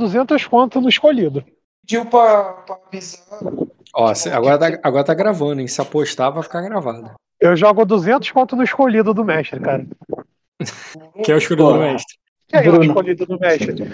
200 conto no escolhido. Pediu pra, pra avisar. Ó, agora tá, agora tá gravando, hein? Se apostar, vai ficar gravado. Eu jogo 200 conto no escolhido do mestre, cara. Quem é o escolhido Pô. do mestre? Quem é o escolhido do mestre?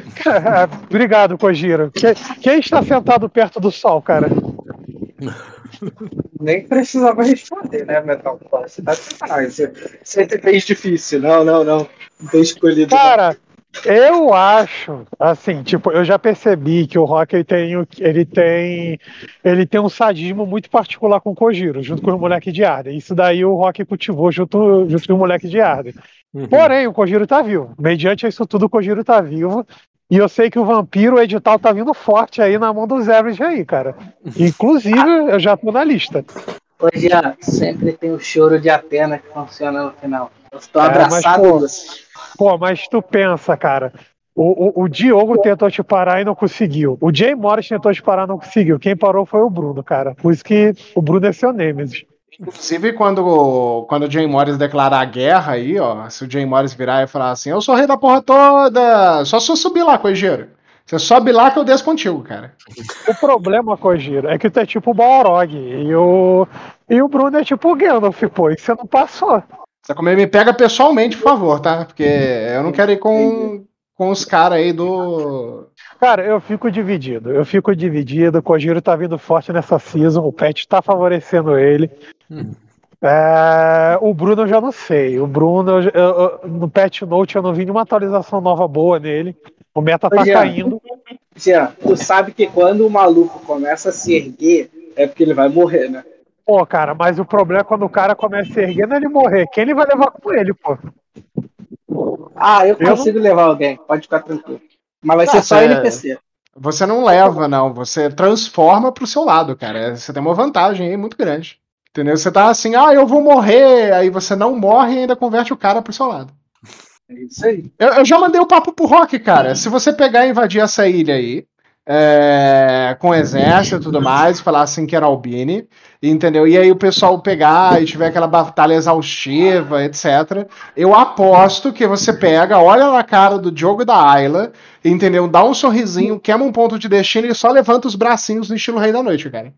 Obrigado, Kojiro. Quem, quem está sentado perto do sol, cara? Nem precisava responder, né, Metal? Você tá de. Você, fez difícil. Não, não, não. Não tem escolhido. não. Cara, eu acho, assim, tipo, eu já percebi que o Rock ele tem, o- ele tem, ele tem um sadismo muito particular com o Kojiro, junto com os moleques de Arden. Isso daí o Rock cultivou junto, junto com os moleques de Arden. Uhum. Porém, o Kojiro tá vivo. Mediante isso tudo, o Kojiro tá vivo. E eu sei que o vampiro, o edital, tá vindo forte aí na mão dos Average aí, cara. Inclusive, eu já tô na lista. Hoje ah, sempre tem o choro de Atena que funciona no final. Estou É, abraçado mas, pô. Pô, mas tu pensa, cara. O, o, o Diogo tentou te parar e não conseguiu. O Jay Morris tentou te parar e não conseguiu. Quem parou foi o Bruno, cara. Por isso que o Bruno é seu Nemesis. Inclusive, quando, quando o Jay Morris declarar a guerra aí, ó, se o Jay Morris virar e falar assim, eu sou rei da porra toda, só se eu subir lá, coigeiro. Você sobe lá que eu desço contigo, cara. O problema, Kojiro, é que tu é tipo o Balrog. E o, e o Bruno é tipo o Gandalf, pô. E você não passou. Você como me pega pessoalmente, por favor, tá? Porque eu não quero ir com, com os caras aí do. Cara, eu fico dividido. Eu fico dividido. O Kojiro tá vindo forte nessa season. O Pet tá favorecendo ele. Hum. É, o Bruno eu já não sei. O Bruno, eu- eu- no Pet Note, eu não vi nenhuma atualização nova boa nele. O meta tá Jean. caindo. Jean, tu sabe que quando o maluco começa a se erguer, é porque ele vai morrer, né? Pô, cara, mas o problema é quando o cara começa a se erguer, não é ele morrer. Quem ele vai levar com ele, pô? Ah, eu Eu não- consigo levar alguém, pode ficar tranquilo. Mas vai ser Ah, só cê- NPC. Você não leva, não. Você transforma pro seu lado, cara. Você tem uma vantagem aí muito grande. Entendeu? Você tá assim, ah, eu vou morrer. Aí você não morre e ainda converte o cara pro seu lado. É isso aí. Eu, eu já mandei o papo pro Rock, cara. Se você pegar e invadir essa ilha aí, é, com exército e tudo mais, falar assim que era Albini, entendeu? E aí o pessoal pegar e tiver aquela batalha exaustiva, etc. Eu aposto que você pega, olha na cara do Diogo e da Ayla, entendeu? Dá um sorrisinho, queima um ponto de destino e só levanta os bracinhos no estilo Rei da Noite, cara.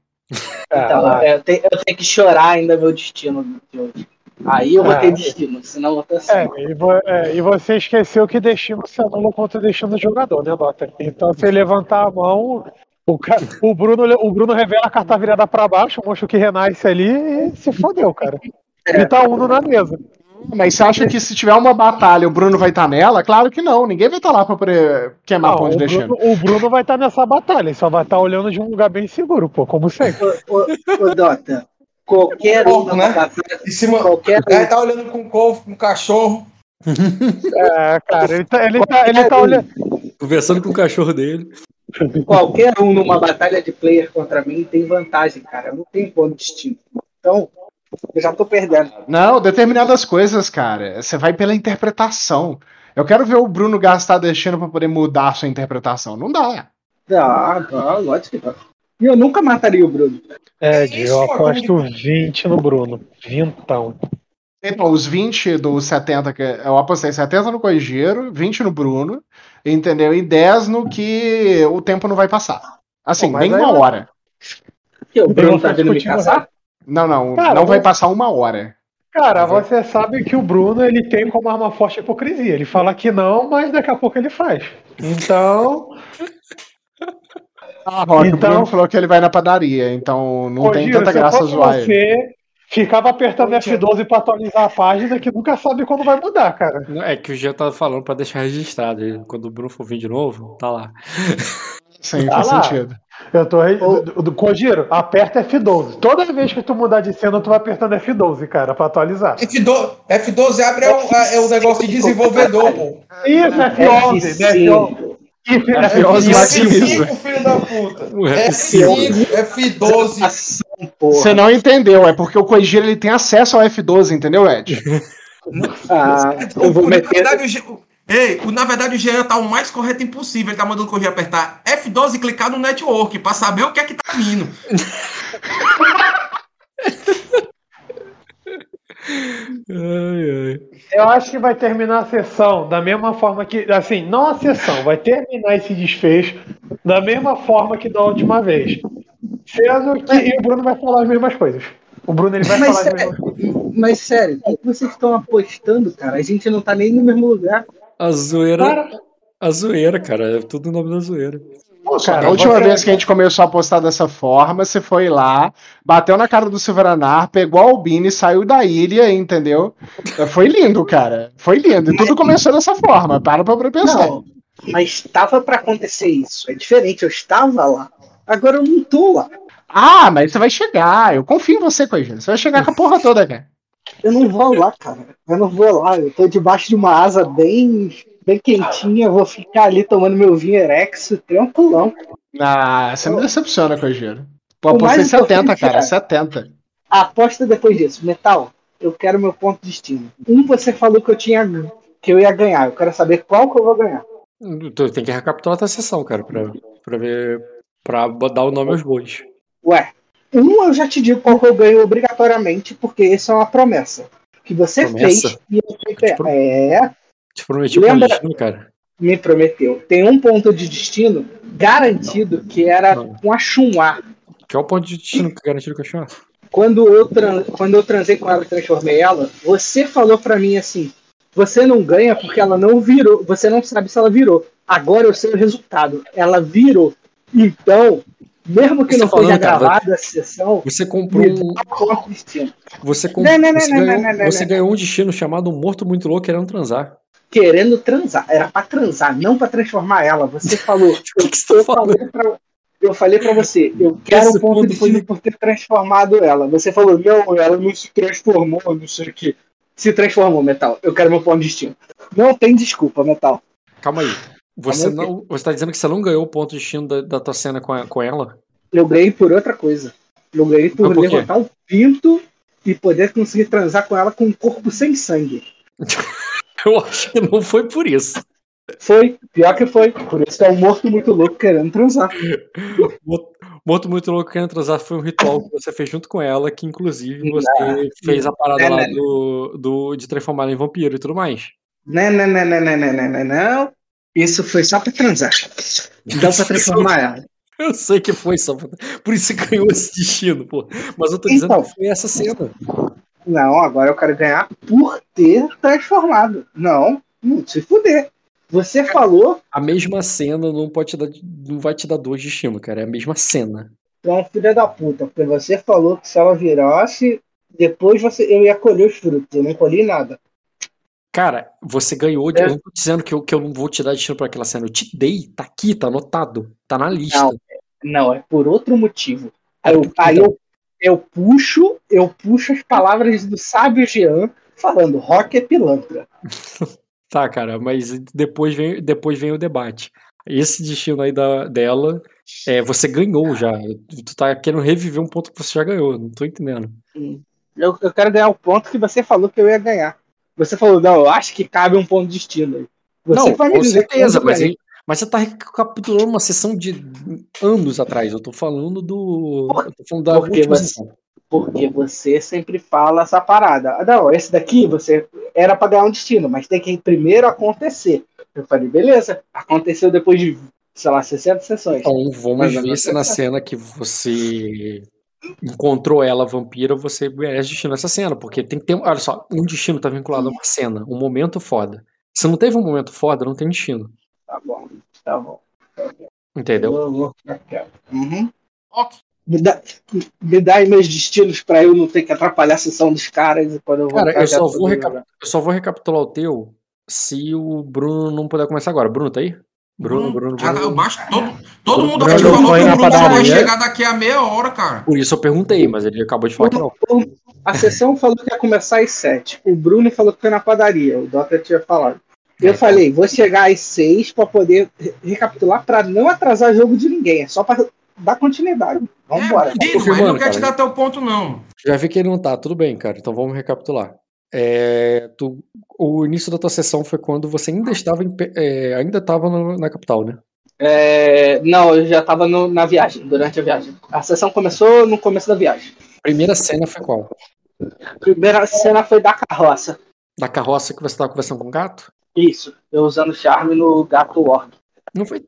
Então, Ah, eu, tenho, eu tenho que chorar ainda meu destino de hoje. Aí eu vou Ah. ter destino, senão eu vou ter assim. É, e, vo- é, e você esqueceu que destino se anula contra o destino do jogador, né, Dota? Então, se ele levantar a mão, o, o, Bruno, o Bruno revela a carta virada pra baixo, o monstro que renasce ali e se fodeu, cara. Ele tá uno na mesa. Mas você acha que se tiver uma batalha o Bruno vai estar nela? Claro que não. Ninguém vai estar lá pra poder queimar Não, ponto de o, destino. O Bruno vai estar nessa batalha, ele só vai estar olhando de um lugar bem seguro, pô, como sempre. Ô, ô, ô, Dota, qualquer um Corpo, né? Em cima. qualquer Aí tá olhando com o corvo, com o cachorro. É, cara, ele tá, ele tá, ele tá olhando. Conversando com o cachorro dele. qualquer um numa batalha de player contra mim tem vantagem, cara. Eu não tenho ponto distinto. Então, eu já tô perdendo. Não, determinadas coisas, cara, você vai pela interpretação. Eu quero ver o Bruno gastar destino pra poder mudar a sua interpretação. Não dá. Dá, dá, lógico que dá. E eu nunca mataria o Bruno. É, Isso, eu mano, aposto 20 no Bruno. Vintão. Então, os 20 dos 70, que eu apostei 70 no Coigeiro, 20 no Bruno, entendeu? E 10 no que o tempo não vai passar. Assim, Pô, nem uma vai- hora. Que o Bruno tá vindo me caçar? Não, não, Cara, não vai passar uma hora. Cara, você sabe que o Bruno ele tem como arma forte a hipocrisia. Ele fala que não, mas daqui a pouco ele faz. Então, Ah, Rock, Então- o Bruno falou que ele vai na padaria, então não tem tanta graça zoar ele. você, ficava apertando F12 pra atualizar a página que nunca sabe quando vai mudar, cara. É que o Jean tava falando pra deixar registrado. Ele- Quando o Bruno for vir de novo, tá lá. Sim, Tá faz lá. sentido. Eu tô. do Kojiro, aperta F12. Toda vez que tu mudar de cena, tu vai apertando F12, cara, pra atualizar. F12, F12 abre é o, é o negócio de desenvolvedor, pô. Isso, F11, né? F11. Isso, F11 F11. maximiza. F5, filho da puta. O F5. F5, F12. Ação, porra. Você não entendeu, é porque o Coigeiro ele tem acesso ao F12, entendeu, Ed? Ah, eu vou na meter. verdade, o Ei, o- na verdade o Jean tá o mais correto impossível. Ele tá mandando o correio apertar F12 e clicar no network pra saber o que é que tá vindo. Ai, ai. Eu acho que vai terminar a sessão da mesma forma que. Assim, não a sessão, vai terminar esse desfecho da mesma forma que da última vez. Sendo que e o Bruno vai falar as mesmas coisas. O Bruno ele vai Mas, falar as sé- mesmas coisas. mas sério, o que vocês estão apostando, cara? A gente não tá nem no mesmo lugar. A zoeira. Cara, A zoeira, cara. É tudo o nome da zoeira. Pô, Cara, a última vez que a gente começou a apostar dessa forma, você foi lá, bateu na cara do Silveranar, pegou a Albini, saiu da ilha, entendeu? Foi lindo, cara. Foi lindo. E tudo começou dessa forma. Para pra pensar. Não, mas estava pra acontecer isso. É diferente, eu estava lá. Agora eu não tô lá. Ah, mas você vai chegar. Eu confio em você, Coisinha. Você vai chegar com a porra toda, cara. Eu não vou lá, cara. Eu não vou lá. Eu tô debaixo de uma asa bem, bem quentinha. Vou ficar ali tomando meu vinho Erex, tranquilão. Ah, você me decepciona, Coisinha. Pô, O apostei mais 70, importante cara. é- 70. A aposta depois disso. Metal, eu quero meu ponto de destino. Um, você falou que eu tinha que eu ia ganhar. Eu quero saber qual que eu vou ganhar. Tu tem que recapitular a tua sessão, cara, pra, pra ver. pra dar o nome aos bois. Ué, um eu já te digo qual que eu ganho obrigatoriamente, porque isso é uma promessa. Que você Promessa? fez e eu tenho que Tipo- É, Te prometi Lembra- cara. me prometeu. Tem um ponto de destino garantido que era Não. com a Chunwa. Que é o ponto de destino que garantiu que eu achava. Quando eu, tran- quando eu transei com ela e transformei ela, você falou pra mim assim: você não ganha porque ela não virou, você não sabe se ela virou. Agora eu sei o resultado. Ela virou. Então, mesmo que Você não falando, seja cara, gravada a sessão, Você comprou um. Você, comp... Não, não, não, você, não, ganhou... não, não, você não. ganhou um destino chamado Morto Muito Louco querendo transar. Querendo transar. Era pra transar, não pra transformar ela. Você falou. O que, que você eu, tá falando? falei pra, eu falei pra você, eu quero o ponto ponto de destino foi- por ter transformado ela. Você falou, não, ela não se transformou, não sei o que. Se transformou, Metal. Eu quero meu ponto de destino. Não tem desculpa, Metal. Calma aí. Você Calma não. Você tá dizendo que você não ganhou o ponto de destino da, da tua cena com, a- com ela? Eu ganhei por outra coisa. Eu ganhei por por quê? levantar um pinto e poder conseguir transar com ela com um corpo sem sangue. Eu acho que não foi por isso. Foi, pior que foi. Por isso que é o morto muito louco querendo transar. Morto muito louco querendo transar foi um ritual que você fez junto com ela, que inclusive você ah, não, fez a parada não, lá não. Do, do, de transformar em vampiro e tudo mais. Não, não, não, não, não, não, não, não. Isso foi só pra transar. Dá pra transformar ela. Eu sei que foi só pra... Por isso ganhou esse destino, pô. Mas eu tô dizendo então, que foi essa cena. Não, agora eu quero ganhar por ter transformado. Não, não se fuder. Você falou, A mesma cena não pode te dar, não vai te dar dois destinos, cara. É a mesma cena. então, filha da puta, porque você falou que se ela virasse, depois você, eu ia colher os frutos. Eu não colhi nada. Cara, você ganhou. de- É. Eu não tô dizendo que eu, que eu não vou te dar destino pra aquela cena. Eu te dei, tá aqui, tá anotado. Tá na lista. Não. Não, é por outro motivo. Aí, eu, aí eu, eu puxo, eu puxo as palavras do sábio Jean falando rock é pilantra. Tá, cara, mas depois vem, depois vem o debate. Esse destino aí da, dela, é, você ganhou já. Tu tá querendo reviver um ponto que você já ganhou. Não tô entendendo. Eu, eu quero ganhar o ponto que você falou que eu ia ganhar. Você falou, não, eu acho que cabe um ponto de destino aí. Você não, que vai me com certeza, mas, mas você tá recapitulando uma sessão de anos atrás. Eu tô falando do. Tô falando da Porque última você- sessão. Porque você sempre fala essa parada. Ah, Não, esse daqui você era pra ganhar um destino, mas tem que primeiro acontecer. Eu falei, beleza, aconteceu depois de, sei lá, 60 sessões. Então vamos ver se na você- cena que você encontrou ela vampira, você merece destino nessa cena. Porque tem que ter. Olha só, um destino tá vinculado a uma cena, um momento foda. Se não teve um momento foda, não tem destino. Tá bom, tá bom. Entendeu? Eu vou ficar quieto. Uhum. Ok. Me dá, me dá aí meus destinos pra eu não ter que atrapalhar a sessão dos caras e quando eu Cara, eu só, vou reca- eu só vou recapitular o teu se o Bruno não puder começar agora. Bruno, tá aí? Bruno, Bruno, Já, Bruno. eu baixo, todo, todo mundo Bruno aqui falou que o Bruno só vai padaria. chegar daqui a meia hora, cara. Por isso eu perguntei, mas ele acabou de falar que não. A sessão falou que ia começar às 7. O Bruno falou que foi na padaria. O Dota tinha falado. Eu É, falei, vou chegar às 6 pra poder re- recapitular pra não atrasar jogo de ninguém. É só pra dar continuidade. Vamos embora. É, mas não quer te dar teu ponto, não. Já vi que ele não tá, tudo bem, cara. Então vamos recapitular. É, tu- o início da tua sessão foi quando você ainda estava em é, ainda estava na capital, né? É, não, eu já tava no- na viagem, durante a viagem. A sessão começou no começo da viagem. Primeira cena foi qual? Primeira cena foi da carroça. Da carroça que você tava conversando com o gato? Isso, eu usando charme no gato orc. Não foi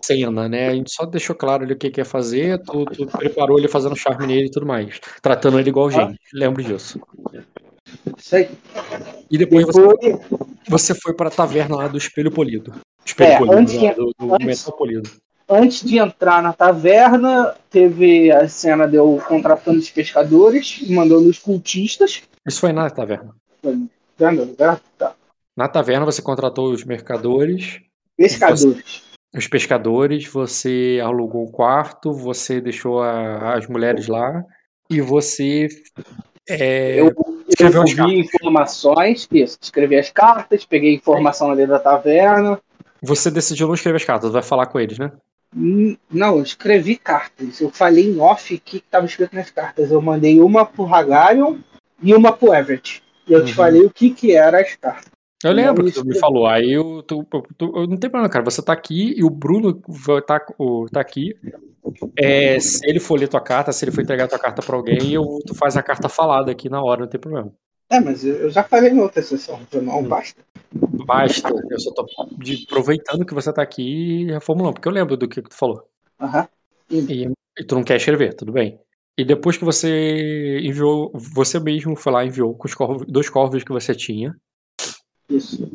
cena, né? A gente só deixou claro ali o que, que ia fazer, tu, tu preparou ele fazendo charme nele e tudo mais. Tratando ele igual gente. Lembro disso. Isso aí. E depois você, Depois, você foi pra taverna lá do espelho polido. Espelho É, polido, antes lá, de- do, do antes- metal polido. antes de entrar na taverna, teve a cena de eu contratando os pescadores mandando os cultistas. Isso foi na taverna. Vendo? Tá. Na taverna você contratou os mercadores, Pescadores. os pescadores, você alugou um quarto, você deixou a- as mulheres lá e você é, Eu, escreveu eu informações, isso, escrevi as cartas, peguei informação ali da taverna. você decidiu não escrever as cartas, vai falar com eles, né? Hum, Não, eu escrevi cartas. Eu falei em off o que estava escrito nas cartas. Eu mandei uma pro Hagarion e uma pro Everett. E eu te Uhum. falei o que que eram as cartas. Eu lembro que tu me falou. Aí eu, tu, tu- eu não tem problema, cara. Você tá aqui e o Bruno tá, tá aqui. É, se ele for ler tua carta, se ele for entregar tua carta pra alguém, eu, tu faz a carta falada aqui na hora, não tem problema. É, mas eu já falei em outra sessão. então Não Hum. basta. Basta. Eu só tô de- aproveitando que você tá aqui e reformulando, porque eu lembro do que, que tu falou. Aham. E, e tu não quer escrever, tudo bem. E depois que você enviou, você mesmo foi lá e enviou com os corvos, dois corvos que você tinha. Isso.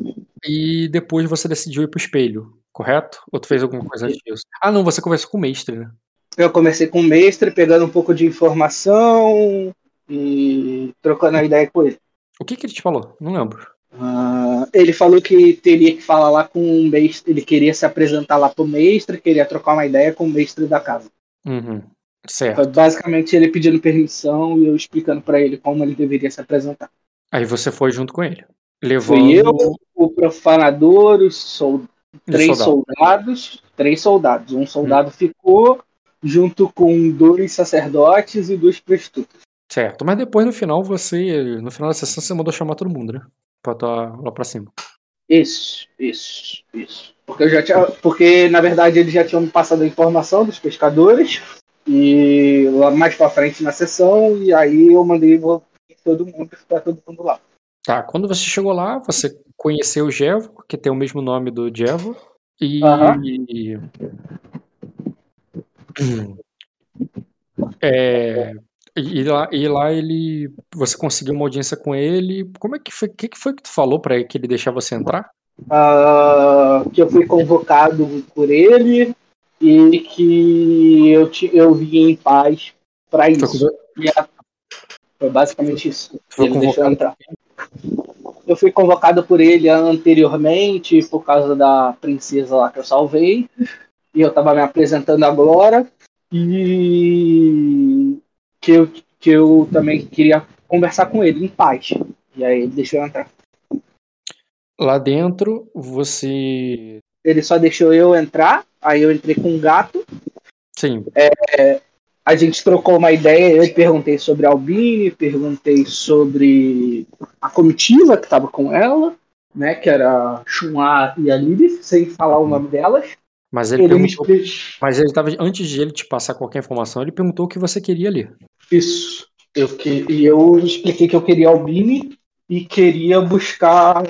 E depois você decidiu ir pro espelho, correto? Ou tu fez alguma coisa antes disso? Ah, não, você conversou com o mestre, né? Eu comecei com o mestre, pegando um pouco de informação e trocando a ideia com ele. O que que ele te falou? Não lembro. Ah, ele falou que teria que falar lá com o mestre, ele queria se apresentar lá pro mestre, queria trocar uma ideia com o mestre da casa. Uhum. Certo. Foi basicamente ele pedindo permissão e eu explicando pra ele como ele deveria se apresentar. Aí você foi junto com ele. Levando Fui eu, o profanador, os sol- os três soldados. soldados, três soldados. Um soldado ficou junto com dois sacerdotes e duas prostitutas. Certo. Mas depois no final você. No final da sessão você mandou chamar todo mundo, né? Pra tua, lá pra cima. Isso, isso, isso. Porque eu já tinha, porque na verdade eles já tinham passado a informação dos pescadores e lá mais pra frente na sessão e aí eu mandei todo mundo para todo mundo lá. Tá, quando você chegou lá, você conheceu o Jevo, que tem o mesmo nome do Jevo. E. Aham. É, e, lá, e lá ele. Você conseguiu uma audiência com ele. Como é que foi? O que, que foi que tu falou pra ele que ele deixar você entrar? Ah, que eu fui convocado por ele e que eu, ti- eu vim em paz para Foi, isso. a- Foi basicamente isso. foi Ele deixou entrar. Eu fui convocado por ele anteriormente por causa da princesa lá que eu salvei. E eu tava me apresentando agora. E que eu, que eu também queria conversar com ele em paz. E aí ele deixou eu entrar. Lá dentro, você. Ele só deixou eu entrar. Aí eu entrei com um gato. Sim, A gente trocou uma ideia. Eu perguntei sobre a Albine, perguntei sobre a comitiva que tava com ela, né? Que era a e a Lilith, sem falar o nome delas. mas ele, Ele me perguntou. explicou. Mas ele tava. Antes de ele te passar qualquer informação, ele perguntou o que você queria ler. Isso. Eu que, e eu expliquei que eu queria Albine e queria buscar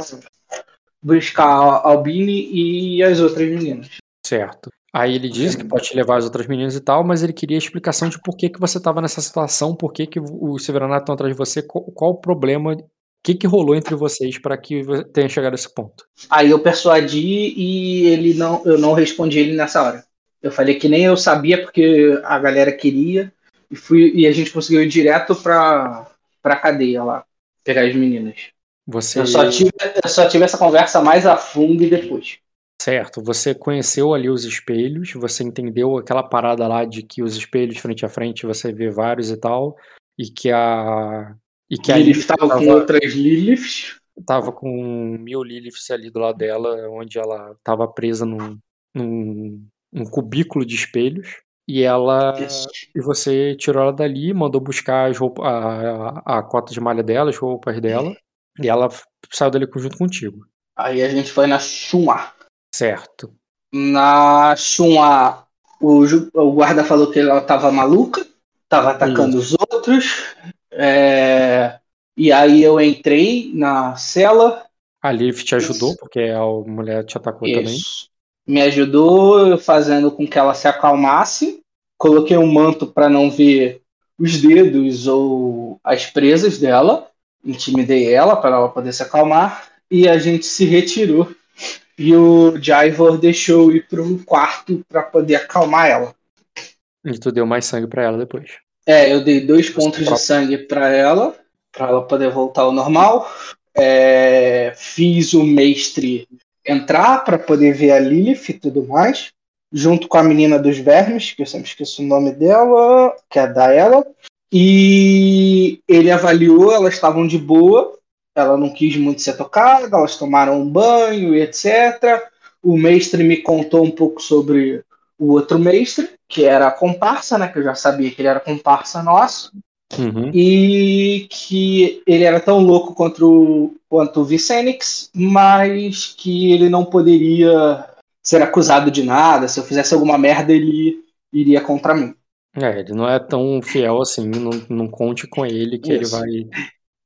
buscar a Albine e as outras meninas. Certo. Aí ele disse que pode te levar as outras meninas e tal, mas ele queria explicação de por que, que você estava nessa situação, por que, que os Severanato estão atrás de você, qual, qual o problema, o que, que rolou entre vocês para que tenha chegado a esse ponto. Aí eu persuadi e ele não, eu não respondi ele nessa hora. Eu falei que nem eu sabia porque a galera queria e fui e a gente conseguiu ir direto pra para cadeia lá pegar as meninas. Você, Eu só tive eu só tive essa conversa mais a fundo depois. Certo, você conheceu ali os espelhos, você entendeu aquela parada lá de que os espelhos frente a frente você vê vários e tal, e que a e que a Lilith estava com outras Liliths. tava com mil Liliths ali do lado dela, onde ela tava presa num, num, num cubículo de espelhos. E ela. E você tirou ela dali, mandou buscar as roupas, a, a, a cota de malha dela, as roupas dela. E ela saiu dali junto contigo. Aí a gente foi na Chuma. Certo. Na Chuma, o, o guarda falou que ela tava maluca, tava atacando os outros. É, E aí eu entrei na cela. A Lilith te ajudou, Isso. porque a mulher te atacou também. Isso. Me ajudou fazendo com que ela se acalmasse. Coloquei um manto para não ver os dedos ou as presas dela. Intimidei ela para ela poder se acalmar. E a gente se retirou. E o Jaivor deixou eu ir para um quarto para poder acalmar ela. E tu deu mais sangue pra ela depois. É, eu dei dois pontos de sangue para ela, para ela poder voltar ao normal. É, fiz o mestre entrar para poder ver a Lilith e tudo mais, junto com a menina dos vermes, que eu sempre esqueço o nome dela, que é a Daela. E ele avaliou, elas estavam de boa, ela não quis muito ser tocada, elas tomaram um banho e etc. O mestre me contou um pouco sobre o outro mestre, que era a comparsa, né? Que eu já sabia que ele era comparsa nosso Uhum. e que ele era tão louco contra o, quanto o Vicenix, mas que ele não poderia ser acusado de nada. Se eu fizesse alguma merda, ele iria contra mim. É, ele não é tão fiel assim, não, não conte com ele que ele Isso. vai.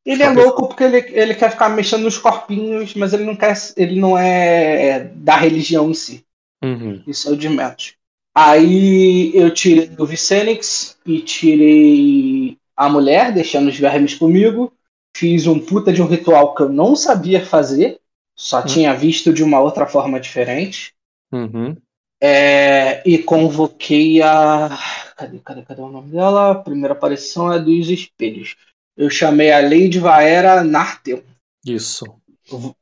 Ele é louco porque ele, ele quer ficar mexendo nos corpinhos, mas ele não quer, ele não é da religião em si. Uhum. Isso é o de menos. Aí eu tirei o Vicenix e tirei a mulher, deixando os vermes comigo. Fiz um puta de um ritual que eu não sabia fazer, só tinha visto de uma outra forma diferente. Uhum. É, e convoquei a. Cadê, cadê, cadê o nome dela? A primeira aparição é dos espelhos. Eu chamei a Lady Vaera Nartel. Isso.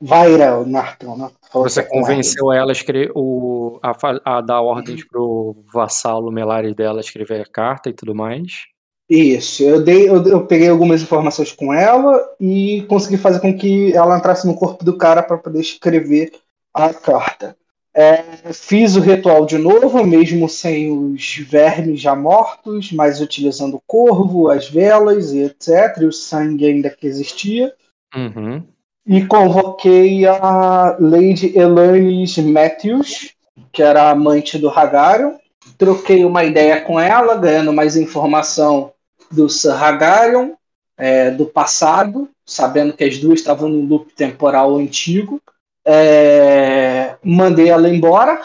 Vaera Nartel, né? Você é convenceu ela a, escrever o, a, a dar ordens pro vassalo Melares dela escrever a carta e tudo mais. Isso, eu, dei, eu, eu peguei algumas informações com ela e consegui fazer com que ela entrasse no corpo do cara para poder escrever a carta. É, fiz o ritual de novo, mesmo sem os vermes já mortos, mas utilizando o corvo, as velas e etc. E o sangue ainda que existia. Uhum. E convoquei a Lady Elanis Matthews, que era a amante do Hagarion. Troquei uma ideia com ela, ganhando mais informação do Sir Hagarion, é, do passado, sabendo que as duas estavam no loop temporal antigo. É, mandei ela embora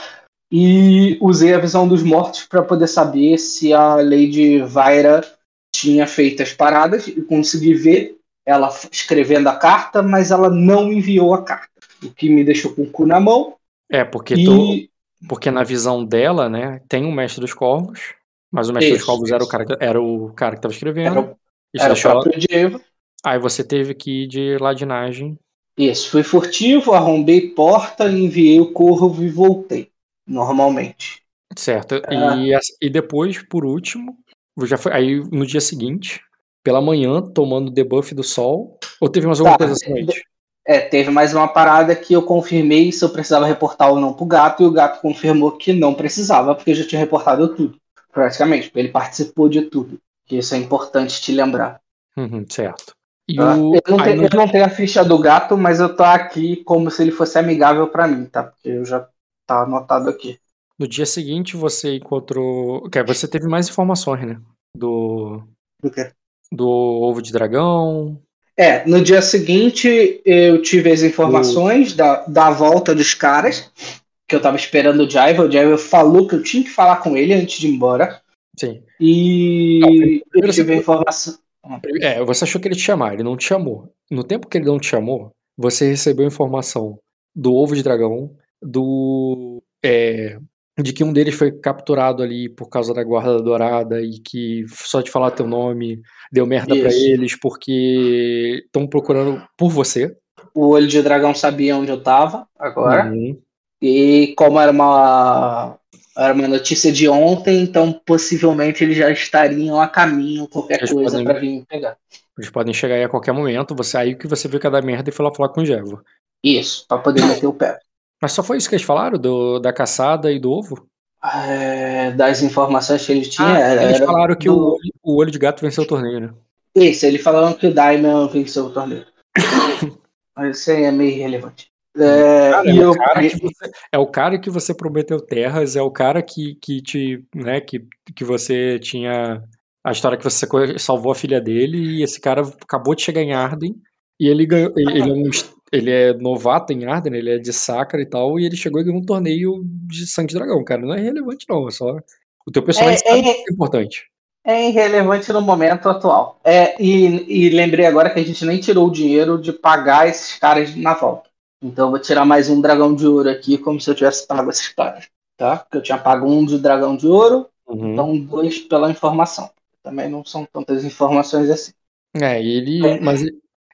e usei a visão dos mortos para poder saber se a Lady Vaira tinha feito as paradas e consegui ver ela escrevendo a carta, mas ela não enviou a carta, o que me deixou com o cu na mão. É, porque, tu, E porque na visão dela, né, tem o Mestre dos Corvos, mas o Mestre dos Corvos era o, cara, que- era o cara que tava escrevendo. era, era o deixou ela- próprio Diego. Aí você teve que ir de ladinagem. Isso, fui furtivo, arrombei porta, enviei o corvo e voltei, normalmente. Certo. Ah. E, as- e depois, por último, já foi aí no dia seguinte, pela manhã, tomando o debuff do sol. Ou teve mais alguma Tá, coisa essa noite? É, teve mais uma parada que eu confirmei se eu precisava reportar ou não pro gato, e o gato confirmou que não precisava, porque eu já tinha reportado tudo, praticamente, porque ele participou de tudo. Que isso é importante te lembrar. Uhum, certo. E Tá? o, Eu, não tenho, no- eu não tenho a ficha do gato, mas eu tô aqui como se ele fosse amigável pra mim, tá? Porque eu já tá anotado aqui. no dia seguinte você encontrou. Quer, você teve mais informações, né? Do, Do quê? do ovo de dragão. É, no dia seguinte eu tive as informações da, da volta dos caras, que eu tava esperando o Jaiva. O Jaiva falou que eu tinha que falar com ele antes de ir embora. Sim. E Não, eu tive a informação. É, você achou que ele te chamar, ele não te chamou. No tempo que ele não te chamou, você recebeu informação do ovo de dragão, do. é, de que um deles foi capturado ali por causa da guarda dourada e que só de falar teu nome deu merda pra Isso. eles porque estão procurando por você. O olho de dragão sabia onde eu tava agora. Uhum. E como era uma, era uma notícia de ontem, então possivelmente eles já estariam a caminho, qualquer Eles coisa podem- pra vir pegar. Eles podem chegar aí a qualquer momento. Você aí que você viu que ia dar merda e foi lá falar com o Jevo. Isso, pra poder meter o pé. Mas só foi isso que eles falaram? Do, da caçada e do ovo? É, das informações que ele tinha, Ah, era, eles falaram que do- o, olho, o olho de gato venceu o torneio, né? Isso, ele falando que o Daimon venceu o torneio. Mas isso aí é meio irrelevante. É, Cara, e é, eu, o cara que você, é o cara que você prometeu terras, é o cara que, que te, né, que, que você tinha A história que você salvou a filha dele e esse cara acabou de chegar em Arden e ele ganhou. Ele, é, um, ele é novato em Arden, ele é de Sacra e tal, e ele chegou e ganhou um torneio de sangue de dragão, cara. Não é relevante, não. É só. O teu personagem é, é, é importante. É irrelevante no momento atual. É, e, e lembrei agora que a gente nem tirou o dinheiro de pagar esses caras na volta. Então eu vou tirar mais um dragão de ouro aqui, como se eu tivesse pago esses caras. Tá? Porque eu tinha pago um de dragão de ouro, uhum. então dois pela informação. Também não são tantas informações assim. É, ele. É. Mas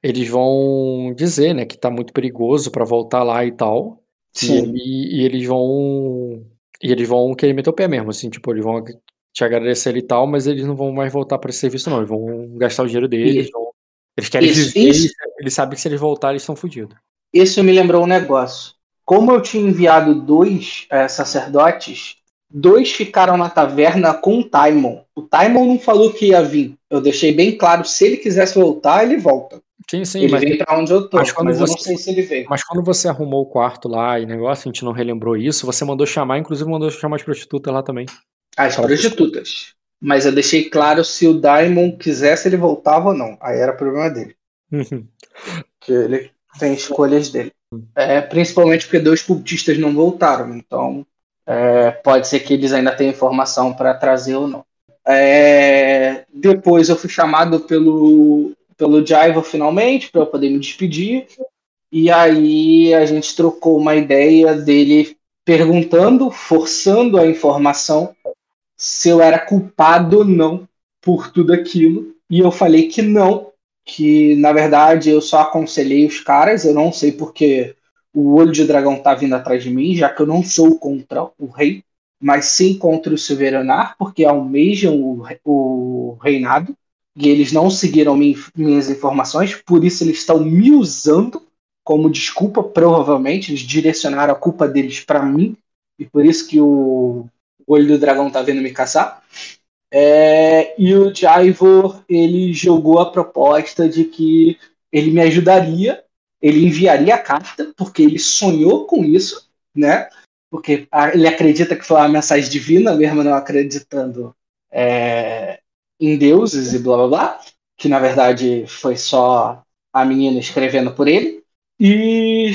eles vão dizer, né, que tá muito perigoso para voltar lá e tal. Sim. E, ele, e, eles vão. E eles vão querer meter o pé mesmo, assim, tipo, eles vão te agradecer e tal, mas eles não vão mais voltar para esse serviço, não. Eles vão gastar o dinheiro deles. Vão... Eles querem isso, viver, isso. Eles, sabem que se eles voltarem, eles estão fodidos. Isso me lembrou um negócio. Como eu tinha enviado dois é, sacerdotes, dois ficaram na taverna com o Taimon. O Taimon não falou que ia vir. Eu deixei bem claro, se ele quisesse voltar, ele volta. Sim, sim. Ele mas, vem pra onde eu tô, mas, mas você, eu não sei se ele veio. Mas quando você arrumou o quarto lá e negócio, a gente não relembrou isso, você mandou chamar, inclusive mandou chamar as prostitutas lá também. As prostitutas. Mas eu deixei claro se o Daimon quisesse, ele voltava ou não. Aí era problema dele. Uhum. que ele tem escolhas dele. É, principalmente porque dois cultistas não voltaram. Então, é, pode ser que eles ainda tenham informação para trazer ou não. É, depois eu fui chamado pelo, pelo Jaiva finalmente, para eu poder me despedir. E aí a gente trocou uma ideia dele perguntando, forçando a informação se eu era culpado ou não por tudo aquilo. E eu falei que não, que na verdade eu só aconselhei os caras, eu não sei porque o olho de dragão tá vindo atrás de mim, já que eu não sou contra o rei, mas sim contra o Silveranar, porque almejam o, o reinado, e eles não seguiram minhas informações, por isso eles estão me usando como desculpa, provavelmente, eles direcionaram a culpa deles para mim, e por isso que o o olho do dragão tá vindo me caçar. É, e o Jaivor, ele jogou a proposta de que ele me ajudaria, ele enviaria a carta, porque ele sonhou com isso, né? Porque ele acredita que foi uma mensagem divina, mesmo não acreditando é, em deuses e blá blá blá, que na verdade foi só a menina escrevendo por ele. E,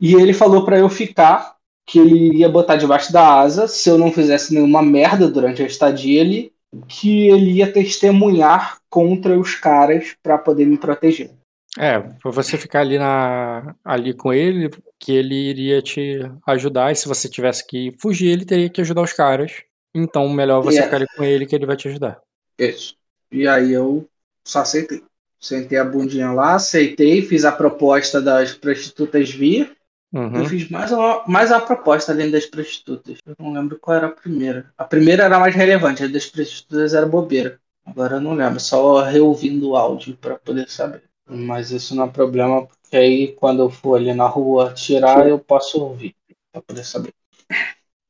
e ele falou para eu ficar que ele ia botar debaixo da asa se eu não fizesse nenhuma merda durante a estadia ali, que ele ia testemunhar contra os caras para poder me proteger. É, pra você ficar ali, na, ali com ele, que ele iria te ajudar, e se você tivesse que fugir, ele teria que ajudar os caras. Então, melhor você ficar ali com ele, que ele vai te ajudar. Isso. E aí eu só aceitei. Sentei a bundinha lá, aceitei, fiz a proposta das prostitutas vir. Uhum. Eu fiz mais uma, mais uma proposta além das prostitutas. Eu não lembro qual era a primeira. A primeira era mais relevante, a das prostitutas era bobeira. Agora eu não lembro, só reouvindo o áudio para poder saber. Mas isso não é problema, porque aí quando eu for ali na rua tirar, eu posso ouvir, para poder saber.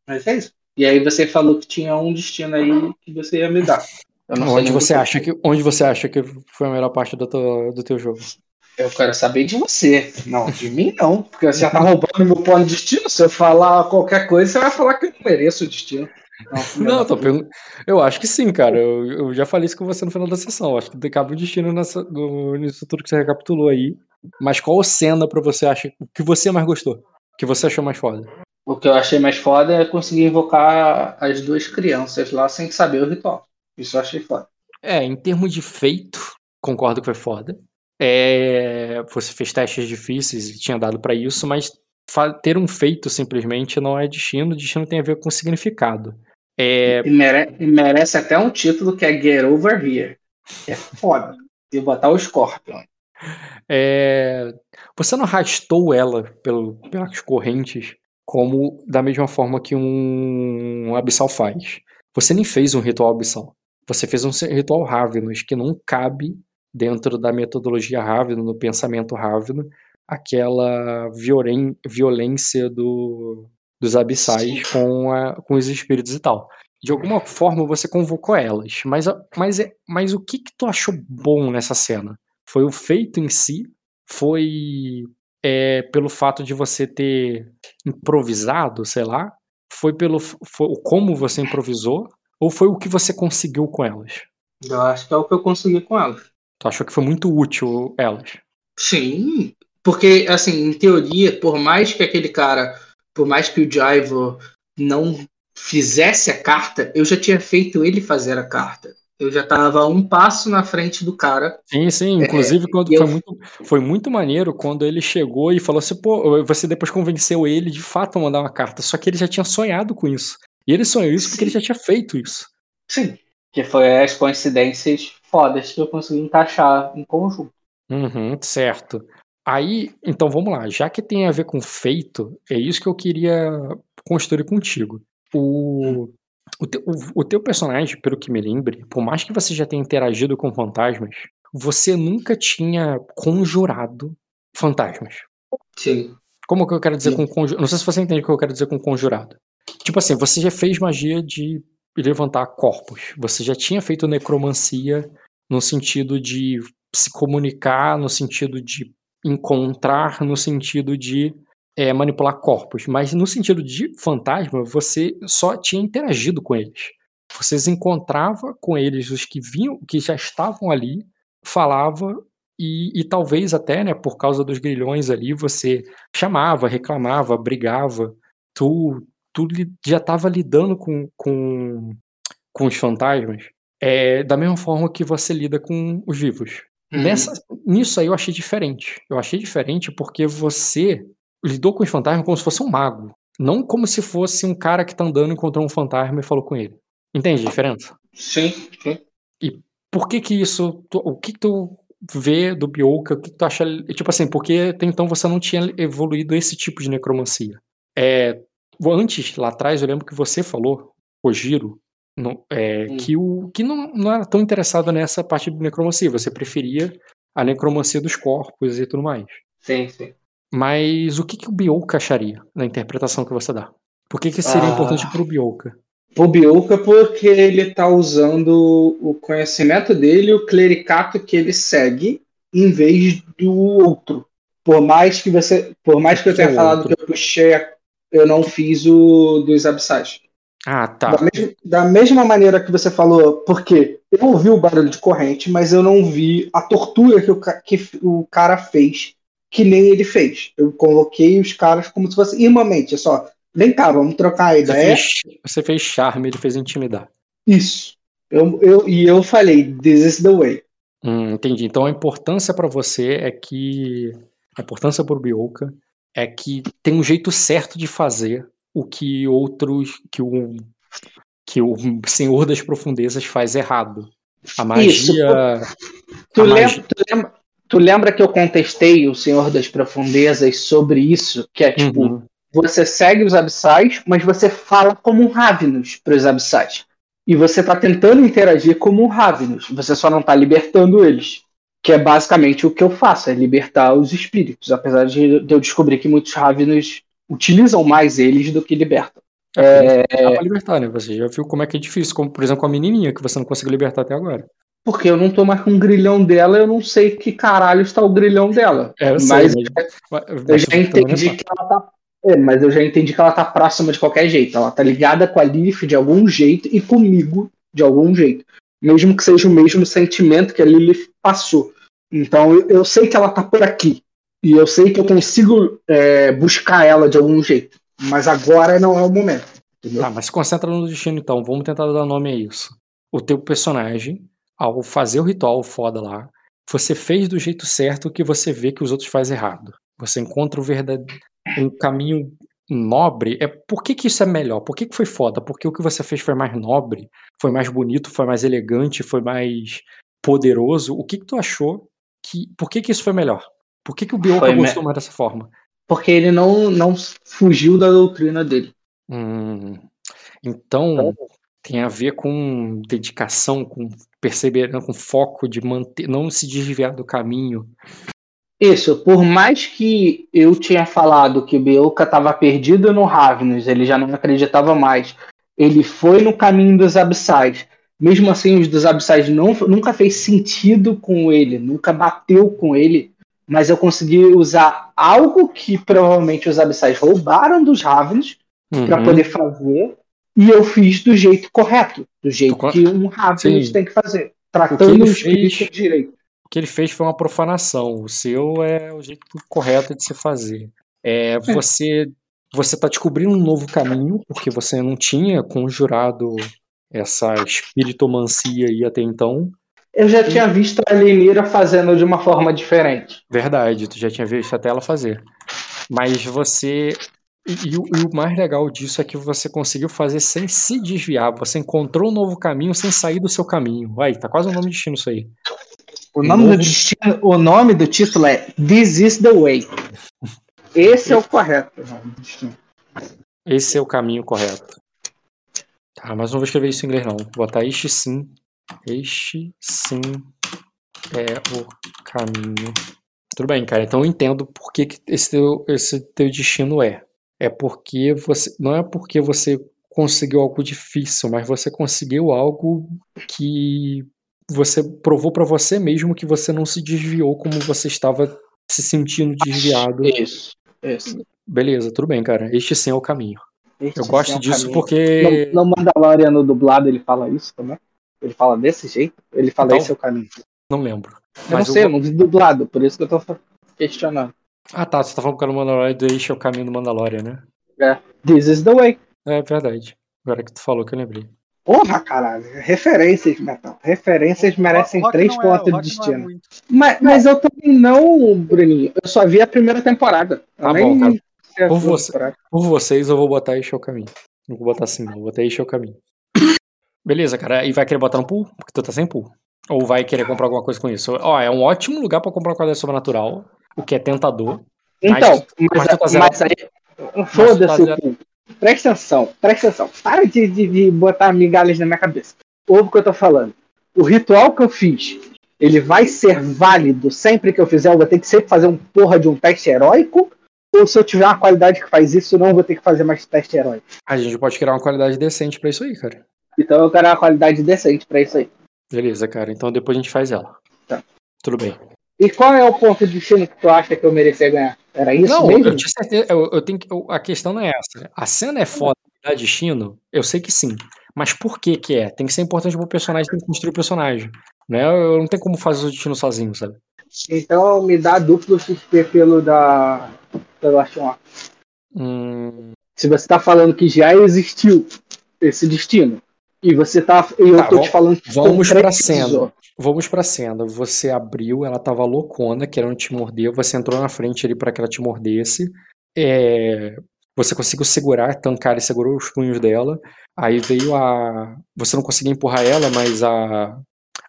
Mas é isso. E aí você falou que tinha um destino aí que você ia me dar. onde você acha que onde você acha que foi a melhor parte do teu, do teu jogo? Eu quero saber de você. Não, de mim não. Porque você já tá roubando meu plano de destino. Se eu falar qualquer coisa, você vai falar que eu não mereço o destino. Não, não tô perguntando. Eu acho que sim, cara. Eu, eu, já falei isso com você no final da sessão. Acho que cabe o destino nessa, no, nisso tudo que você recapitulou aí. Mas qual cena pra você acha o que você mais gostou? Que você achou mais foda? O que eu achei mais foda é conseguir invocar as duas crianças lá sem saber o ritual. Isso eu achei foda. É, em termos de feito, concordo que foi foda. É, você fez testes difíceis e tinha dado para isso, mas ter um feito simplesmente não é destino, destino tem a ver com significado. É... E, mere e merece até um título que é Get Over Here. É foda. E botar o Scorpion. É... Você não arrastou ela pelo, pelas correntes como da mesma forma que um, um abissal faz. Você nem fez um ritual abissal. Você fez um ritual Ravenous que não cabe dentro da metodologia Ravena, no pensamento Ravena, aquela violen violência do, dos abissais com, a, com os espíritos e tal. De alguma forma você convocou elas, mas, mas, é, mas o que, que tu achou bom nessa cena? Foi o feito em si? Foi é, pelo fato de você ter improvisado, sei lá? Foi pelo foi, como você improvisou? Ou foi o que você conseguiu com elas? Eu acho que é o que eu consegui com elas. Tu achou que foi muito útil elas? Sim, porque, assim, em teoria, por mais que aquele cara, por mais que o Jaivo não fizesse a carta, eu já tinha feito ele fazer a carta. Eu já estava um passo na frente do cara. Sim, sim. Inclusive, é, quando foi, eu... muito, foi muito maneiro quando ele chegou e falou assim: pô, você depois convenceu ele de fato a mandar uma carta. Só que ele já tinha sonhado com isso. E ele sonhou isso porque ele já tinha feito isso. Sim. Que foi as coincidências fodas que eu consegui encaixar em conjunto. Uhum, certo. Aí, então vamos lá. Já que tem a ver com feito, é isso que eu queria construir contigo. O, o, te, o, o teu personagem, pelo que me lembre, por mais que você já tenha interagido com fantasmas, você nunca tinha conjurado fantasmas. Sim. Como que eu quero dizer Sim. com conjurado? Não sei se você entende o que eu quero dizer com conjurado. Tipo assim, você já fez magia de levantar corpos. Você já tinha feito necromancia no sentido de se comunicar, no sentido de encontrar, no sentido de é, manipular corpos. Mas no sentido de fantasma, você só tinha interagido com eles. Vocês encontrava com eles os que vinham, que já estavam ali, falava e, e, talvez até, né, por causa dos grilhões ali, você chamava, reclamava, brigava. Tu tu já estava lidando com, com, com os fantasmas é, da mesma forma que você lida com os vivos. Uhum. Nessa, nisso aí eu achei diferente. Eu achei diferente porque você lidou com os fantasmas como se fosse um mago. Não como se fosse um cara que tá andando, encontrou um fantasma e falou com ele. Entende a diferença? Sim, sim. E por que que isso... Tu, o que, que tu vê do Bioka? O que, que tu acha... Tipo assim, porque até então você não tinha evoluído esse tipo de necromancia. É, Antes, lá atrás, eu lembro que você falou, o Giro, no, é, hum. que, o, que não, não era tão interessado nessa parte de necromancia. Você preferia a necromancia dos corpos e tudo mais. Sim, sim. Mas o que, que o Bioka acharia na interpretação que você dá? Por que, que seria ah, importante para o Bioka? Pro Bioka, porque ele está usando o conhecimento dele, o clericato que ele segue, em vez do outro. Por mais que você, por mais que eu tenha falado outro? que eu puxei a eu não fiz o dos abissais. Ah, tá. Da, da, mesma maneira que você falou, porque eu ouvi o barulho de corrente, mas eu não vi a tortura que o, que o cara fez, que nem ele fez. Eu coloquei os caras como se fosse irmãmente, é só, vem cá, vamos trocar a ideia. Você fez, você fez charme, ele fez intimidar. Isso. Eu, eu, e eu falei, this is the way. Hum, entendi. Então a importância para você é que. A importância para o Bioka é que tem um jeito certo de fazer o que outros que o que o Senhor das Profundezas faz errado. A magia. Isso, tu, a lembra, magia... Tu, lembra, tu, lembra, que eu contestei o Senhor das Profundezas sobre isso? Que é tipo, uhum. você segue os abissais, mas você fala como um Ravenous para os abissais. E você está tentando interagir como um Ravenous, você só não está libertando eles que é basicamente o que eu faço, é libertar os espíritos, apesar de eu descobrir que muitos Ravenos utilizam mais eles do que libertam. É, é... Dá pra libertar, né? Você já viu como é que é difícil, como por exemplo com a menininha, que você não conseguiu libertar até agora. Porque eu não tô mais com o grilhão dela, eu não sei que caralho está o grilhão dela. É, eu mas, sei, mas, eu já entendi que ela tá. É, mas eu já entendi que ela tá próxima de qualquer jeito. Ela tá ligada com a Lilith de algum jeito e comigo de algum jeito. Mesmo que seja o mesmo sentimento que a Lilith passou. Então eu, sei que ela tá por aqui. E eu sei que eu consigo é, buscar ela de algum jeito. Mas agora não é o momento. Entendeu? Tá, mas se concentra no destino então. Vamos tentar dar nome a isso. O teu personagem, ao fazer o ritual foda lá, você fez do jeito certo que você vê que os outros fazem errado. Você encontra o verdadeiro um caminho nobre. É por que, que isso é melhor? Por que, que foi foda? Porque o que você fez foi mais nobre, foi mais bonito, foi mais elegante, foi mais poderoso. O que, que tu achou que. Por que, que isso foi melhor? Por que, que o Bioka gostou mais dessa forma? Porque ele não, não fugiu da doutrina dele. Hum, então, tem a ver com dedicação, com perseverança, com foco de manter, não se desviar do caminho. Isso, por mais que eu tinha falado que o Bioka estava perdido no Ravnus, ele já não acreditava mais. Ele foi no caminho dos abissais. Mesmo assim, os dos Abissais não, nunca fez sentido com ele, nunca bateu com ele, mas eu consegui usar algo que provavelmente os Abissais roubaram dos Ravens uhum. para poder fazer, e eu fiz do jeito correto, do jeito que um Ravens tem que fazer. Tratando o fez- espírito direito. O que ele fez foi uma profanação. O seu é o jeito correto de se fazer. É, você você está descobrindo um novo caminho porque você não tinha conjurado essa espiritomancia aí até então. Eu já tinha visto a Lenira fazendo de uma forma diferente. Verdade, tu já tinha visto até ela fazer. Mas você. E, e o, e o mais legal disso é que você conseguiu fazer sem se desviar. Você encontrou um novo caminho sem sair do seu caminho. Vai, tá quase o nome de destino isso aí. O nome, Novo- do destino, o nome do título é This is the Way. Esse é o correto. Esse é o caminho correto. Tá, mas não vou escrever isso em inglês, não. Vou botar este sim. Este sim é o caminho. Tudo bem, cara. Então eu entendo por que, que esse, teu, esse teu destino é. É porque você. Não é porque você conseguiu algo difícil, mas você conseguiu algo que você provou pra você mesmo que você não se desviou como você estava se sentindo desviado. Isso. Isso. Beleza, tudo bem, cara. Este sim é o caminho. Esse Eu gosto é disso caminho. porque. No, no Mandalorian no dublado ele fala isso também? Ele fala desse jeito? Ele fala Então, esse é o caminho. Não lembro. Eu Mas não sei, eu eu não vi dublado, por isso que eu tô questionando. Ah, tá. Você tá falando que o Mandalorian deixa o caminho do Mandalorian, né? This is the way. É verdade. Agora que tu falou que eu lembrei. Porra, caralho. Referências, Metal. Referências merecem Rock três não é- pontos de é destino. muito. mas, mas eu também não, Bruninho. Eu só vi a primeira temporada. Eu Tá nem bom, cara. Por você. Por vocês, eu vou botar este é o caminho. Não vou botar assim, não. Vou botar este é o caminho. Beleza, cara. E vai querer botar no pool? Porque tu tá sem pool. Ou vai querer comprar alguma coisa com isso? Ó, é um ótimo lugar pra comprar um quadro sobrenatural. O que é tentador. Então, mas mas, tu tá mas aí. Foda-se. zero- o cu. Presta atenção, presta atenção. Para de, de, de botar migalhas na minha cabeça. Ouve o que eu tô falando. O ritual que eu fiz, ele vai ser válido sempre que eu fizer? Eu vou ter que sempre fazer um porra de um teste heróico? Ou se eu tiver uma qualidade que faz isso, eu não vou ter que fazer mais teste heróico? A gente pode criar uma qualidade decente pra isso aí, cara. Então eu quero uma qualidade decente pra isso aí. Beleza, cara. Então depois a gente faz ela. Tá. Tudo bem. E qual é o ponto de destino que tu acha que eu merecia ganhar? Era isso não, mesmo? eu tinha certeza. Eu, eu tenho que, eu- a questão não é essa. A cena é foda, dá destino? Eu sei que sim. Mas por que que é? Tem que ser importante pro personagem, tem que construir o personagem. Né? Eu não tenho como fazer o destino sozinho, sabe? Então me dá duplo XP pelo da. Hum, Se você tá falando que já existiu esse destino, e você tá. E eu Tá, tô te falando que vamos pra cena. vamos pra cena. Você abriu, ela tava loucona, querendo te morder. Você entrou na frente ali pra que ela te mordesse. É, Você conseguiu segurar, tancar e segurou os punhos dela. Aí veio a. Você não conseguia empurrar ela, mas a.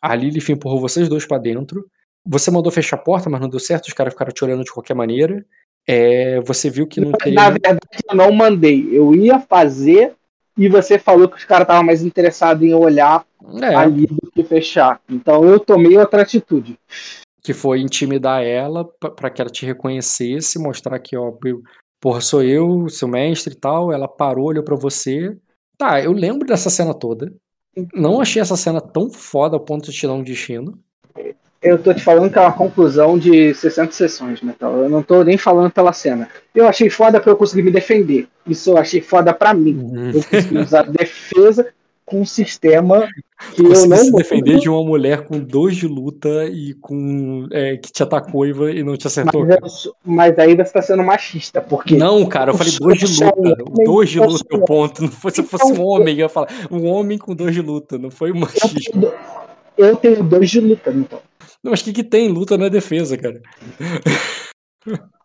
A Lilith empurrou vocês dois pra dentro. Você mandou fechar a porta, mas não deu certo. Os caras ficaram te olhando de qualquer maneira. É, Você viu que não Na teria. verdade, eu não mandei. Eu ia fazer e você falou que os caras estavam mais interessados em olhar É, ali do que fechar. Então eu tomei outra atitude. que foi intimidar ela pa- pra que ela te reconhecesse, mostrar que, ó, eu- porra, sou eu, seu mestre e tal. Ela parou, olhou pra você. Tá, eu lembro dessa cena toda. Não achei essa cena tão foda ao ponto de te dar um destino. Eu tô te falando que é uma conclusão de 60 sessões, Metal. Eu não tô nem falando pela cena. Eu achei foda pra eu conseguir me defender. Isso eu achei foda pra mim. Eu consegui usar defesa com um sistema que eu Consegui não se defender de uma mulher com dois de luta e com. é, que te atacou e não te acertou. Mas, eu mas aí você tá sendo machista, porque Não, cara, eu falei Eu dois de um luta. Dois de eu luta é o ponto. Não foi, se fosse um Então, homem, eu ia falar. Um homem com dois de luta, não foi um eu eu tenho dois de luta, então. Não, mas o que, que tem? Luta não é defesa, cara.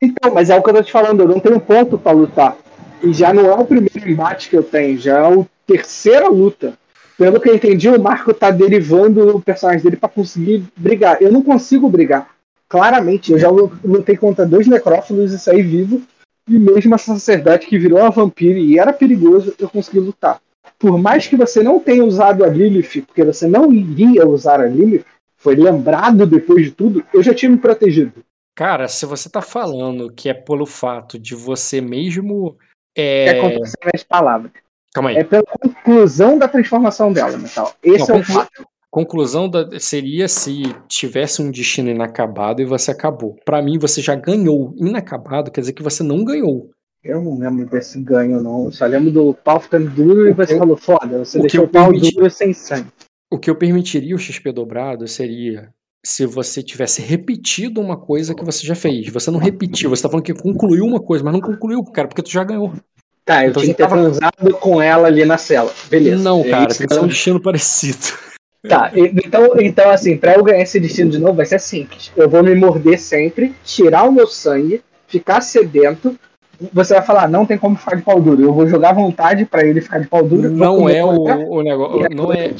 Então, mas é o que eu tô te falando, eu não tenho ponto pra lutar. E já não é o primeiro embate que eu tenho, já é a terceira luta. Pelo que eu entendi, o Marco tá derivando o personagem dele pra conseguir brigar. Eu não consigo brigar. Claramente, eu já lu- lutei contra dois necrófilos e saí vivo. E mesmo essa sacerdote que virou uma vampira e era perigoso, eu consegui lutar. Por mais que você não tenha usado a Lilith, porque você não iria usar a Lilith, foi lembrado depois de tudo, eu já tinha me protegido. Cara, se você tá falando que é pelo fato de você mesmo. que É... aconteceu nas palavras. Calma aí. É pela conclusão da transformação dela, Metal. Esse Não, é o conclu- fato. Conclusão da- seria se tivesse um destino inacabado e você acabou. Pra mim, você já ganhou. Inacabado quer dizer que você não ganhou. Eu não lembro desse ganho, não. Eu só lembro do pau ficando duro e você eu- falou, foda, você deixou o pau permiti- duro sem sangue. O que eu permitiria o XP dobrado seria se você tivesse repetido uma coisa que você já fez. Você não repetiu, você tá falando que concluiu uma coisa, mas não concluiu, cara, porque tu já ganhou. Tá, eu Então tinha que ter tava- transado com ela ali na cela. Beleza. Não, É cara, isso tem que que ser um eu- destino parecido. Tá, então, então assim, pra eu ganhar esse destino de novo vai ser simples. Eu vou me morder sempre, tirar o meu sangue, ficar sedento. Você vai falar, não tem como ficar de pau duro. Eu vou jogar à vontade pra ele ficar de pau duro. Não é o, o negócio. Não é,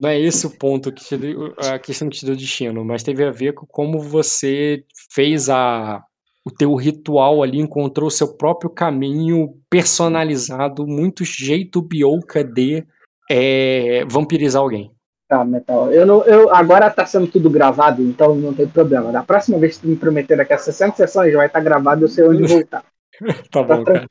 não é esse o ponto que te deu, a questão que te deu destino, mas teve a ver com como você fez a o teu ritual ali, encontrou o seu próprio caminho personalizado, muito jeito bioca de é, vampirizar alguém. Tá, Metal. Eu não, eu, agora tá sendo tudo gravado, então não tem problema. Da próxima vez que tu me prometer daqui a 60 sessões, já vai estar gravado eu sei onde voltar. Tá Tá bom, cara.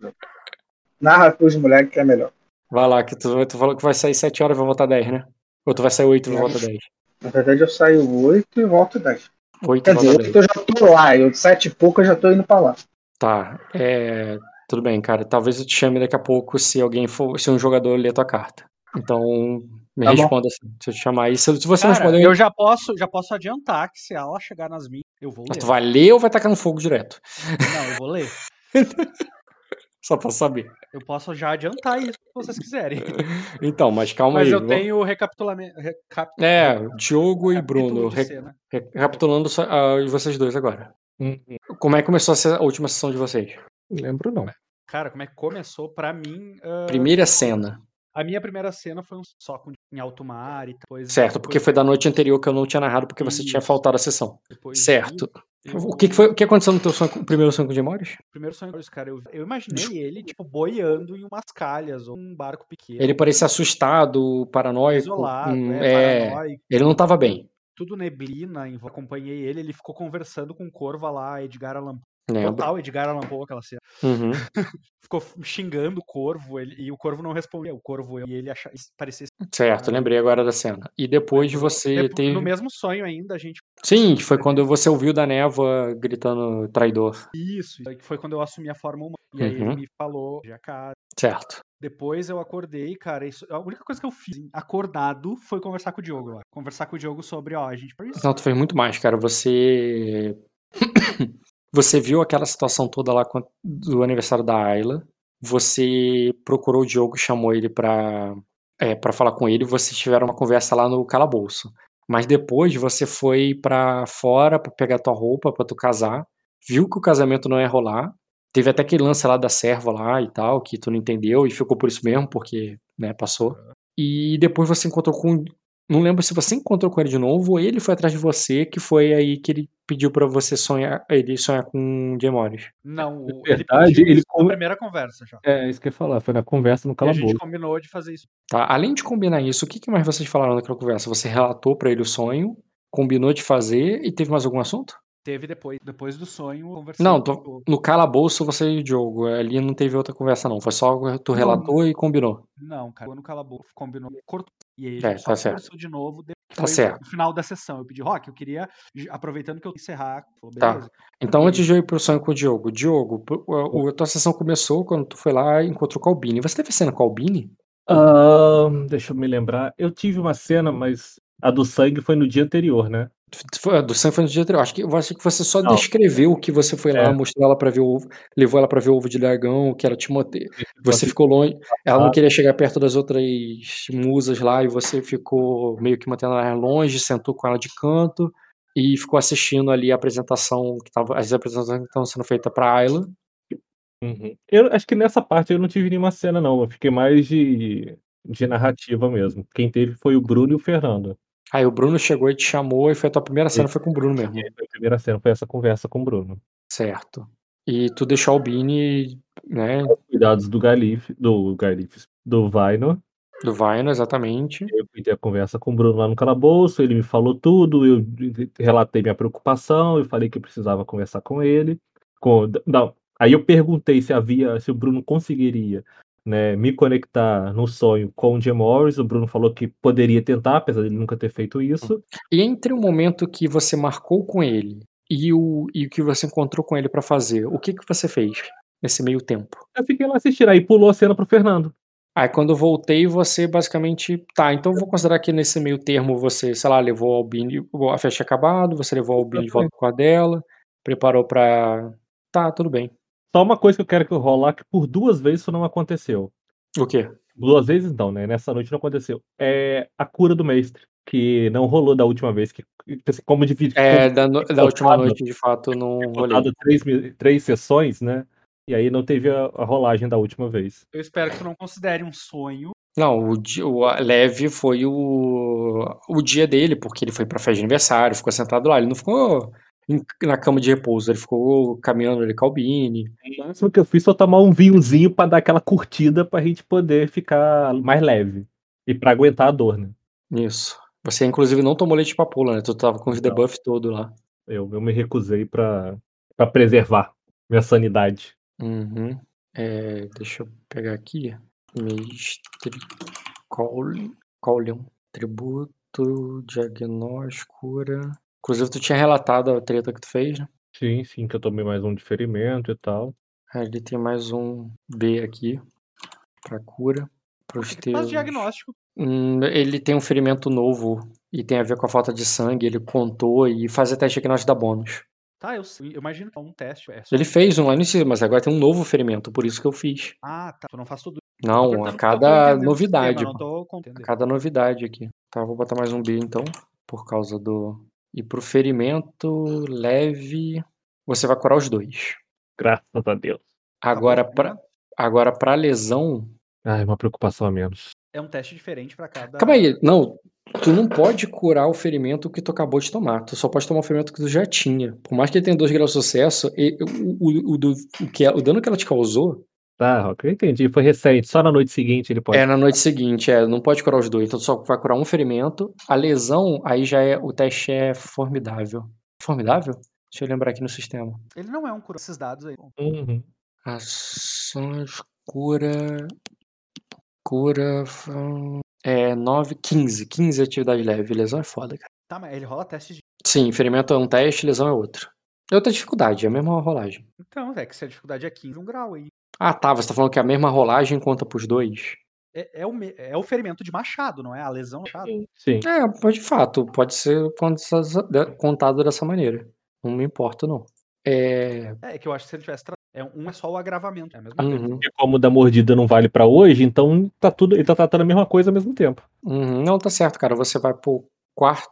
Narra pros moleques que é melhor. Vai lá, que tu, tu falou que vai sair 7 horas e vai voltar 10, né? Ou tu vai sair 8 e vai voltar 10? Na verdade, eu saio 8 e volto 10. 8 e Quer volta dizer, 10. 8 eu já tô lá, eu de 7 e pouco eu já tô indo pra lá. Tá, é. Tudo bem, cara. Talvez eu te chame daqui a pouco se alguém for. Se um jogador ler tua carta. Então, me Tá responda assim. Se eu te chamar aí. Se, se você Cara, responder, eu já posso, já posso adiantar que se ela chegar nas minhas, eu vou Mas ler. tu vai ler ou vai tacar no fogo direto? Não, eu vou ler. Só pra saber. Eu posso já adiantar isso se vocês quiserem. Então, mas calma Mas aí. eu vamos- tenho o recapitulamento. Recap... É, Diogo e Bruno. re- cena. re- Recapitulando e vocês dois agora. Uhum. Como é que começou a, ser a última sessão de vocês? Lembro não. Cara, como é que começou pra mim? ah, Primeira cena. A minha primeira cena foi um só com em alto mar e depois. Certo, porque foi da noite anterior que eu não tinha narrado porque você tinha faltado a sessão. depois Certo. disso, O que, que foi, o que aconteceu no teu sonho, o primeiro sonho com o Demórios? O primeiro sonho, cara, eu, eu imaginei ele, tipo, boiando em umas calhas ou um barco pequeno. Ele parecia assustado, paranoico. isolado, hum, é, é, paranoico. ele não tava bem. Tudo neblina, acompanhei ele, ele ficou conversando com o Corva lá, Edgar Allan. Lembro. Total, Edgar Allan Poe, aquela cena. Uhum. Ficou xingando o Corvo, ele- e o Corvo não respondia. O Corvo, e ele acha, parecia... Certo, lembrei agora da cena. E depois você Depo- teve. No mesmo sonho ainda, a gente... Sim, que foi quando você ouviu da névoa gritando traidor. Isso, que foi quando eu assumi a forma humana. E aí Uhum. ele me falou, já cara... Certo. Depois eu acordei, cara. Isso, a única coisa que eu fiz acordado foi conversar com o Diogo lá. Conversar com o Diogo sobre, ó, a gente. Não, tu fez muito mais, cara. Você. Você viu aquela situação toda lá do aniversário da Ayla. Você procurou o Diogo, chamou ele pra, é, pra falar com ele. Vocês tiveram uma conversa lá no calabouço. Mas depois você foi pra fora pra pegar tua roupa pra tu casar. Viu que o casamento não ia rolar. Teve até aquele lance lá da serva lá e tal, que tu não entendeu e ficou por isso mesmo, porque, né, passou. E depois você encontrou com. Não lembro se você encontrou com ele de novo ou ele foi atrás de você, que foi aí que ele pediu pra você sonhar. Ele sonhar com Demórios. Não, o- Na verdade, ele na come- primeira conversa já. É, isso que eu ia falar, foi na conversa no E a gente calabouço. combinou de fazer isso. Tá? Além de combinar isso, o que, que mais vocês falaram naquela conversa? Você relatou pra ele o sonho, combinou de fazer e teve mais algum assunto? Teve depois, depois do sonho, conversando Não, com o tô- no calabouço você e o Diogo. Ali não teve outra conversa, não. Foi só tu Não. relatou e combinou. Não, cara, no calabouço combinou, cortou. E aí a É, gente só tá certo. conversou de novo. depois Tá. No final da sessão, eu pedi, Rock, eu queria, aproveitando que eu encerrar, falou, Tá. beleza. Então, Ok. antes de eu ir pro sonho com o Diogo, Diogo, o- a tua sessão começou quando tu foi lá e encontrou com o Albini. Você teve cena com o Albini? Ah, deixa eu me lembrar. Eu tive uma cena, mas a do sangue foi no dia anterior, né? Foi- Do sangue foi no dia anterior. Acho que, eu acho que você só Não. descreveu que você foi lá, É. mostrou ela pra ver o ovo, levou ela pra ver o ovo de dragão, que era Timoteu. Você ficou longe, ela não Ah. queria chegar perto das outras musas lá e você ficou meio que mantendo ela longe, sentou com ela de canto e ficou assistindo ali a apresentação que tava, as apresentações que estavam sendo feitas pra Ayla. Uhum. Eu acho que nessa parte eu não tive nenhuma cena, não. Eu fiquei mais de, de narrativa mesmo. Quem teve foi o Bruno e o Fernando. Aí o Bruno chegou e te chamou e foi a tua primeira cena, foi com o Bruno mesmo. A primeira cena foi essa conversa com o Bruno. Certo. E tu deixou o Albini, né, Cuidados do Galif, do Galif, do Vaino. do Vaino, exatamente. Eu fui ter a conversa com o Bruno lá no calabouço, ele me falou tudo, eu relatei minha preocupação, eu falei que eu precisava conversar com ele. Com, não, aí eu perguntei se havia, se o Bruno conseguiria né, me conectar no sonho com o Jim Morris. O Bruno falou que poderia tentar, apesar de ele nunca ter feito isso. E entre o momento que você marcou com ele e o, e o que você encontrou com ele pra fazer, o que que você fez nesse meio tempo? Eu fiquei lá assistindo, aí pulou a cena pro Fernando. Aí quando eu voltei, você basicamente. Tá, então eu vou considerar que nesse meio termo você, sei lá, levou o Albini. A festa tinha acabado, você levou o Albini de volta com a dela, preparou pra. Tá, tudo bem. Só uma coisa que eu quero que rolar, que por duas vezes isso não aconteceu. O quê? Duas vezes não, né? Nessa noite não aconteceu. É a cura do mestre, que não rolou da última vez. Que, assim, como dividir. É, da, no- da última noite, de fato, não rolei. Rodado três, três sessões, né? E aí não teve a, a rolagem da última vez. Eu espero que tu não considere um sonho. Não, o, o leve foi o, o dia dele, porque ele foi pra festa de aniversário, ficou sentado lá. Ele não ficou em- na cama de repouso, ele ficou caminhando ali com Albini. O máximo que eu fiz foi tomar um vinhozinho pra dar aquela curtida pra gente poder ficar mais leve. E pra aguentar a dor, né? Isso. Você, inclusive, não tomou leite de papoula, né? Tu tava com os debuff todo lá. Eu, eu me recusei pra, pra preservar minha sanidade. Uhum. É, deixa eu pegar aqui. Mestre Col- Collion. Tributo, diagnóstico, cura. Inclusive, tu tinha relatado a treta que tu fez, né? Sim, sim, que eu tomei mais um de ferimento e tal. Ah, Ele tem mais um B aqui pra cura. Pros tu faz teus... diagnóstico. Hum, ele tem um ferimento novo e tem a ver com a falta de sangue. Ele contou e fazer teste diagnóstico dá bônus. Tá, eu, eu imagino que é um teste. É só- Ele fez um lá no início, mas agora tem um novo ferimento, por isso que eu fiz. Ah, tá. Tu não faz tudo. Não, a eu cada novidade. sistema. A cada novidade aqui. Tá, vou botar mais um B então, por causa do. E pro ferimento leve, você vai curar os dois. Graças a Deus. Agora, bom, pra, agora pra lesão. Ai, uma preocupação a menos. É um teste diferente pra cada. Calma aí, não. Tu não pode curar o ferimento que tu acabou de tomar. Tu só pode tomar o ferimento que tu já tinha. Por mais que ele tenha dois graus de sucesso, e- o, o, o, o que, o dano que ela te causou Tá, Rock, eu entendi. Foi recente. Só na noite seguinte ele pode. é na noite seguinte. É, não pode curar os dois. Então tu só vai curar um ferimento. A lesão, aí já é. O teste é formidável. Formidável? Deixa eu lembrar aqui no sistema. Ele não é um cura esses dados aí. Uhum. Ações, cura. Cura. É 9, 15. 15 atividade leve. Lesão é foda, cara. Tá, mas ele rola teste de. Sim, ferimento é um teste, lesão é outro. É outra dificuldade, é a mesma rolagem. Então, é que se a dificuldade é 15, um grau aí. Ah, tá. Você tá falando que a mesma rolagem conta pros dois? É, é o, é o ferimento de machado, não é? A lesão do machado. Sim. É, pode, de fato, pode ser contado dessa maneira. Não me importa, não. É. É que eu acho que se ele tivesse. Tra... É, um é só o agravamento. É a mesma coisa. Uhum, Porque como da mordida não vale pra hoje, então tá tudo. Ele tá tratando a mesma coisa ao mesmo tempo. uhum. Não, tá certo, cara. Você vai pro quarto.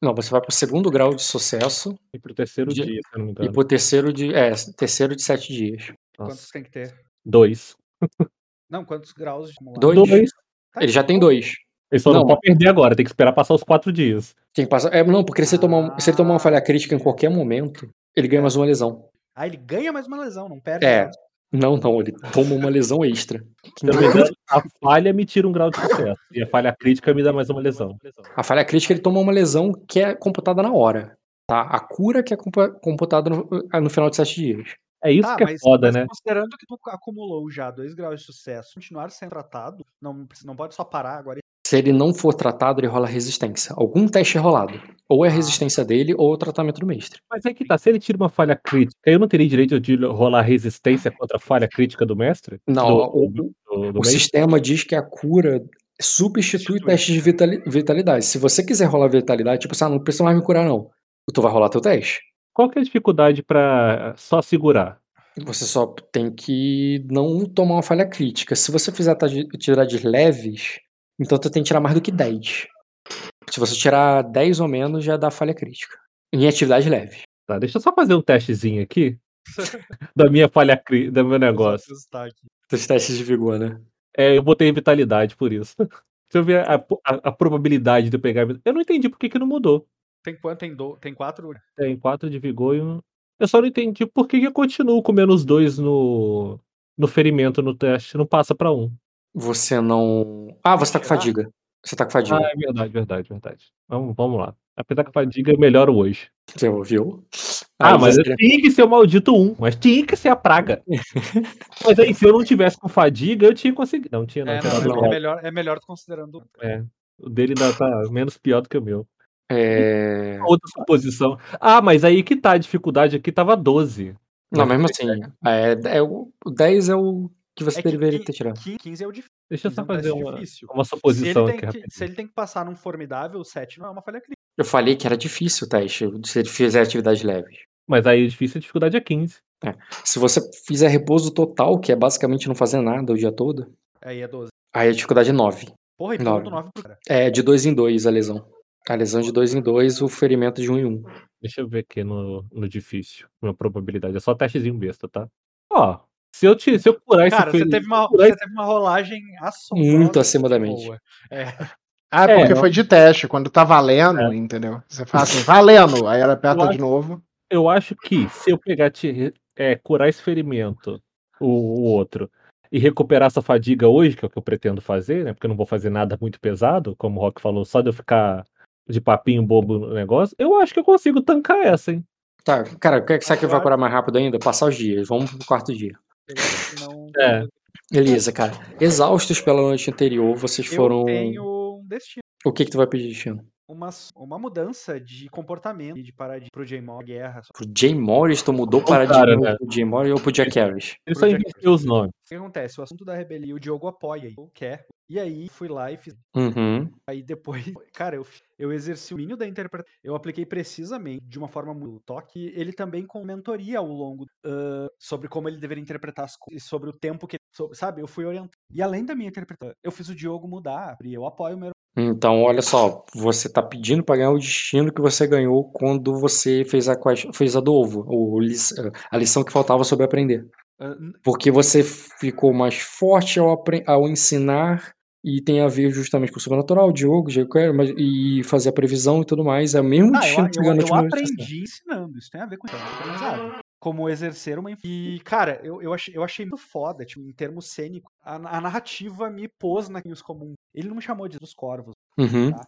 Não, você vai pro segundo grau de sucesso E pro terceiro De- dia, se não me e engano. pro terceiro de. É, terceiro de sete dias. Quantos tem que ter? Dois. Não, quantos graus de acumular? Dois. Dois. Tá, Ele já tem dois. Ele só não, Não. pode perder agora, tem que esperar passar os quatro dias. Tem que passar. É, não, porque se ele, tomar, se ele tomar uma falha crítica em qualquer momento, ele ganha mais uma lesão. Ah, ele ganha mais uma lesão, não perde. É. Não, não, ele toma uma lesão extra. A falha me tira um grau de sucesso. E a falha crítica me dá mais uma lesão. A falha crítica ele toma uma lesão que é computada na hora. Tá? A cura que é compu- computada no, no final de sete dias. É isso Tá, que é mas, foda, mas né? considerando que tu acumulou já dois graus de sucesso, continuar sendo tratado, não, não pode só parar agora. e- Se ele não for tratado, ele rola resistência. Algum teste é rolado. Ou é a Ah. resistência dele, ou é o tratamento do mestre. Mas é que tá, se ele tira uma falha crítica, eu não teria direito de rolar resistência contra a falha crítica do mestre? Não, Do- o, do- do o mestre? sistema diz que a cura substitui Substitui. testes de vitali- vitalidade. Se você quiser rolar vitalidade, tipo assim, ah, não precisa mais me curar, não. Tu vai rolar teu teste. Qual que é a dificuldade pra só segurar? Você só tem que não tomar uma falha crítica. Se você fizer ati- atividades leves, então tu tem que tirar mais do que 10. Se você tirar 10 ou menos, já dá falha crítica. Em atividade leve. Tá, deixa eu só fazer um testezinho aqui da minha falha crítica, do meu negócio. Dos testes de vigor, né? É, eu botei vitalidade por isso. Deixa eu ver a, a- a probabilidade de eu pegar. Eu não entendi por que, que não mudou. Tem quanto? Tem, do... tem quatro? Tem 4 de vigor e um. Eu só não entendi por que, que eu continuo com menos 2 no, no ferimento no teste. Não passa pra 1. Um. Você não. Ah, você tá com fadiga. Você tá com fadiga. Ah, é verdade, verdade, verdade. Vamos, vamos lá. Apesar que a fadiga melhora hoje. Você ouviu? Ah, Aí mas você- tinha que ser o maldito 1, mas tinha que ser a praga. mas aí, se eu não tivesse com fadiga, eu tinha conseguido. Não tinha, não. É, não, dado é, melhor, é melhor considerando. É, o dele ainda tá menos pior do que o meu. É... Outra suposição. Ah, mas aí que tá, a dificuldade aqui tava 12. Não, Mas mesmo assim. É, é, o o 10 é o que você É que deveria qui- ter tirado. qui- 15 é o difícil. Deixa eu 15 só é fazer uma, difícil. uma Se ele, suposição tem aqui que, se ele tem que passar num formidável, o 7 não é uma falha crítica. Eu falei que era difícil o teste, se ele fizer atividades leves. Mas aí é difícil, a dificuldade é 15. Se você fizer repouso total, que é basicamente não fazer nada o dia todo, Aí é 12. aí a dificuldade é 9. Porra, e pulou Nove. do 9 pro cara. É de 2 em 2 a lesão. A lesão de 2 em 2, o ferimento de 1 um em 1. Um. Deixa eu ver aqui no, no difícil. Minha probabilidade. É só testezinho besta, tá? Ó, se eu, te, se eu curar esse Cara, você ferimento- teve, uma, curar você teve uma rolagem assombrosa. Muito acima da média. boa. É. Ah, É, porque eu- foi de teste. Quando tá valendo, entendeu? Você fala assim, valendo. Aí ela aperta de novo. eu acho que se eu pegar te, é, curar esse ferimento, o, o outro, e recuperar essa fadiga hoje, que é o que eu pretendo fazer, né? Porque eu não vou fazer nada muito pesado, como o Rock falou, só de eu ficar de papinho bobo no negócio, eu acho que eu consigo tancar essa, hein? Tá, cara, o que sabe que vai curar mais rápido ainda? Passar os dias. Vamos pro quarto dia. Não- É. Beleza, cara. Exaustos pela noite anterior, vocês Eu foram. tenho um destino. O que que tu vai pedir, destino? Uma, uma mudança de comportamento e de paradigma pro J-Mod guerra. Pro Jay Morris, tu mudou para cara, de né? pro Jay Morris ou pro Jack Harris? Ele só inverteu os nomes. O que acontece? O assunto da rebelião, o Diogo apoia, eu quer. E aí fui lá e fiz. Uhum. Aí depois, cara, eu, eu exerci o domínio da interpretação. Eu apliquei precisamente, de uma forma muito toque, ele também com mentoria ao longo ah, sobre como ele deveria interpretar as coisas, e sobre o tempo que. sobre- sabe, eu fui orientando. E além da minha interpretação, eu fiz o Diogo mudar, e eu apoio o meu. Então, olha só, você tá pedindo pra ganhar o destino que você ganhou quando você fez a, fez a do ovo, o lis- a lição que faltava sobre aprender. ah, Porque você ficou mais forte ao, ao ensinar e tem a ver justamente com o sobrenatural, o Diogo, mas- e fazer a previsão e tudo mais. É o mesmo Ah, destino eu, que eu, eu ensinou. aprendi ensinando, isso tem a ver com isso. Como exercer uma. E, cara, eu, eu, achei, eu achei muito foda, tipo, em termos cênicos. A, a narrativa me pôs naqueles como. Ele não me chamou de dos corvos. Uhum. Ah,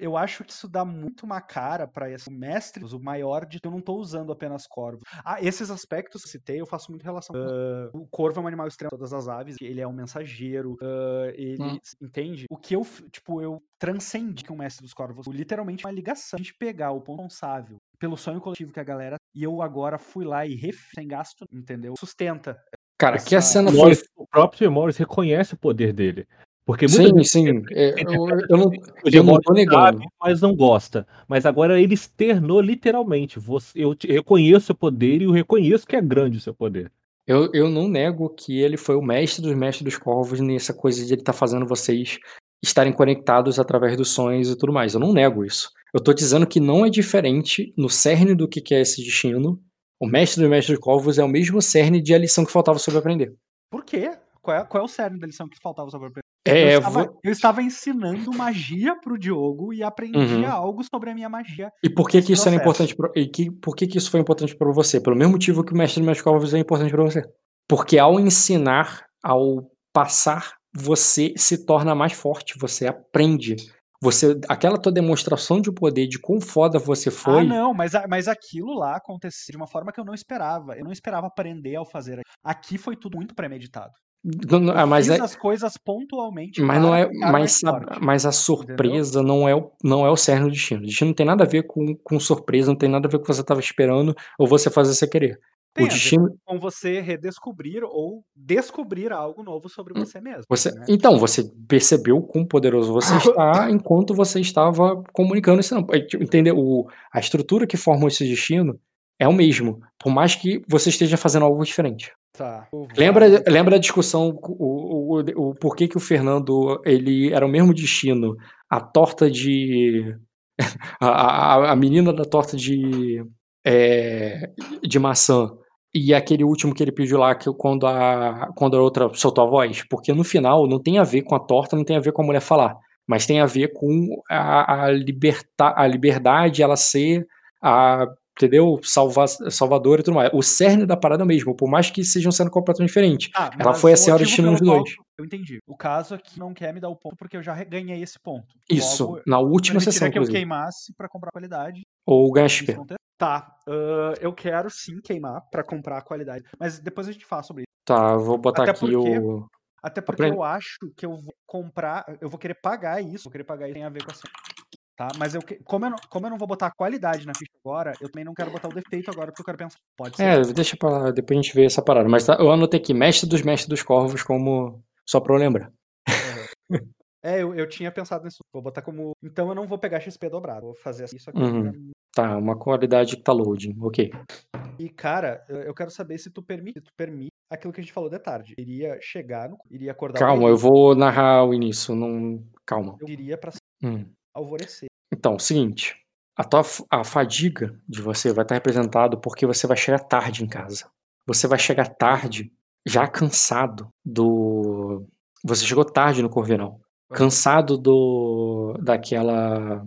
eu acho que isso dá muito uma cara pra esse mestre, o maior de eu não tô usando apenas corvos. Ah, esses aspectos que eu citei, eu faço muito relação. Ah, o corvo é um animal extremo, todas as aves, ele é um mensageiro, ah, ele Hum. entende. O que eu, tipo, eu transcendi com o mestre dos corvos, literalmente uma ligação, a gente pegar o ponto responsável pelo sonho coletivo que a galera, e eu agora fui lá e ref, sem gasto, entendeu? Sustenta. Cara, que a Essa- cena foi. Morris- o próprio Morris reconhece o poder dele. Porque muita Sim, gente sim. é, eu, eu não, o eu não tô negando. sabe, mas não gosta. Mas agora ele externou literalmente. Você, eu te- reconheço o seu poder e eu reconheço que é grande o seu poder. Eu, eu não nego que ele foi o mestre dos mestres dos corvos nessa coisa de ele estar fazendo vocês estarem conectados através dos sonhos e tudo mais. Eu não nego isso. Eu tô dizendo que não é diferente no cerne do que é esse destino. O mestre dos mestres dos corvos é o mesmo cerne de a lição que faltava sobre aprender. Por quê? Qual é, qual é o cerne da lição que faltava sobre a É, eu, estava, vo- eu estava ensinando magia pro Diogo e aprendia Uhum. algo sobre a minha magia. E por que que isso era processo. importante pra, e que, por que que isso foi importante para você? Pelo mesmo motivo que o mestre dos mestres dos corvos é importante para você. Porque ao ensinar, ao passar, você se torna mais forte, você aprende. Você, aquela tua demonstração de poder, de quão foda você Ah, foi, não, mas, mas aquilo lá aconteceu de uma forma que eu não esperava. Eu não esperava aprender ao fazer. Aqui foi tudo muito premeditado. Não, não, ah, mas fiz é, as coisas pontualmente. mas não é, mas, a- mas a surpresa não é, o, não é o cerne do destino. O destino não tem nada a ver com, com surpresa, não tem nada a ver com o que você estava esperando ou você fazer sem querer. Tem o destino, com você redescobrir ou descobrir algo novo sobre Hum, você mesmo. Você, né? então, você percebeu quão poderoso você está enquanto você estava comunicando isso. Entendeu? O, a estrutura que forma esse destino é o mesmo, por mais que você esteja fazendo algo diferente. Tá. Lembra, lembra a discussão, o, o, o porquê que o Fernando ele era o mesmo destino, a torta de. A, a, a menina da torta de. É, de maçã. E aquele último que ele pediu lá, que quando a, quando a outra soltou a voz, porque no final não tem a ver com a torta, não tem a ver com a mulher falar, mas tem a ver com a, a, a liberdade, ela ser a, entendeu? Salva, salvadora e tudo mais. O cerne da parada é mesmo, por mais que sejam sendo completamente diferentes. Ah, Ela foi a senhora destino dos dois. Eu entendi. O caso aqui não quer me dar o ponto porque eu já ganhei esse ponto. Isso, Logo, na última sessão, que eu queimasse pra comprar qualidade. Ou ganhar XP. Tá, ah, eu quero sim queimar pra comprar a qualidade. Mas depois a gente fala sobre isso. Tá, vou botar Até aqui porque- o. Até porque Aprende- eu acho que eu vou comprar, eu vou querer pagar isso, vou querer pagar isso tem a ver com a tá? Mas eu, como, eu não, como eu não vou botar a qualidade na ficha agora, eu também não quero botar o defeito agora, porque eu quero pensar. Pode ser. É, deixa pra lá, depois a gente vê essa parada. Mas tá, eu anotei aqui, mestre dos mestres dos corvos, como. Só pra eu lembrar. É, eu, eu tinha pensado nisso. Vou botar como. Então eu não vou pegar XP dobrado. Vou fazer isso aqui. Uhum. pra- Tá, uma qualidade que tá loading, ok. E, cara, eu quero saber se tu permite, tu permite aquilo que a gente falou de tarde. Iria chegar, no, iria acordar. Calma, eu vou narrar o início. Não... Calma. Eu iria pra Hum. alvorecer. Então, seguinte. A, tua, a fadiga de você vai estar representado porque você vai chegar tarde em casa. Você vai chegar tarde, já cansado do. Você chegou tarde no Corvinal. Cansado do. daquela.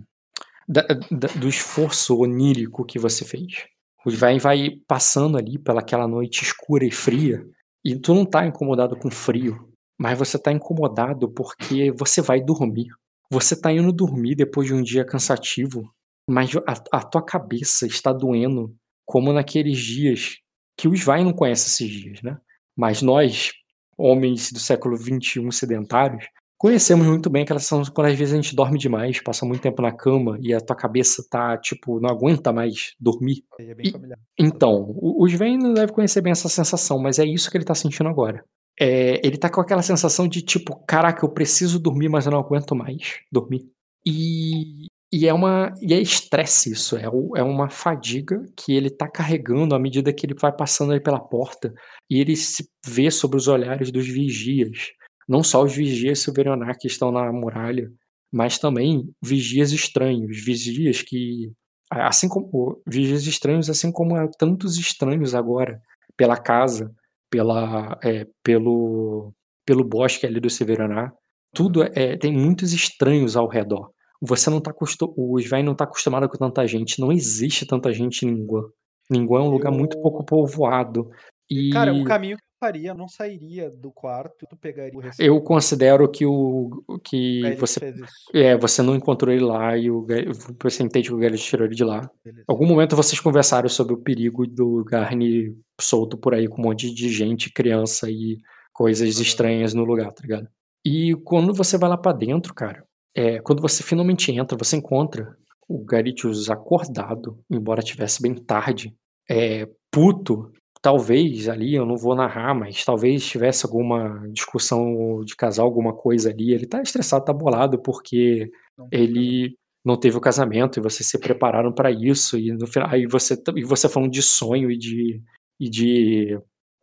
da- da- do esforço onírico que você fez. O Svain vai passando ali pelaquela noite escura e fria. E tu não tá incomodado com frio. Mas você tá incomodado porque você vai dormir. Você tá indo dormir depois de um dia cansativo, mas a, a tua cabeça está doendo como naqueles dias que o Svain não conhece esses dias, né? Mas nós, homens do século XXI sedentários, conhecemos muito bem aquela sensação quando às vezes a gente dorme demais, passa muito tempo na cama e a tua cabeça tá, tipo, não aguenta mais dormir. É E-. Então, o, o Sven não deve conhecer bem essa sensação, mas é isso que ele tá sentindo agora. É, ele tá com aquela sensação de tipo, caraca, eu preciso dormir, mas eu não aguento mais dormir. E, e é uma e é estresse isso, é, é uma fadiga que ele tá carregando à medida que ele vai passando aí pela porta e ele se vê sobre os olhares dos vigias. Não só os vigias Silverionar que estão na muralha, mas também vigias estranhos, vigias que assim como vigias estranhos, assim como há tantos estranhos agora pela casa, pela é, pelo pelo bosque ali do Severaná, tudo é tem muitos estranhos ao redor. Você não tá acostum, o Sven não tá acostumado com tanta gente, não existe tanta gente em Ningguan. Ningguan é um lugar muito Eu- pouco povoado e Cara, o caminho que faria, eu não sairia do quarto, tu pegaria o recibo. eu considero que o que ele você é, você não encontrou ele lá e o você entende que o Galho tirou ele de lá. Beleza. Em algum momento vocês conversaram sobre o perigo do Garni solto por aí com um monte de gente, criança e coisas estranhas no lugar, tá ligado? E quando você vai lá pra dentro, cara, é, quando você finalmente entra, você encontra o Garitius acordado, embora tivesse bem tarde, é, puto, talvez ali, eu não vou narrar, mas talvez tivesse alguma discussão de casal, alguma coisa ali. Ele tá estressado, tá bolado, porque Não ele não teve o casamento e vocês se prepararam pra isso e no final aí você e você falando de sonho e de e de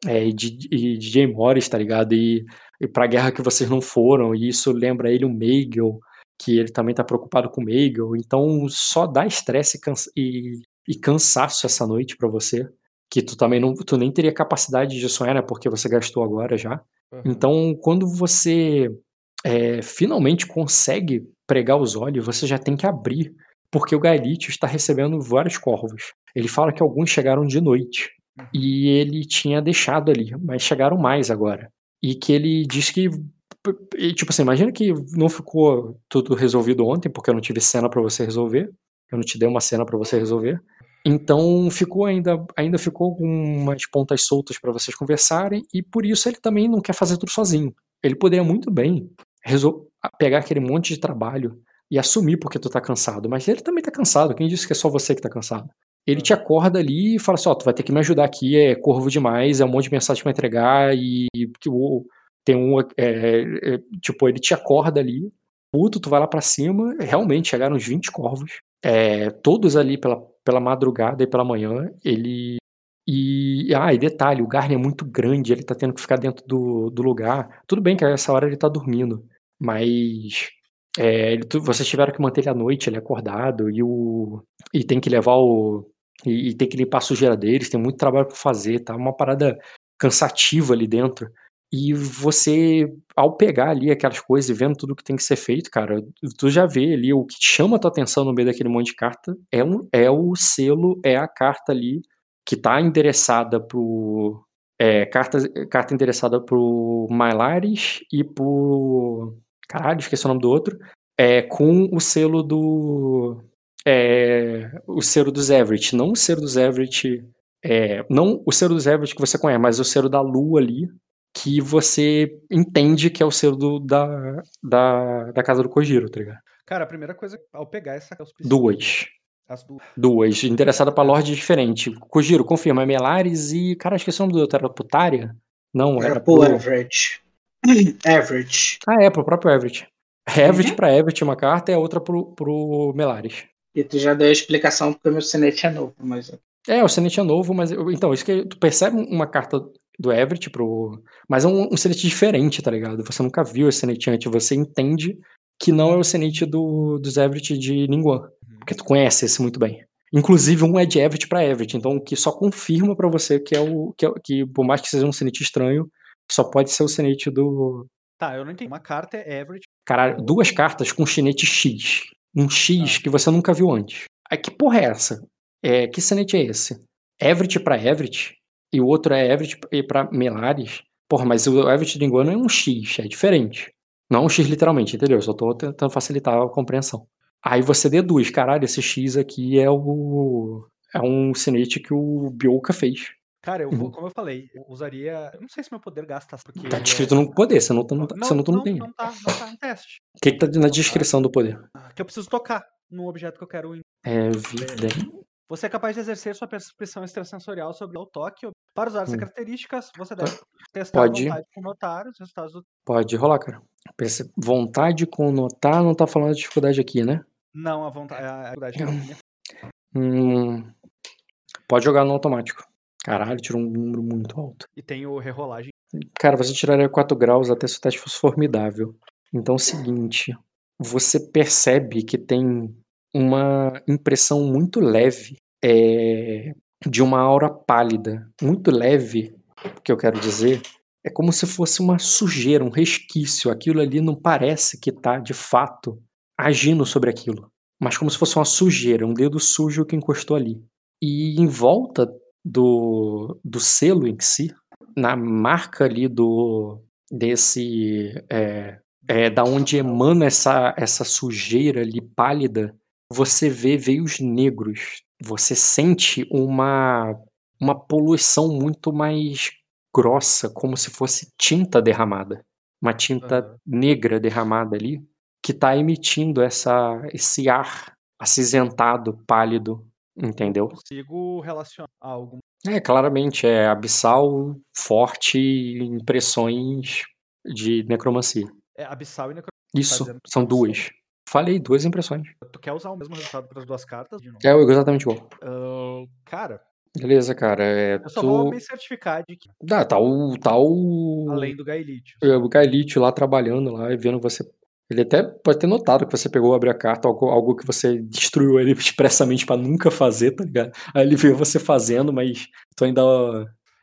é, e de, e de Jay Morris, tá ligado? E, e pra guerra que vocês não foram, e isso lembra ele o Meigel, que ele também tá preocupado com o Meigel, então só dá estresse e, cansa- e, e cansaço essa noite pra você, que tu também não, tu nem teria capacidade de sonhar, né, porque você gastou agora já. Uhum. Então, quando você é, finalmente consegue pregar os olhos, você já tem que abrir, porque o Gaelite está recebendo vários corvos. Ele fala que alguns chegaram de noite e ele tinha deixado ali, mas chegaram mais agora. E que ele diz que tipo assim, imagina que não ficou tudo resolvido ontem, porque eu não tive cena pra você resolver. Eu não te dei uma cena pra você resolver. Então ficou ainda, ainda ficou algumas pontas soltas pra vocês conversarem e por isso ele também não quer fazer tudo sozinho. Ele poderia muito bem pegar aquele monte de trabalho e assumir porque tu tá cansado, mas ele também tá cansado. Quem disse que é só você que tá cansado? Ele te acorda ali e fala assim: Ó, tu vai ter que me ajudar aqui, é corvo demais, é um monte de mensagem pra entregar e que o- tem um. é, é, tipo, ele te acorda ali, puto, tu vai lá pra cima, realmente chegaram uns 20 corvos, é, todos ali pela, pela madrugada e pela manhã. Ele. E, ah, e detalhe, o Garner é muito grande, ele tá tendo que ficar dentro do, do lugar. Tudo bem que essa hora ele tá dormindo, mas é, ele- vocês tiveram que manter ele à noite, ele acordado, e o. E tem que levar o. E, e tem que limpar a sujeira deles, tem muito trabalho pra fazer, tá? Uma parada cansativa ali dentro. E você, ao pegar ali aquelas coisas e vendo tudo que tem que ser feito, cara, tu já vê ali o que chama a tua atenção no meio daquele monte de carta é, um, é o selo, é a carta ali que tá endereçada pro. É, carta, carta endereçada pro Mylaris e pro. Caralho, esqueci o nome do outro. É, com o selo do. É, o selo do Zevrit. Não o selo do Zevrit. É, não o selo do Zevrit que você conhece, mas o selo da Lua ali, que você entende que é o selo do- da, da, da casa do Kojiro, tá ligado? Cara, a primeira coisa, ao pegar essa Duas. As duas. Duas. Interessada pra Lorde diferente. Kojiro, confirma. Melares e. Cara, esqueci o nome do outro. Era Putária? Não, Era era pro average. Average. Ah, é, pro próprio Everett. Everett pra Everett uma carta e a outra pro, pro Melares. E tu já deu a explicação porque o meu Senete é novo, mas. É, o Senate é novo, mas. eu- Então, isso que tu percebe uma carta do Everett pro. Mas é um, um Senate diferente, tá ligado? Você nunca viu esse Senate antes. Você entende que não é o Senate do, dos Everett de Ningguang. Porque tu conhece esse muito bem. Inclusive, um é de Everett pra Everett. Então, o que só confirma pra você que é o. Que, é que por mais que seja um Senate estranho, só pode ser o Senate do. Tá, eu não entendi. Uma carta é average. Caralho, duas cartas com chinete X. Um X que você nunca viu antes. Aí que porra é essa? É, que Senate é esse? Everett pra Everett? E o outro é Everett e pra Melares? Porra, mas o Everett de Iguana é um X, é diferente. Não um X literalmente, entendeu? Só tô tentando facilitar a compreensão. Aí você deduz, caralho, esse X aqui é o. É um Senate que o Bioka fez. Cara, eu Uhum. vou, como eu falei, eu usaria. Eu não sei se meu poder gasta. Porque Tá ele descrito é- no poder, você não, tá- não, tá- você não, não, tem. não tá, não tá no teste. O que, que tá na descrição do poder? Que eu preciso tocar num objeto que eu quero. É vida. Você é capaz de exercer sua percepção extrasensorial sobre o toque. Para usar essas Hum. características, você deve testar Pode. a vontade com notar os resultados do. Pode rolar, cara. Perce- Vontade com notar, não tá falando de dificuldade aqui, né? Não, a vontade. A habilidade não é minha. Hum, pode jogar no automático. Caralho, tirou um número muito alto. E tem o rerolagem. Cara, você tiraria 4 graus até se o teste fosse formidável. Então é o seguinte: você percebe que tem uma impressão muito leve é, de uma aura pálida. Muito leve, o que eu quero dizer. É como se fosse uma sujeira, um resquício. Aquilo ali não parece que tá, de fato, agindo sobre aquilo. Mas como se fosse uma sujeira, um dedo sujo que encostou ali. E em volta do, do selo em si, na marca ali do desse é, é, da onde emana essa essa sujeira ali pálida, você vê veios negros. Você sente uma uma poluição muito mais grossa, como se fosse tinta derramada, uma tinta Aham. negra derramada ali, que está emitindo essa esse ar acinzentado, pálido, entendeu? Consigo relacionar a algum. É, claramente, é abissal, forte e impressões de necromancia. É abissal e necro... Isso, dizendo que são duas. Falei, duas impressões. Tu quer usar o mesmo resultado para as duas cartas? De? É exatamente igual. Ah, cara, Beleza, cara. É, eu só vou tu... me certificar de que, Ah, tá o. Tá o. além do Gaelite. é, o Gaelite lá trabalhando lá e vendo você. Ele até pode ter notado que você pegou, abriu a carta, algo, algo que você destruiu ele expressamente pra nunca fazer, tá ligado? Aí ele viu você fazendo, mas tu ainda.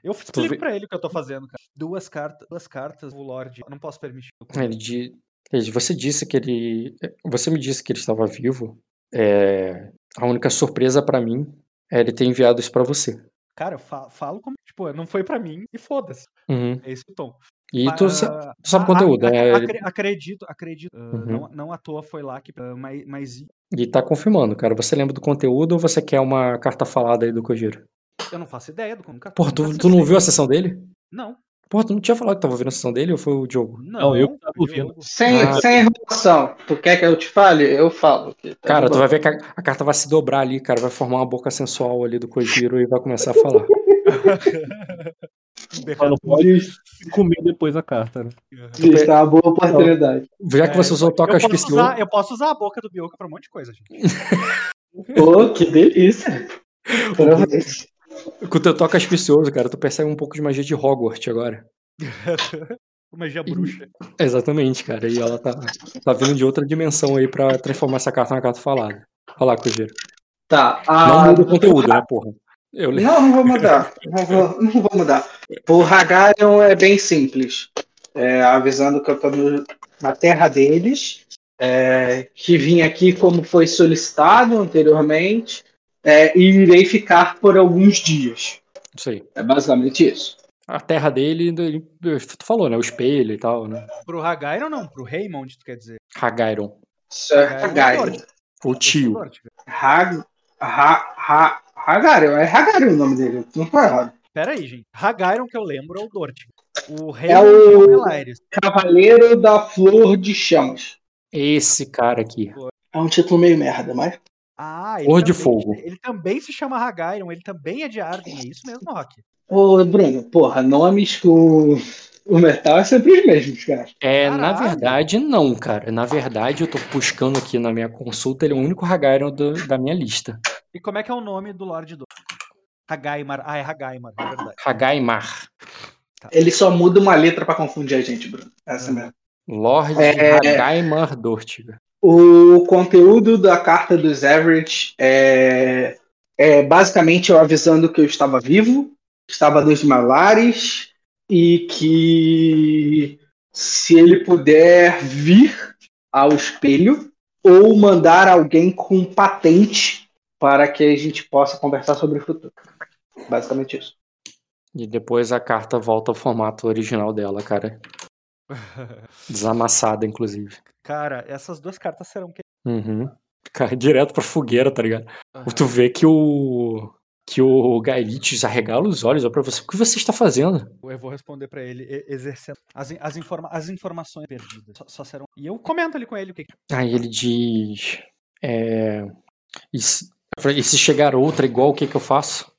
Eu explico vê- pra ele o que eu tô fazendo, cara. Duas cartas, duas cartas, o Lorde. Eu não posso permitir. Ele di- ele- Você disse que ele. Você me disse que ele estava vivo. É, A única surpresa pra mim é ele ter enviado isso pra você. Cara, eu fa- falo como. Tipo, não foi pra mim e foda-se. Uhum. É esse o tom. E tu, ah, tu sabe o a- conteúdo, né? acre- acredito, acredito. ah, Uhum. não, não à toa foi lá que. ah, mas, mas E tá confirmando, cara. Você lembra do conteúdo ou você quer uma carta falada aí do Kojiro? eu não faço ideia do como. Porra, nunca tu, tu não viu a sessão dele? Não. Porra, tu não tinha falado que tava ouvindo a sessão dele ou foi o Diogo? Não, eu que tava ouvindo. Sem, Ah. sem enrolação. Tu quer que eu te fale? Eu falo. que tá Cara, tu vai ver que a, a carta vai se dobrar ali, cara. Vai formar uma boca sensual ali do Kojiro e vai começar a falar. Não pode comer depois a carta, né? Isso, tá uma boa oportunidade. Já que É, você usou o eu toca posso, usar, eu posso usar a boca do Bioka pra um monte de coisa, gente. Pô, que delícia. Com o teu toque auspicioso, cara, tu percebe um pouco de magia de Hogwarts agora. Magia bruxa. Exatamente, cara. E ela tá, tá vindo de outra dimensão aí pra transformar essa carta na carta falada. Olha lá, Kojiro. Tá. Não a- muda o conteúdo, né, porra? Eu Não, não vou mudar. Não vou, não vou mudar. O Hagarion é bem simples. É, avisando que eu tô no- na terra deles, é, que vim aqui como foi solicitado anteriormente, é, e irei ficar por alguns dias. Isso aí. É basicamente isso. A terra dele, ele- tu falou, né? O espelho e tal, né? Pro Hagairon não, pro Raymond, tu quer dizer. Hagairon. É Hagarion Hagarion. Lorde. O tio. Lorde. Hag, ha, ha, Hagarion. É Hagarion o nome dele. Não foi errado. Pera aí, gente. Hagairon que eu lembro é o Dort. O É Raymond é o. Cavaleiro da Flor de Chamas. Esse cara aqui. É um título meio merda, mas. Ah, ele Flor de Fogo. Ele também se chama Hagairon, ele também é de Arden, é isso mesmo, Rock? Ô, Bruno, porra, nomes com o metal é sempre os mesmos, cara. É, na Caralho. verdade, não, cara. Na verdade, eu tô buscando aqui na minha consulta, ele é o único Hagairon do- da minha lista. E como é que é o nome do Lorde do Hagaimar. Ah, é Hagaimar, é verdade. Hagaimar. Ele só muda uma letra pra confundir a gente, Bruno. Essa mesmo. Lorde É. Hagaimar Dortiga. O conteúdo da carta dos Average é, é basicamente eu avisando que eu estava vivo, estava dos malares e que se ele puder vir ao espelho ou mandar alguém com patente para que a gente possa conversar sobre o futuro. Basicamente isso. E depois a carta volta ao formato original dela, cara. Desamassada, inclusive. Cara, essas duas cartas serão que. Uhum. Cara, direto pra fogueira, tá ligado? Tu vê que o. Que o Gaelites arregala os olhos ó, pra você. O que você está fazendo? Eu vou responder pra ele exercendo as, as, informa as informações perdidas. Só, só serão. E eu comento ali com ele o que. Aí ele diz. É. E se, e se chegar outra igual, o que que eu faço?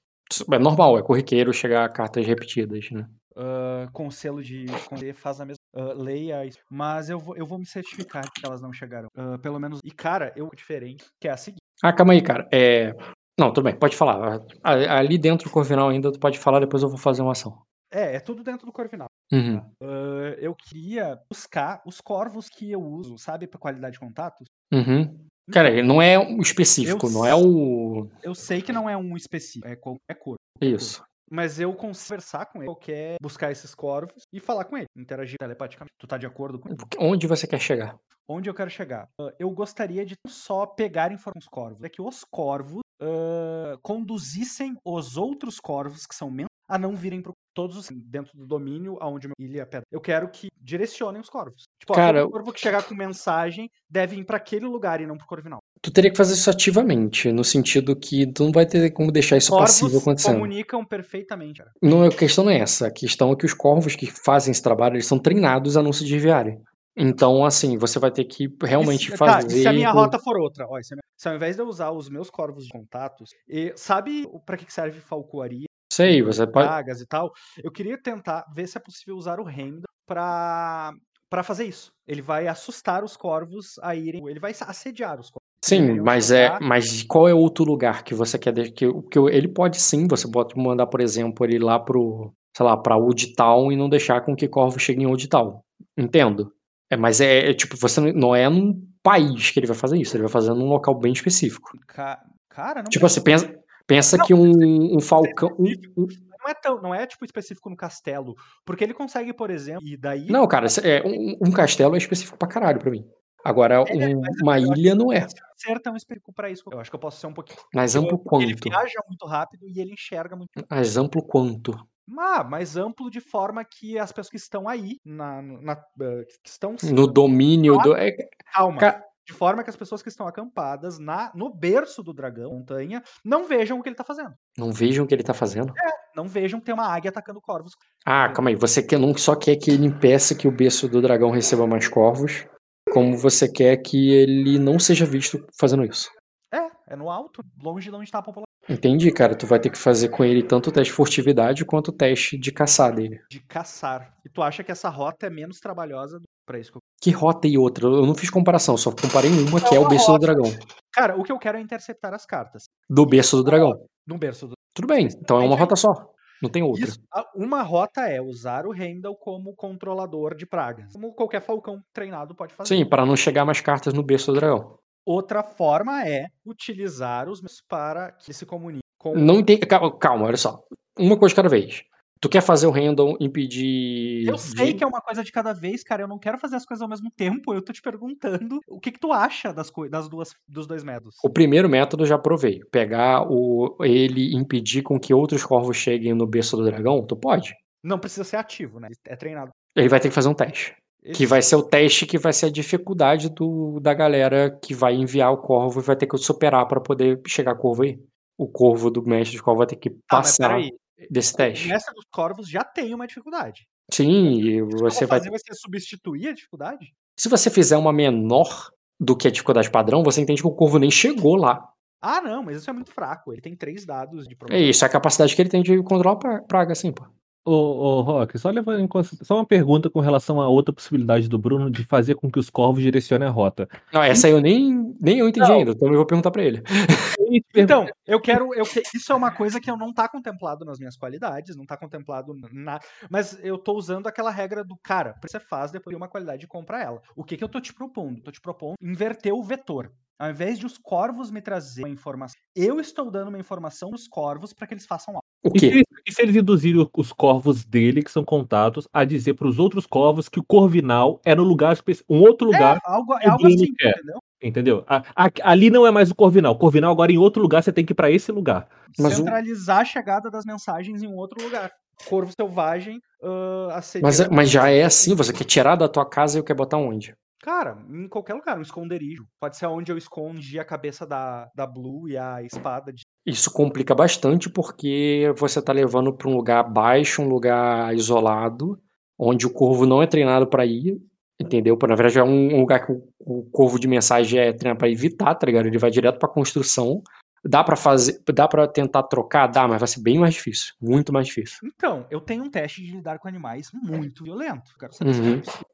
É normal, é corriqueiro chegar cartas repetidas, né? ah, com selo de. Com, faz a mesma. Ah, leia isso. Mas eu vou, eu vou me certificar de que elas não chegaram. Ah, pelo menos. E, cara, eu diferente, que é a seguinte. Ah, calma aí, cara. É. Não, tudo bem, pode falar. Ali dentro do Corvinal ainda tu pode falar, depois eu vou fazer uma ação. É, é tudo dentro do Corvinal. Uhum. Ah, eu queria buscar os corvos que eu uso, sabe, pra qualidade de contatos. Uhum. Cara, não é o específico, Eu não é o. Eu sei que não é um específico, é qualquer cor. Isso. Mas eu consigo conversar com ele, eu quero buscar esses corvos e falar com ele, interagir telepaticamente. Tu tá de acordo com Onde você quer chegar? onde eu quero chegar? Ah, eu gostaria de não só pegar informações dos corvos, é que os corvos ah, conduzissem os outros corvos que são menos a não virem pro todos os dentro do domínio aonde ilha é pedra. Eu quero que direcionem os corvos. Tipo, ó, Cara, todo corvo que chegar com mensagem deve ir pra aquele lugar e não pro corvinal. Tu teria que fazer isso ativamente, no sentido que tu não vai ter como deixar isso passivo Corvos acontecendo. comunicam perfeitamente. cara. Não, a questão não é essa. A questão é que os corvos que fazem esse trabalho, eles são treinados a não se desviarem. Então, assim, você vai ter que realmente tá, fazer. e se a minha rota for outra, ó, se, minha- se ao invés de eu usar os meus corvos de contatos, e sabe o- que que serve falcoaria, Sei, você pode. pragas e tal? Eu queria tentar ver se é possível usar o Renda pra, pra fazer isso. Ele vai assustar os corvos a irem. Ele vai assediar os corvos. Sim, mas é. Mas qual é outro lugar que você quer que, que ele pode sim, você pode mandar, por exemplo, ele lá pro, sei lá, pra Old Town e não deixar com que Corvo chegue em Old Town. Entendo. É, mas é, é tipo, você não- não é num país que ele vai fazer isso, ele vai fazer num local bem específico. Ca- Cara, não Tipo assim, pensa, pensa que um, um falcão. um- Não é, tão, não é tipo específico no castelo. Porque ele consegue, por exemplo, e daí. Não, cara, é, um, um castelo é específico pra caralho pra mim. Agora, um- uma ilha não é. ser tão específico pra isso. Eu acho que eu posso ser um pouquinho. Mais amplo Porque Ele quanto? viaja muito rápido e ele enxerga muito. Mais amplo quanto? Ah, mais amplo de forma que as pessoas que estão aí, na, na- eh, que estão. No domínio do. é, Calma. ca- De forma que as pessoas que estão acampadas na, no berço do dragão, montanha, não vejam o que ele tá fazendo. não vejam o que ele tá fazendo. Não vejam que tem uma águia atacando corvos. Ah, calma aí. Você quer, não só quer que ele impeça que o berço do dragão receba mais corvos, como você quer que ele não seja visto fazendo isso. É, é no alto, longe de onde tá a população. Entendi, cara. Tu vai ter que fazer com ele tanto o teste de furtividade quanto o teste de caçar dele. De caçar. E tu acha que essa rota é menos trabalhosa do- pra isso que eu... Que rota e outra? Eu não fiz comparação, só comparei uma que é o berço do rota. dragão. Cara, o que eu quero é interceptar as cartas. Do berço do dragão. No berço do. Tudo bem, então é uma rota só. Não tem outra. Isso, uma rota é usar o Rendel como controlador de pragas. Como qualquer falcão treinado pode fazer. Sim, para não chegar mais cartas no berço do dragão. Outra forma é utilizar os meus para que se comuniquem com. Não entendi. Calma, calma, olha só. Uma coisa de cada vez. Tu quer fazer o random impedir. Eu sei de- que é uma coisa de cada vez, cara. Eu não quero fazer as coisas ao mesmo tempo. Eu tô te perguntando o que, que tu acha das, das duas, dos dois métodos. O primeiro método eu já provei. Pegar o ele impedir com que outros corvos cheguem no berço do dragão, tu pode. Não precisa ser ativo, né? É treinado. Ele vai ter que fazer um teste. Que vai ser o teste que vai ser a dificuldade do, da galera que vai enviar o corvo e vai ter que superar para poder chegar corvo aí. O corvo do mestre de corvo vai ter que Ah, mas passar peraí. Desse O teste. mestre dos corvos já tem uma dificuldade. Sim, e O que eu você vai. fazer vai ser substituir a dificuldade? Se você fizer uma menor, do que a dificuldade padrão, você entende que o corvo nem chegou lá. Ah, não, mas isso é muito fraco. Ele tem três dados de É probabilidade. isso, é a capacidade que ele tem de controlar a pra- praga, assim, pô. Ô, ô Rock, só, levando em consideração, só uma pergunta com relação a outra possibilidade do Bruno de fazer com que os corvos direcionem a rota. Não, essa eu nem, nem eu entendi Não. ainda, então eu vou perguntar pra ele. Então, eu quero. Eu, que- isso é uma coisa que eu não tá contemplado nas minhas qualidades, não tá contemplado na. Mas eu tô usando aquela regra do cara, você faz depois de uma qualidade e compra ela. O que, que eu tô te propondo? Tô te propondo inverter o vetor. Ao invés de os corvos me trazer uma informação, eu estou dando uma informação pros corvos para que eles façam algo. O E se, quê? eles- e se eles induzirem os corvos dele, que são contatos, a dizer para os outros corvos que o Corvinal era um lugar um outro lugar, É algo, é algo assim, quer. entendeu? entendeu? A- a- ali não é mais o Corvinal. O Corvinal agora em outro lugar, você tem que ir para esse lugar. Mas o- Centralizar a chegada das mensagens em um outro lugar. Corvo selvagem, uh. Mas, é- mas já é assim, você quer tirar da tua casa e quer botar onde? Cara, em qualquer lugar, um esconderijo. Pode ser onde eu escondi a cabeça da, da Blue e a espada de. Isso complica bastante porque você tá levando pra um lugar baixo, um lugar isolado, onde o corvo não é treinado pra ir, entendeu? Na verdade, é um lugar que o, corvo de mensagem é treinado pra evitar, tá ligado? Ele vai direto pra construção. Dá pra fazer, dá para tentar trocar, dá, mas vai ser bem mais difícil, muito mais difícil. Então, eu tenho um teste de lidar com animais muito violento. Quero saber é Uhum. possível.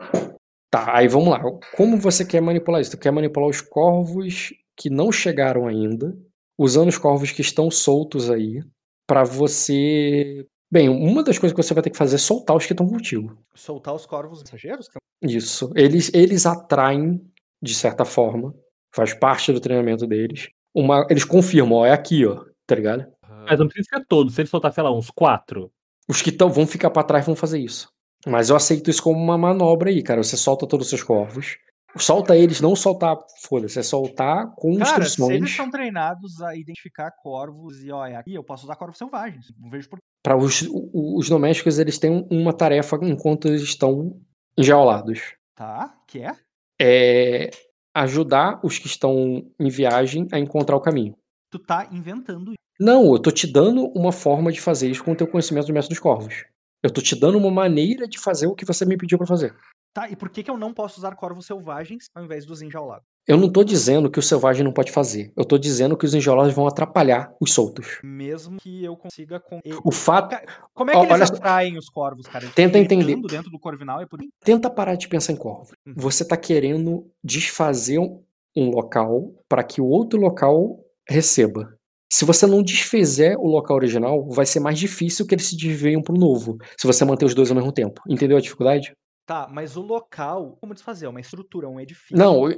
Tá, aí vamos lá. Como você quer manipular isso? Tu quer manipular os corvos que não chegaram ainda, usando os corvos que estão soltos aí, pra você. Bem, uma das coisas que você vai ter que fazer é soltar os que estão contigo. Soltar os corvos mensageiros? Isso. Eles, eles atraem, de certa forma, faz parte do treinamento deles. Uma, eles confirmam, ó, é aqui, ó, tá ligado? Mas não precisa ser todos. Se ele soltar, sei lá, uns quatro. Os que tão, vão ficar pra trás vão fazer isso. Mas eu aceito isso como uma manobra aí, cara. Você solta todos os seus corvos. Solta eles, não soltar, foda-se, é soltar com Cara, se eles são treinados a identificar corvos e, é aqui, eu posso usar corvos selvagens. Não vejo por para os, os domésticos, eles têm um- uma tarefa enquanto eles estão enjaulados. Tá, que é? É ajudar os que estão em viagem a encontrar o caminho. Tu tá inventando isso. Não, eu tô te dando uma forma de fazer isso com o teu conhecimento do método dos corvos. Eu tô te dando uma maneira de fazer o que você me pediu pra fazer. Tá, e por que, que eu não posso usar corvos selvagens ao invés dos enjaulados? Eu não tô dizendo que o selvagem não pode fazer. Eu tô dizendo que os enjaulados vão atrapalhar os soltos. Mesmo que eu consiga. Com... O fato. Como é que eles olha só. atraem os corvos, cara? Eles Tenta entender. dentro do corvinal é por? Tenta parar de pensar em corvo. Uhum. Você tá querendo desfazer um um local para que o outro local receba. Se você não desfizer o local original, vai ser mais difícil que eles se desviem pro novo. Se você manter os dois ao mesmo tempo. Entendeu a dificuldade? Tá, mas o local, como desfazer? É uma estrutura, é um edifício. Não, o,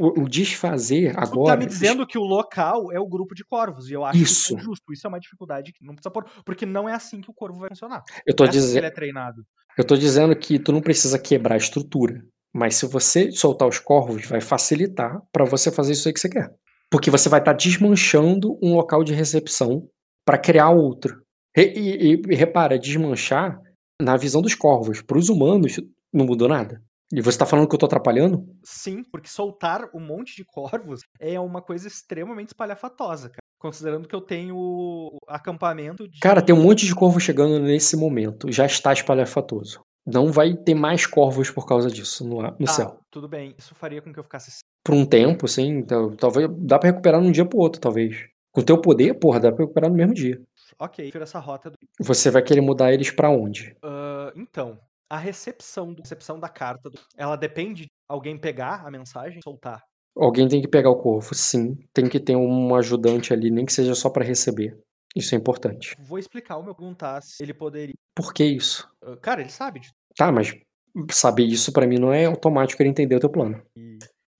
o- o desfazer Tu tá agora. me dizendo que o local é o grupo de corvos, e eu acho Isso. isso injusto. Isso é uma dificuldade que não precisa pôr, porque não é assim que o corvo vai funcionar. Eu tô, é assim que dizendo, ele é treinado. eu tô dizendo que tu não precisa quebrar a estrutura. Mas se você soltar os corvos, vai facilitar para você fazer isso aí que você quer. Porque você vai estar desmanchando um local de recepção para criar outro. E, e- e repara, desmanchar na visão dos corvos. Para os humanos, não mudou nada. E você tá falando que eu tô atrapalhando? Sim, porque soltar um monte de corvos é uma coisa extremamente espalhafatosa, cara. Considerando que eu tenho acampamento de. Cara, tem um monte de corvo chegando nesse momento. Já está espalhafatoso. Não vai ter mais corvos por causa disso no, no Tá, céu. tudo bem. Isso faria com que eu ficasse. Por um tempo, sim. Então, talvez dá pra recuperar num dia pro outro, talvez. Com o teu poder, porra, dá pra recuperar no mesmo dia. Ok, essa rota. Do... Você vai querer mudar eles pra onde? Ah, então, a recepção, do- recepção da carta, ela depende de alguém pegar a mensagem e soltar. Alguém tem que pegar o corvo, sim. Tem que ter um ajudante ali, nem que seja só pra receber. Isso é importante. Vou explicar o meu perguntar se ele poderia. Por que isso? Ah, cara, ele sabe de Tá, mas saber isso pra mim não é automático ele entender o teu plano.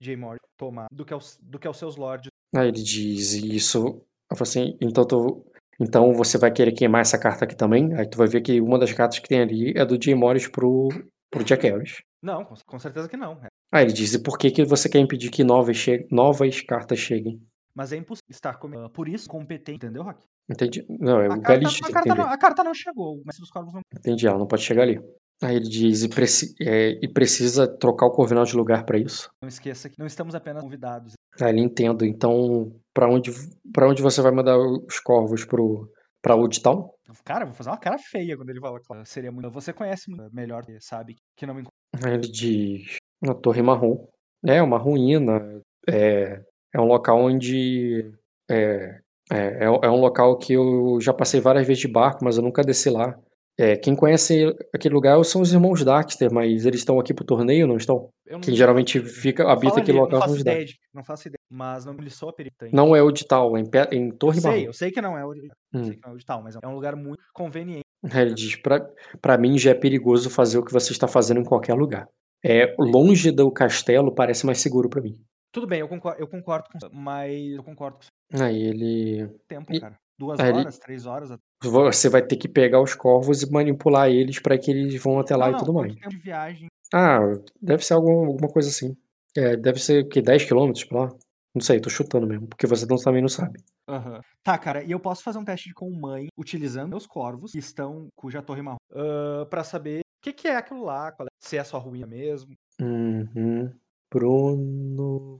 J. Morty tomar do que, aos, do que aos seus lords. Aí ele diz isso. Eu falo assim, então tu. Então você vai querer queimar essa carta aqui também? Aí tu vai ver que uma das cartas que tem ali é do Jay Morris pro, pro Jack Harris. Não, com, certeza que não. é. Aí ele diz, e por que, que você quer impedir que novas, che- novas cartas cheguem? Mas é impossível estar com... ah, por isso competente, entendeu, Rock? Entendi. Não, é A o carta, a, carta não, a carta não chegou, o mestre dos corvos não. Entendi, ela não pode chegar ali. Aí ele diz, e, preci- é, e precisa trocar o Corvinal de lugar pra isso. Não esqueça que não estamos apenas convidados. Aí ele entendo. Então, pra onde, pra onde você vai mandar os corvos pro, pra Old Town? Cara, vou fazer uma cara feia quando ele fala que seria muito. Você conhece muito melhor, sabe que não me Aí ele diz, na Torre Marrom. É, uma ruína. É, é um local onde. É, é, é é um local que eu já passei várias vezes de barco, mas eu nunca desci lá. É, quem conhece aquele lugar são os irmãos Daxter, mas eles estão aqui pro torneio, não estão? Eu Quem geralmente fica, não habita aquele ali, local Não faço ideia, de, não faço ideia, mas não me soa perigo. Não é o de tal, é em, em eu Torre sei, Marrom. eu sei que não é o de, eu Hum. sei não é o de tal, mas é um lugar muito conveniente. Ele diz, pra, pra mim já é perigoso fazer o que você está fazendo em qualquer lugar. É, longe do castelo parece mais seguro pra mim. Tudo bem, eu concordo, eu concordo com mas eu concordo com Aí ele. tempo, E- cara. Duas aí ele- horas, três horas. Você vai ter que pegar os corvos e manipular eles pra que eles vão até lá não, e não, tudo mais. tempo de viagem? Ah, deve ser algum, alguma coisa assim. É, deve ser o quê? 10 quilômetros pra lá? Não sei, tô chutando mesmo, porque você não, também não sabe. Aham. Tá, cara, e eu posso fazer um teste com mãe utilizando meus corvos, que estão cuja torre marrom, ah, pra saber o que, que é aquilo lá, é- se é só ruína mesmo. Uhum. Bruno.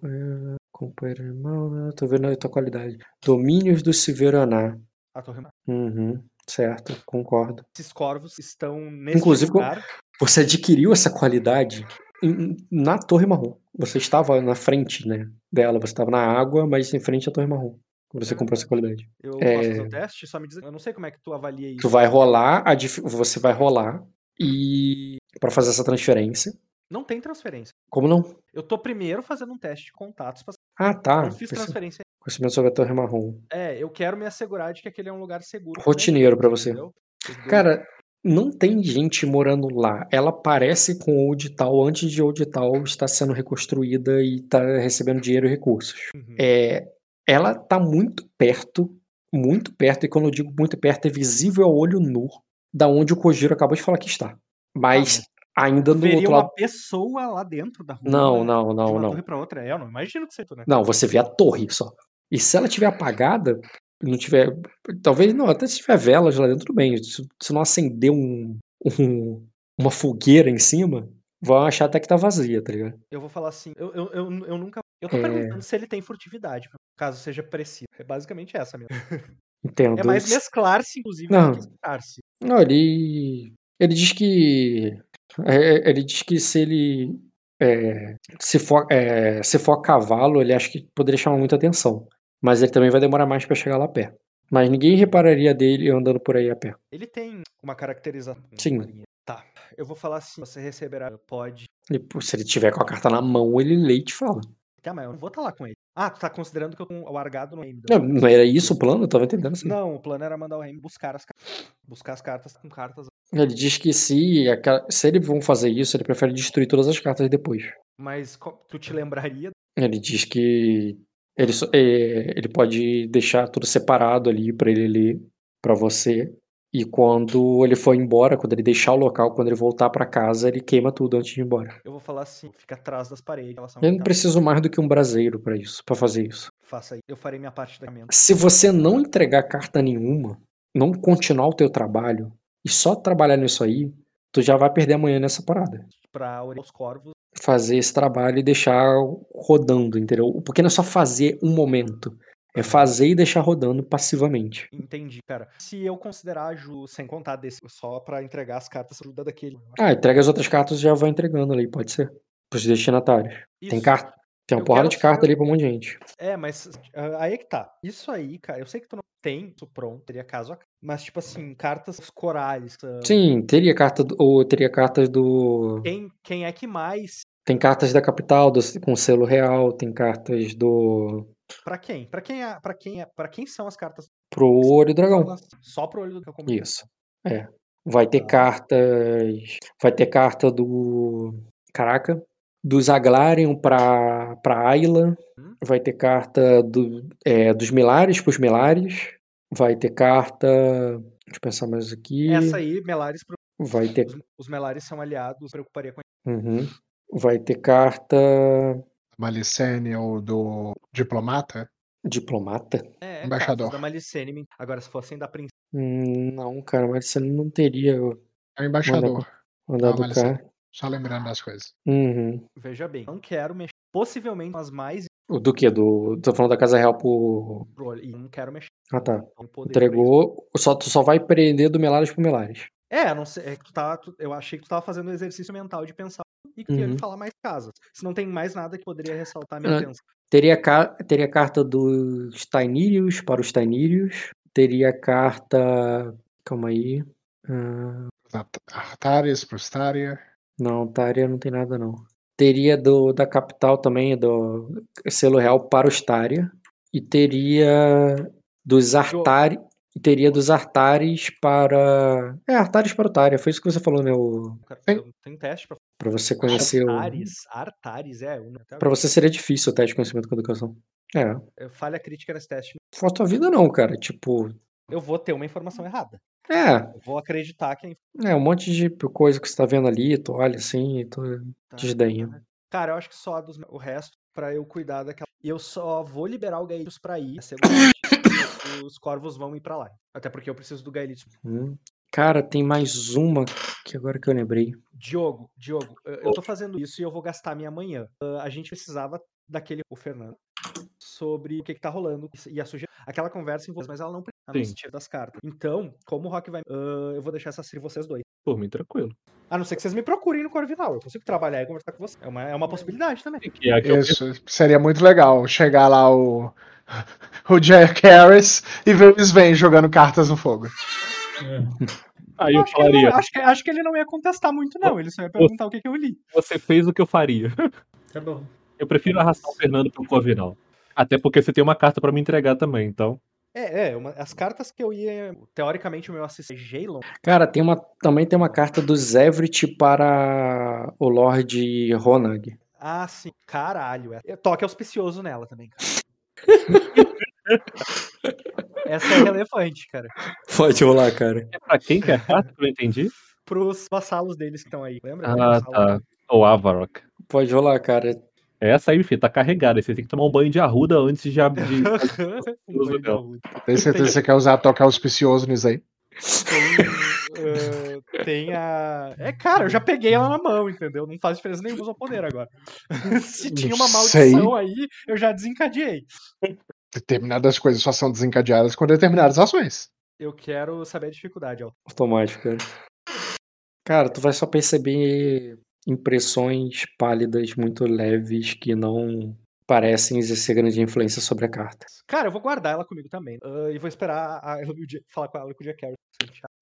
Companheiro irmão, né? Tô vendo a tua qualidade. Domínios do Silveraná. A torre marrom. Uhum. Certo, concordo. Esses corvos estão nesse Inclusive, lugar. Você adquiriu essa qualidade na Torre Marrom. Você estava na frente, né, dela. Você estava na água, mas em frente à Torre Marrom. Você comprou essa qualidade. Eu É. posso fazer o teste? Só me diz. Eu não sei como é que tu avalia isso. Tu vai rolar, a dif- você vai rolar e para fazer essa transferência. Não tem transferência. Como não? Eu tô primeiro fazendo um teste de contatos. Pra... Ah, tá. não fiz Conheci- transferência. Conhecimento sobre a Torre Marrom. É, eu quero me assegurar de que aquele é um lugar seguro. Rotineiro pra você. entendeu? Cara, não tem gente morando lá. Ela parece com Old Town antes de Old Town estar sendo reconstruída e tá recebendo dinheiro e recursos. Uhum. É, ela tá muito perto, muito perto, e quando eu digo muito perto, é visível ao olho nu da onde o Kojiro acabou de falar que está. Mas ainda do Veria outro uma lado. pessoa lá dentro da rua. Não, não, de não, uma não. torre pra outra. É, eu não imagino que seja, né? Não, você vê a torre só. E se ela tiver apagada, não tiver. Talvez não, até se tiver velas lá dentro, tudo bem. Se, se não acender um, um- uma fogueira em cima, vão achar até que tá vazia, tá ligado? Eu vou falar assim, eu, eu, eu, eu nunca. Eu tô É. perguntando se ele tem furtividade, caso seja preciso. É basicamente essa mesmo. Entendo. É mais mesclar-se, inclusive, Não. do que estar-se. Não, ele. Ele diz que. É, ele diz que se ele. é, se, for, é, se for a cavalo, ele acha que poderia chamar muita atenção. Mas ele também vai demorar mais pra chegar lá a pé. Mas ninguém repararia dele andando por aí a pé. Ele tem uma caracterização. Sim. Tá. Eu vou falar assim: você receberá. Pode. Ele- se ele tiver com a carta na mão, ele lê e te fala. Tá, mas eu não vou estar lá com ele. Ah, tu tá considerando que eu tô com o Argado no ainda. Não, não era isso o plano? Eu tava entendendo assim. Não, o plano era mandar o Remy buscar as cartas. Buscar as cartas com cartas. Ele diz que se, se eles vão fazer isso, ele prefere destruir todas as cartas depois. Mas tu te lembraria? Ele diz que ele, é, ele pode deixar tudo separado ali pra ele ler pra você. E quando ele for embora, quando ele deixar o local, quando ele voltar pra casa, ele queima tudo antes de ir embora. Eu vou falar assim: fica atrás das paredes. Eu não pintadas. preciso mais do que um braseiro pra isso, para fazer isso. Faça aí. Eu farei minha parte da minha. Se você não entregar carta nenhuma, não continuar o teu trabalho e só trabalhar nisso aí, tu já vai perder amanhã nessa parada. Pra orientar os corvos. Fazer esse trabalho e deixar rodando, entendeu? Porque não é só fazer um momento. É fazer e deixar rodando passivamente. Entendi, cara. Se eu considerar ajuda, sem contar desse, só pra entregar as cartas, ajuda daquele. Ah, entrega as outras cartas e já vai entregando ali, pode ser. Pros destinatários. Tem Isso. carta. Tem uma Eu porrada de carta ali pra um monte de gente. É, mas ah, aí é que tá. Isso aí, cara, eu sei que tu não tem isso pronto, teria caso a caso. Mas, tipo assim, cartas corales. ah, Sim, teria carta do, ou teria cartas do. Quem, quem é que mais? Tem cartas da capital do, com selo real, tem cartas do. Pra quem? Pra quem é, para quem é, para quem são as cartas? pro olho dragão. Só pro olho do dragão. Isso. É. Vai ter Tá. cartas. Vai ter carta do. Caraca. Do Zaglarion pra, pra Ayla. Hum. Vai ter carta do, é, dos Milares pros Milares. Vai ter carta. Deixa eu pensar mais aqui. Essa aí, Melares, pro- Vai ter. os, os Melares são aliados, preocuparia com Uhum. Vai ter carta. Malicene ou do diplomata? Diplomata? É, Embaixador. cartas da Malicene. Agora, se fossem da princesa. Hum, Não, cara, você não teria É o embaixador. mandado Malicene. carta. Só lembrando das coisas. Uhum. Veja bem, não quero mexer. Possivelmente as mais O Do que? Do... Tô falando da Casa Real por. E não quero mexer. Ah, tá. Entregou. Só, tu só vai prender do Melares pro Melares. É, não sei, é que tu tá, tu- eu achei que tu tava fazendo um exercício mental de pensar e que Uhum. falar mais casas. Se não tem mais nada que poderia ressaltar a minha atenção. Teria, ca- teria a carta dos Tainírios para os Tainírios. Teria a carta. Calma aí. Ah, Artaris, Prostaria. não, Tária não tem nada, não. Teria do, da capital também, do selo real para os Tária. E teria dos Artari. E teria dos Artares para. É, Artares para o Tária. Foi isso que você falou, né? O, Tem- eu- Tem teste pra pra você conhecer o. Artares. Artares, é. um- Pra você seria difícil o teste de conhecimento com educação. É. agora. Falha crítica nesse teste. For tua vida, não, cara. Tipo. Eu vou ter uma informação errada. É, Eu vou acreditar que a é um monte de coisa que você tá vendo ali, tu olha assim, e tu Tá. desdenha. Cara, eu acho que só dos, o resto pra eu cuidar daquela. E eu só vou liberar o Gaelitos pra ir. Os, os corvos vão ir pra lá. Até porque eu preciso do Gaelitos. Hum. Cara, tem mais uma que agora que eu lembrei. Diogo, Diogo, eu eu tô fazendo isso e eu vou gastar minha manhã. Ah, a gente precisava daquele, o Fernando, sobre o que que tá rolando e a sugestão. Aquela conversa em vocês, mas ela não precisa no Sim. sentido das cartas. Então, como o Rock vai. ah, eu vou deixar essa série vocês dois. Por mim, tranquilo. A não ser que vocês me procurem no Corvinal. Eu consigo trabalhar e conversar com vocês. É uma, é uma possibilidade também. Que é Isso, seria muito legal. Chegar lá o. O Jack Harris e ver o Sven jogando cartas no fogo. Aí eu acho, que ele falaria, não, acho, que, acho que ele não ia contestar muito, não. Ele só ia perguntar o que, que eu li. você fez o que eu faria. Tá bom. Eu prefiro arrastar o Fernando pro Corvinal. Até porque você tem uma carta pra me entregar também, então. É, é, uma- as cartas que eu ia. Teoricamente, o meu assistente é Jaylon. Cara, tem uma, também tem uma carta do Zevrit para o Lord Ronag. Ah, sim. Caralho. É. Toque auspicioso nela também, cara. Essa é relevante, cara. Pode rolar, cara. É pra quem que é eu não entendi? Pros vassalos deles que estão aí. Lembra? Ah, tá. O Avarok. Pode rolar, cara. Essa aí, filho, tá carregada. Você tem que tomar um banho de arruda antes de. de... Um. Tem certeza que você quer usar toque auspicioso nisso aí? Tem, tem a. É, cara, eu já peguei ela na mão, entendeu? Não faz diferença nenhuma usar o poder agora. Se tinha uma maldição aí, eu já desencadeei. Determinadas coisas só são desencadeadas com determinadas ações. Eu quero saber a dificuldade, ó. Automático, cara. Cara, tu vai só perceber impressões pálidas muito leves que não parecem exercer grande influência sobre a carta. Cara, eu vou guardar ela comigo também. ah, e vou esperar a, o falar com ela e com o Jack Harris.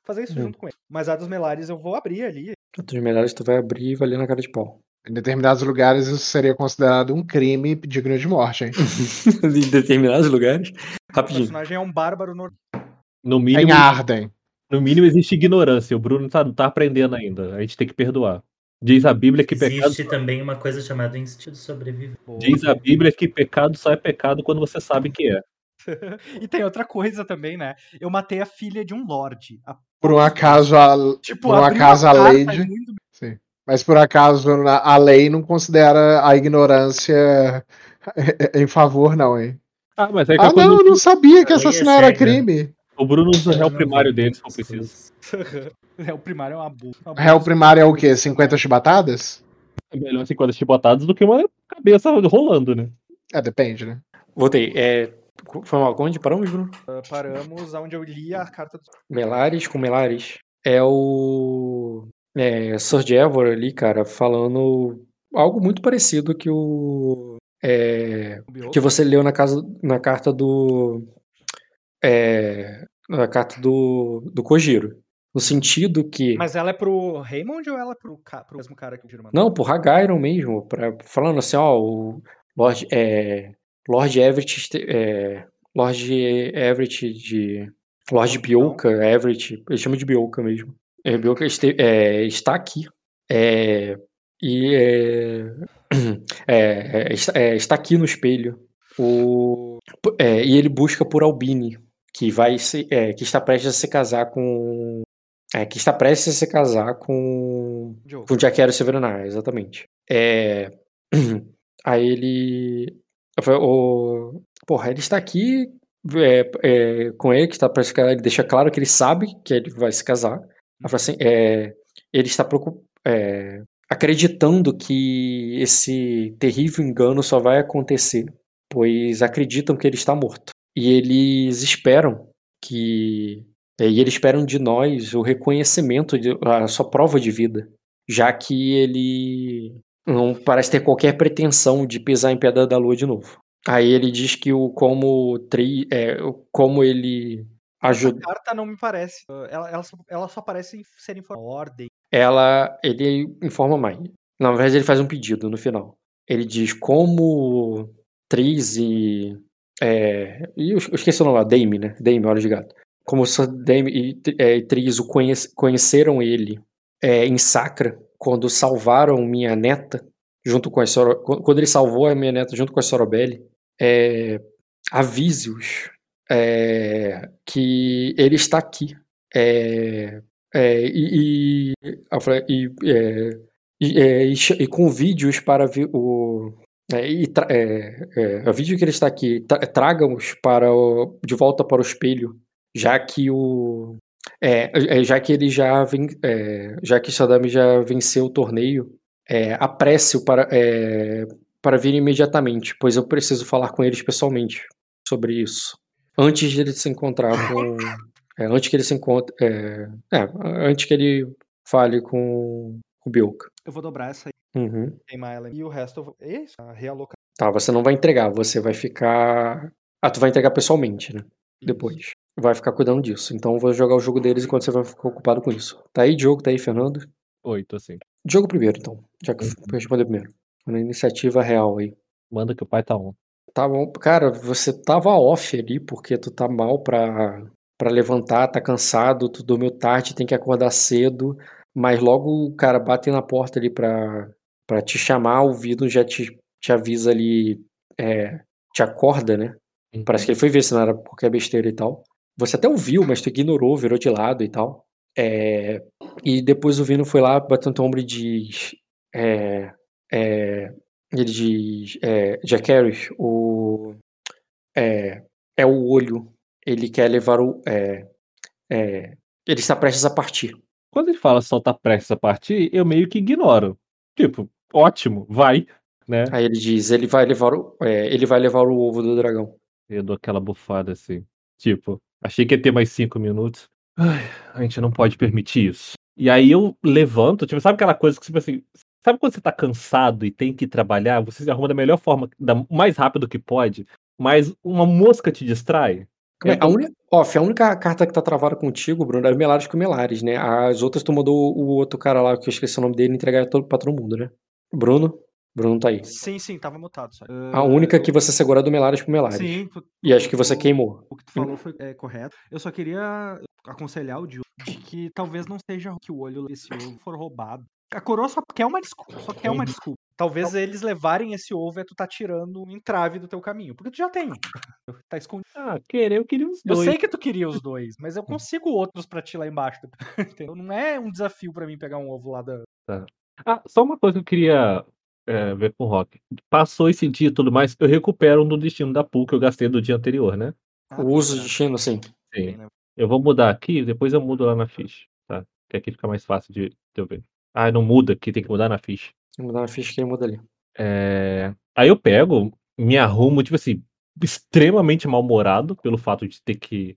Fazer isso Hum. junto com ele. Mas a dos Melares eu vou abrir ali. Outros melhores tu vai abrir e vai ler na cara de pau. Em determinados lugares isso seria considerado um crime digno de morte, hein? em determinados lugares. O Rapidinho. personagem é um bárbaro. No Em mínimo, Arden. no mínimo existe ignorância. O Bruno tá, não tá aprendendo ainda. A gente tem que perdoar. Diz a Bíblia que pecado. Existe também uma coisa chamada instinto de sobreviver. Diz a Bíblia que pecado só é pecado quando você sabe que é. E tem outra coisa também, né? Eu matei a filha de um lorde. A- Por um acaso, a, Tipo, por um acaso a Lady. muito- Sim. Mas por acaso a lei não considera a ignorância em favor, não, hein? Ah, mas é que Ah, não, eu não sabia que é assassinar era crime. O Bruno usa réu primário dele, se for preciso. o primário é uma boa. Réu primário é o quê? 50 chibatadas? É melhor 50 chibotadas do que uma cabeça rolando, né? É, depende, né? Voltei. É, foi mal. Onde paramos, Bruno? Paramos onde eu li a carta do. Melares com Melares. É o. É, Sir Jevor ali, cara, falando algo muito parecido que o. É, que você leu na, casa, na carta do. É, na carta do, do Kojiro. No sentido que. Mas ela é pro Raymond ou ela é pro, pro mesmo cara que o Giro mandou? Não, por Hagairon mesmo. Pra, falando assim, ó, o Lord, é, Lord Everett. É, Lord Everett de. Lord Bioka, Everett. Ele chama de Bioka mesmo. É, Bioka este- é, está aqui. É, e é, é, é, está, é, está aqui no espelho. O, é, e ele busca por Albini, que vai se, é, que está prestes a se casar com. É, que está prestes a se casar com. Diogo. Com Jaquero Severonar, exatamente. É... Aí ele. O... Porra, ele está aqui é, é, com ele, que está prestes a. Ele deixa claro que ele sabe que ele vai se casar. Assim, é, ele está preocup- é, acreditando que esse terrível engano só vai acontecer, pois acreditam que ele está morto. E eles esperam que. é, E eles esperam de nós o reconhecimento, de, a sua prova de vida, já que ele não parece ter qualquer pretensão de pisar em Pedra da Lua de novo. Aí ele diz que o como tri, é, como ele ajuda carta não me parece. Ela, ela, só, ela só parece ser informada. Ordem. ela, ele informa mais. Na verdade, ele faz um pedido no final. Ele diz como Tris e. É, e eu esqueci o nome lá, Dame, né? Dame, olha de gato. Como Dame e, é, e Tris o conhece- conheceram ele é, em Sacra, quando salvaram minha neta, junto com a quando ele salvou a minha neta junto com a Sorobelli, é, avise-os é, que ele está aqui. É, é, e, e, é, é, e e convide-os para ver o. É, e é, é, avise que ele está aqui, tra, traga-os para o- de volta para o espelho, já que o. É, é, já que ele já ven, é, já que Saddam já venceu o torneio, é, apresse-o para, é, para vir imediatamente, pois eu preciso falar com eles pessoalmente sobre isso. Antes de ele se encontrar com. é, antes que ele se encontre. É, é, antes que ele fale com Eu vou dobrar essa aí, Uhum. queimar ela. E o resto eu vou. É isso, a realocar. Tá, você não vai entregar, você vai ficar. Ah, tu vai entregar pessoalmente, né? Depois. Vai ficar cuidando disso. Então eu vou jogar o jogo deles enquanto você vai ficar ocupado com isso. Tá aí, Diogo? Tá aí, Fernando? Oito, assim. Diogo primeiro, então. Já que eu responder primeiro. Na iniciativa real aí. Manda que o pai tá on. Tá bom. Cara, você tava off ali porque tu tá mal pra, pra levantar, tá cansado, tu dormiu tarde, tem que acordar cedo. Mas logo o cara bate na porta ali pra, pra te chamar, o Vido já te, te avisa ali, é, te acorda, né? Parece que ele foi ver se não era porque é besteira e tal. Você até ouviu, mas tu ignorou, virou de lado e tal. É, e depois o Vino foi lá, bateu no ombro e diz. É, é, ele diz. É, Jack Harris, o. É, é o olho. Ele quer levar o. É, é, ele está prestes a partir. Quando ele fala tá prestes a partir, eu meio que ignoro. Tipo, ótimo, vai, né? Aí ele diz, ele vai levar o, é, ele vai levar o ovo do dragão. Eu dou aquela bufada assim. Tipo, achei que ia ter mais cinco minutos. Ai, a gente não pode permitir isso. E aí eu levanto, tipo, sabe aquela coisa que, tipo assim, sabe quando você tá cansado e tem que trabalhar, você se arruma da melhor forma, da mais rápido que pode, mas uma mosca te distrai? É? É A, uni- off, a única carta que tá travada contigo, Bruno, é o Melares com o Melares, né? As outras tu mandou o outro cara lá, que eu esqueci o nome dele, entregar todo, pra todo mundo, né? Bruno? Bruno tá aí. Sim, sim, tava mutado só. A única que você segura é do Melares pro Melares. Sim, tu- E acho que você queimou. O que tu falou foi é, correto. Eu só queria aconselhar o Diogo de que talvez não seja que o olho desse ovo for roubado. A coroa só quer uma desculpa. Só quer uma desculpa. Talvez eles levarem esse ovo e tu tá tirando um entrave do teu caminho. Porque tu já tem. Tá escondido. Ah, querer, eu queria os Eu dois. sei que tu queria os dois, mas eu consigo outros pra ti lá embaixo. Não é um desafio pra mim pegar um ovo lá da. Ah, só uma coisa que eu queria é, ver com o Rock. Passou esse dia e tudo mais, eu recupero um do destino da pool que eu gastei do dia anterior, né? Ah, O uso de destino, sim. Sim. né? Eu vou mudar aqui, depois eu mudo lá na ficha, tá? Que aqui fica mais fácil de, de eu ver. Ah, não muda aqui, tem que mudar na ficha. Mudar uma ficha que ele muda ali. É, Aí eu pego, me arrumo, tipo assim, extremamente mal-humorado pelo fato de ter que.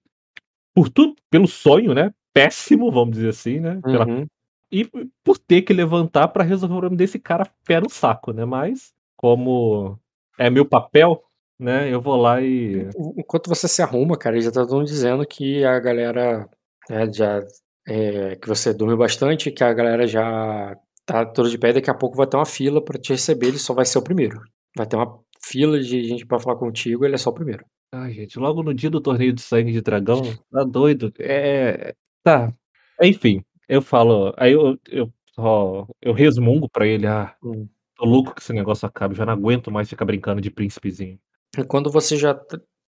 Por tudo, pelo sonho, né? Péssimo, vamos dizer assim, né? Pela- Uhum. E por ter que levantar pra resolver o problema desse cara pé no saco, né? Mas, como é meu papel, né? Eu vou lá e. Enquanto você se arruma, cara, eles já estão dizendo que a galera é, já. é, que você dormiu bastante, que a galera já tá toda de pé, daqui a pouco vai ter uma fila pra te receber, ele só vai ser o primeiro. Vai ter uma fila de gente pra falar contigo, ele é só o primeiro. Ai, gente, logo no dia do torneio de sangue de dragão, tá doido? É. Tá. Enfim, eu falo. Aí eu, eu só. Eu resmungo pra ele, ah, Hum. tô louco que esse negócio acabe, já não aguento mais ficar brincando de príncipezinho. E quando você já.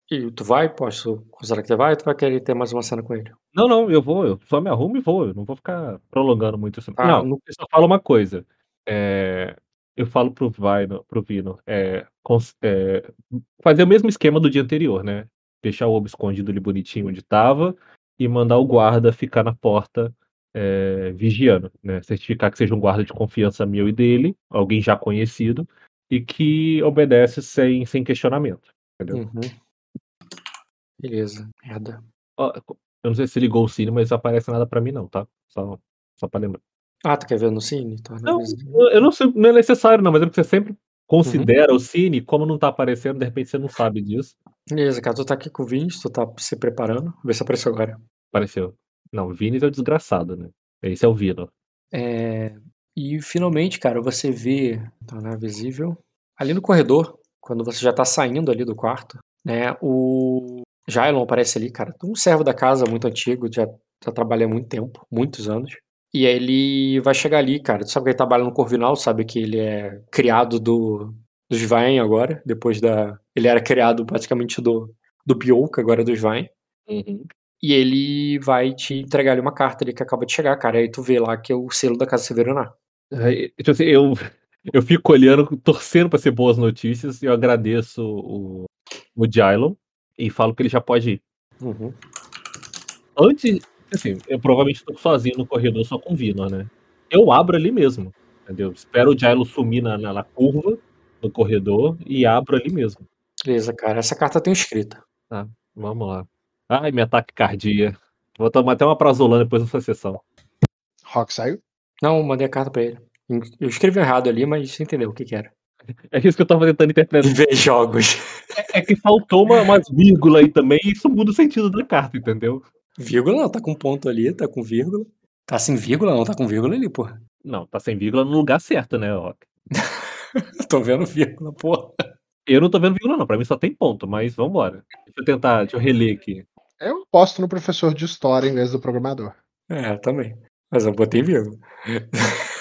E tu vai, posso considerar que você vai, ou tu vai querer ter mais uma cena com ele? Não, não, eu vou, eu só me arrumo e vou, eu não vou ficar prolongando muito isso. Tá, não, eu só falo uma coisa. é, eu falo pro Vino, pro Vino, é, é, fazer o mesmo esquema do dia anterior, né? Deixar o ovo escondido ali bonitinho onde tava e mandar o guarda ficar na porta é, vigiando, né? Certificar que seja um guarda de confiança meu e dele, alguém já conhecido, e que obedece sem, sem questionamento. Entendeu? Uhum. Beleza, merda. Ó, Eu não sei se ligou o cine, mas não aparece nada pra mim, não, tá? Só, só pra lembrar. Ah, tu quer ver no cine? Então, Não, beleza. eu- eu não sei, não é necessário, não, mas é porque você sempre considera o Cine, como não tá aparecendo, de repente você não sabe disso. Beleza, cara, tu tá aqui com o Vinícius, tu tá se preparando. Vê se apareceu agora. Apareceu. Não, o Vini é o desgraçado, né? Esse é o Vino. É, E finalmente, cara, você vê, tornar visível, ali no corredor, quando você já tá saindo ali do quarto, né? O Jailon aparece ali, cara. Um servo da casa muito antigo, já, já trabalha há muito tempo, muitos anos. E aí ele vai chegar ali, cara. Tu sabe que ele trabalha no Corvinal, sabe que ele é criado do, dos Vain agora, depois da. Ele era criado praticamente do, do Bioka, agora é dos Vain. E ele vai te entregar ali uma carta ali que acaba de chegar, cara. Aí tu vê lá que é o selo da Casa Severaná. Aí, tipo assim, eu, eu fico olhando, torcendo pra ser boas notícias, e eu agradeço o, o Jailon e falo que ele já pode ir. Uhum. Antes, assim, eu provavelmente tô sozinho no corredor só com o Vino, né? Eu abro ali mesmo, entendeu? Espero o Jailon sumir na, na, na curva do corredor e abro ali mesmo. Beleza, cara. Essa carta tem escrita. Tá, vamos lá. Ai, minha taquicardia. Vou tomar até uma prazolana depois dessa sessão. Rock saiu? Não, mandei a carta pra ele. Eu escrevi errado ali, mas você entendeu o que que era. É isso que eu tava tentando interpretar. Ver jogos. É, é que faltou uma, umas vírgulas aí também, e isso muda o sentido da carta, entendeu? Vírgula não, tá com ponto ali, tá com vírgula. Tá sem vírgula não, tá com vírgula ali, porra. Não, tá sem vírgula no lugar certo, né, Rock? Tô vendo vírgula, porra. Eu não tô vendo vírgula, não. Pra mim só tem ponto, mas vambora. Deixa eu tentar, deixa eu reler aqui. Eu posto no professor de história em vez do programador. É, também. Mas eu botei vírgula.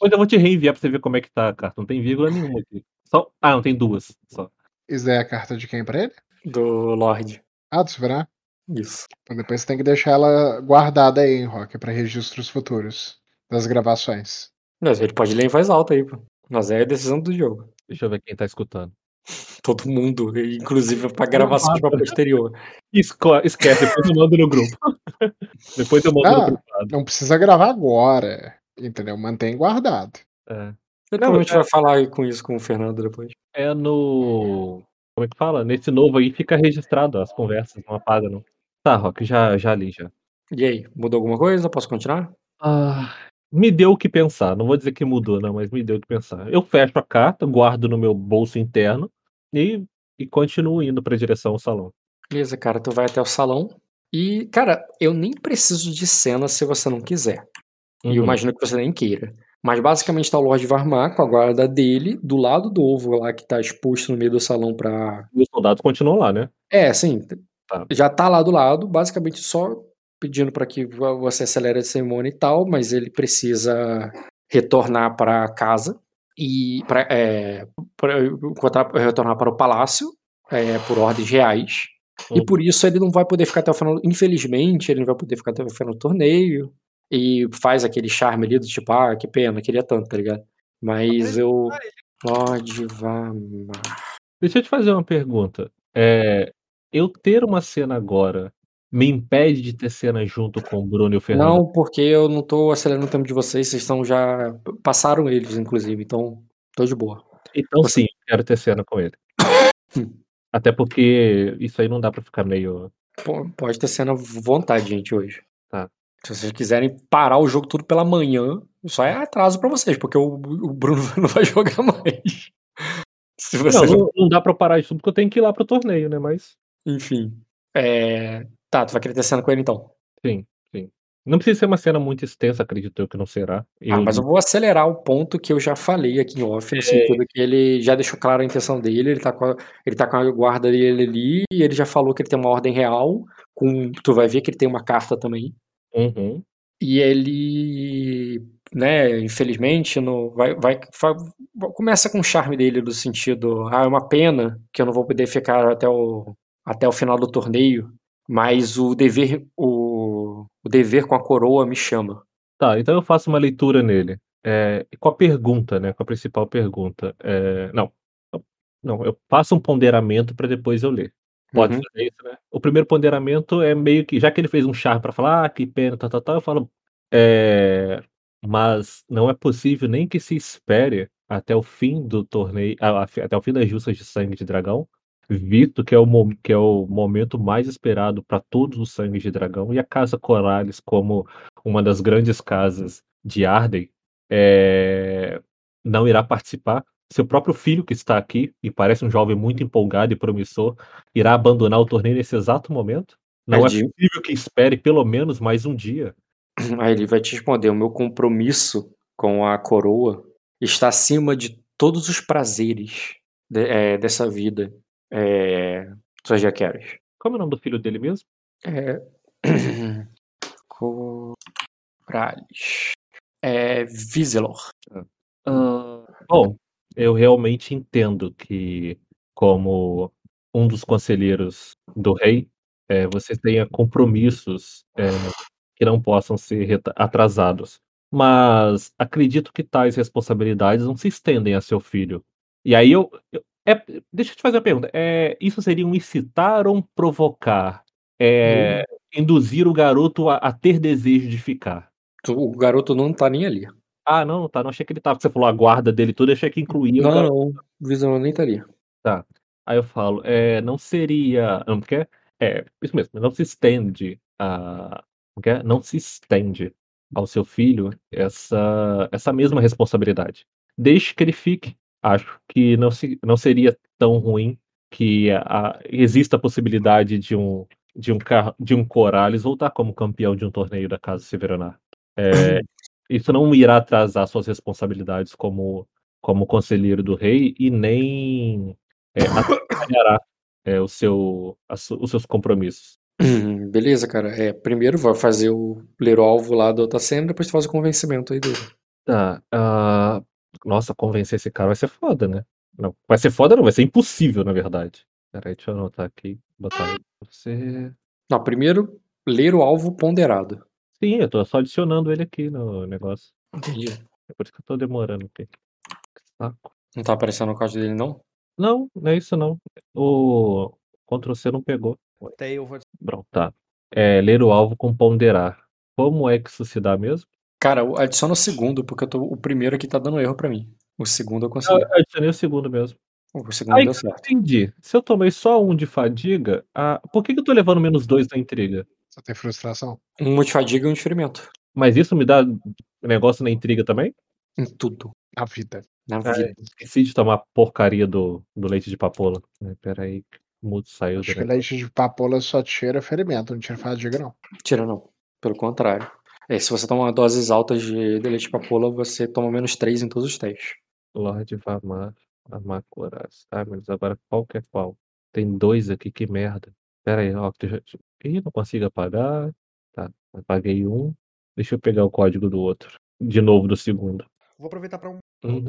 Depois eu vou te reenviar pra você ver como é que tá a carta. Não tem vírgula nenhuma aqui. Só... Ah, não, tem duas. Só. Isso é a carta de quem pra ele? Do Lorde. Ah, do Silverá? Isso. Então depois você tem que deixar ela guardada aí, hein, Rock, pra registros futuros das gravações. Mas ele pode ler em voz alta aí, pô. Mas é a decisão do jogo. Deixa eu ver quem tá escutando. Todo mundo, inclusive pra gravação de uma posterior. Esco- Esquece, depois eu mando no grupo. depois eu mando Ah. no privado. Não precisa gravar agora, entendeu? Mantém guardado. É. Não, provavelmente é- vai falar com isso com o Fernando depois. É no. Como é que fala? Nesse novo aí fica registrado as conversas, não apaga, não. Tá, Rock, já, já li já. E aí, mudou alguma coisa? Posso continuar? Ah, me deu o que pensar. Não vou dizer que mudou, não, mas me deu o que pensar. Eu fecho a carta, guardo no meu bolso interno e, e continuo indo pra direção ao salão. Beleza, cara, tu vai até o salão. E, cara, eu nem preciso de cena se você não quiser. E eu Uhum. imagino que você nem queira. Mas basicamente tá o Lorde Varmar com a guarda dele do lado do ovo lá que tá exposto no meio do salão pra. E os soldados continuam lá, né? É, sim. Tá. Já tá lá do lado, basicamente só pedindo pra que vo- você acelere a cerimônia e tal, mas ele precisa retornar pra casa e pra, é, retornar para o palácio é, por ordens reais. E Uhum. por isso ele não vai poder ficar até o final. Infelizmente, ele não vai poder ficar até o final do torneio. E faz aquele charme ali do tipo, ah, que pena, queria tanto, tá ligado? Mas eu. Lorde Varmar. Deixa eu te fazer uma pergunta. É, eu ter uma cena agora me impede de ter cena junto com o Bruno e o Fernando? Não, porque eu não tô acelerando o tempo de vocês, vocês estão já. Passaram eles, inclusive, então tô de boa. Então Você- sim, eu quero ter cena com ele. Hum. Até porque isso aí não dá pra ficar meio. Pô, Pode ter cena à vontade, gente, hoje. Se vocês quiserem parar o jogo tudo pela manhã, só é atraso pra vocês, porque o, o Bruno não vai jogar mais. Se Não, vocês não, não dá pra parar isso tudo porque eu tenho que ir lá pro torneio, né? Mas Enfim. É... Tá, tu vai querer ter cena com ele então. sim, sim. Não precisa ser uma cena muito extensa, acredito eu que não será. Eu, Ah, mas eu vou acelerar o ponto que eu já falei aqui em off, no sentido que ele já deixou clara a intenção dele, ele tá com a, ele tá com a guarda dele ali, e ele já falou que ele tem uma ordem real, com, tu vai ver que ele tem uma carta também. Uhum. E ele, né, infelizmente, no, vai, vai, fa- começa com o charme dele do sentido, ah, é uma pena que eu não vou poder ficar até o, até o final do torneio, mas o dever, o, o dever com a coroa me chama. Tá, então eu faço uma leitura nele. É, com a pergunta, né? Com a principal pergunta. É, não. Não, eu faço um ponderamento para depois eu ler. Pode Uhum. fazer isso, né? O primeiro ponderamento é meio que, já que ele fez um charme para falar, ah, que pena, tal, tal, tal, eu falo, é, mas não é possível nem que se espere até o fim do torneio, até o fim das justas de sangue de dragão, visto que é o, que é o momento mais esperado para todos os sangues de dragão, e a Casa Corales, como uma das grandes casas de Arden, é, não irá participar seu próprio filho, que está aqui, e parece um jovem muito empolgado e promissor, irá abandonar o torneio nesse exato momento? Não é Adi- possível que espere pelo menos mais um dia. Aí ele vai te responder: o meu compromisso com a coroa está acima de todos os prazeres de- é, dessa vida. É, Sr. Jaqueras. Como é o nome do filho dele mesmo? É. Corales. É. Viselor. Ah, bom, eu realmente entendo que, como um dos conselheiros do rei, eh, você tenha compromissos eh, que não possam ser atrasados. Mas acredito que tais responsabilidades não se estendem a seu filho. E aí eu. eu- é- deixa eu te fazer uma pergunta. É, isso seria um incitar ou um provocar? É, induzir o garoto a, a ter desejo de ficar? O garoto não tá nem ali. Ah, não, tá. Não achei que ele tava. Você falou a guarda dele eu achei que incluía Não, não. O Viselor nem ali. Tá. Aí eu falo, é, não seria. Não, porque é isso mesmo, não se estende a. como que é? Não se estende ao seu filho essa, essa mesma responsabilidade. Deixe que ele fique. Acho que não, se, não seria tão ruim que a- exista a possibilidade de um de um, de um Corales voltar como campeão de um torneio da Casa Severanar. É, isso não irá atrasar suas responsabilidades como, como conselheiro do rei e nem é, atrapalhará é, o seu, os seus compromissos. Beleza, cara. É, primeiro vai fazer o ler o alvo lá da outra cena, depois tu faz o convencimento aí dele. Tá, ah, nossa, convencer esse cara vai ser foda, né? Não, vai ser foda não, vai ser impossível, na verdade. Peraí, deixa eu anotar aqui, botar aí. Você... Não, primeiro, ler o alvo ponderado. Sim, eu tô só adicionando ele aqui no negócio. Entendi. É por isso que eu tô demorando aqui. Que saco. Não tá aparecendo no código dele, não? Não, não é isso não. O Ctrl C não pegou. Até eu vou. Pronto, tá. É, ler o alvo com ponderar. Como é que isso se dá mesmo? Cara, o- adiciona o segundo, porque eu tô, o primeiro aqui tá dando erro pra mim. O segundo eu Eu consegui. adicionei o segundo mesmo. O segundo Aí deu eu certo. entendi. Se eu tomei só um de fadiga, ah, por que, que eu tô levando menos dois na intriga? Você tem frustração? Um de fadiga e um de ferimento. Mas isso me dá negócio na intriga também? Em tudo. A vida. Na É, vida. esqueci de tomar porcaria do, do leite de papoula. Peraí, o mudo saiu. Acho do que leite de papoula só tira ferimento, não tira fadiga, não. Tira não. Pelo contrário. É, se você toma doses altas de, de leite de papoula, você toma menos 3 em todos os testes. Lorde Vamar, Amacoraz. Ah, mas agora qual que é qual? Tem dois aqui, que merda. Pera aí, ó. Deixa... Ih, não consigo apagar. Tá, apaguei um. Deixa eu pegar o código do outro. De novo do segundo. Vou aproveitar pra um. Uhum.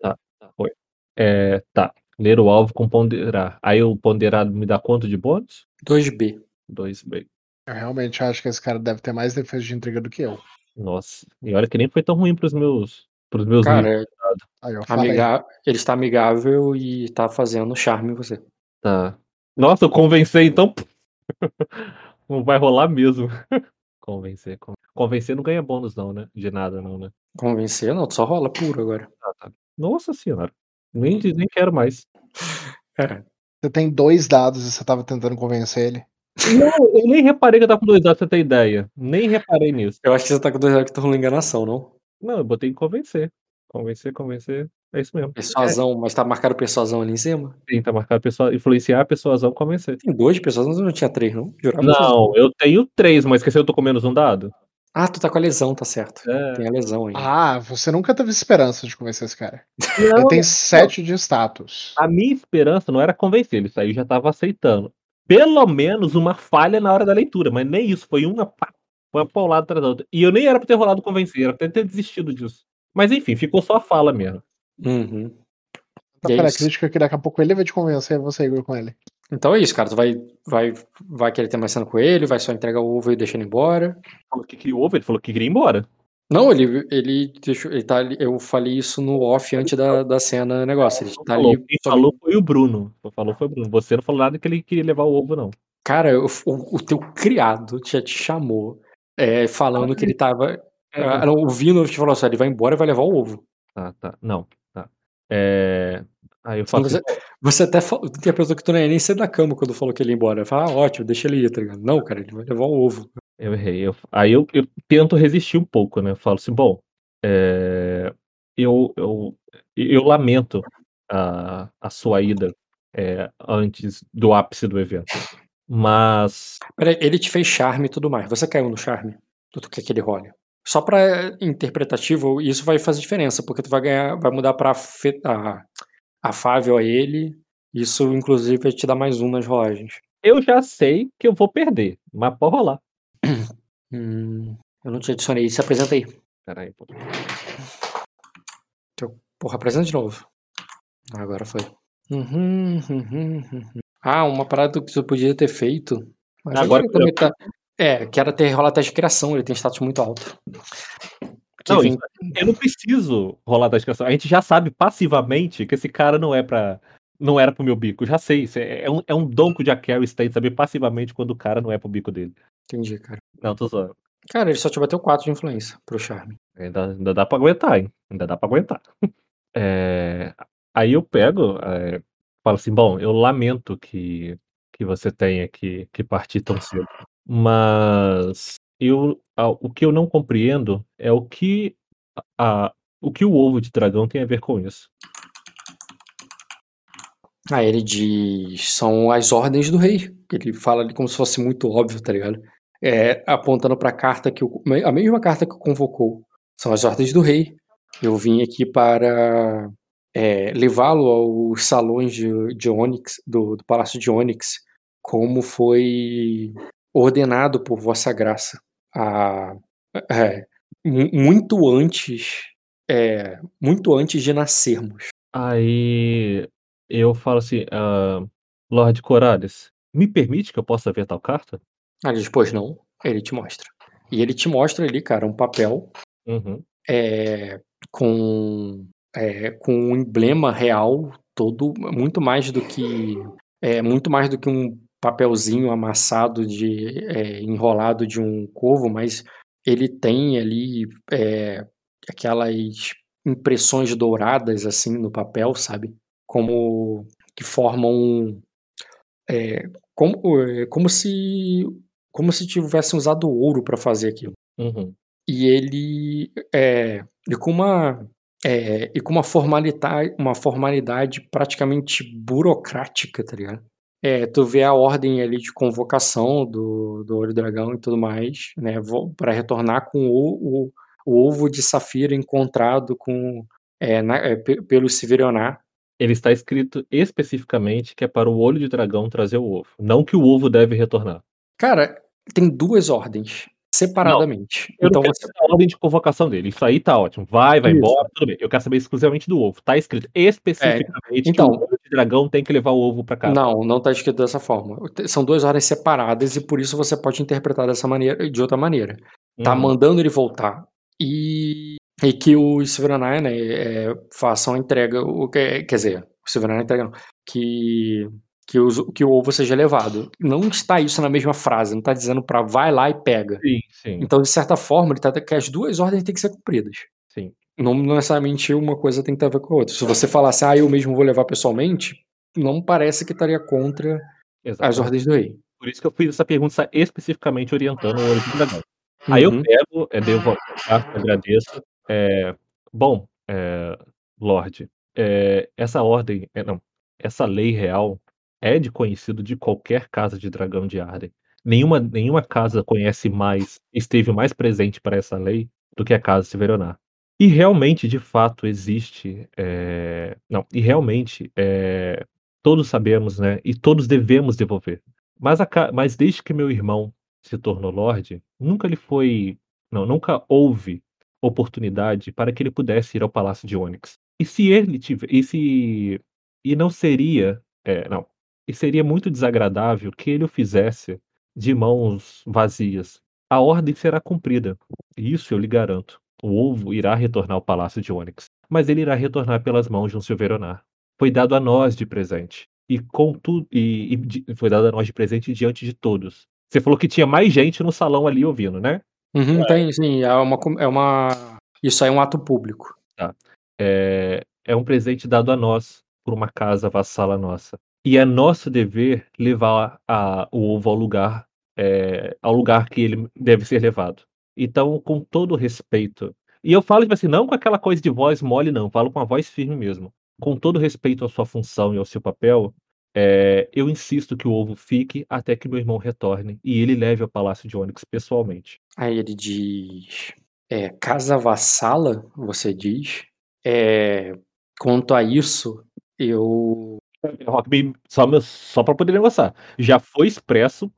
Tá, tá, foi. É, tá. Ler o alvo com ponderar. Aí o ponderado me dá quanto de bônus? 2B. 2B. Eu realmente acho que esse cara deve ter mais defesa de intriga do que eu. Nossa. E olha que nem foi tão ruim pros meus. Pros meus. Cara, Aí amiga... ele está amigável e tá fazendo charme em você. Tá. Nossa, eu convenci então. Não vai rolar mesmo. convencer, con- convencer não ganha bônus, não, né? De nada, não, né? Convencer, não, só rola puro agora. Ah, tá. Nossa senhora. Nem, nem quero mais. É. Você tem dois dados e você tava tentando convencer ele. Não, eu nem reparei que eu tava com dois dados, pra você ter ideia. Nem reparei nisso. Eu acho que você tá com dois que tá rolando enganação, não? Não, eu botei em convencer. Convencer, convencer. É isso mesmo. Persuasão, mas tá marcado persuasão ali em cima? Sim, tá marcado pessoa, influenciar a persuasão, convencer. Tem dois de persuasão, mas eu não tinha três, não? Jurava Não, eu tenho três, mas esqueceu, eu tô com menos um dado? Ah, tu tá com a lesão, tá certo. É. Tem a lesão aí. Ah, você nunca teve esperança de convencer esse cara. Não, Ele tem sete de status. A minha esperança não era convencer, ele aí já tava aceitando. Pelo menos uma falha na hora da leitura, mas nem isso, foi uma pá, foi uma paulada atrás da outra. E eu nem era pra ter rolado convencer, era pra ter desistido disso. Mas enfim, ficou só a fala mesmo. Uhum. Tá E é isso. crítica que daqui a pouco ele vai te convencer você ir com ele. Então é isso, cara. Tu vai, vai, vai querer ter mais cena com ele, vai só entregar o ovo e deixar ele embora. Falou que queria ovo, ele falou que queria ir embora. Não, ele, ele, deixou, ele tá ali, eu falei isso no off antes da, da cena negócio. Ele tá Falou, ali. Quem só- falou foi o Bruno. Falou foi o Bruno. Você não falou nada que ele queria levar o ovo, não. Cara, eu- o, o teu criado já te chamou, é, falando que ele tava. Ah, não, o Vino te falou assim: ele vai embora e vai levar o ovo. Tá, tá. Não, tá. É... Aí eu falo Você, assim, você até falou, tem a pessoa que tu não ia nem sair da cama quando falou que ele ia embora. Fala, ah, ótimo, deixa ele ir, tá ligado? Não, cara, ele vai levar o ovo. Eu errei. Eu- aí eu, eu tento resistir um pouco, né? Eu falo assim, bom, é, eu, eu, eu lamento a, a sua ida é, antes do ápice do evento. Mas. Peraí, ele te fez charme e tudo mais. Você caiu no charme? Tu quer que ele role? Só pra interpretativo, isso vai fazer diferença, porque tu vai ganhar, vai mudar afe- a- afável a ele. Isso, inclusive, vai te dar mais um nas rolagens. Eu já sei que eu vou perder, mas pode rolar. Hum, eu não te adicionei. Se apresenta aí. Peraí, pô. Porra, apresenta de novo. Agora foi. Uhum, uhum, uhum. Ah, uma parada que tu podia ter feito. Mas Agora também tá... É, que era ter rolar teste de criação, ele tem status muito alto. Que Não, vem- Eu não preciso rolar da descrição. A gente já sabe passivamente que esse cara não é pra. Não era pro meu bico. Já sei. Isso é, é um, é um dom que o Jack Harris tem de saber passivamente quando o cara não é pro bico dele. Entendi, cara. Não, tô zoando. Cara, ele só te bateu 4 de influência pro charme. Ainda, ainda dá pra aguentar, hein? Ainda dá pra aguentar. É, aí eu pego, é, falo assim, bom, eu lamento que, que você tenha que, que partir tão cedo. Mas eu, a- o que eu não compreendo é o que, a, o que o ovo de dragão tem a ver com isso. Ah, ele diz. São as ordens do rei. Ele fala ali como se fosse muito óbvio, tá ligado? É, apontando pra carta que. A mesma carta que o convocou. São as ordens do rei. Eu vim aqui para é, levá-lo aos salões de, de Onyx, do, do Palácio de Onyx, como foi ordenado por Vossa Graça. A, é, mu- muito antes. é, muito antes de nascermos. Aí eu falo assim, ah, Lord Corales, me permite que eu possa ver tal carta? Ah, ele diz, pois não, ele te mostra. E ele te mostra ali, cara, um papel Uhum. é, com, é, com um emblema real todo, muito mais do que é, muito mais do que um papelzinho amassado de é, enrolado de um corvo, mas ele tem ali é, aquelas impressões douradas assim no papel, sabe? Como que formam um, é, como, é, como se como se tivessem usado ouro para fazer aquilo. Uhum. E ele é, e com uma é, e com uma formalidade, uma formalidade praticamente burocrática, tá ligado? É, tu vê a ordem ali de convocação do, do Olho Dragão e tudo mais, né? Para retornar com o, o, o ovo de safira encontrado com é, na, é, pe- pelo Severionar. Ele está escrito especificamente que é para o olho de dragão trazer o ovo. Não que o ovo deve retornar. Cara, tem duas ordens separadamente. Então não quero você a ordem de convocação dele. Isso aí tá ótimo. Vai, vai Isso. embora, tudo bem. Eu quero saber exclusivamente do ovo. Tá escrito especificamente então- que o olho de dragão tem que levar o ovo para casa. Não, não tá escrito dessa forma. São duas ordens separadas e por isso você pode interpretar dessa maneira, de outra maneira. Tá Uhum. mandando ele voltar e, e que os Silveranai, né, é, façam a entrega, o que, quer dizer, o Silveranai entrega não, que que, os- que o ovo seja levado. Não está isso na mesma frase, não tá dizendo pra vai lá e pega. Sim, sim. Então, de certa forma, ele tá que as duas ordens têm que ser cumpridas. Sim. Não necessariamente uma coisa tem que ter a ver com a outra. Se você falasse, ah, eu mesmo vou levar pessoalmente, não parece que estaria contra as ordens do rei. Por isso que eu fiz essa pergunta especificamente orientando o olho de dragão. Aí eu Uhum. pego, é, devo a carta, agradeço. É, bom, é, Lorde, é, essa ordem, é, não, essa lei real é de conhecido de qualquer casa de dragão de Arden. Nenhuma, nenhuma casa conhece mais, esteve mais presente para essa lei do que a casa Severonar. E realmente, de fato, existe. é, não, e realmente, é, todos sabemos, né? E todos devemos devolver. Mas, a mas desde que meu irmão se tornou Lorde, nunca lhe foi. Não, nunca houve oportunidade para que ele pudesse ir ao Palácio de Onyx. E se ele tiver. E se. E não seria. é, não. E seria muito desagradável que ele o fizesse de mãos vazias. A ordem será cumprida. Isso eu lhe garanto. O ovo irá retornar ao Palácio de Onyx. Mas ele irá retornar pelas mãos de um Silveronar. Foi dado a nós de presente. E contudo. E, e de- foi dado a nós de presente diante de todos. Você falou que tinha mais gente no salão ali ouvindo, né? Uhum, tem, sim, é uma, é uma. Isso aí é um ato público. é, é um presente dado a nós por uma casa vassala nossa. E é nosso dever levar a- o ovo ao lugar, é, ao lugar que ele deve ser levado. Então, com todo respeito. E eu falo, tipo assim, não com aquela coisa de voz mole, não. Falo com a voz firme mesmo. com todo respeito à sua função e ao seu papel, é, eu insisto que o ovo fique até que meu irmão retorne e ele leve ao Palácio de Onyx pessoalmente. Aí ele diz: é, casa vassala, você diz. É, quanto a isso, eu. Rockman, só, só para poder negociar. Já foi expresso,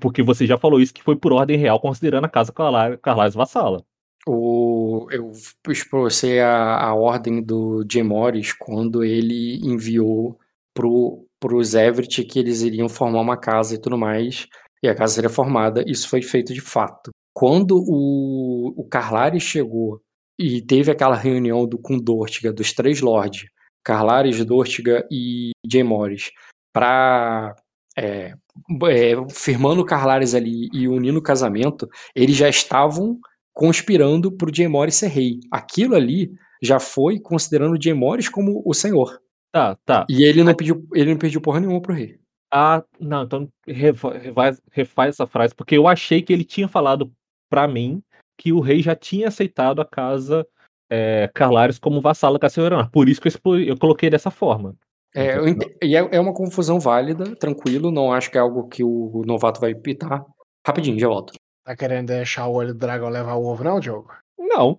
porque você já falou isso, que foi por ordem real, considerando a casa Carla- Carlais vassala. O, eu pus pra você a, a ordem do Jim Morris quando ele enviou pro, pros Everett que eles iriam formar uma casa e tudo mais, e a casa seria formada. Isso foi feito de fato. Quando o, o Carlares chegou e teve aquela reunião do, com Dortiga, dos três lords, Carlares, Dortiga e Jim Morris, para é, é, firmando o Carlares ali e unindo o casamento, eles já estavam conspirando pro Jay Morris ser rei. Aquilo ali já foi considerando o Jay Morris como o senhor. Tá, tá. E ele não pediu, ele não pediu porra nenhuma pro rei. Ah, não, então refa- refaz, refaz essa frase, porque eu achei que ele tinha falado pra mim que o rei já tinha aceitado a casa é, Carlares como vassalo da Castelhana. Por isso que eu, eu coloquei dessa forma. É, eu ente- e é, é uma confusão válida, tranquilo, não acho que é algo que o novato vai pitar. Rapidinho, já volto. Tá querendo deixar o olho do dragão levar o ovo, não, Diogo? Não,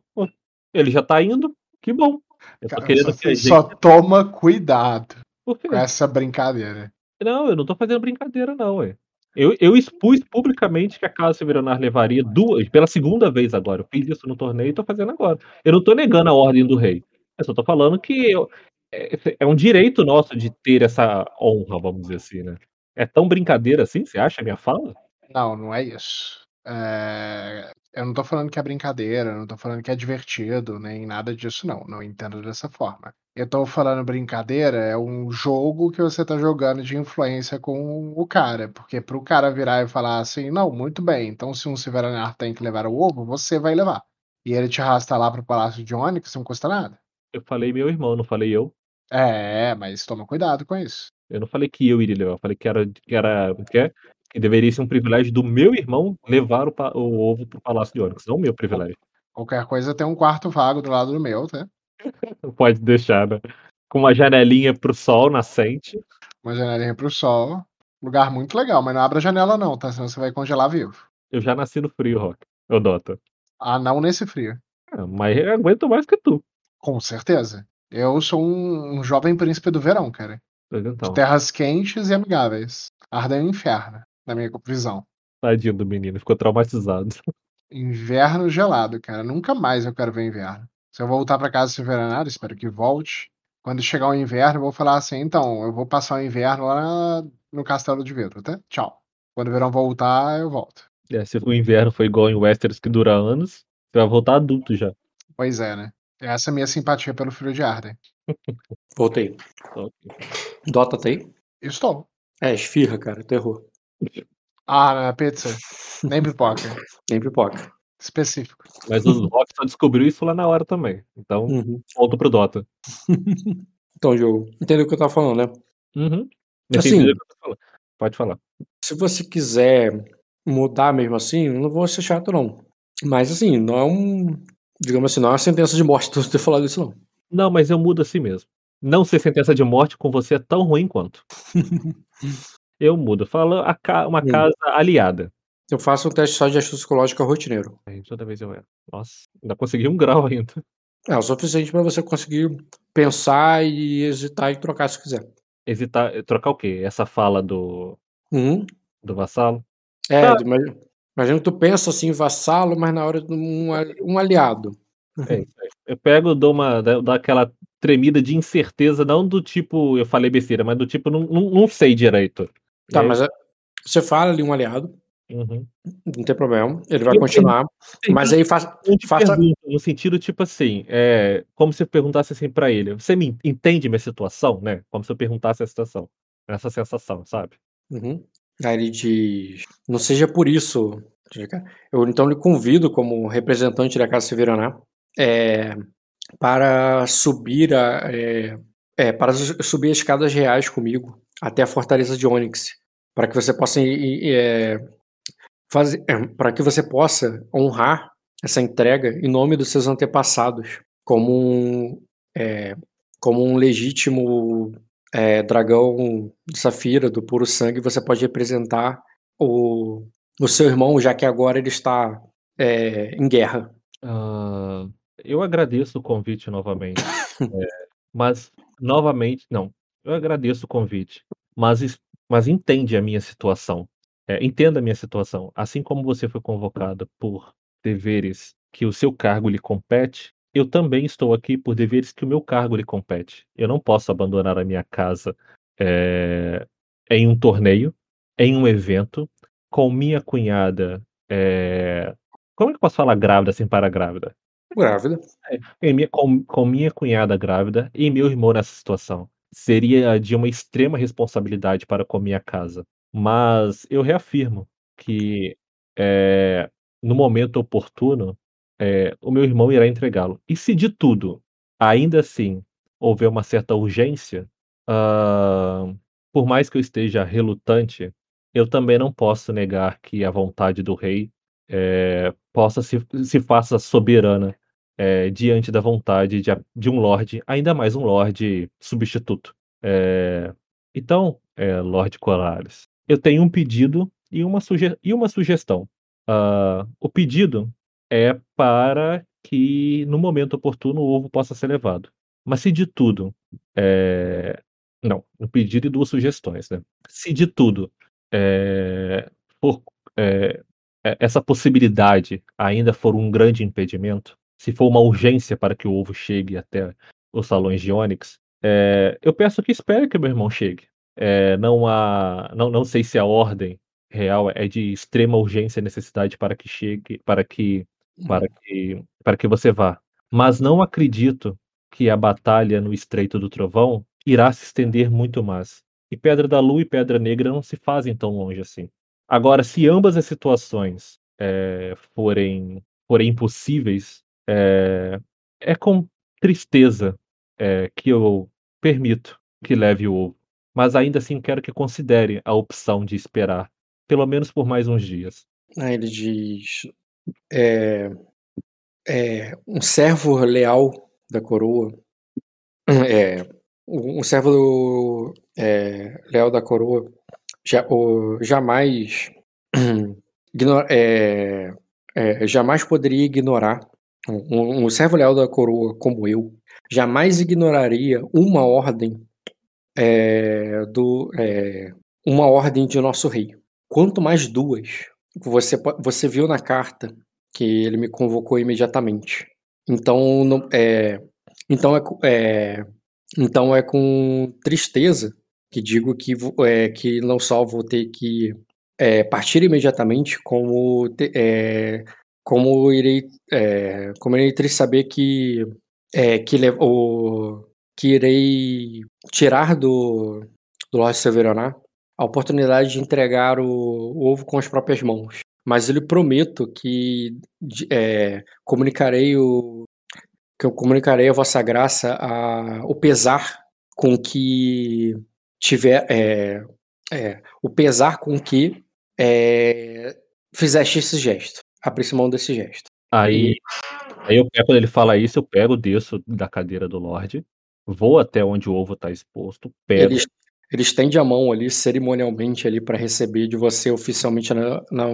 ele já tá indo, que bom. Eu tô Cara, querendo só, que gente... só toma cuidado com essa brincadeira. Não, eu não tô fazendo brincadeira, não, ué. Eu, eu expus publicamente que a Casa Severonar levaria duas, pela segunda vez agora. Eu fiz isso no torneio e tô fazendo agora. Eu não tô negando a ordem do rei. Eu só tô falando que eu- é, é um direito nosso de ter essa honra, vamos dizer assim, né? É tão brincadeira assim, você acha a minha fala? Não, não é isso. É, Eu não tô falando que é brincadeira, não tô falando que é divertido, nem nada disso, não. Não entendo dessa forma. Eu tô falando brincadeira, é um jogo que você tá jogando de influência com o cara. Porque pro cara virar e falar assim, não, muito bem, então se um Silveranar tem que levar o ovo, você vai levar. E ele te arrasta lá pro Palácio de Onyx, não custa nada. Eu falei meu irmão, não falei eu. É, mas toma cuidado com isso. Eu não falei que eu iria levar, eu falei que era que era que, é, que deveria ser um privilégio do meu irmão levar o, o ovo pro Palácio de Onyx, não o meu privilégio. Qualquer coisa tem um quarto vago do lado do meu, tá? Pode deixar, né? Com uma janelinha pro sol nascente. Uma janelinha pro sol. Lugar muito legal, mas não abra a janela não, tá? Senão você vai congelar vivo. Eu já nasci no frio, Rock. Eu Dota. Ah, não nesse frio. Ah, mas eu aguento mais que tu. Com certeza. Eu sou um, um jovem príncipe do verão, cara. Então, De terras quentes e amigáveis. Ardem no inferno, na minha visão. tadinho do menino, ficou traumatizado. Inverno gelado, cara. Nunca mais eu quero ver inverno. Se eu voltar pra casa Silveranário, espero que volte. Quando chegar o inverno, eu vou falar assim: então, eu vou passar o inverno lá no Castelo de Vidro, tá? Tchau. Quando o verão voltar, eu volto. É, se o inverno foi igual em Westeros que dura anos, você vai voltar adulto já. Pois é, né? Essa é a minha simpatia pelo frio de Arden. Voltei. Dota tá aí? Estou. É, esfirra, cara, tu errou. Ah, na pizza. Nem pipoca. Nem pipoca. Específico. Mas o Rock só descobriu isso lá na hora também. Então, Uhum. volta pro Dota. Então, jogo, entendeu o que eu tava falando, né? Uhum. Assim- falando. Pode falar. Se você quiser mudar mesmo assim, eu não vou ser chato, não. Mas assim, não é um. Digamos assim, não é uma sentença de morte tu ter falado isso, não. Não, mas eu mudo assim mesmo. Não ser sentença de morte com você é tão ruim quanto. eu mudo. Fala a ca- uma casa aliada. Eu faço um teste só de astúcia psicológica rotineiro. Aí, Toda vez eu erro. Nossa, ainda consegui um grau ainda. É o suficiente pra você conseguir pensar e hesitar e trocar se quiser. Hesitar, trocar o quê? Essa fala do, Uhum. do vassalo? É, Tá. imagina, imagina que tu pensa assim, vassalo, mas na hora de um, um aliado. É. Eu pego, dou uma, dou aquela tremida de incerteza, não do tipo, eu falei besteira, mas do tipo, não, não, não sei direito. Tá, aí- mas é- você fala ali um aliado, Uhum. não tem problema, ele vai Eu continuar. Mas aí faz, faça. no sentido, tipo assim, é, como se eu perguntasse assim pra ele, você me entende minha situação, né? Como se eu perguntasse a situação. Essa sensação, sabe? Uhum. Aí ele diz: Não seja por isso. Eu então lhe convido, como representante da Casa Severaná, é, para subir a, é, é, para su- subir as escadas reais comigo até a fortaleza de Onyx, para que você possa é, fazer, é, para que você possa honrar essa entrega em nome dos seus antepassados, como um, é, como um legítimo é, dragão de safira do puro sangue, você pode representar o, o seu irmão, já que agora ele está é, em guerra. Ah, eu agradeço o convite novamente. É, mas, novamente, não. Eu agradeço o convite. Mas, mas entende a minha situação. É, entenda a minha situação. Assim como você foi convocado por deveres que o seu cargo lhe compete, eu também estou aqui por deveres que o meu cargo lhe compete. Eu não posso abandonar a minha casa é, em um torneio, em um evento, com minha cunhada. é, Como é que eu posso falar grávida sem parar grávida? Grávida. Em minha- com, com minha cunhada grávida e meu irmão nessa situação. Seria de uma extrema responsabilidade para com a minha casa. Mas eu reafirmo que é, no momento oportuno, é, o meu irmão irá entregá-lo. E se de tudo, ainda assim, houver uma certa urgência, ah, por mais que eu esteja relutante, eu também não posso negar que a vontade do rei é, possa se, se faça soberana é, diante da vontade de, de um lorde, ainda mais um lorde substituto. É, então, é, Lorde Corales, eu tenho um pedido e uma, suge e uma sugestão. Ah, o pedido é para que, no momento oportuno, o ovo possa ser levado. Mas se de tudo. é, Não, um pedido e duas sugestões, né? Se de tudo é, é, essa possibilidade ainda for um grande impedimento, se for uma urgência para que o ovo chegue até os salões de Onyx, é, eu peço que espere que meu irmão chegue. Não há, não, não sei se a ordem real é de extrema urgência e necessidade para que chegue, para que, para que, para que você vá. Mas não acredito que a batalha no Estreito do Trovão irá se estender muito mais. E Pedra da Lua e Pedra Negra não se fazem tão longe assim. Agora, se ambas as situações é, forem, forem impossíveis, é, é com tristeza é, que eu permito que leve o ovo. Mas ainda assim quero que considere a opção de esperar, pelo menos por mais uns dias. Aí ele diz: é, é, um servo leal da coroa, é, um servo é, leal da coroa, já, o- jamais, igno- é, é, jamais poderia ignorar um, um servo leal da coroa como eu, jamais ignoraria uma ordem do uma ordem de nosso rei. Quanto mais duas, você, você viu na carta que ele me convocou imediatamente. Então, não, é, então, é, é, então é com tristeza que digo que, é, que não só vou ter que é, partir imediatamente, como, é, como irei é, como irei saber que, é, que, le- o, que irei tirar do, do Lorde Severonar a oportunidade de entregar o, o ovo com as próprias mãos. Mas eu lhe prometo que é, comunicarei o que eu comunicarei a vossa graça a, o pesar com que tiver é, é, o pesar com que é, fizeste esse gesto, abrir mão desse gesto. Aí, aí eu pego, quando ele fala isso, eu pego, desço da cadeira do Lorde, vou até onde o ovo está exposto, pego. Ele, ele estende a mão ali cerimonialmente ali para receber de você oficialmente na, na,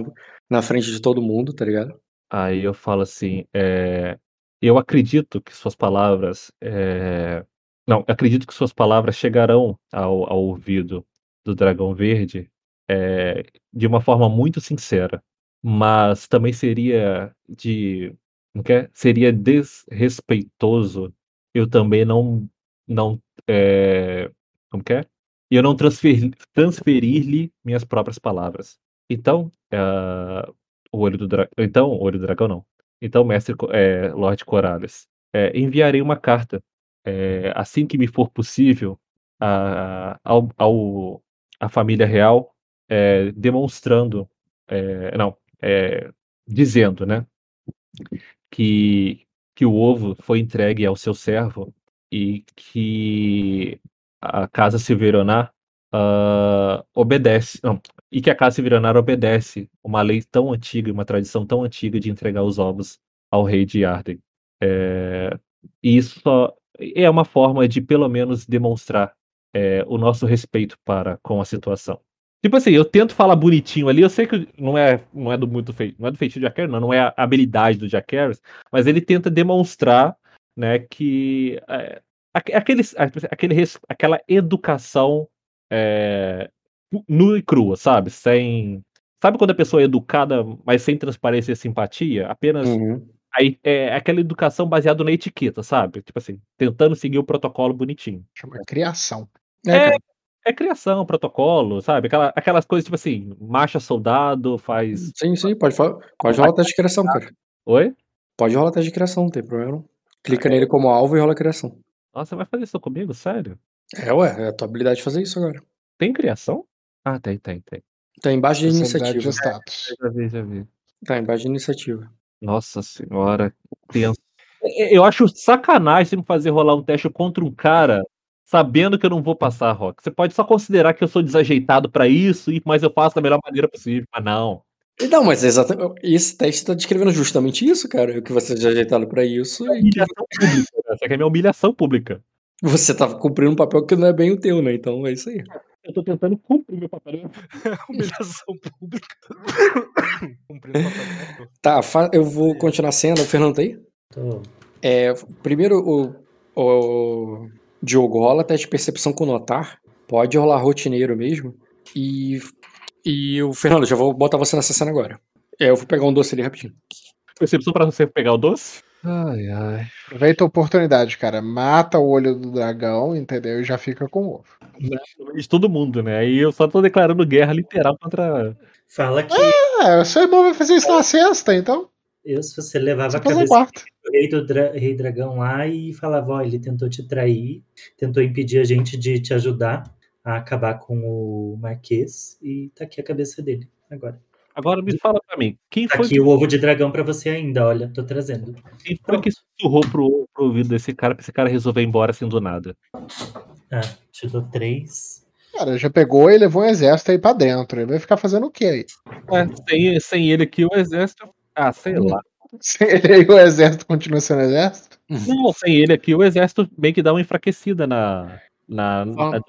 na frente de todo mundo, tá ligado? Aí eu falo assim, é, eu acredito que suas palavras, é, não, acredito que suas palavras chegarão ao, ao ouvido do Dragão Verde é, de uma forma muito sincera, mas também seria de, não quer? Seria desrespeitoso eu também não, não, é, como que é? Eu não transferir, transferir-lhe minhas próprias palavras. Então, ah, o olho do dragão. Então, o olho do dragão não. Então, mestre, é, Lorde Corales, é, enviarei uma carta é, assim que me for possível a, ao, ao, à família real, é, demonstrando, não, dizendo, né, que, que o ovo foi entregue ao seu servo e que a casa Silveronar ah, obedece, não, e que a casa Silveronar obedece uma lei tão antiga e uma tradição tão antiga de entregar os ovos ao rei de Arden. É, e isso só, é uma forma de pelo menos demonstrar é, o nosso respeito para com a situação. Tipo assim, eu tento falar bonitinho ali, eu sei que não é, não é do muito feito, não é do feitiço do Jack não, não é a habilidade do Jack mas ele tenta demonstrar, né, que é, aquele, aquele, aquela educação é, nua e crua, sabe? Sem. Sabe quando a pessoa é educada, mas sem transparência e simpatia? Apenas. Uhum. Aí, é aquela educação baseada na etiqueta, sabe? Tipo assim, tentando seguir o protocolo bonitinho. Chama criação. É, é criação, protocolo, sabe? Aquela, aquelas coisas tipo assim, marcha soldado, faz. Sim, sim, pode, falar, pode rolar teste de criação, cara. Oi? Pode rolar teste de criação, não tem problema. Clica nele como alvo e rola a criação. Nossa, você vai fazer isso comigo? Sério? É, ué, é a tua habilidade de fazer isso agora. Tem criação? Ah, tem, tem, tem. Tá embaixo de iniciativa. de status. Já vi, já vi. Tá embaixo de iniciativa. Nossa senhora, tenso. É, Eu acho sacanagem você me fazer rolar um teste contra um cara sabendo que eu não vou passar, Rock. Você pode só considerar que eu sou desajeitado pra isso, mas eu faço da melhor maneira possível. Mas não. Não, mas é exatamente. Esse teste tá descrevendo justamente isso, cara. O que você já ajeitado pra isso que Humilhação pública. né? Essa aqui é minha humilhação pública. você tá cumprindo um papel que não é bem o teu, né? Então é isso aí. Eu tô tentando cumprir meu papel. Humilhação pública. Cumprindo o papel do ator. Tá, eu vou continuar sendo. O Fernando tá aí? Tô. É, primeiro, o, o Diogo rola teste de percepção com notar. Pode rolar rotineiro mesmo. E, e o Fernando, já vou botar você nessa cena agora. É, eu vou pegar um doce ali rapidinho. Percepção pra você pegar o doce? Ai, ai. Aproveita a oportunidade, cara. Mata o olho do dragão, entendeu? E já fica com o ovo. De todo mundo, né? Aí eu só tô declarando guerra literal contra. Fala que É, o seu irmão vai fazer isso na sexta, então. eu, se você levava Você a cabeça do rei, do dra- rei dragão lá e falava, ó, ele tentou te trair, tentou impedir a gente de te ajudar a acabar com o Marquês e tá aqui a cabeça dele agora. Agora me fala pra mim, quem Tá foi, aqui o ovo de dragão pra você ainda, olha, tô trazendo. quem foi que sussurrou pro, pro ouvido desse cara pra esse cara resolver ir embora assim do nada? Ah, te dou três. Cara, já pegou e levou um exército aí pra dentro. Ele vai ficar fazendo o quê aí? É, sem, sem ele aqui, o exército. Ah, sei lá. Se ele aí, o exército continua sendo exército? Não, sem ele aqui, o exército meio que dá uma enfraquecida na. Na,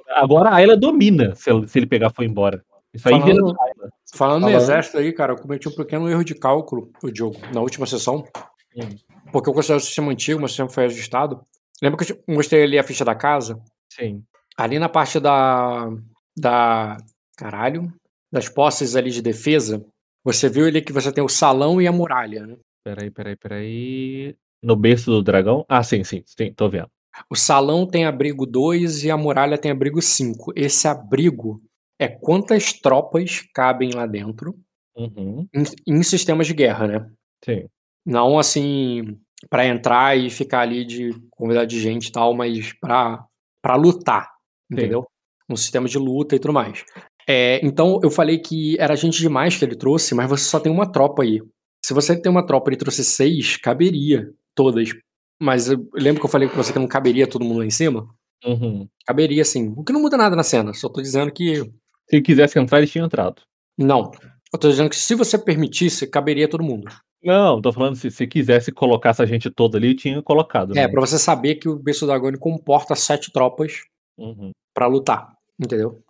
agora a Ayla domina se, ele- se ele pegar e for embora. Isso aí Falando- da Ayla. Falando no Falando- exército aí, cara, eu cometi um pequeno erro de cálculo, o Diogo, na última sessão. Hum. Porque eu considero o sistema antigo, mas o sistema foi ajustado. Lembra que eu mostrei ali a ficha da casa? Sim. Ali na parte da. da. Caralho. Das posses ali de defesa, você viu ali que você tem o salão e a muralha, né? Peraí, peraí, peraí. No berço do dragão? Ah, sim, sim, sim, tô vendo. O salão tem abrigo 2 e a muralha tem abrigo 5. Esse abrigo é quantas tropas cabem lá dentro Uhum, em, em sistemas de guerra, né? sim. Não assim pra entrar e ficar ali de convidar de gente e tal, mas pra para lutar, entendeu? Um sistema de luta e tudo mais. É, então eu falei que era gente demais que ele trouxe, mas você só tem uma tropa aí. Se você tem uma tropa e ele trouxe seis, caberia todas. Mas eu lembro que eu falei com você que não caberia todo mundo lá em cima? Uhum. Caberia sim. O que não muda nada na cena. Só tô dizendo que. Se quisesse entrar, eles tinham entrado. Não. Eu tô dizendo que se você permitisse, caberia todo mundo. Não, tô falando se, se quisesse colocar essa gente toda ali, tinha colocado. É, né? pra você saber que o Berço Dragone comporta sete tropas Uhum. pra lutar. Entendeu?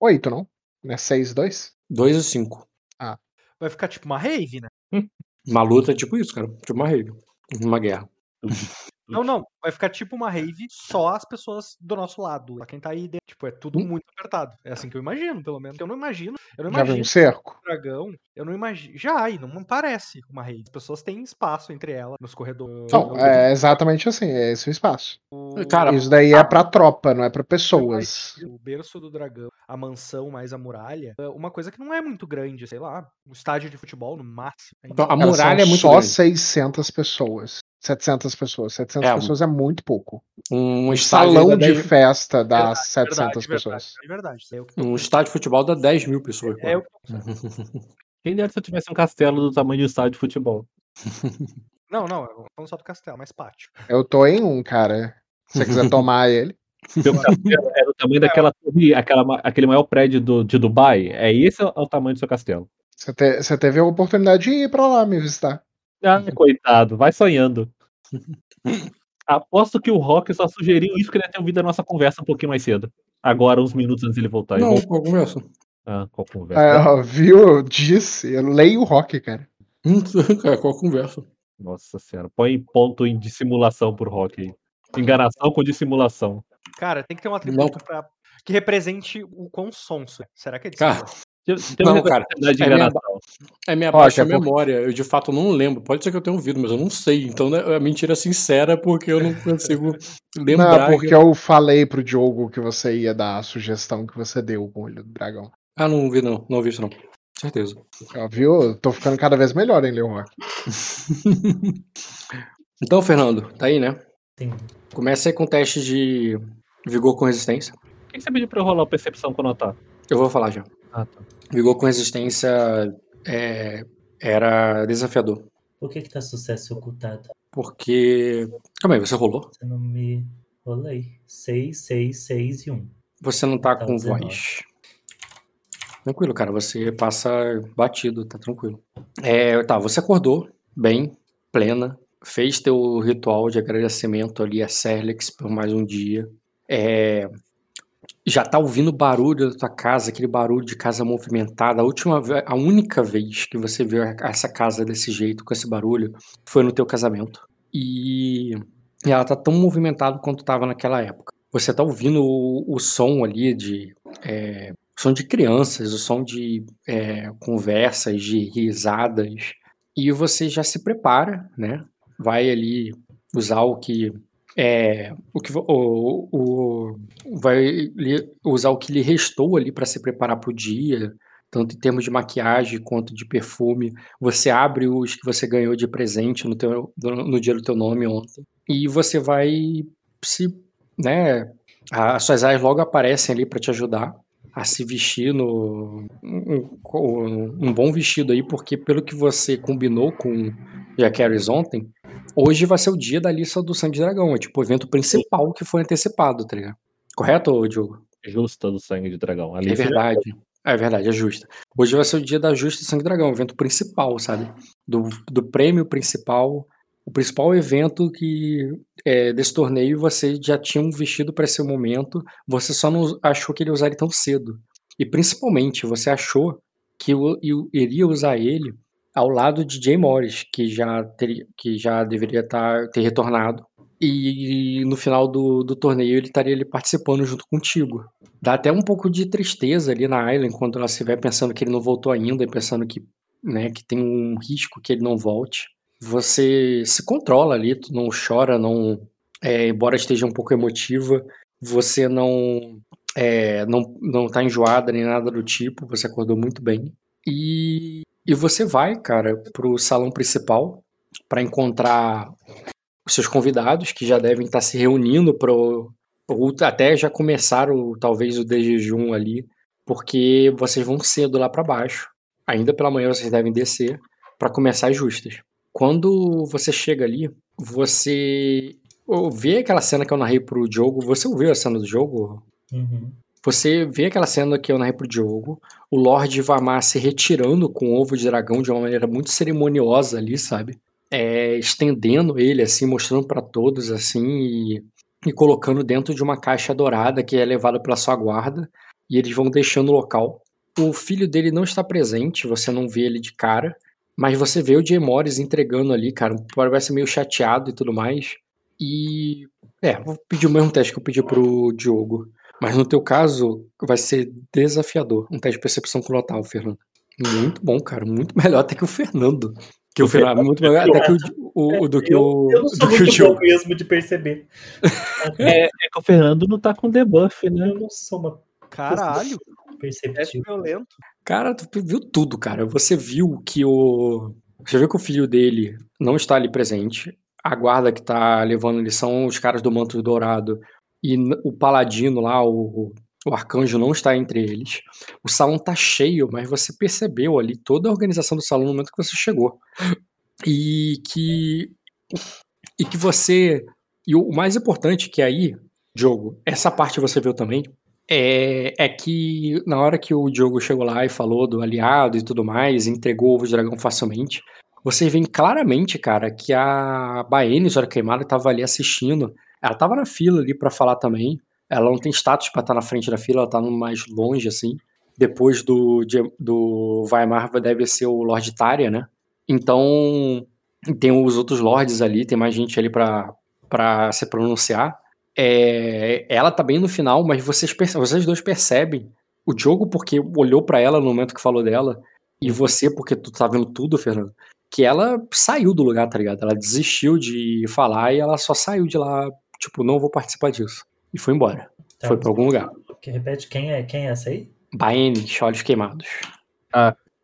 Oito, não? Não é seis, dois? Dois e cinco. Vai ficar tipo uma rave, né? Uma luta é tipo isso, cara. Tipo uma rave. Uma guerra. Não, não. Vai ficar tipo uma rave só as pessoas do nosso lado. Só quem tá aí dentro. Tipo, é tudo Hum. muito apertado. É assim que eu imagino, pelo menos. Eu não imagino. Eu não Já viu imagino um cerco? o dragão. Eu não imagino. Já, e não parece uma rave. As pessoas têm espaço entre elas, nos corredores. Não, é exatamente assim, é esse o espaço. O- Cara, Isso daí é pra tropa, não é pra pessoas. O berço do dragão, a mansão mais a muralha, é uma coisa que não é muito grande, sei lá, um estádio de futebol no máximo. Então, a muralha é muito só grande. 600 pessoas. 700 pessoas. 700 É, pessoas é muito pouco. Um Um salão de 10 festa dá Verdade, 700 verdade, pessoas. Verdade, verdade. É que Um estádio de futebol dá 10 mil pessoas. é que- Quem dera se eu tivesse um castelo do tamanho de um estádio de futebol. Não, não, eu falando só do castelo, mais pátio. Eu tô em um, cara. Se você quiser tomar ele. Meu castelo era o tamanho daquela torre, aquela, aquele maior prédio do, de Dubai. É esse é o tamanho do seu castelo. Você, te- você teve a oportunidade de ir pra lá me visitar. Ah, coitado, vai sonhando. Aposto que o Rock só sugeriu isso que ele ia ter ouvido a nossa conversa um pouquinho mais cedo. Agora, uns minutos antes dele voltar. Não, qual conversa? Ah, qual conversa? Ó, viu? Disse. Eu leio o rock, cara. Hum, cara, qual conversa? Nossa senhora. Põe ponto em dissimulação pro Rock aí. Enganação com dissimulação. Cara, tem que ter um atributo pra... que represente o quão sonso. é. Será que é disso? Não, cara, é minha é minha baixa a memória. Eu de fato não lembro. Pode ser que eu tenha ouvido, mas eu não sei. Então né, é mentira sincera porque eu não consigo lembrar. Não, porque eu falei pro Diogo que você ia dar a sugestão que você deu com o olho do dragão. Ah, não vi não. Não ouvi isso não. Certeza. Ó, viu? Tô ficando cada vez melhor o rock. Então, Fernando, tá aí, né? Sim. Começa aí com o teste de vigor com resistência. Por que você pediu pra eu rolar percepção quando eu tá? Eu vou falar já. Ah, tá. Vigor com resistência é, era desafiador. Por que que tá sucesso ocultado? Porque. Calma aí, você rolou? Você não me rolei. 6, 6, 6 e 1. Você não tá Tá, com 19. voz. Tranquilo, cara. Você passa batido, tá tranquilo. É, tá, você acordou bem, plena. Fez teu ritual de agradecimento ali a Serlex por mais um dia. É, já tá ouvindo barulho da tua casa, aquele barulho de casa movimentada. A última, a única vez que você viu essa casa desse jeito, com esse barulho, foi no teu casamento. E, e ela tá tão movimentada quanto tava naquela época. Você tá ouvindo o, o som ali de é, som de crianças, o som de é, conversas, de risadas. E você já se prepara, né? Vai ali usar o que é o que o, o vai usar o que lhe restou ali para se preparar para o dia, tanto em termos de maquiagem quanto de perfume. Você abre os que você ganhou de presente no teu no, dia do teu nome ontem e você vai se, né? As suas aias logo aparecem ali para te ajudar a se vestir no um, um- um bom vestido aí, porque pelo que você combinou com Jack Harris ontem, hoje vai ser o dia da lista do Sangue de Dragão. É tipo o evento principal que foi antecipado, tá ligado? Correto, Diogo? Justa do sangue de dragão. Ali É verdade. É verdade, é justa. Hoje vai ser o dia da Justa e Sangue Dragão, o evento principal, sabe? Do, do prêmio principal, o principal evento que é, desse torneio você já tinha um vestido para esse momento, você só não achou que ele usaria tão cedo. E principalmente, você achou que eu, eu iria usar ele ao lado de Jay Morris, que já, teria, que já deveria tá, ter retornado. E no final do, do torneio ele estaria ali participando junto contigo. Dá até um pouco de tristeza ali na Island quando ela vê pensando que ele não voltou ainda, e pensando que, né, que tem um risco que ele não volte. Você se controla ali, tu não chora, não, é, embora esteja um pouco emotiva, você não é, não não tá enjoada nem nada do tipo, você acordou muito bem. E, e você vai, cara, pro salão principal para encontrar os seus convidados que já devem estar se reunindo pro ou até já começaram talvez o de jejum ali, porque vocês vão cedo lá para baixo. Ainda pela manhã vocês devem descer para começar as justas. Quando você chega ali, você vê aquela cena que eu narrei pro Diogo. Você ouviu a cena do jogo? Uhum. Você vê aquela cena que eu narrei pro Diogo, o Lorde Vamar se retirando com o ovo de dragão de uma maneira muito cerimoniosa ali, sabe? É, estendendo ele, assim, mostrando para todos, assim, e, e colocando dentro de uma caixa dourada que é levada pela sua guarda, e eles vão deixando o local. O filho dele não está presente, você não vê ele de cara, mas você vê o Jay Morris entregando ali, cara, parece meio chateado e tudo mais. E. É, vou pedir o mesmo teste que eu pedi pro Diogo. Mas no teu caso, vai ser desafiador. Um teste de percepção com Lotal, Fernando. Muito bom, cara. Muito melhor até que o Fernando. Que o, O Fernando, Fernando muito melhor até que o, o- o- do que o. Eu não sou do que o muito bom mesmo de perceber. É, é que o Fernando não tá com debuff, né? Eu não sou uma Caralho, é perceptiva. violento. Cara, tu viu tudo, cara. Você viu que o. Você viu que o filho dele não está ali presente. A guarda que tá levando ele são os caras do manto dourado. E o paladino lá, o, o arcanjo, não está entre eles. O salão tá cheio, mas você percebeu ali toda a organização do salão no momento que você chegou. E que. E que você. E o mais importante que aí, Diogo, essa parte você viu também, é, é que na hora que o Diogo chegou lá e falou do aliado e tudo mais, entregou o ovo dragão facilmente, vocês veem claramente, cara, que a Baene, Zora Queimada, tava ali assistindo. Ela tava na fila ali pra falar também. Ela não tem status pra estar na frente da fila, ela tá mais longe, assim. Depois do, do Weimar deve ser o Lord Tária, né? Então, tem os outros lords ali, tem mais gente ali pra se pronunciar. É, ela tá bem no final, mas vocês, vocês dois percebem. O Diogo, porque olhou pra ela no momento que falou dela, e você, porque tu tá vendo tudo, Fernando, que ela saiu do lugar, tá ligado? Ela desistiu de falar e ela só saiu de lá, tipo, não vou participar disso. E foi embora. Tá. Foi pra algum lugar. Que repete, quem é, quem é essa aí? Baene, olhos queimados.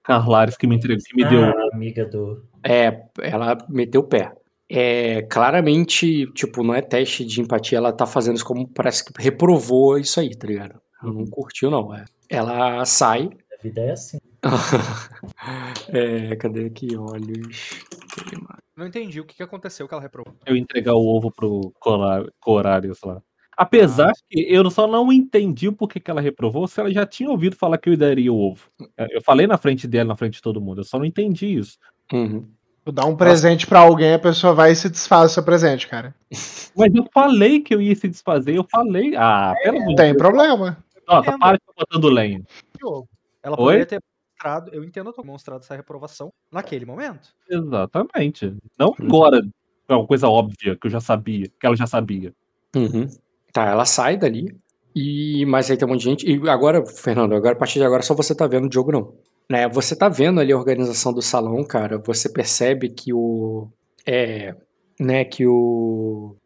Carlares que me entregou, que me deu. Ah, a amiga do. É, ela meteu o pé. É, claramente, tipo, não é teste de empatia, ela tá fazendo isso como parece que reprovou isso aí, tá ligado? Ela não curtiu, não. é. Ela sai. A vida é assim. é, cadê aqui? Olhos. Não entendi o que, que aconteceu que ela reprovou. eu entregar o ovo pro Corarius lá. Apesar que eu só não entendi o porquê que ela reprovou, se ela já tinha ouvido falar que eu daria o ovo. Eu falei na frente dela, na frente de todo mundo, eu só não entendi isso. Uhum. Tu dá um presente pra alguém, a pessoa vai e se desfaz do seu presente, cara. Mas eu falei que eu ia se desfazer, eu falei. Ah, pelo amor Não tem Deus. problema. Nossa, para de botando lenha. Ela Oi? poderia ter eu entendo ter mostrado essa reprovação naquele momento. Exatamente. Não agora. É uma coisa óbvia que eu já sabia, que ela já sabia. Uhum. Tá, ela sai dali. E mas aí tem um monte de gente. E agora, Fernando, agora a partir de agora só você tá vendo o jogo não. Né, você tá vendo ali a organização do salão, cara. Você percebe que o é, né, que o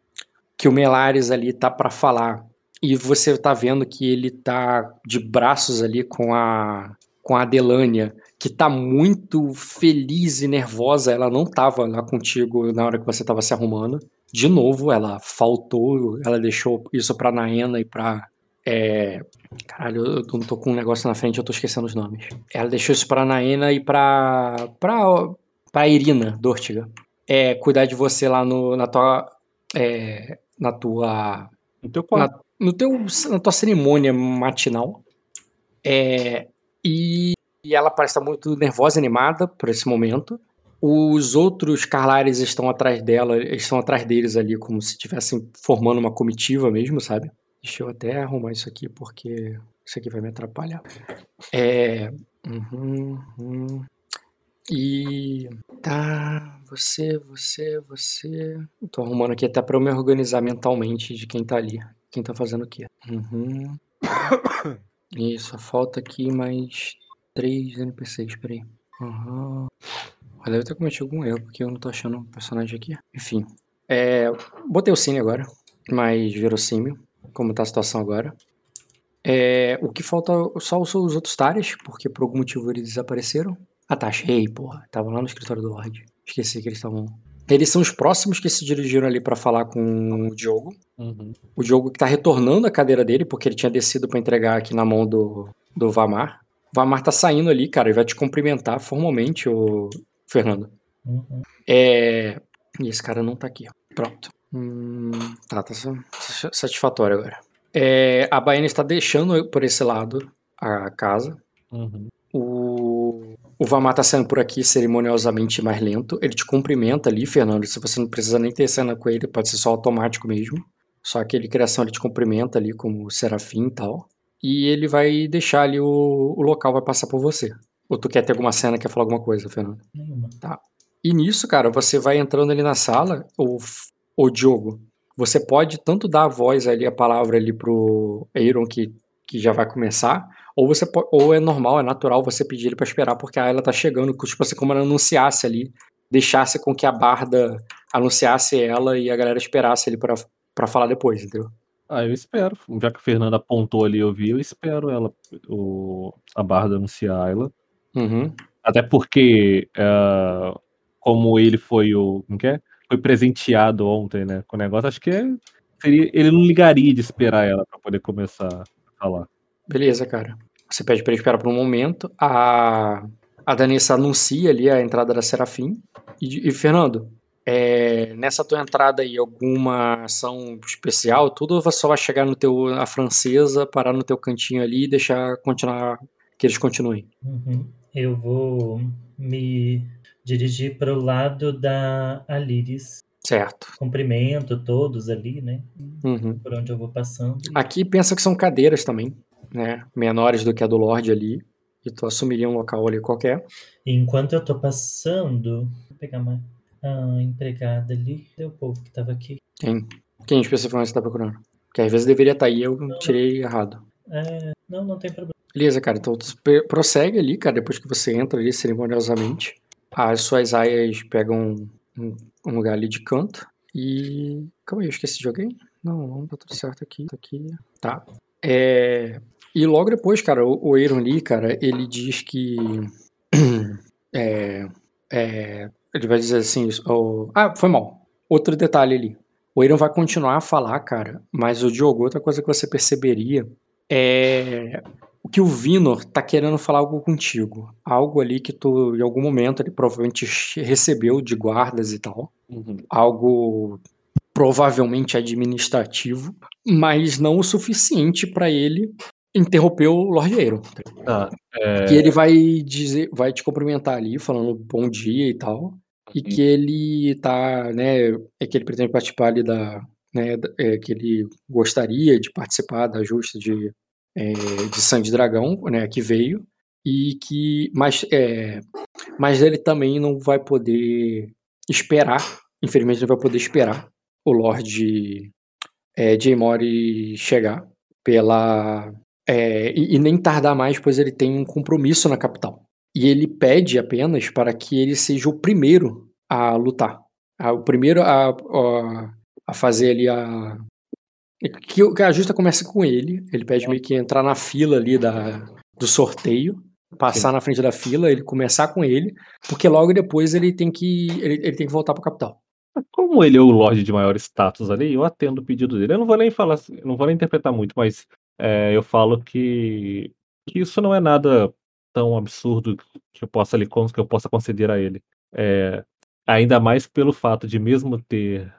que o Melares ali tá pra falar. E você tá vendo que ele tá de braços ali com a com a Adelânia, que tá muito feliz e nervosa. Ela não tava lá contigo na hora que você tava se arrumando. De novo, ela faltou, ela deixou isso pra Naena e pra. É... Caralho, eu não tô com um negócio na frente, eu tô esquecendo os nomes. Ela deixou isso pra Naena e pra. pra. pra Irina Dortiga. É, cuidar de você lá no, na tua. É, na tua. No teu. Na, no teu, na tua cerimônia matinal. É, e, e ela parece estar muito nervosa e animada por esse momento. Os outros Carlares estão atrás dela, estão atrás deles ali, como se estivessem formando uma comitiva mesmo, sabe? Deixa eu até arrumar isso aqui, porque isso aqui vai me atrapalhar. É. uhum, uhum. E. Tá. Você, você, você. Tô arrumando aqui até pra eu me organizar mentalmente de quem tá ali. Quem tá fazendo o quê? Uhum. Isso, falta aqui mais três NPCs, peraí. Aham. Eu deve ter cometido algum erro, porque eu não tô achando um personagem aqui. Enfim. É, botei o Cine agora, mais verossímil, como tá a situação agora. É, o que falta só são os outros Tares, porque por algum motivo eles desapareceram. Ah, tá, achei, porra. Tava lá no escritório do Lorde. Esqueci que eles estavam. Eles são os próximos que se dirigiram ali pra falar com o Diogo. Uhum. O Diogo que tá retornando a cadeira dele, porque ele tinha descido pra entregar aqui na mão do, do Vamar. O Vamar tá saindo ali, cara, e vai te cumprimentar formalmente, o Fernando. Uhum. É. E esse cara não tá aqui, ó. Pronto. Hum, tá, tá sa- satisfatório agora. É, a Baiana está deixando por esse lado a casa. Uhum. O, Vamar tá saindo por aqui cerimoniosamente mais lento. Ele te cumprimenta ali, Fernando. Se você não precisa nem ter cena com ele, pode ser só automático mesmo. Só aquele criação ele te cumprimenta ali como serafim e tal. E ele vai deixar ali o, o local, vai passar por você. Ou tu quer ter alguma cena, quer falar alguma coisa, Fernando? Nenhuma. E nisso, cara, você vai entrando ali na sala, o, o Diogo, você pode tanto dar a voz ali, a palavra ali pro Aaron que, que já vai começar, ou você ou é normal, é natural você pedir ele pra esperar, porque a ela tá chegando, tipo assim, como ela anunciasse ali, deixasse com que a Barda anunciasse ela e a galera esperasse ali pra, pra falar depois, entendeu? Ah, eu espero. Já que a Fernanda apontou ali, eu vi, eu espero ela, o, a Barda anunciar ela. Uhum. Até porque, ah, como ele foi o. Como que é? Foi presenteado ontem, né? Com o negócio, acho que é, seria, ele não ligaria de esperar ela pra poder começar a falar. Beleza, cara. Você pede pra ele esperar por um momento. A, a Danessa anuncia ali a entrada da Serafim. E, e, Fernando, é, nessa tua entrada aí, alguma ação especial, tudo só vai chegar no teu, na francesa, parar no teu cantinho ali e deixar continuar, que eles continuem? Uhum. Eu vou me, dirigir para o lado da Aliris. Certo. Cumprimento todos ali, né? Uhum. Por onde eu vou passando. Aqui pensa que são cadeiras também, né? Menores do que a do Lorde ali. E tu assumiria um local ali qualquer. Enquanto eu tô passando, vou pegar uma a empregada ali. Cadê o povo que tava aqui? Quem? Quem especificamente você tá procurando? Porque às vezes deveria estar aí, eu tirei errado. É, não, não tem problema. Beleza, cara. Então tu prossegue ali, cara, depois que você entra ali cerimoniosamente. As suas aias pegam um, um lugar ali de canto. E. Calma aí, eu esqueci de alguém? Não, não, tá tudo certo aqui. Tá aqui. Tá. É. E logo depois, cara, o, o Aaron Lee, cara, ele diz que. É. É. Ele vai dizer assim. ah, foi mal. Outro detalhe ali. O Aaron vai continuar a falar, cara, mas o Diogo, outra coisa que você perceberia é o que o Vinor tá querendo falar algo contigo. Algo ali que tu, em algum momento, ele provavelmente recebeu de guardas e tal. Algo provavelmente administrativo, mas não o suficiente pra ele interromper o Lord Aeron. Tá, é, Que ele vai dizer, vai te cumprimentar ali, falando bom dia e tal. E que ele tá, né, é que ele pretende participar ali da, né, é, que ele gostaria de participar da justa de, é, de Sangue Dragão, né, que veio. E que, mas, é, mas ele também não vai poder esperar, infelizmente não vai poder esperar o Lord é, Mori chegar pela, é, e, e nem tardar mais, pois ele tem um compromisso na capital. E ele pede apenas para que ele seja o primeiro a lutar. Ah, o primeiro a, a, a fazer ali a. Que, o- que a justa comece com ele. Ele pede meio que entrar na fila ali da, do sorteio. Passar na frente da fila, ele começar com ele, porque logo depois ele tem que. Ele, ele tem que voltar para capital. Como ele é o Lorde de maior status ali, eu atendo o pedido dele. Eu não vou nem falar, não vou nem interpretar muito, mas é, eu falo que, que isso não é nada tão absurdo que eu possa lhe que eu possa conceder a ele. É, ainda mais pelo fato de mesmo ter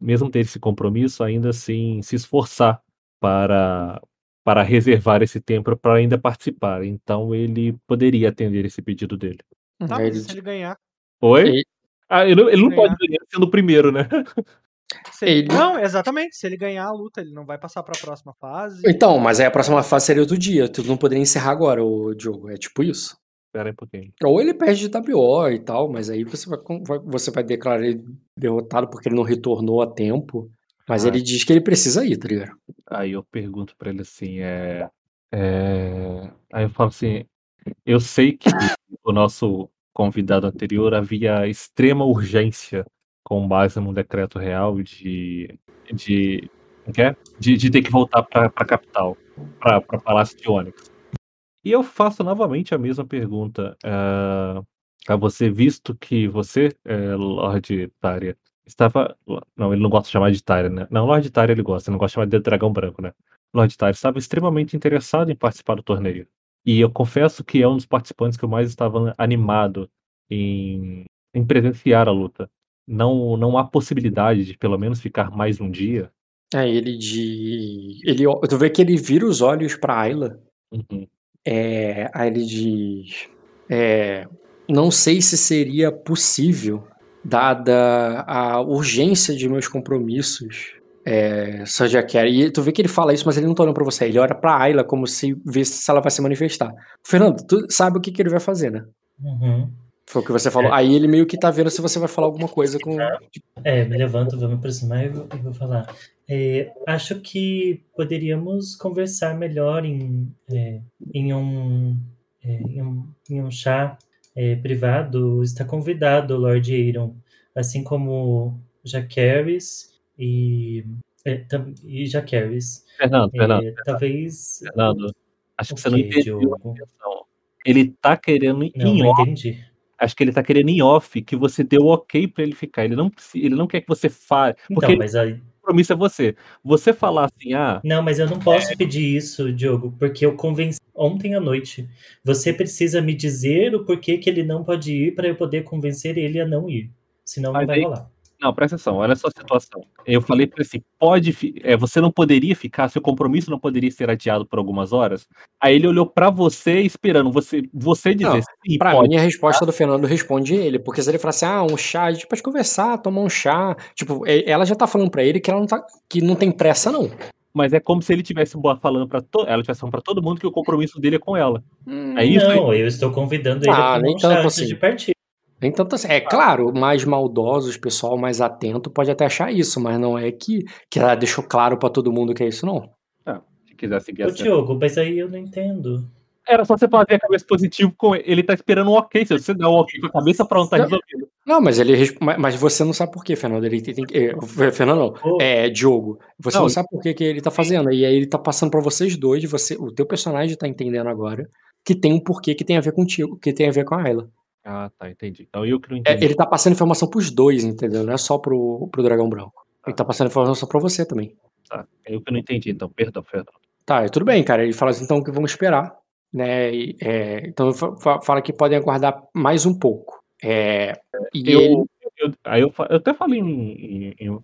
mesmo ter esse compromisso, ainda assim se esforçar para para reservar esse tempo para ainda participar. Então ele poderia atender esse pedido dele. Tá, mas ele se ele ganhar? Oi? Ele- Ah, ele, não- ele não Ganhar. pode ganhar sendo o primeiro, né? Se ele- Ele- Não, exatamente. Se ele ganhar a luta, ele não vai passar pra próxima fase. Então, mas aí a próxima fase seria outro dia. Tu não poderia encerrar agora o jogo. É tipo isso. Espera aí um pouquinho. Ou ele perde de WO e tal, mas aí você vai, você vai declarar ele derrotado porque ele não retornou a tempo. Mas Ah. ele diz que ele precisa ir, tá ligado? Aí eu pergunto pra ele assim, é, é, Aí eu falo assim, eu sei que o nosso convidado anterior havia extrema urgência com base num decreto real de de que é? de, de ter que voltar para a capital, para Palácio de Onyx. E eu faço novamente a mesma pergunta ah, a você, visto que você, eh, Lord Tária, estava. Não, ele não gosta de chamar de Tária, né? Não, Lord Tária ele gosta, ele não gosta de chamar de Dragão Branco, né? Lord Tária estava extremamente interessado em participar do torneio. E eu confesso que é um dos participantes que eu mais estava animado em, em presenciar a luta. Não, não há possibilidade de pelo menos ficar mais um dia. Aí ele de. Ele, tu vê que ele vira os olhos pra Ayla. Uhum. É, aí ele diz. é, não sei se seria possível, dada a urgência de meus compromissos, é, Sir Carey. E tu vê que ele fala isso, mas ele não tá olhando pra você. Ele olha pra Ayla como se visse se ela vai se manifestar. Fernando, tu sabe o que, que ele vai fazer, né? Uhum. Foi o que você falou. Aí ele meio que tá vendo se você vai falar alguma coisa com. É, me levanto, vou me aproximar e vou, e vou falar. É, acho que poderíamos conversar melhor em, é, em, um, é, em, um, em um chá é, privado. Está convidado o Lord Aaron, assim como Jaqueris e, é, tam- e Jaqueris. Fernando, É, Fernando, talvez. Fernando, acho que você não entendeu. Ele tá querendo Não, em não entendi. Acho que ele tá querendo em off que você deu ok pra ele ficar. Ele não, ele não quer que você fale. Porque Então, mas aí. o compromisso é você. Você falar assim, ah, Não, mas eu não posso pedir isso, Diogo, porque eu convenci ontem à noite. Você precisa me dizer o porquê que ele não pode ir para eu poder convencer ele a não ir. Senão não Mas vai aí- rolar. Não, presta atenção, olha só a situação. Eu falei pra ele assim, pode, é, você não poderia ficar, seu compromisso não poderia ser adiado por algumas horas. Aí ele olhou pra você esperando você, você dizer Não, sim, Pra pode. mim, a resposta do Fernando responde ele, porque se ele falar assim, ah, um chá, a gente pode conversar, tomar um chá. Tipo, e- ela já tá falando pra ele que ela não, tá, que não tem pressa, não. Mas é como se ele tivesse boa- falando para ela tivesse falando para todo mundo que o compromisso dele é com ela. É isso? Não, eu estou convidando ele Ah, a nem tomar um chá assim. de partir. Tanto assim. É claro, mais maldosos, pessoal mais atento pode até achar isso, mas não é que, que ela deixou claro pra todo mundo que é isso, não. Se quiser seguir Ô, assim. Diogo, mas aí eu não entendo. Era só você fazer a cabeça positiva com ele. Ele tá esperando um ok. Se você der um ok com a cabeça, pronto, tá Não. resolvido. Não, mas ele mas- mas você não sabe por quê, Fernando. Ele tem, tem que- é, Fernando não. É, Diogo. Você Não, não, sabe por que, que ele tá fazendo. E aí ele tá passando pra vocês dois, você, o teu personagem tá entendendo agora que tem um porquê que tem a ver contigo, que tem a ver com a Ayla. Ah, tá, entendi. Então eu que não É, entendi. ele tá passando informação pros dois, entendeu? Não é só pro, pro Dragão Branco. Ele tá passando informação pra você também. Tá, eu que não entendi, então, perdão, Fernando. Tá, e tudo bem, cara. Ele fala assim, então que vamos esperar, né? E, é, então fa- fa- fala que podem aguardar mais um pouco. É, e Eu, ele, eu, aí eu, eu até falei em, em,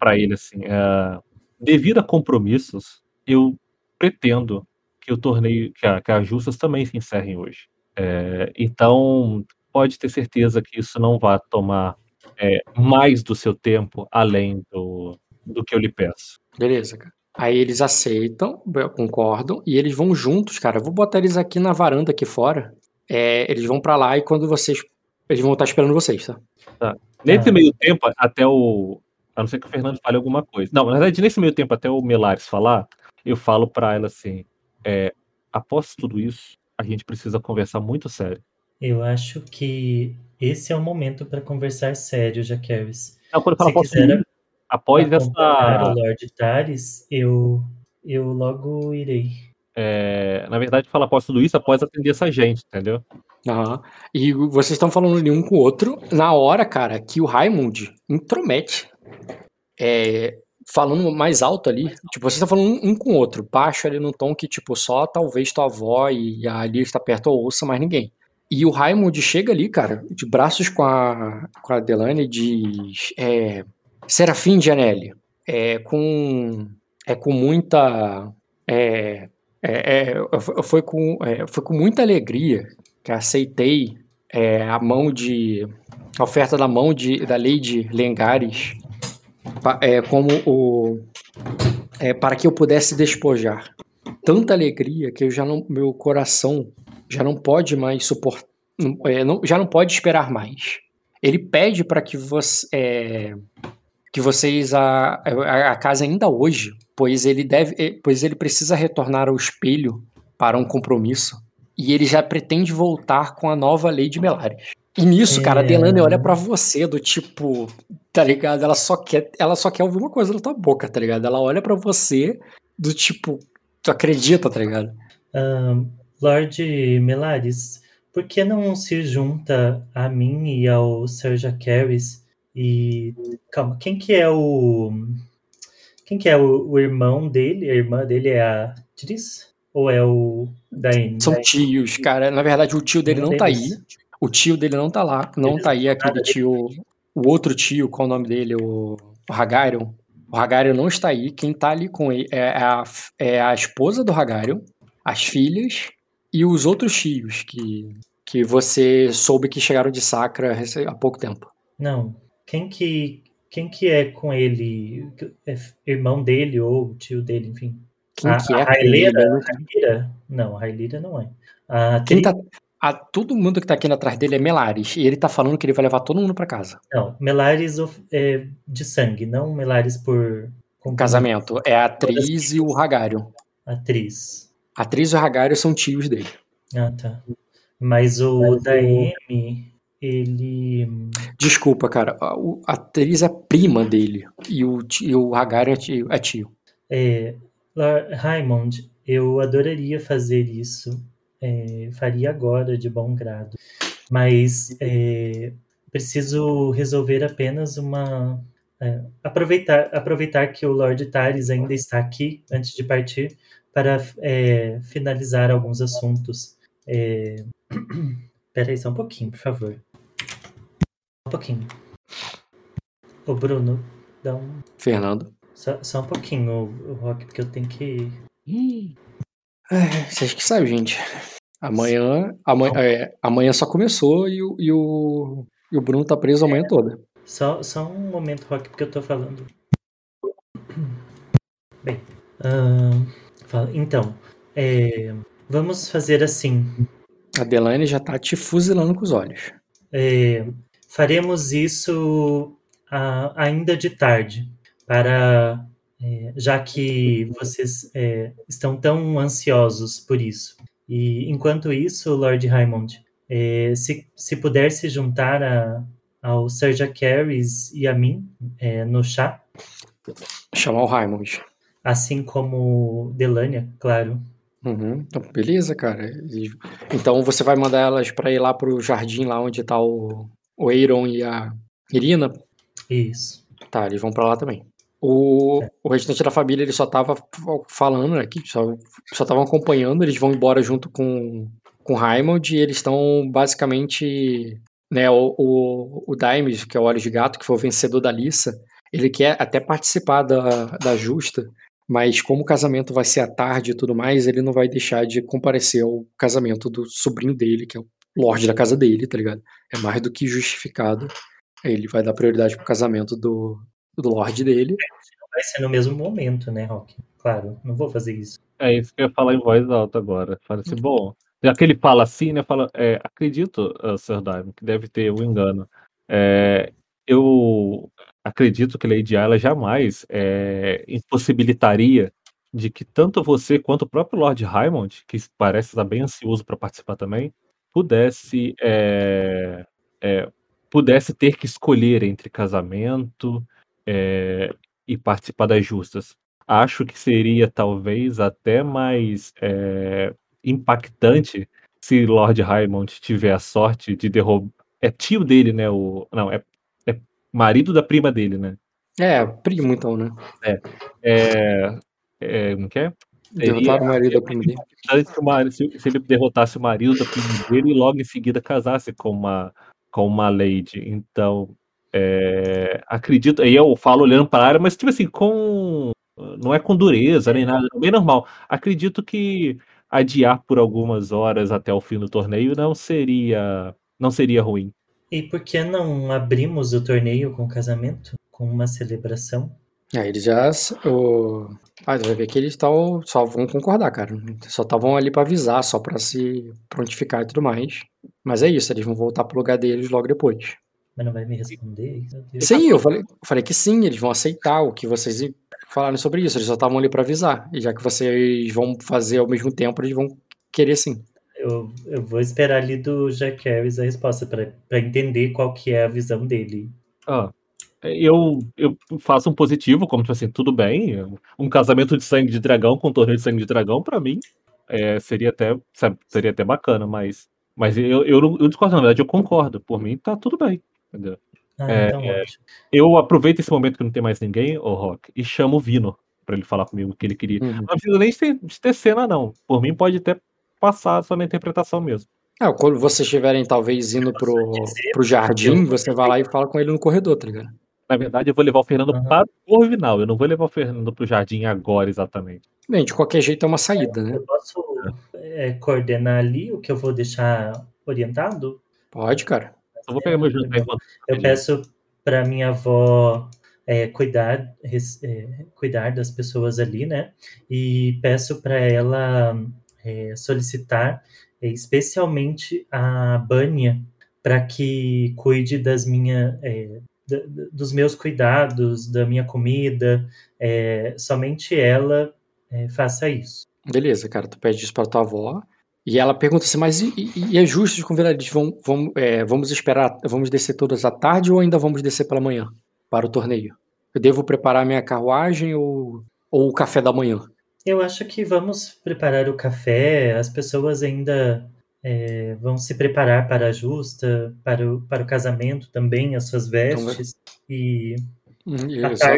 para ele assim, ah, devido a compromissos, eu pretendo que o torneio, que, a, que as justas também se encerrem hoje. É, então, pode ter certeza que isso não vai tomar é, mais do seu tempo além do, do que eu lhe peço. beleza, cara. Aí eles aceitam, concordam, e eles vão juntos, cara. Eu vou botar eles aqui na varanda aqui fora. É, eles vão pra lá e quando vocês. Eles vão estar esperando vocês, tá? Nesse Ah. meio tempo, até o. A não ser que o Fernando fale alguma coisa. Não, na verdade, nesse meio tempo, até o Melares falar, eu falo pra ela assim: é, após tudo isso, a gente precisa conversar muito sério. Eu acho que esse é o momento para conversar sério, Jaqueris. Não, quando tudo quiser após essa. o Lord Tares, eu, eu logo irei. é, na verdade, fala após tudo isso, após atender essa gente, entendeu? Aham. E vocês estão falando de um com o outro na hora, cara, que o Raimund intromete. É, falando mais alto ali. Tipo, vocês estão falando um, um com o outro, baixo ali no tom que, tipo, só talvez tua avó e a ali que está perto ouça mais ninguém. E o Raimund chega ali, cara, de braços com a, com a Delane e diz: é, Serafim de Anelli, é com, é com muita. É, é, é, foi, com, é, foi com muita alegria que aceitei é, a mão de. a oferta da mão de, da Lady Lengares é, como o. para que eu pudesse despojar. Tanta alegria que eu já não, meu coração já não pode mais suportar, já não pode esperar mais. Ele pede para que você, é, que vocês a, a, a casa ainda hoje, pois ele deve, eh, pois ele precisa retornar ao espelho para um compromisso e ele já pretende voltar com a nova lei de Melares. E nisso, cara, a É. Delane olha pra você do tipo, tá ligado? Ela só quer, ela só quer ouvir uma coisa da tua boca, tá ligado? Ela olha pra você do tipo, tu acredita, tá ligado? Ahn, Lord Melares, por que não se junta a mim e ao Sir Jaqueris e... Calma, quem que é o... Quem que é o, o irmão dele? A irmã dele é a Tris? Ou é o Dain? São tios, cara. Na verdade, o tio dele Nenhum não tá aí. O tio dele não tá lá. Não Eles tá aí não aquele tio. O outro tio, qual é o nome dele? O, o Hagarion. O Hagarion não está aí. Quem tá ali com ele é a, é a esposa do Hagarion, as filhas e os outros tios que, que você soube que chegaram de Sacra há pouco tempo. Não. Quem que, quem que é com ele? É irmão dele ou tio dele, enfim. Quem a, que a é com Railera? A Railera? Não, a Railera não é. A Quem tá, a, todo mundo que tá aqui atrás dele é Melares. E ele tá falando que ele vai levar todo mundo pra casa. Não, Melares é, de sangue, não Melares por casamento. É a atriz e o Hagarion. atriz. A atriz e o Hagarion são tios dele. Ah, tá. Mas o Daemi, ele. Desculpa, cara. A, o- a atriz é prima dele. E o, e o Hagarion é tio. É tio. É, Raymond, eu adoraria fazer isso. é, faria agora de bom grado. Mas é, preciso resolver apenas uma. é, aproveitar, aproveitar que o Lord Tares ainda está aqui antes de partir para é, finalizar alguns assuntos. É... Peraí só um pouquinho, por favor. Um pouquinho. Ô, Bruno, dá um. Fernando. Só, só um pouquinho, o, o Rock, porque eu tenho que. É, vocês que sabem, gente. Amanhã, amanhã, é, amanhã só começou e o, e, o, e o Bruno tá preso a manhã toda. Só, só um momento, Rock, porque eu tô falando. Bem, fala- então, é, vamos fazer assim. A Delaney já tá te fuzilando com os olhos. É, faremos isso ah, ainda de tarde, para é, já que vocês é, estão tão ansiosos por isso. E enquanto isso, Lord Raymond, é, se, se puder se juntar a, ao Serja Caris e a mim é, no chá, Chamar o Raimond. Assim como Delania, claro. Uhum. Então, beleza, cara. E- então você vai mandar elas pra ir lá pro jardim, lá onde tá o, o Aaron e a Irina. Isso. Tá, eles vão pra lá também. O, o restante da família, ele só tava falando, né, que só só estavam acompanhando, eles vão embora junto com, com o Raimond e eles estão basicamente, né, o, o, o Dimes, que é o Olho de Gato, que foi o vencedor da Lissa, ele quer até participar da, da justa, mas como o casamento vai ser à tarde e tudo mais, ele não vai deixar de comparecer ao casamento do sobrinho dele, que é o Lorde da casa dele, tá ligado? É mais do que justificado. Ele vai dar prioridade pro casamento do, do Lorde dele. Vai ser no mesmo momento, né, Rock? Claro, não vou fazer isso. É isso que eu ia falar em voz alta agora. Fala assim, bom, já que ele fala assim, né? Fala, é, acredito, uh, Sir Diamond, que deve ter um engano. É, eu acredito que Lady Ayla jamais é, impossibilitaria de que tanto você quanto o próprio Lord Raymond, que parece estar bem ansioso para participar também, pudesse é, é, pudesse ter que escolher entre casamento é, e participar das justas. Acho que seria talvez até mais impactante se Lord Raymond tiver a sorte de derrubar. É tio dele, né? O... Não, é marido da prima dele, né? É, primo então, né? É. é como que é? Derrotaram o marido da prima dele. Se, se ele derrotasse o marido da prima dele e logo em seguida casasse com uma, com uma lady. Então, é, acredito. Aí eu falo olhando para a área, mas tipo assim, com. Não é com dureza nem nada, é bem normal. Acredito que adiar por algumas horas até o fim do torneio não seria. Não seria ruim. E por que não abrimos o torneio com casamento? Com uma celebração? Aí eles já. O... Ah, vai ver que eles tão, só vão concordar, cara. Só estavam ali pra avisar, só pra se prontificar e tudo mais. Mas é isso, eles vão voltar pro lugar deles logo depois. Mas não vai me responder? Sim, eu falei, eu falei que sim, eles vão aceitar o que vocês falaram sobre isso. Eles só estavam ali pra avisar. E já que vocês vão fazer ao mesmo tempo, eles vão querer sim. Eu, eu vou esperar ali do Jack Harris a resposta pra pra entender qual que é a visão dele. Ah, eu, eu faço um positivo, como tipo assim, tudo bem. Um casamento de sangue de dragão com um torneio de sangue de dragão, pra mim, é, seria, até, sabe, seria até bacana, mas, mas eu, eu, não- eu discordo, na verdade, eu concordo. Por mim, tá tudo bem. Entendeu? Ah, É, então é. Eu aproveito esse momento que não tem mais ninguém, o Rock, e chamo o Vino pra ele falar comigo o que ele queria. Uhum. Não precisa nem ter, de ter cena, não. Por mim, pode até passar só na interpretação mesmo. Ah, quando vocês estiverem talvez indo pro, pro jardim, você vai lá e fala com ele no corredor, tá ligado? Na verdade, eu vou levar o Fernando Aham. para o Corvinal. Eu não vou levar o Fernando pro jardim agora, exatamente. Bem, de qualquer jeito é uma saída, né? Eu posso é, coordenar ali o que eu vou deixar orientado? Pode, cara. Eu vou pegar meu jantar enquanto. Eu Beleza. peço para minha avó é, cuidar, res- é, cuidar das pessoas ali, né? E peço para ela é, solicitar é, especialmente a Bânia para que cuide das minha, é, dos meus cuidados, da minha comida. é, somente ela é, faça isso. Beleza, cara, tu pede isso pra tua avó. E ela pergunta assim, mas e, e- é justo convidar eles? Vão, vão, é, vamos esperar, vamos descer todas à tarde ou ainda vamos descer pela manhã para o torneio? Eu devo preparar minha carruagem ou, ou o café da manhã? Eu acho que vamos preparar o café, as pessoas ainda é, vão se preparar para a justa, para o, para o casamento também, as suas vestes, e Hum,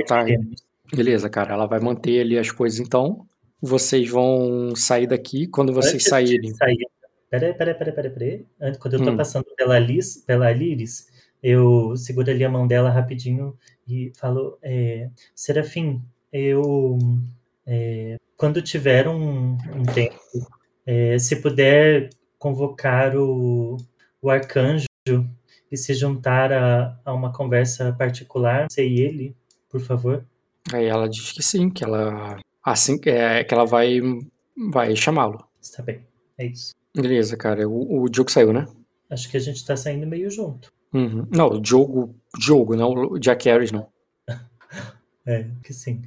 tarde. iremos. Beleza, cara, ela vai manter ali as coisas então. Vocês vão sair daqui. Quando vocês Antes saírem. sair, peraí, peraí, peraí, peraí, peraí. Quando eu tô Hum. passando pela, Liz, pela Liris, eu seguro ali a mão dela rapidinho e falo, é, Serafim, eu é, quando tiver um, um tempo, é, se puder convocar o, o arcanjo e se juntar a, a uma conversa particular, você e ele, por favor. Aí ela diz que sim, que ela assim é, que ela vai vai chamá-lo. Está bem, é isso. Beleza, cara. O, o Diogo saiu, né? Acho que a gente tá saindo meio junto. Uhum. Não, o Diogo, Diogo, não o Jack Harris, não. É, que sim.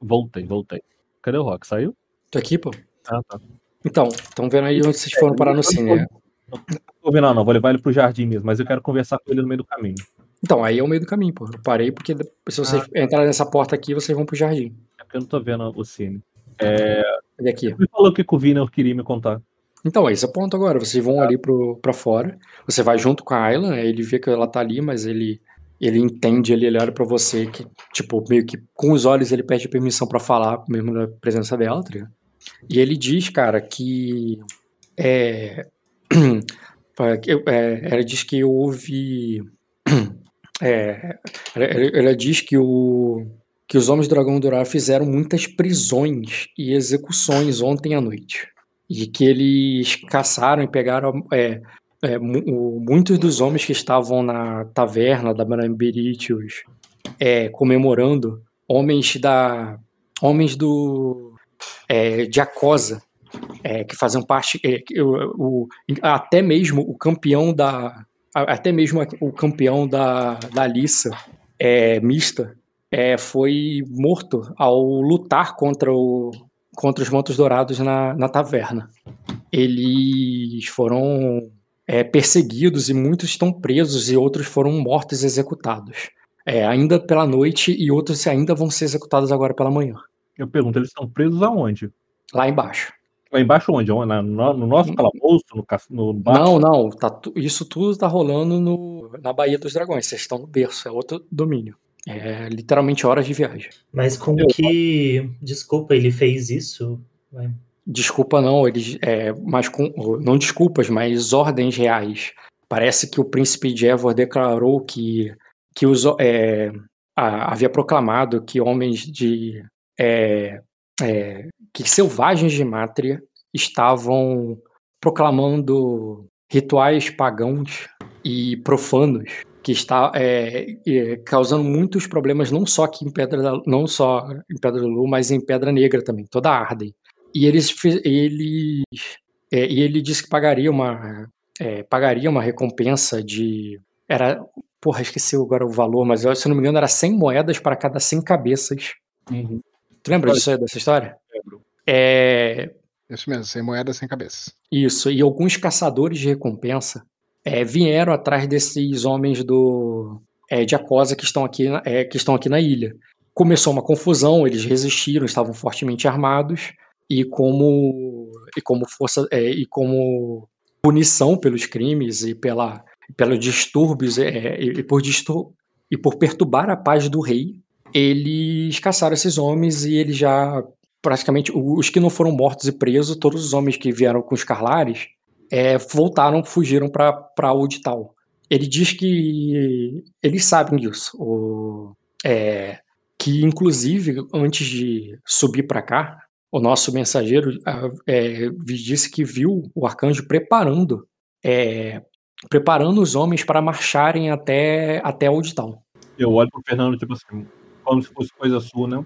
Voltei, voltei. Cadê o Rock? Saiu? Tô aqui, pô. Ah, tá. Então, estão vendo aí onde vocês foram parar no cine. né? Não tô vendo, não. Vou levar ele pro jardim mesmo, mas eu quero conversar com ele no meio do caminho. Então, aí é o meio do caminho, pô. Eu parei porque se vocês entrarem nessa porta aqui, vocês vão pro jardim. É porque eu não tô vendo o cine. É... E aqui. Me falou o que o Vina queria me contar. Então, é esse é o ponto agora. Vocês vão ali pro, pra fora. Você vai junto com a Ayla, né? ele vê que ela tá ali, mas ele ele entende, ele, olha pra você que, tipo, meio que com os olhos ele pede permissão pra falar, mesmo na presença dela, tá ligado? E ele diz, cara, que é, é, ela diz que houve é, ela, ela diz que o que os homens do dragão dourado fizeram muitas prisões e execuções ontem à noite e que eles caçaram e pegaram é, é, o- muitos dos homens que estavam na taverna da Bramberitius é, comemorando homens da homens do é, de Acosa é, que faziam parte é, o, até mesmo o campeão da até mesmo o campeão da, da Alissa é, mista é, foi morto ao lutar contra o contra os Mantos Dourados na, na taverna. Eles foram é, perseguidos e muitos estão presos e outros foram mortos e executados. É, ainda pela noite e outros ainda vão ser executados agora pela manhã. Eu pergunto, eles estão presos aonde? Lá embaixo. Lá embaixo onde? Na- no, no nosso calabouço? No, no? Não, não. Tá, isso tudo tá rolando no, na Baía dos Dragões. Vocês estão no berço, é outro domínio. É literalmente horas de viagem. Mas com que. Desculpa, ele fez isso? Vai. Desculpa não, eles, é, mas com, não desculpas, mas ordens reais. Parece que o príncipe de Evor declarou que, que os, é, a- havia proclamado que homens de é, é, que selvagens de Mátria estavam proclamando rituais pagãos e profanos que está é, é, causando muitos problemas não só aqui em Pedra da, não só em Pedra da Lua, mas em Pedra Negra também, toda a Arden. E eles, eles é, e ele disse que pagaria uma é, pagaria uma recompensa de era porra esqueci agora o valor, mas eu, se não me engano era 100 moedas para cada 100 cabeças. Uhum. Tu lembra disso dessa história? É, Isso mesmo, sem moeda, sem cabeça. isso, e alguns caçadores de recompensa é, vieram atrás desses homens do é, de Acosa que estão, aqui é, que estão aqui na ilha. Começou uma confusão, eles resistiram, estavam fortemente armados, e como, e como força é, e como punição pelos crimes e pela, pelos distúrbios é, e, por distur e por perturbar a paz do rei, eles caçaram esses homens e eles já praticamente os que não foram mortos e presos, todos os homens que vieram com os Carlares, é, voltaram, fugiram para Audital. Ele diz que eles sabem disso, o- é, que inclusive antes de subir para cá, o nosso mensageiro é, disse que viu o arcanjo preparando, é, preparando os homens para marcharem até até Audital. Eu olho pro Fernando, tipo assim, como se fosse coisa sua, né?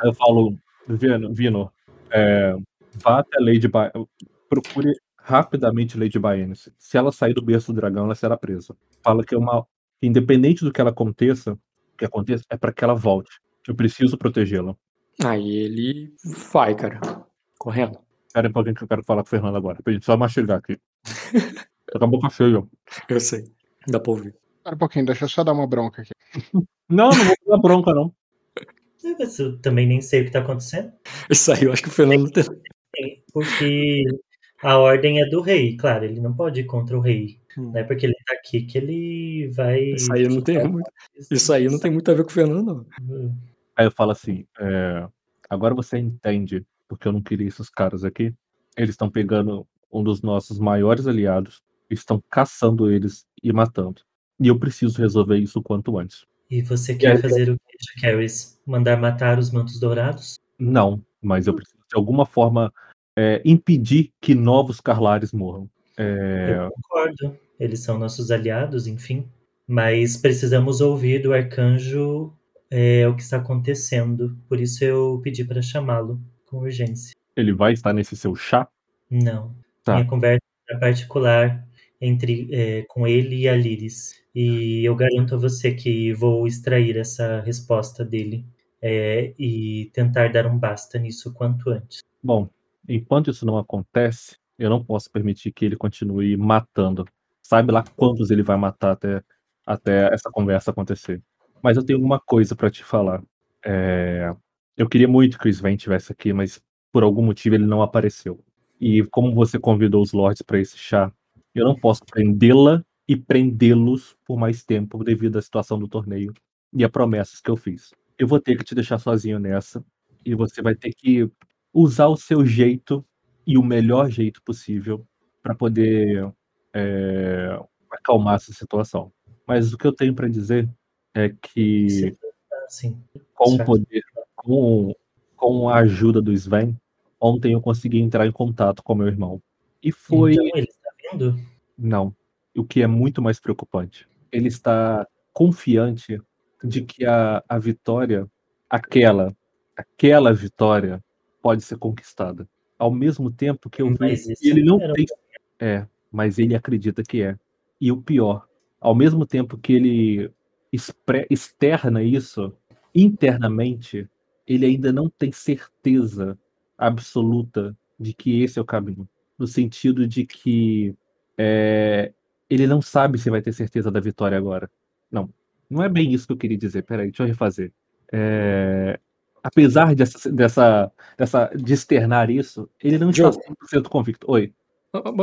Aí eu falo, Vino, Vino é, vá até Lady ba procure rapidamente Lady Baene. Se- Se ela sair do berço do dragão, ela será presa. Fala que é uma. Independente do que ela aconteça, que aconteça, é para que ela volte. Eu preciso protegê-la. Aí ele vai, cara, correndo. Espera aí um pouquinho que eu quero falar com o Fernando agora. Pra gente só mastigar aqui. Tô com a boca cheia. Eu sei, dá pra ouvir. Espera um pouquinho, deixa eu só dar uma bronca aqui. Não, não vou dar bronca, não. É, mas eu também nem sei o que tá acontecendo. Isso aí, eu acho que o Fernando tem. Porque a ordem é do rei, claro, ele não pode ir contra o rei. Hum. Não é porque ele tá aqui que ele vai. Isso aí não tem muito, isso aí não tem muito a ver com o Fernando, não. Aí eu falo assim, é, agora você entende porque eu não queria esses caras aqui. Eles estão pegando um dos nossos maiores aliados, estão caçando eles e matando. E eu preciso resolver isso o quanto antes. E você quer fazer o que, Caris? Mandar matar os mantos dourados? Não, mas eu preciso de alguma forma é, impedir que novos Carlares morram. É... Eu concordo. Eles são nossos aliados, enfim. Mas precisamos ouvir do arcanjo é, o que está acontecendo. Por isso eu pedi para chamá-lo com urgência. Ele vai estar nesse seu chá? Não. Tá. Minha conversa é particular entre é, com ele e a Liris. E eu garanto a você que vou extrair essa resposta dele é, e tentar dar um basta nisso quanto antes. Bom, enquanto isso não acontece, eu não posso permitir que ele continue matando. Sabe lá quantos ele vai matar até, até essa conversa acontecer. Mas eu tenho uma coisa para te falar. É, eu queria muito que o Sven estivesse aqui, mas por algum motivo ele não apareceu. E como você convidou os lords para esse chá, eu não posso prendê-la e prendê-los por mais tempo devido à situação do torneio e a promessas que eu fiz. Eu vou ter que te deixar sozinho nessa e você vai ter que usar o seu jeito e o melhor jeito possível para poder é, acalmar essa situação. Mas o que eu tenho para dizer é que Sim. com o poder, com, com a ajuda do Sven, ontem eu consegui entrar em contato com meu irmão. E foi. Então ele está vindo? Não. O que é muito mais preocupante. Ele está confiante de que a, a vitória, aquela, aquela vitória, pode ser conquistada. Ao mesmo tempo que eu vi, Mas isso ele não tem. É, mas ele acredita que é. E o pior, ao mesmo tempo que ele externa isso internamente, ele ainda não tem certeza absoluta de que esse é o caminho. No sentido de que é, ele não sabe se vai ter certeza da vitória agora. Não, não é bem isso que eu queria dizer. Peraí, deixa eu refazer. É, apesar dessa, dessa, dessa, de externar isso, ele não está Diogo. 100% convicto. Oi.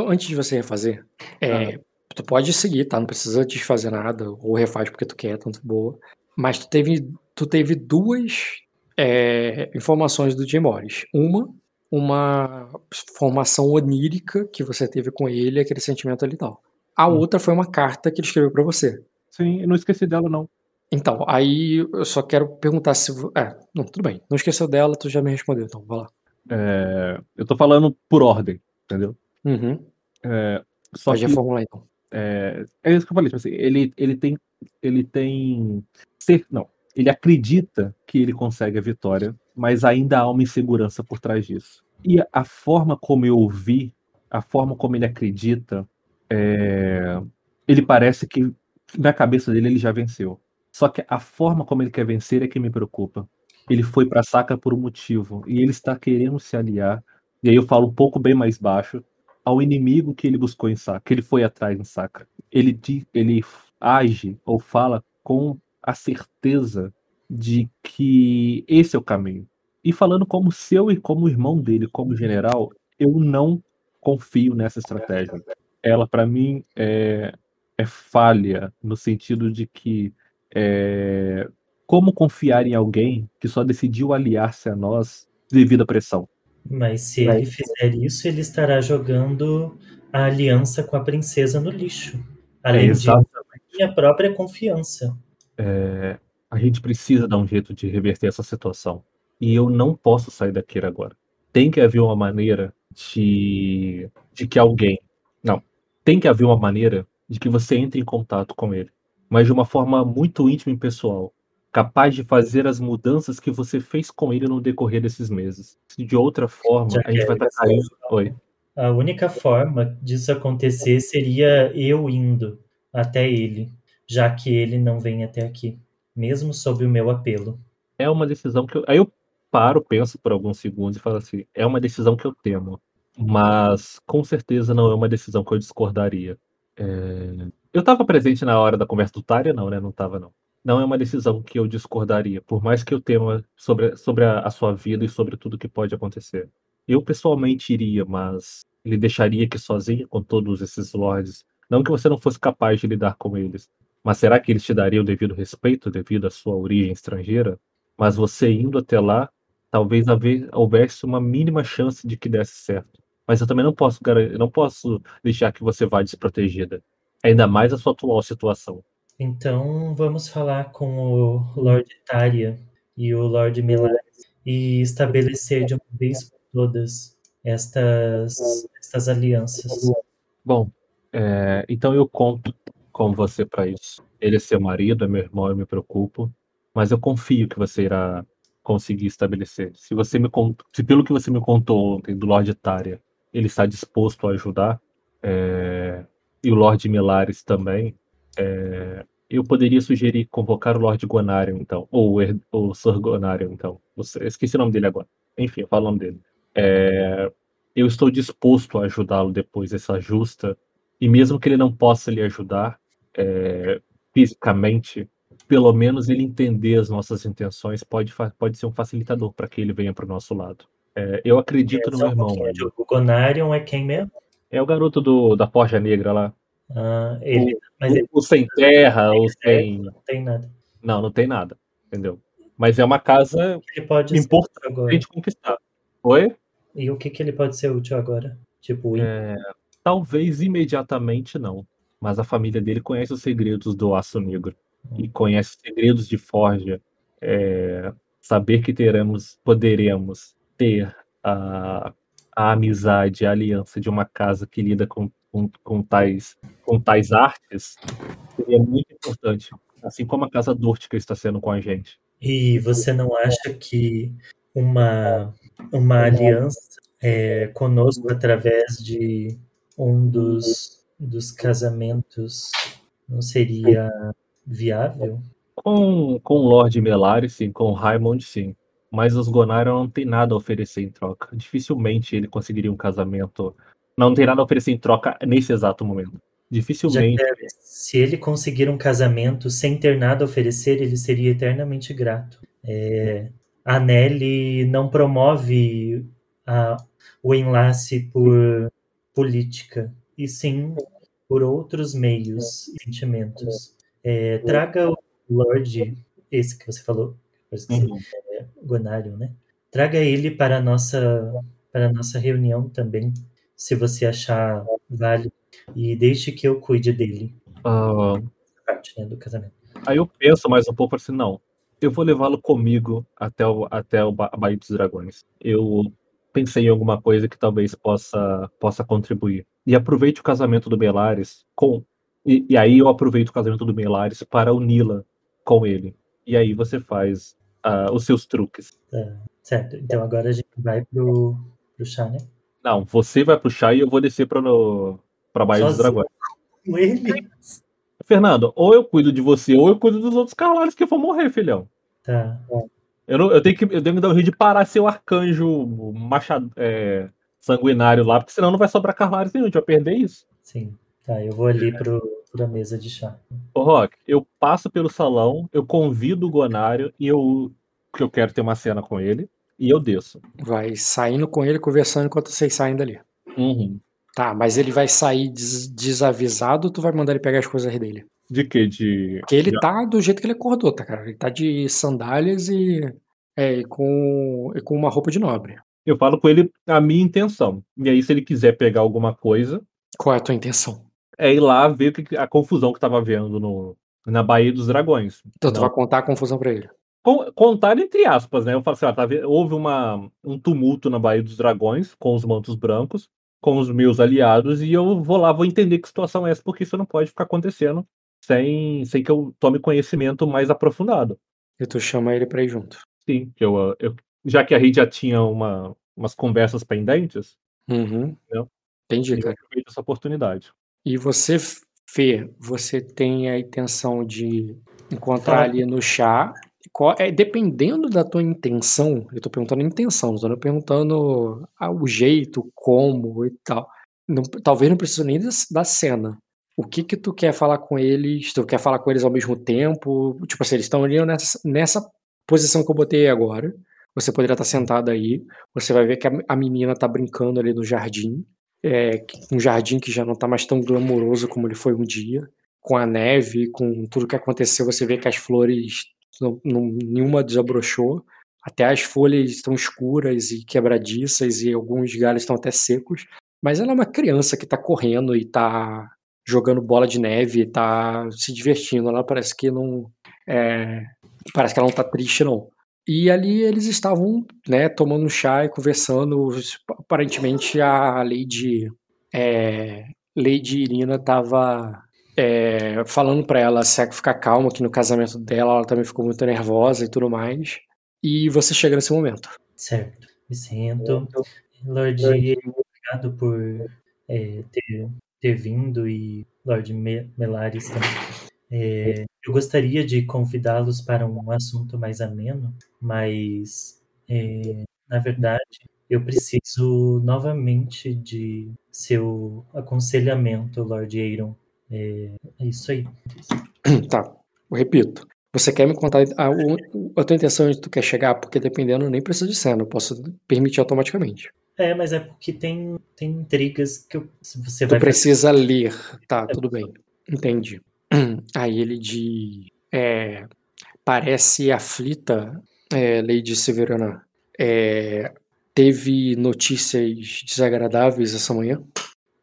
Antes de você refazer, é, tu pode seguir, tá? Não precisa desfazer nada, ou refaz porque tu quer, tanto boa. Mas tu teve, tu teve duas é, informações do Jim Morris. Uma, uma formação onírica que você teve com ele, aquele sentimento ali e tal. A Hum. outra foi uma carta que ele escreveu pra você. Sim, eu não esqueci dela, não. Então, aí eu só quero perguntar se. É, não, tudo bem. Não esqueceu dela, tu já me respondeu, então, vai lá. É, eu tô falando por ordem, entendeu? Uhum. É, só Pode que reformular então. É, é isso que eu falei, tipo assim, ele, ele tem. Ele tem. Ser, não, ele acredita que ele consegue a vitória, mas ainda há uma insegurança por trás disso. E a forma como eu o vi, a forma como ele acredita, é, ele parece que na cabeça dele ele já venceu. Só que a forma como ele quer vencer é que me preocupa. Ele foi pra Sacra por um motivo e ele está querendo se aliar. E aí eu falo um pouco bem mais baixo ao inimigo que ele buscou em Sacra, que ele foi atrás em Sacra. Ele ele age ou fala com a certeza de que esse é o caminho. E falando como seu e como irmão dele, como general, eu não confio nessa estratégia. Ela para mim é, é falha no sentido de que é, como confiar em alguém que só decidiu aliar-se a nós devido à pressão? Mas se ele fizer isso, ele estará jogando a aliança com a princesa no lixo. Além de Exatamente. minha própria confiança. É, a gente precisa dar um jeito de reverter essa situação. E eu não posso sair daqui agora. Tem que haver uma maneira de, de que alguém. Não. Tem que haver uma maneira de que você entre em contato com ele. Mas de uma forma muito íntima e pessoal. Capaz de fazer as mudanças que você fez com ele no decorrer desses meses. De outra forma, Já a gente vai é estar caindo. Oi. A única forma disso acontecer seria eu indo até ele, já que ele não vem até aqui, mesmo sob o meu apelo. é uma decisão que eu. Aí eu paro, penso por alguns segundos e falo assim: é uma decisão que eu temo, mas com certeza não é uma decisão que eu discordaria. É, Eu estava presente na hora da conversa do Tária, não, né? Não estava, não. Não é uma decisão que eu discordaria, por mais que eu tema sobre, sobre a, a sua vida e sobre tudo que pode acontecer. Eu pessoalmente iria, mas ele deixaria aqui sozinho com todos esses lords. Não que você não fosse capaz de lidar com eles, mas será que eles te dariam o devido respeito devido à sua origem estrangeira? Mas você indo até lá, talvez houvesse uma mínima chance de que desse certo. Mas eu também não posso, não posso deixar que você vá desprotegida. Ainda mais a sua atual situação. Então vamos falar com o Lord Taria e o Lord Melares e estabelecer de uma vez por todas estas, estas alianças. Bom, é, então eu conto com você para isso. Ele é seu marido, é meu irmão, eu me preocupo, mas eu confio que você irá conseguir estabelecer. Se você me se pelo que você me contou ontem do Lord Taria, ele está disposto a ajudar, é, e o Lord Milares também, é, eu poderia sugerir convocar o Lord Gonarion, então, ou o Sir Gonarion, então. Eu esqueci o nome dele agora. Enfim, eu falo o nome dele. É, eu estou disposto a ajudá-lo depois dessa justa, e mesmo que ele não possa lhe ajudar é, fisicamente, pelo menos ele entender as nossas intenções pode, pode ser um facilitador para que ele venha para o nosso lado. É, eu acredito é, no meu irmão. Um o Gonarion é quem mesmo? É o garoto do, da Forja Negra lá. Ah, ele, o, mas ele, o sem terra, o sem. Não tem nada. Não, não tem nada. Entendeu? Mas é uma casa ele pode importante conquistar. Oi? E o que, que ele pode ser útil agora? Tipo, é, talvez imediatamente não. Mas a família dele conhece os segredos do Aço Negro. Hum. E conhece os segredos de Forja. É, saber que teremos, poderemos ter a, a amizade, a aliança de uma casa que lida com, com, com, tais, com tais artes seria muito importante. Assim como a Casa Dortica está sendo com a gente. E você não acha que uma, uma aliança é, conosco através de um dos, dos casamentos não seria viável? Com, com o Lord Melari, sim. Com o Raimond, sim. Mas os Gonarion não tem nada a oferecer em troca. Dificilmente ele conseguiria um casamento. Não tem nada a oferecer em troca nesse exato momento. Dificilmente. se ele conseguir um casamento sem ter nada a oferecer, ele seria eternamente grato. É, a Nelly não promove a, o enlace por política, e sim por outros meios e sentimentos. É, traga o Lorde, esse que você falou, uhum. é, Gonário, né? Traga ele para a nossa, para a nossa reunião também, se você achar válido e deixe que eu cuide dele. Uh, parte né, do casamento. Aí eu penso mais um pouco assim, não, eu vou levá-lo comigo até o, até o ba Baía dos Dragões. Eu pensei em alguma coisa que talvez possa, possa contribuir. E aproveite o casamento do Belares com. E, e aí eu aproveito o casamento do Belares para uni-la com ele. E aí você faz uh, os seus truques. Tá, certo. Então agora a gente vai pro, pro chá, né? Não, você vai pro chá e eu vou descer para no, pra Baía Sozinho. dos Dragões. Com ele? Fernando, ou eu cuido de você, ou eu cuido dos outros carlares que vão morrer, filhão. Tá. Eu, não, eu, tenho que, eu tenho que dar um rio de parar seu arcanjo machado, é, sanguinário lá, porque senão não vai sobrar carlares nenhum, a gente vai perder isso. Sim. Tá, eu vou ali pro, pra mesa de chá. Ô, Rock, eu passo pelo salão, eu convido o Gonário e eu. que eu quero ter uma cena com ele, e eu desço. Vai saindo com ele, conversando enquanto vocês saem dali. Uhum. Tá, mas ele vai sair des desavisado ou tu vai mandar ele pegar as coisas dele? De quê? De. Porque ele tá do jeito que ele acordou, tá, cara? Ele tá de sandálias e. É, com, e com uma roupa de nobre. Eu falo com ele a minha intenção. E aí, se ele quiser pegar alguma coisa. Qual é a tua intenção? É ir lá ver a confusão que tava vendo no, na Baía dos Dragões. Então, tu vai contar a confusão pra ele. Contar entre aspas, né? Eu falo assim: ó, tá, houve uma, um tumulto na Baía dos Dragões com os mantos brancos com os meus aliados e eu vou lá, vou entender que situação é essa, porque isso não pode ficar acontecendo sem, sem que eu tome conhecimento mais aprofundado. E tu chama ele para ir junto. Sim, eu, eu, já que a gente já tinha uma, umas conversas pendentes, uhum. Entendi, eu aproveito essa oportunidade. E você, Fê, você tem a intenção de encontrar ali no chá qual, é, dependendo da tua intenção, eu tô perguntando a intenção, não tô perguntando ah, o jeito, como e tal. Não, talvez não precise nem da cena. O que que tu quer falar com eles? Tu quer falar com eles ao mesmo tempo? Tipo assim, eles estão ali nessa, nessa posição que eu botei agora. Você poderia estar sentado aí. Você vai ver que a, menina tá brincando ali no jardim. É, um jardim que já não tá mais tão glamouroso como ele foi um dia. Com a neve, com tudo que aconteceu, você vê que as flores não, nenhuma desabrochou. Até as folhas estão escuras e quebradiças e alguns galhos estão até secos. Mas ela é uma criança que está correndo e está jogando bola de neve, tá se divertindo. Ela parece que não. É, parece que ela não tá triste, não. E ali eles estavam, né, tomando chá e conversando. Aparentemente a Lady, é, Lady Irina estava é, falando para ela ficar calma que no casamento dela ela também ficou muito nervosa e tudo mais. E você chega nesse momento. Certo. Me sinto. Lord, obrigado por é, ter, ter vindo e Lord Melares também. É, eu gostaria de convidá-los para um assunto mais ameno, mas é, na verdade eu preciso novamente de seu aconselhamento, Lord Aaron. É, é isso aí. Tá, eu repito. Você quer me contar a, a tua intenção onde tu quer chegar? Porque dependendo, nem precisa de cena, eu posso permitir automaticamente. É, mas é porque tem, tem intrigas que eu, você tu vai. precisa ler. Tá, é, tudo bem. Entendi. Aí ele de. É, parece aflita, é, Lady Severana. É, teve notícias desagradáveis essa manhã?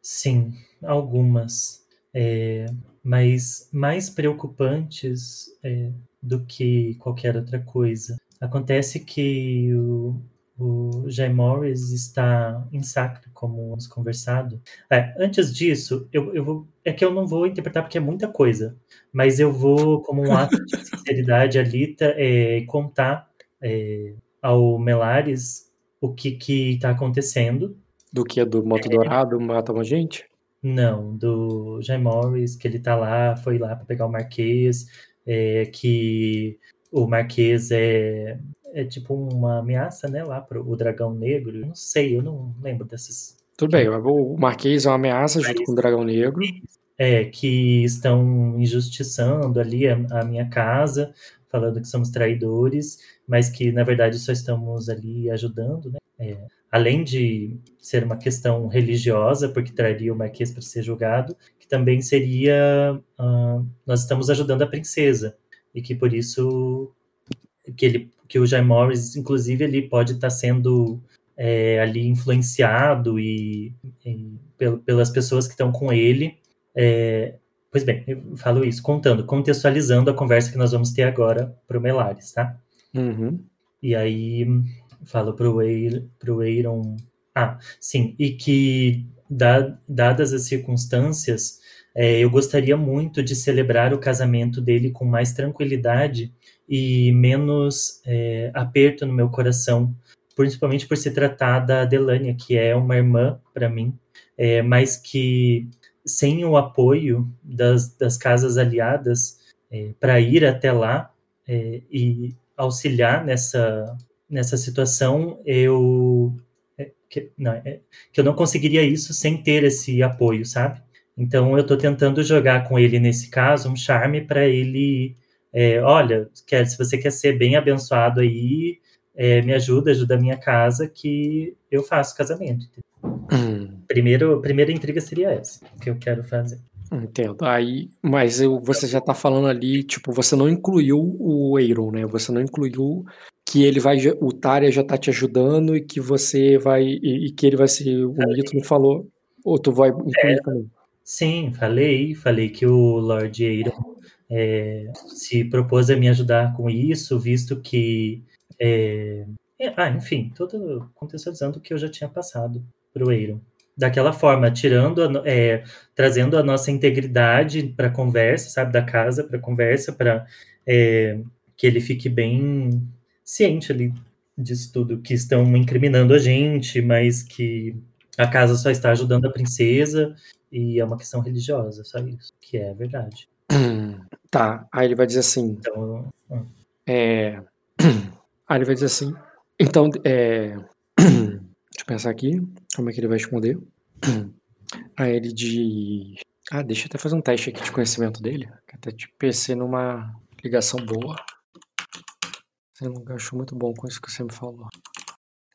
Sim, algumas. É, mas mais preocupantes é, do que qualquer outra coisa. Acontece que o, o Jay Morris está em sacra, como hemos conversado. É, antes disso, eu, eu vou, é que eu não vou interpretar porque é muita coisa, mas eu vou, como um ato de sinceridade ali, é, contar é, ao Melares o que está acontecendo. Do que? Do Moto Dourado mata uma gente? Não, do Jay Morris, que ele tá lá, foi lá para pegar o Marquês, é, que o Marquês é, é tipo uma ameaça, né, lá pro o Dragão Negro. Eu não sei, eu não lembro desses. Tudo bem, o Marquês é uma ameaça junto com o Dragão Negro. É, que estão injustiçando ali a, a minha casa, falando que somos traidores, mas que na verdade só estamos ali ajudando, né? É, além de ser uma questão religiosa, porque traria o Marquês para ser julgado, que também seria uh, nós estamos ajudando a princesa e que por isso que ele que o Jay Morris, inclusive, ele pode estar tá sendo é, ali influenciado e, e pelas pessoas que estão com ele. É, pois bem, eu falo isso contando, contextualizando a conversa que nós vamos ter agora para o Melares, tá? Uhum. E aí falo para o Aaron. Ah, sim, e que dadas as circunstâncias, é, eu gostaria muito de celebrar o casamento dele com mais tranquilidade e menos é, aperto no meu coração, principalmente por se tratar da Delania, que é uma irmã para mim, é, mas que sem o apoio das, das casas aliadas é, para ir até lá e auxiliar nessa, nessa situação, eu é, que, não, é, que eu não conseguiria isso sem ter esse apoio, sabe? Então eu estou tentando jogar com ele nesse caso um charme para ele é, olha, quer, se você quer ser bem abençoado aí, é, me ajuda, ajuda a minha casa, que eu faço casamento. Hum. Primeiro, primeira intriga seria essa, que eu quero fazer. Entendo. Aí, mas eu, você já tá falando ali, tipo, você não incluiu o Aaron, né? Você não incluiu que ele vai, o Tária já tá te ajudando e que você vai, e, e que ele vai ser, o Nito não falou, ou tu vai é, também? Sim, falei, falei que o Lord Aaron é, se propôs a me ajudar com isso, visto que. É, é ah, enfim, todo contextualizando o que eu já tinha passado para o Eiron. Daquela forma, tirando, a, é, trazendo a nossa integridade para a conversa, sabe, da casa para a conversa, para é, que ele fique bem ciente ali disso tudo, que estão incriminando a gente, mas que a casa só está ajudando a princesa e é uma questão religiosa, só isso, que é verdade. Tá, aí ele vai dizer assim. Então, hum. é, aí ele vai dizer assim. Então, é, deixa eu pensar aqui, como é que ele vai responder. Aí ele diz. Ah, deixa eu até fazer um teste aqui de conhecimento dele. Que até te PC numa ligação boa. Você não achou muito bom com isso que você me falou.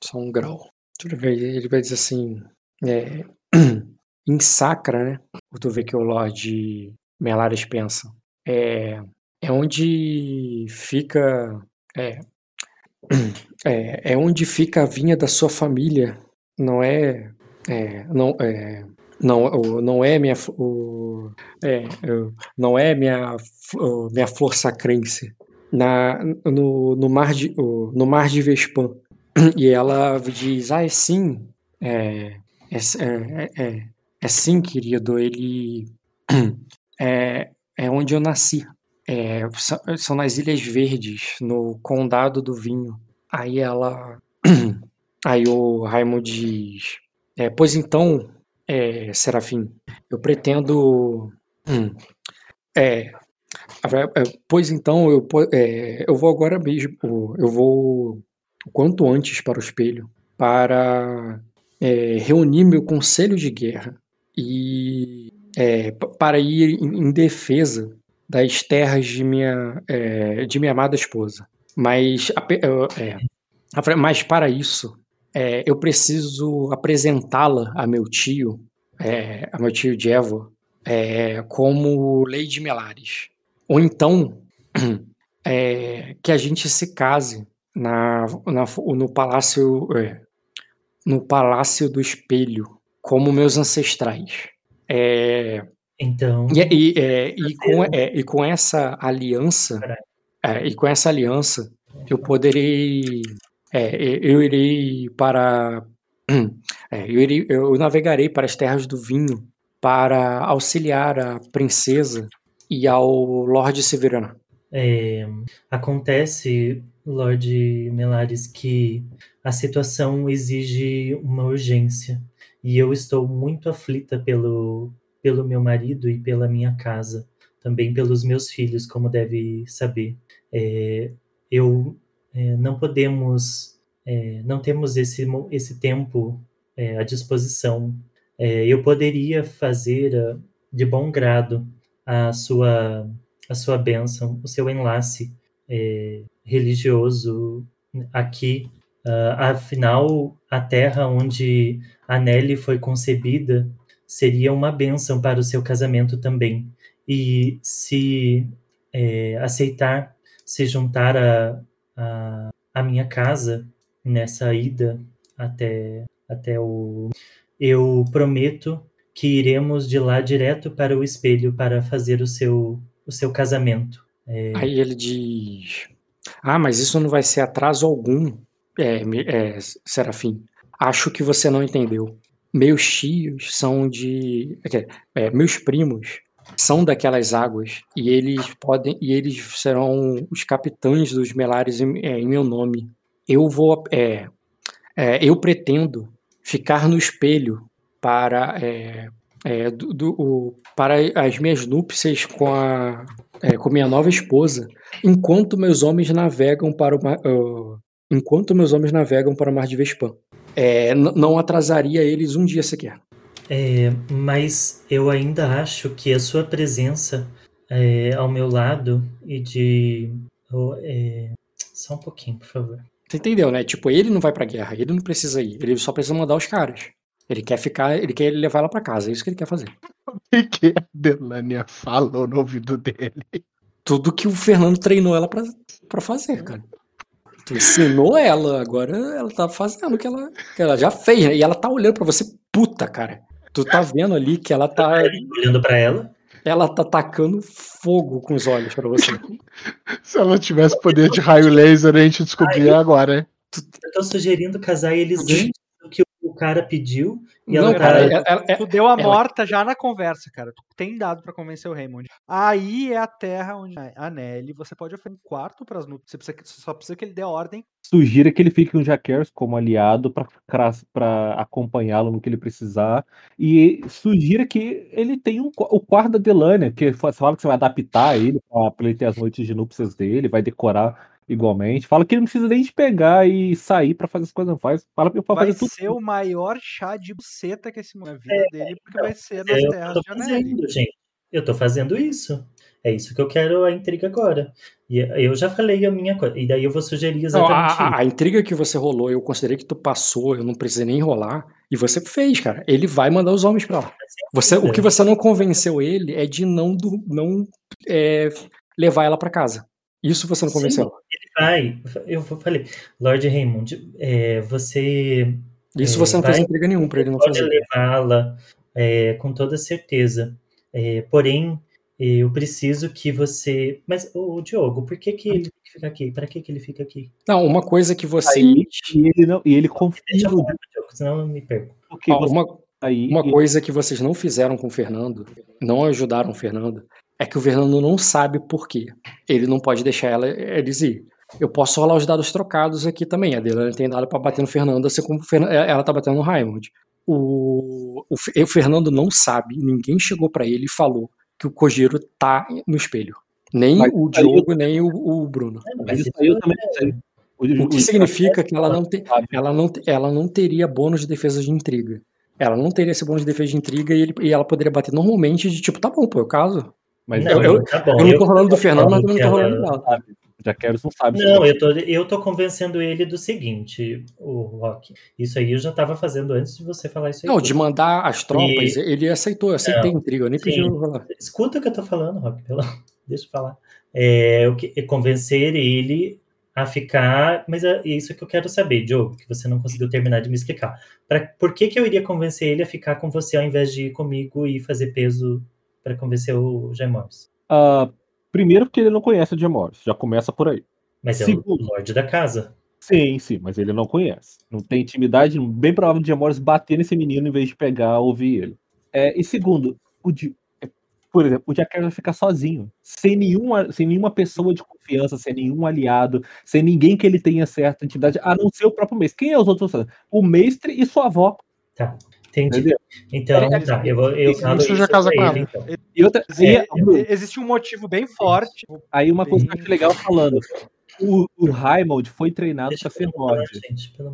Só um grau. Ele vai, dizer assim. É, em Sacra, né? Vê que o Lorde Melares pensa. É, é onde fica. É, é, é onde fica a vinha da sua família. Não é. é não, é Não, o- não é minha. O, é, não é minha, o- minha flor sacrense. Na, no, no, mar de, no mar de Vespan. E ela diz: Ah, é sim. É, é, é, é, é sim, querido. Ele. É, é onde eu nasci. É, são, são nas Ilhas Verdes, no Condado do Vinho. Aí ela. Aí o Raimund diz: é, Pois então, é, Serafim, eu pretendo. é, pois então, eu, é, eu vou agora mesmo. Eu vou o quanto antes para o espelho para é, reunir meu conselho de guerra e é, pa- para ir em, defesa das terras de minha, é, de minha amada esposa. Mas, é, é, mas para isso, é, eu preciso apresentá-la a meu tio, é, a meu tio é, como Lady Melares. Ou então, é, que a gente se case na, na- no palácio é, no palácio do espelho, como meus ancestrais. É, Então, e, e, é, e com, é, e com essa aliança, é, e com essa aliança, eu poderei, eu irei para, eu, irei, eu navegarei para as terras do vinho para auxiliar a princesa e ao Lorde Severano. é, acontece, Lorde Melares, que a situação exige uma urgência. E eu estou muito aflita pelo, pelo meu marido e pela minha casa. Também pelos meus filhos, como deve saber. É, eu é, não podemos, é, não temos esse, esse tempo é, à disposição. É, eu poderia fazer ah, de bom grado a sua a sua bênção, o seu enlace é, religioso aqui. Ah, afinal, a terra onde a Nelly foi concebida seria uma bênção para o seu casamento também. E se é, aceitar se juntar a, a, a minha casa nessa ida até, até o. Eu prometo que iremos de lá direto para o espelho para fazer o seu, o seu casamento. É, Aí ele diz: Ah, mas isso não vai ser atraso algum, é, é, Serafim. Acho que você não entendeu. Meus tios são de. é, meus primos são daquelas águas e eles podem e eles serão os capitães dos Melares em, é, em meu nome. Eu vou. é, é, eu pretendo ficar no espelho para é, é, do- do- o- para as minhas núpcias com a é, com minha nova esposa, enquanto meus homens navegam para o mar, ah, enquanto meus homens navegam para o mar de Vespan. É, não atrasaria eles um dia sequer. É, mas eu ainda acho que a sua presença é, ao meu lado e de. oh, só um pouquinho, por favor. Você entendeu, né? Tipo, ele não vai pra guerra, ele não precisa ir, ele só precisa mandar os caras. Ele quer ficar, ele quer levar ela pra casa, é isso que ele quer fazer. O que a Delania falou no ouvido dele? Tudo que o Fernando treinou ela pra, pra fazer, cara. Tu ensinou ela, agora ela tá fazendo o que ela, que ela já fez, né? E ela tá olhando pra você, puta, cara. Tu tá vendo ali que ela tá. Olhando para ela? Ela tá tacando fogo com os olhos pra você. Se ela tivesse poder de raio laser, a gente descobria agora, né? Eu tô sugerindo casar eles antes o cara pediu. E Não, ela cara, ela- ela- Tu deu a ela- morta já na conversa, cara. Tu tem dado pra convencer o Raymond. Aí é a terra onde a Nelly, você pode oferecer um quarto pras núpcias. Você precisa que- só precisa que ele dê a ordem. Sugira que ele fique com o Jaquers como aliado para acompanhá-lo no que ele precisar. E sugira que ele tenha um, o quarto da Delania, que fa- fala que você vai adaptar ele para ele ter as noites de núpcias dele, vai decorar igualmente. Fala que ele não precisa nem de pegar e sair para fazer as coisas, não faz. Fala pra Vai fazer tudo. ser o maior chá de buceta que esse na vida dele, porque vai ser nas É eu terras tô de fazendo, gente. Eu tô fazendo isso. É isso que eu quero a intriga agora. E eu já falei a minha coisa. E daí eu vou sugerir Não, exatamente a, a- a intriga que você rolou, eu considerei que tu passou, eu não precisei nem rolar. E você fez, cara. Ele vai mandar os homens pra lá. Você, o que você não convenceu ele é de não, não é, levar ela pra casa. Isso você não Sim, convenceu. ele vai. Eu falei, Lord Raymond, é, você Isso é, você não fez vai- intriga nenhuma pra ele não pode fazer. levá-la é, com toda certeza. É, porém, eu preciso que você. Mas, o Diogo, por que, que ele fica aqui? Para que, que ele fica aqui? Não, uma coisa que você. Aí, e ele, não, e ele confia Deixa eu no falar, Diogo, senão eu me perco. porque Ó, você uma, aí. uma e- coisa que vocês não fizeram com o Fernando, não ajudaram o Fernando, é que o Fernando não sabe por quê. Ele não pode deixar ela eles ir. Eu posso rolar os dados trocados aqui também. A Delane tem dado pra bater no Fernando, assim como o Fernan- ela tá batendo no Raimond. O, o, o Fernando não sabe, ninguém chegou pra ele e falou que o Kojiro tá no espelho. Nem Mas o aí eu- Diogo, nem o, o Bruno. Mas isso aí eu também não sei. O que significa que ela não, te- ela, não, ela não teria bônus de defesa de intriga. Ela não teria esse bônus de defesa de intriga e, ele- e ela poderia bater normalmente de tipo, tá bom, pô, eu caso. Mas Não, eu- tá bom. eu não tô rolando do Fernando, mas que não tô rolando dela. Já quero não sabe. Não, eu tô, eu tô convencendo ele do seguinte, o Rock. Isso aí eu já tava fazendo antes de você falar isso aí. Não, de mandar as tropas, ele aceitou, eu aceitei intriga, eu nem pedi rolar. Escuta o que eu tô falando, Rock. Pelo... Deixa eu falar. É, eu que- é convencer ele a ficar. Mas é isso que eu quero saber, Diogo, que você não conseguiu terminar de me explicar. Pra, por que, que eu iria convencer ele a ficar com você ao invés de ir comigo e fazer peso para convencer o Jay Morris? Ah, primeiro porque ele não conhece o Jim Morris, já começa por aí. Mas é Segundo. o Lorde da casa. Sim, sim, mas ele não conhece. Não tem intimidade, bem provável de Jim Morris bater nesse menino em vez de pegar ouvir ele. É, e segundo, o Di- é, por exemplo, o Jack vai ficar sozinho, sem nenhuma, sem nenhuma pessoa de confiança, sem nenhum aliado, sem ninguém que ele tenha certa intimidade, a não ser o próprio mestre. Quem é os outros? O mestre e sua avó. Tá. Entendi. Entendeu? Então, tá. Eu, vou, eu falo isso casar pra com ele, ela. então. E outra, É, e- existe um motivo bem forte. aí uma coisa que eu acho legal falando. O, o Raimond foi treinado para eu ser Lorde.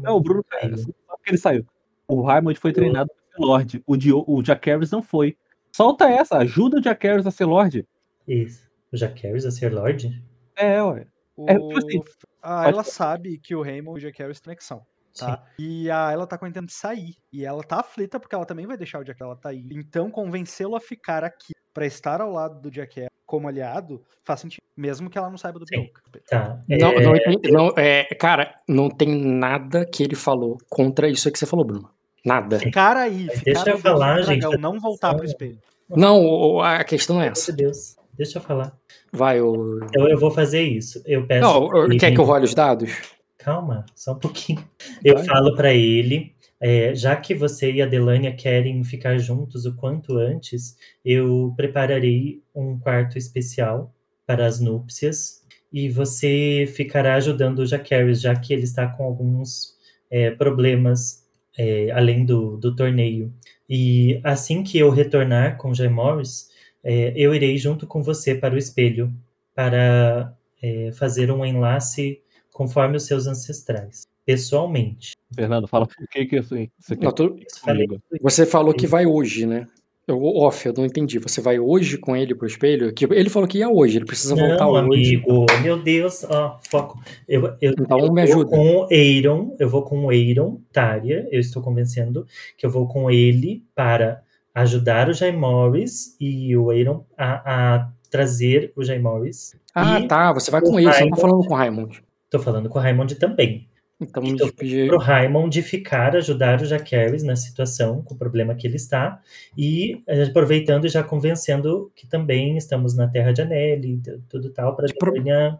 Não, o Bruno, só porque ele saiu. O Raimond foi treinado para ser Lorde. O, Dio, o Jack Harris não foi. Solta essa, ajuda o Jack Harris a ser Lorde. Isso. O Jack Harris a ser Lorde? É, ué. O... É, tipo assim, a pode ela sabe que o Raymond e o Jack Harris têm conexão. Tá? E a ela tá com a intenção de sair. E ela tá aflita porque ela também vai deixar o Jack ela tá aí. Então, convencê-lo a ficar aqui pra estar ao lado do Jack como aliado faz sentido. Mesmo que ela não saiba do. Bianca. Tá. Não, É, não, entendi- não, é, cara, não tem nada que ele falou contra isso que você falou, Bruno. Nada. Ficar aí, ficar deixa eu falar, dragão, gente, não voltar pro espelho. Não, a questão é essa. de Deus. Deixa eu falar. Vai, o. Eu, eu vou fazer isso. Eu peço. Não, quer que eu role os dados? Calma, só um pouquinho. Eu Vai. falo pra ele, é, já que você e a Delânia querem ficar juntos o quanto antes, eu prepararei um quarto especial para as núpcias e você ficará ajudando o Jacaris, já que ele está com alguns é, problemas é, além do, do torneio. E assim que eu retornar com o Jay Morris, é, eu irei junto com você para o espelho para é, fazer um enlace conforme os seus ancestrais, pessoalmente. Fernando, fala por que, que assim, você quer Não, comigo. Você falou que vai hoje, né? Eu, off, eu não entendi. Você vai hoje com ele pro espelho? Que ele falou que ia hoje, ele precisa voltar Não, hoje. amigo, meu Deus, ó, foco. Eu, eu, Então eu me vou ajuda. com o Eiron, eu vou com o Eiron, Tária, eu estou convencendo que eu vou com ele para ajudar o Jay Morris e o Eiron a, a trazer o Jay Morris. Ah, E tá. Você vai com ele, você não tá falando com o Raimond. Tô falando com o Raimond também. Então E eu pedir. Pro Raimond ficar, ajudar o Jacaris na situação, com o problema que ele está, e eh, aproveitando e já convencendo que também estamos na Terra de Anelli, e tu- tudo tal, para pro-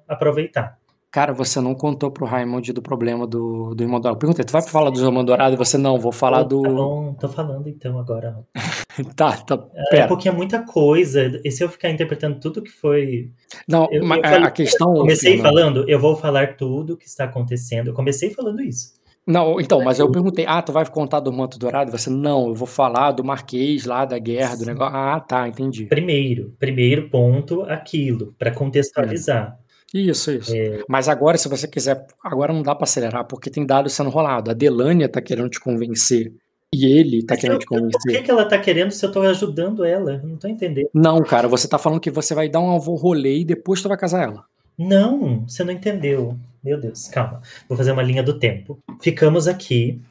aproveitar. Cara, você não contou pro Raimond do problema do, do Irmão Dourado. Perguntei, tu vai falar do Irmão Dourado? E você, não, vou falar Tá do... bom, tô falando então agora. Tá, tá, É pera. porque é muita coisa, e se eu ficar interpretando tudo que foi... Não, Eu- mas eu a- falei- a questão... Comecei Fernando- falando, eu vou falar tudo que está acontecendo, eu comecei falando isso. Não, então, mas eu perguntei, ah, tu vai contar do Manto Dourado? Você, não, eu vou falar do Marquês lá, da guerra, do negócio. Ah, tá, entendi. Primeiro, primeiro ponto, aquilo, para contextualizar. Isso, isso. É. Mas agora, se você quiser, agora não dá pra acelerar, porque tem dados sendo rolado. A Delânia tá querendo te convencer e ele tá Mas querendo eu- te Por convencer. que, que ela tá querendo se eu tô ajudando ela? Eu não tô entendendo. Não, cara, você tá falando que você vai dar um rolê e depois tu vai casar ela. Não, você não entendeu. Meu Deus, calma. Vou fazer uma linha do tempo. Ficamos aqui.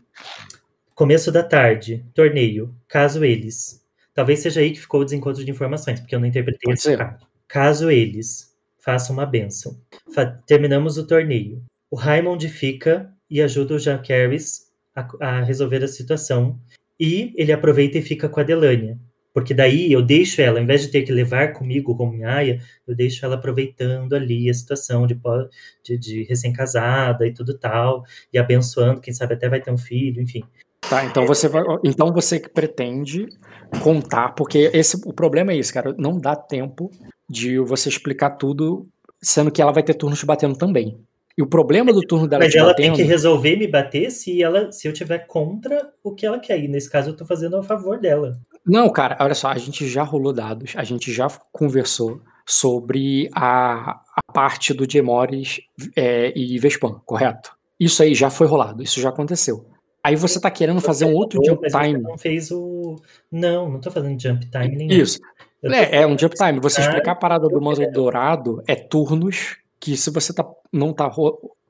Começo da tarde, torneio. Caso eles. Talvez seja aí que ficou o desencontro de informações, porque eu não interpretei Pode esse caso. Caso eles façam uma benção. Terminamos o torneio. O Raimond fica e ajuda o Jacaris a, a resolver a situação. e ele aproveita e fica com a Delânia. Porque daí eu deixo ela, ao invés de ter que levar comigo como minha aia, eu deixo ela aproveitando ali a situação de, de, de recém-casada e tudo tal, e abençoando, quem sabe até vai ter um filho, enfim. Tá, então você vai, então você que pretende contar, porque esse o problema é esse, cara, não dá tempo de você explicar tudo, sendo que ela vai ter turnos te batendo também. E o problema do turno dela Mas te ela batendo, tem que resolver me bater se ela se eu tiver contra o que ela quer. E nesse caso eu tô fazendo a favor dela. Não, cara, olha só, a gente já rolou dados, a gente já conversou sobre a, a parte do Gemores é, e Vespan, correto? Isso aí já foi rolado, isso já aconteceu. Aí você tá querendo fazer um outro jump time. não fez o. Não, não tô fazendo jump time nenhum. Isso. É, é um jump time. Você Ah, explicar a parada do manto dourado é turnos que se você tá, não tá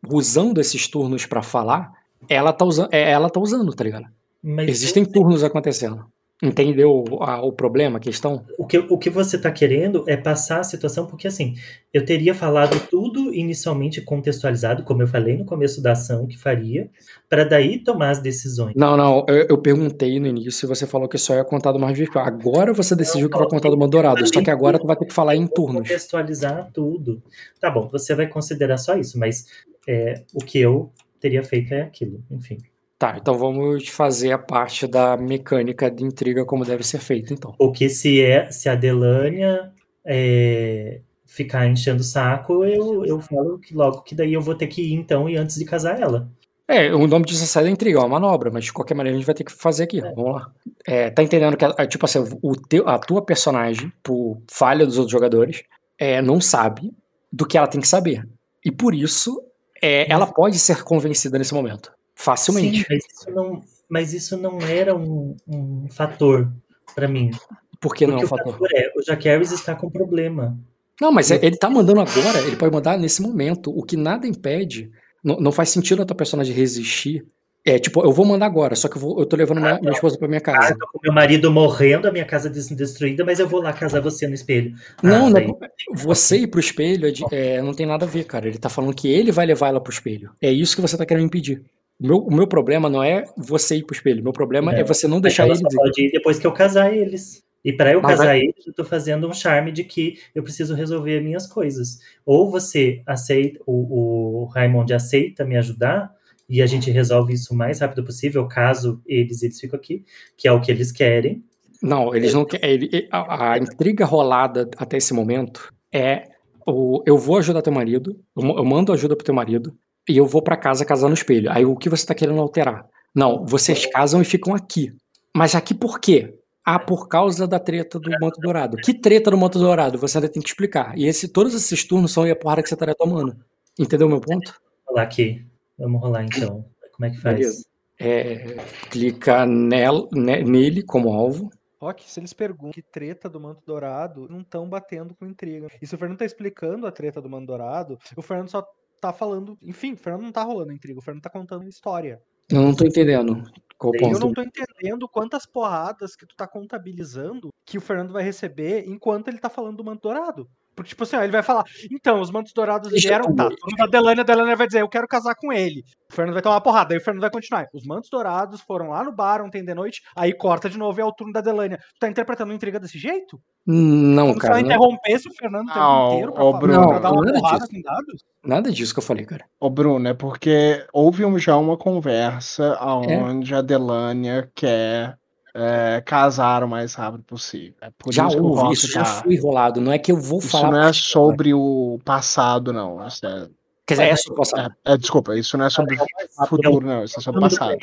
usando esses turnos pra falar, ela tá, usando, é, ela tá usando, tá ligado? Mas Existem turnos acontecendo. Entendeu a- o problema, a questão? o que, o que você está querendo é passar a situação, porque assim, eu teria falado tudo inicialmente contextualizado, como eu falei no começo da ação que faria, para daí tomar as decisões. Não, não, eu, eu perguntei no início e você falou que só ia contar do mais virtual. Agora você decidiu que vai contar do Mandorado, só que agora tu vai ter que falar em turnos. Contextualizar tudo. Tá bom, você vai considerar só isso, mas é, o que eu teria feito é aquilo, enfim. Tá, então vamos fazer a parte da mecânica de intriga como deve ser feita, então. Porque se é se a Delânia é, ficar enchendo o saco, eu, eu falo que logo que daí eu vou ter que ir então e antes de casar ela. É, o nome disso é da intriga, é uma manobra, mas de qualquer maneira a gente vai ter que fazer aqui. Vamos lá. É, tá entendendo que, é, tipo assim, o teu, a tua personagem, por falha dos outros jogadores, é, não sabe do que ela tem que saber. E por isso, é, ela pode ser convencida nesse momento. Facilmente. Sim, mas isso não, mas isso não era um, um fator para mim. Por que não é um fator? fator é, o Jaquaris está com problema. Não, mas é- ele tá mandando agora, ele pode mandar nesse momento. O que nada impede, não, não faz sentido a tua personagem resistir. É, tipo, eu vou mandar agora, só que eu, vou, eu tô levando minha, minha esposa pra minha Ah, casa. eu tô com meu marido morrendo, a minha casa des- destruída, mas eu vou lá casar você no espelho. Não, Ah, não, daí- você ir pro espelho é é, não tem nada a ver, cara. Ele tá falando que ele vai levar ela pro espelho. É isso que você tá querendo impedir. O meu, o meu problema não é você ir pro espelho. Meu problema é Não, você não deixar eles pode ir depois que eu casar eles. E para eu Mas casar vai- eles, eu tô fazendo um charme de que eu preciso resolver minhas coisas. Ou você aceita, o, o Raimond aceita me ajudar e a gente resolve isso o mais rápido possível, caso eles eles ficam aqui, que é o que eles querem. Não, eles não querem. a, a intriga rolada até esse momento é o, eu vou ajudar teu marido, eu mando ajuda pro teu marido e eu vou pra casa casar no espelho. Aí o que você tá querendo alterar? Não, vocês casam e ficam aqui. Mas aqui por quê? Ah, por causa da treta do manto dourado. Que treta do manto dourado? Você ainda tem que explicar. E esse, todos esses turnos são aí a porrada que você estaria tomando. Entendeu o meu ponto? Vou rolar aqui. Vamos rolar então. Como é que faz? É, clica nel- ne- nele como alvo. Ok, se eles perguntam que treta do Manto Dourado, não estão batendo com intriga. E se o Fernando tá explicando a treta do Manto Dourado, o Fernando só tá falando. Enfim, o Fernando não tá rolando intriga, o Fernando tá contando uma história. Eu não tô entendendo qual o Eu Eu ponto. não tô entendendo quantas porradas que tu tá contabilizando que o Fernando vai receber enquanto ele tá falando do Manto Dourado. Porque, tipo assim, ó, ele vai falar, então, os mantos dourados Deixa vieram, tá, turno da Delânia, a Delânia vai dizer, eu quero casar com ele. O Fernando vai tomar uma porrada, aí o Fernando vai continuar. Os mantos dourados foram lá no bar ontem de noite, aí corta de novo e é o turno da Delânia. Tu tá interpretando uma intriga desse jeito? Não, Como se cara. ela Não, interrompesse o Fernando o tempo Não, inteiro pra, falar- Bruno, pra dar uma nada porrada disso. com dados? nada disso que eu falei, cara. Ô, Bruno, é porque houve um- já uma conversa onde a Delânia quer é, casar o mais rápido possível. É por já isso que o houve, Rock isso já tá- foi enrolado. Não é que eu vou Isso falar. não pra é sobre o passado, não. Isso é, Quer dizer, é sobre o passado. é- é, desculpa, isso não é sobre o futuro, não. Isso é sobre o passado.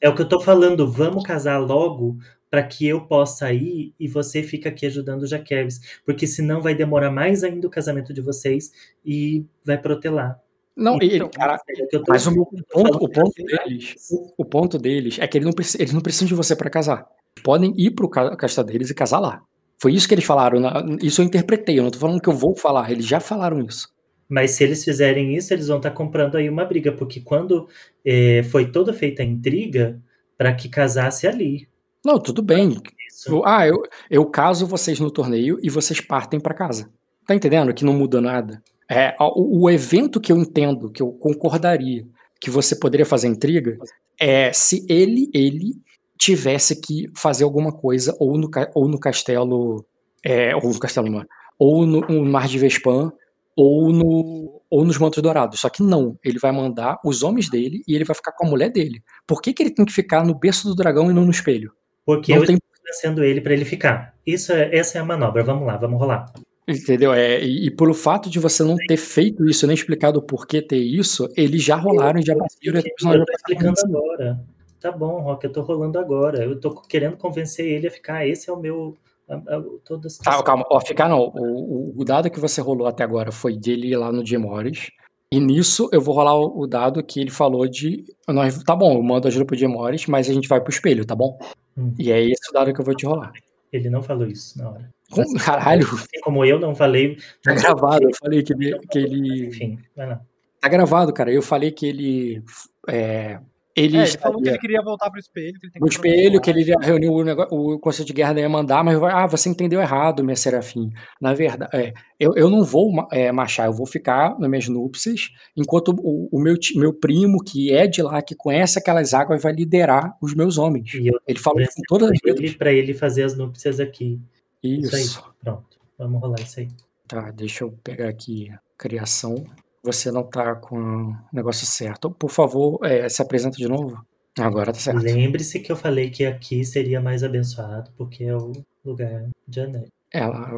É o que eu tô falando, vamos casar logo para que eu possa ir e você fica aqui ajudando o Jaqueves, porque senão vai demorar mais ainda o casamento de vocês e vai protelar. Não, ele, Então, cara, eu tô- mas o, meu ponto, o ponto deles, o ponto deles é que eles não, eles não precisam de você pra casar. Podem ir pro ca- casta deles e casar lá. Foi isso que eles falaram. Isso eu interpretei. Eu não tô falando que eu vou falar. Eles já falaram isso. Mas se eles fizerem isso, eles vão estar comprando aí uma briga, porque quando eh, foi toda feita a intriga para que casasse ali. Não, tudo bem. Isso. Ah, eu, eu caso vocês no torneio e vocês partem pra casa. Tá entendendo? Que não muda nada. É, o, o evento que eu entendo, que eu concordaria que você poderia fazer intriga, é se ele, ele tivesse que fazer alguma coisa ou no, ou no castelo. É, ou no castelo, não? Ou no, no Mar de Vespan, ou, no, ou nos Mantos Dourados. Só que não, ele vai mandar os homens dele e ele vai ficar com a mulher dele. Por que, que ele tem que ficar no berço do dragão e não no espelho? Porque Não eu tem- estou convencendo ele para ele ficar. Isso é, essa é a manobra. Vamos lá, vamos rolar. Entendeu? É, e, e pelo fato de você não ter feito isso, nem explicado o porquê ter isso, eles já rolaram e já bateram. Eu personagem tô explicando agora. Tá bom, Rock, eu tô rolando agora. Eu tô querendo convencer ele a ficar. Esse é o meu. A, a, toda Tá, calma, ó, ficar não. O, o- o dado que você rolou até agora foi dele ir lá no Jim Morris. E nisso eu vou rolar o, o dado que ele falou de. Nós, tá bom, eu mando ajuda pro Jim Morris, mas a gente vai pro espelho, tá bom? Hum. E é esse o dado que eu vou te rolar. Ele não falou isso na hora. Com- Caralho, Assim como eu não falei. tá gravado. Eu falei que ele. Que ele Enfim, vai lá. tá gravado, cara. Eu falei que ele. É, ele, É, ele falou que ele queria voltar pro espelho. Que no espelho, que ele ia reunir o, nego- o Conselho de Guerra ia mandar, mas ah, você entendeu errado, minha Serafim. Na verdade, é, eu, eu não vou é, marchar, eu vou ficar nas minhas núpcias, enquanto o, o meu, meu primo, que é de lá, que conhece aquelas águas, vai liderar os meus homens. E eu Ele falou isso com todas as para ele fazer as núpcias aqui. Isso. Isso aí. Pronto. Vamos rolar isso aí. Tá, deixa eu pegar aqui criação. Você não tá com o negócio certo. Por favor, é, se apresenta de novo. Agora tá certo. Lembre-se que eu falei que aqui seria mais abençoado, porque é o lugar de Anel. Ela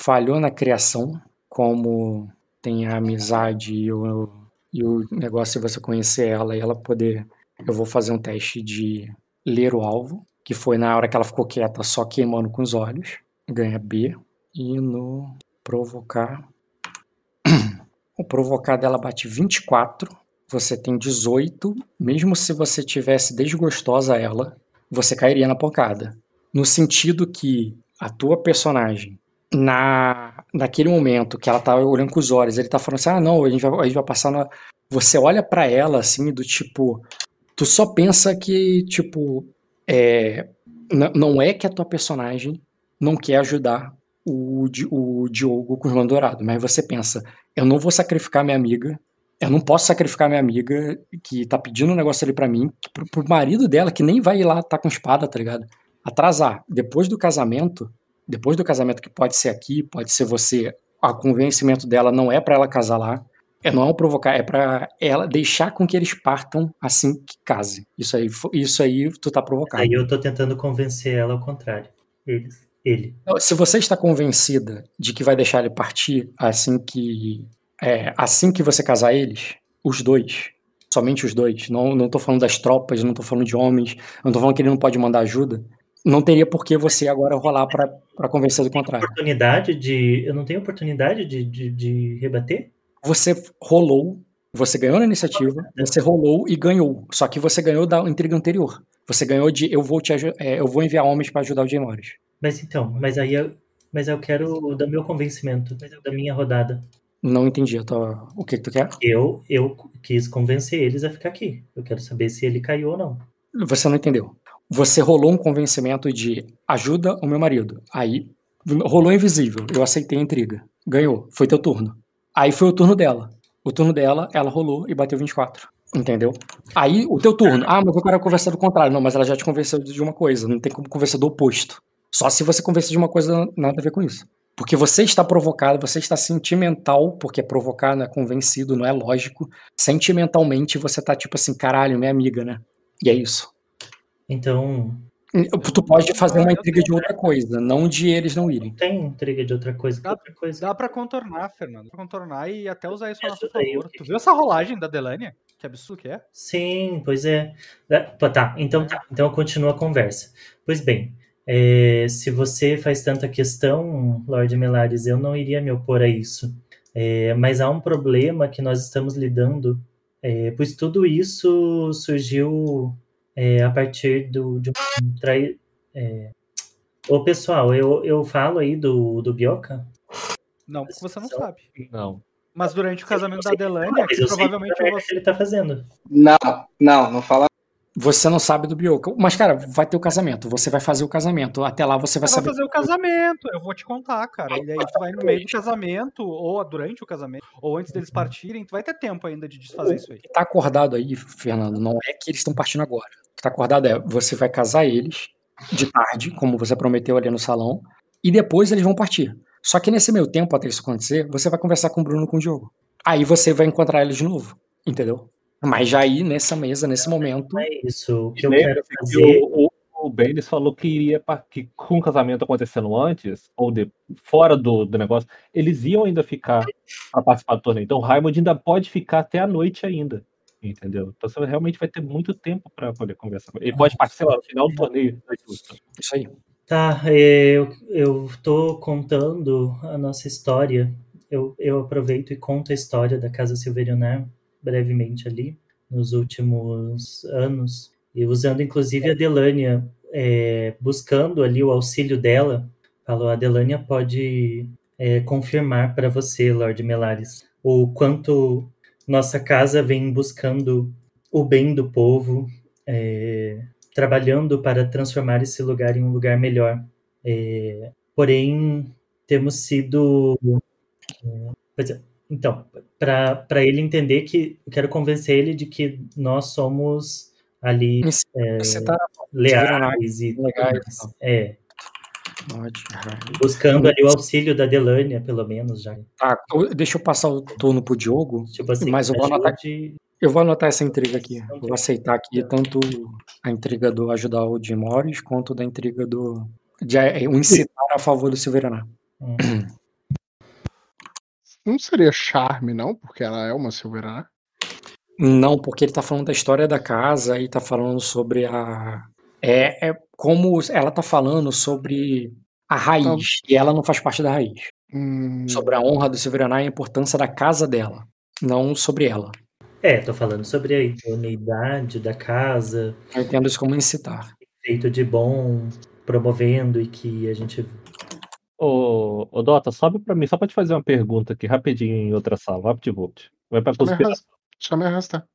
falhou na criação, como tem a amizade e o, e o negócio de você conhecer ela e ela poder. Eu vou fazer um teste de ler o alvo, que foi na hora que ela ficou quieta, só queimando com os olhos. Ganha B. E no provocar. O provocar dela bate 24. Você tem 18. Mesmo se você tivesse desgostosa ela, você cairia na pancada. No sentido que a tua personagem, na, naquele momento que ela tá olhando com os olhos, ele tá falando assim: ah, não, a gente vai, a gente vai passar na. Você olha pra ela assim, do tipo. Tu só pensa que, tipo. É, não é que a tua personagem não quer ajudar o, o Diogo com o Irmão Dourado, mas você pensa: eu não vou sacrificar minha amiga. Eu não posso sacrificar minha amiga que tá pedindo um negócio ali pra mim, pro, pro marido dela, que nem vai ir lá tá com espada, tá ligado? Atrasar. Depois do casamento, depois do casamento que pode ser aqui, pode ser você, a convencimento dela não é pra ela casar lá, é não é provocar, é pra ela deixar com que eles partam assim que case. Isso aí, isso aí tu tá provocando. Aí eu tô tentando convencer ela ao contrário. Eles. Ele. Então, Se você está convencida de que vai deixar ele partir assim que é, assim que você casar eles, os dois, somente os dois, não, não tô falando das tropas, não tô falando de homens, não tô falando que ele não pode mandar ajuda, não teria por que você agora rolar pra convencer do contrário. Oportunidade de. Eu não tenho oportunidade de, de, de rebater? Você rolou, você ganhou na iniciativa, você rolou e ganhou, só que você ganhou da intriga anterior. Você ganhou de eu vou te é, eu vou enviar homens pra ajudar o Jay Morris. Mas então, mas aí eu, mas eu quero do meu convencimento, da minha rodada. Não entendi tô- o que, que tu quer. Eu, eu quis convencer eles a ficar aqui. Eu quero saber se ele caiu ou não. Você não entendeu. Você rolou um convencimento de ajuda o meu marido. Aí rolou invisível. Eu aceitei a intriga. Ganhou. Foi teu turno. Aí foi o turno dela. O turno dela, ela rolou e bateu 24. Entendeu? Aí o teu turno. Ah, mas eu quero conversar do contrário. Não, mas ela já te convenceu de uma coisa. Não tem como conversar do oposto. Só se você convencer de uma coisa nada a ver com isso. Porque você está provocado, você está sentimental, porque provocar não é convencido, não é lógico. Sentimentalmente você tá tipo assim, caralho, minha amiga, né? E é isso. Então, Tu pode fazer uma intriga de outra coisa, não de eles não irem. tem intriga de outra coisa. Que Dá- outra coisa. Dá pra contornar, Fernando. Dá pra contornar e até usar isso a nosso favor. Tu viu essa rolagem da Delania? Que absurdo que é? Sim, pois é. É, Tá, então tá. Então continua a conversa. Pois bem, é, se você faz tanta questão, Lorde Melares, eu não iria me opor a isso. É, mas há um problema que nós estamos lidando, é, pois tudo isso surgiu é, a partir do, de um trai... É... Ô, pessoal, eu, eu falo aí do, do Bioca? Não, porque você não sabe. Não. Mas durante o casamento da que sei provavelmente que você. ele tá fazendo. Não, não, não fala. Você não sabe do Bioka. Mas, cara, vai ter o casamento. Você vai fazer o casamento. Até lá você vai Você vai saber. fazer o casamento, eu vou te contar, cara. E aí tu vai no meio do casamento, ou durante o casamento, ou antes deles partirem, tu vai ter tempo ainda de desfazer isso aí. O que tá acordado aí, Fernando, não é que eles estão partindo agora. O que tá acordado é, você vai casar eles de tarde, como você prometeu ali no salão, e depois eles vão partir. Só que nesse meio tempo, até isso acontecer, você vai conversar com o Bruno com o Diogo. Aí você vai encontrar eles de novo, entendeu? Mas já aí, nessa mesa, nesse momento. É isso. O que eu quero que fazer. O, o, o Baines falou que iria pa- que com o casamento acontecendo antes, ou de, fora do, do negócio, eles iam ainda ficar para participar do torneio. Então o Raimund ainda pode ficar até a noite ainda. Entendeu? Então você realmente vai ter muito tempo para poder conversar com ele. Ele pode participar no final do torneio. justa. Isso aí. Tá, é, eu, eu tô contando a nossa história. Eu, eu aproveito e conto a história da Casa Silverionar brevemente ali, nos últimos anos, e usando inclusive a Delânia, é, buscando ali o auxílio dela. Falou, a Delânia pode é, confirmar para você, Lord Melares, o quanto nossa casa vem buscando o bem do povo, é, trabalhando para transformar esse lugar em um lugar melhor. É, porém, temos sido. é, pois é, então, para ele entender que. Eu quero convencer ele de que nós somos ali Esse- é, Você tá leais e legais, então. É, Raimund. buscando ali o auxílio da Delânia, pelo menos já. Tá, deixa eu passar o turno pro Diogo, Tipo assim, mas eu vou anotar, ajude- eu vou anotar essa intriga aqui. Eu vou aceitar aqui tanto a intriga do ajudar o Jim Morris, quanto da intriga do de é, o incitar a favor do Silveraná. Hum. Não seria charme, não, porque ela é uma Silverana. Não, porque ele tá falando da história da casa e tá falando sobre a. É, é como ela tá falando sobre a raiz, e ela não faz parte da raiz. Hum, Sobre a honra do Silveraná e a importância da casa dela, não sobre ela. É, tô falando sobre a idoneidade da casa, Eu entendo isso como incitar. feito de bom, promovendo e que a gente. Ô, ô Dota, sobe pra mim, só pra te fazer uma pergunta aqui rapidinho em outra sala. Vai pra conspiração. arrastar, só me arrastar.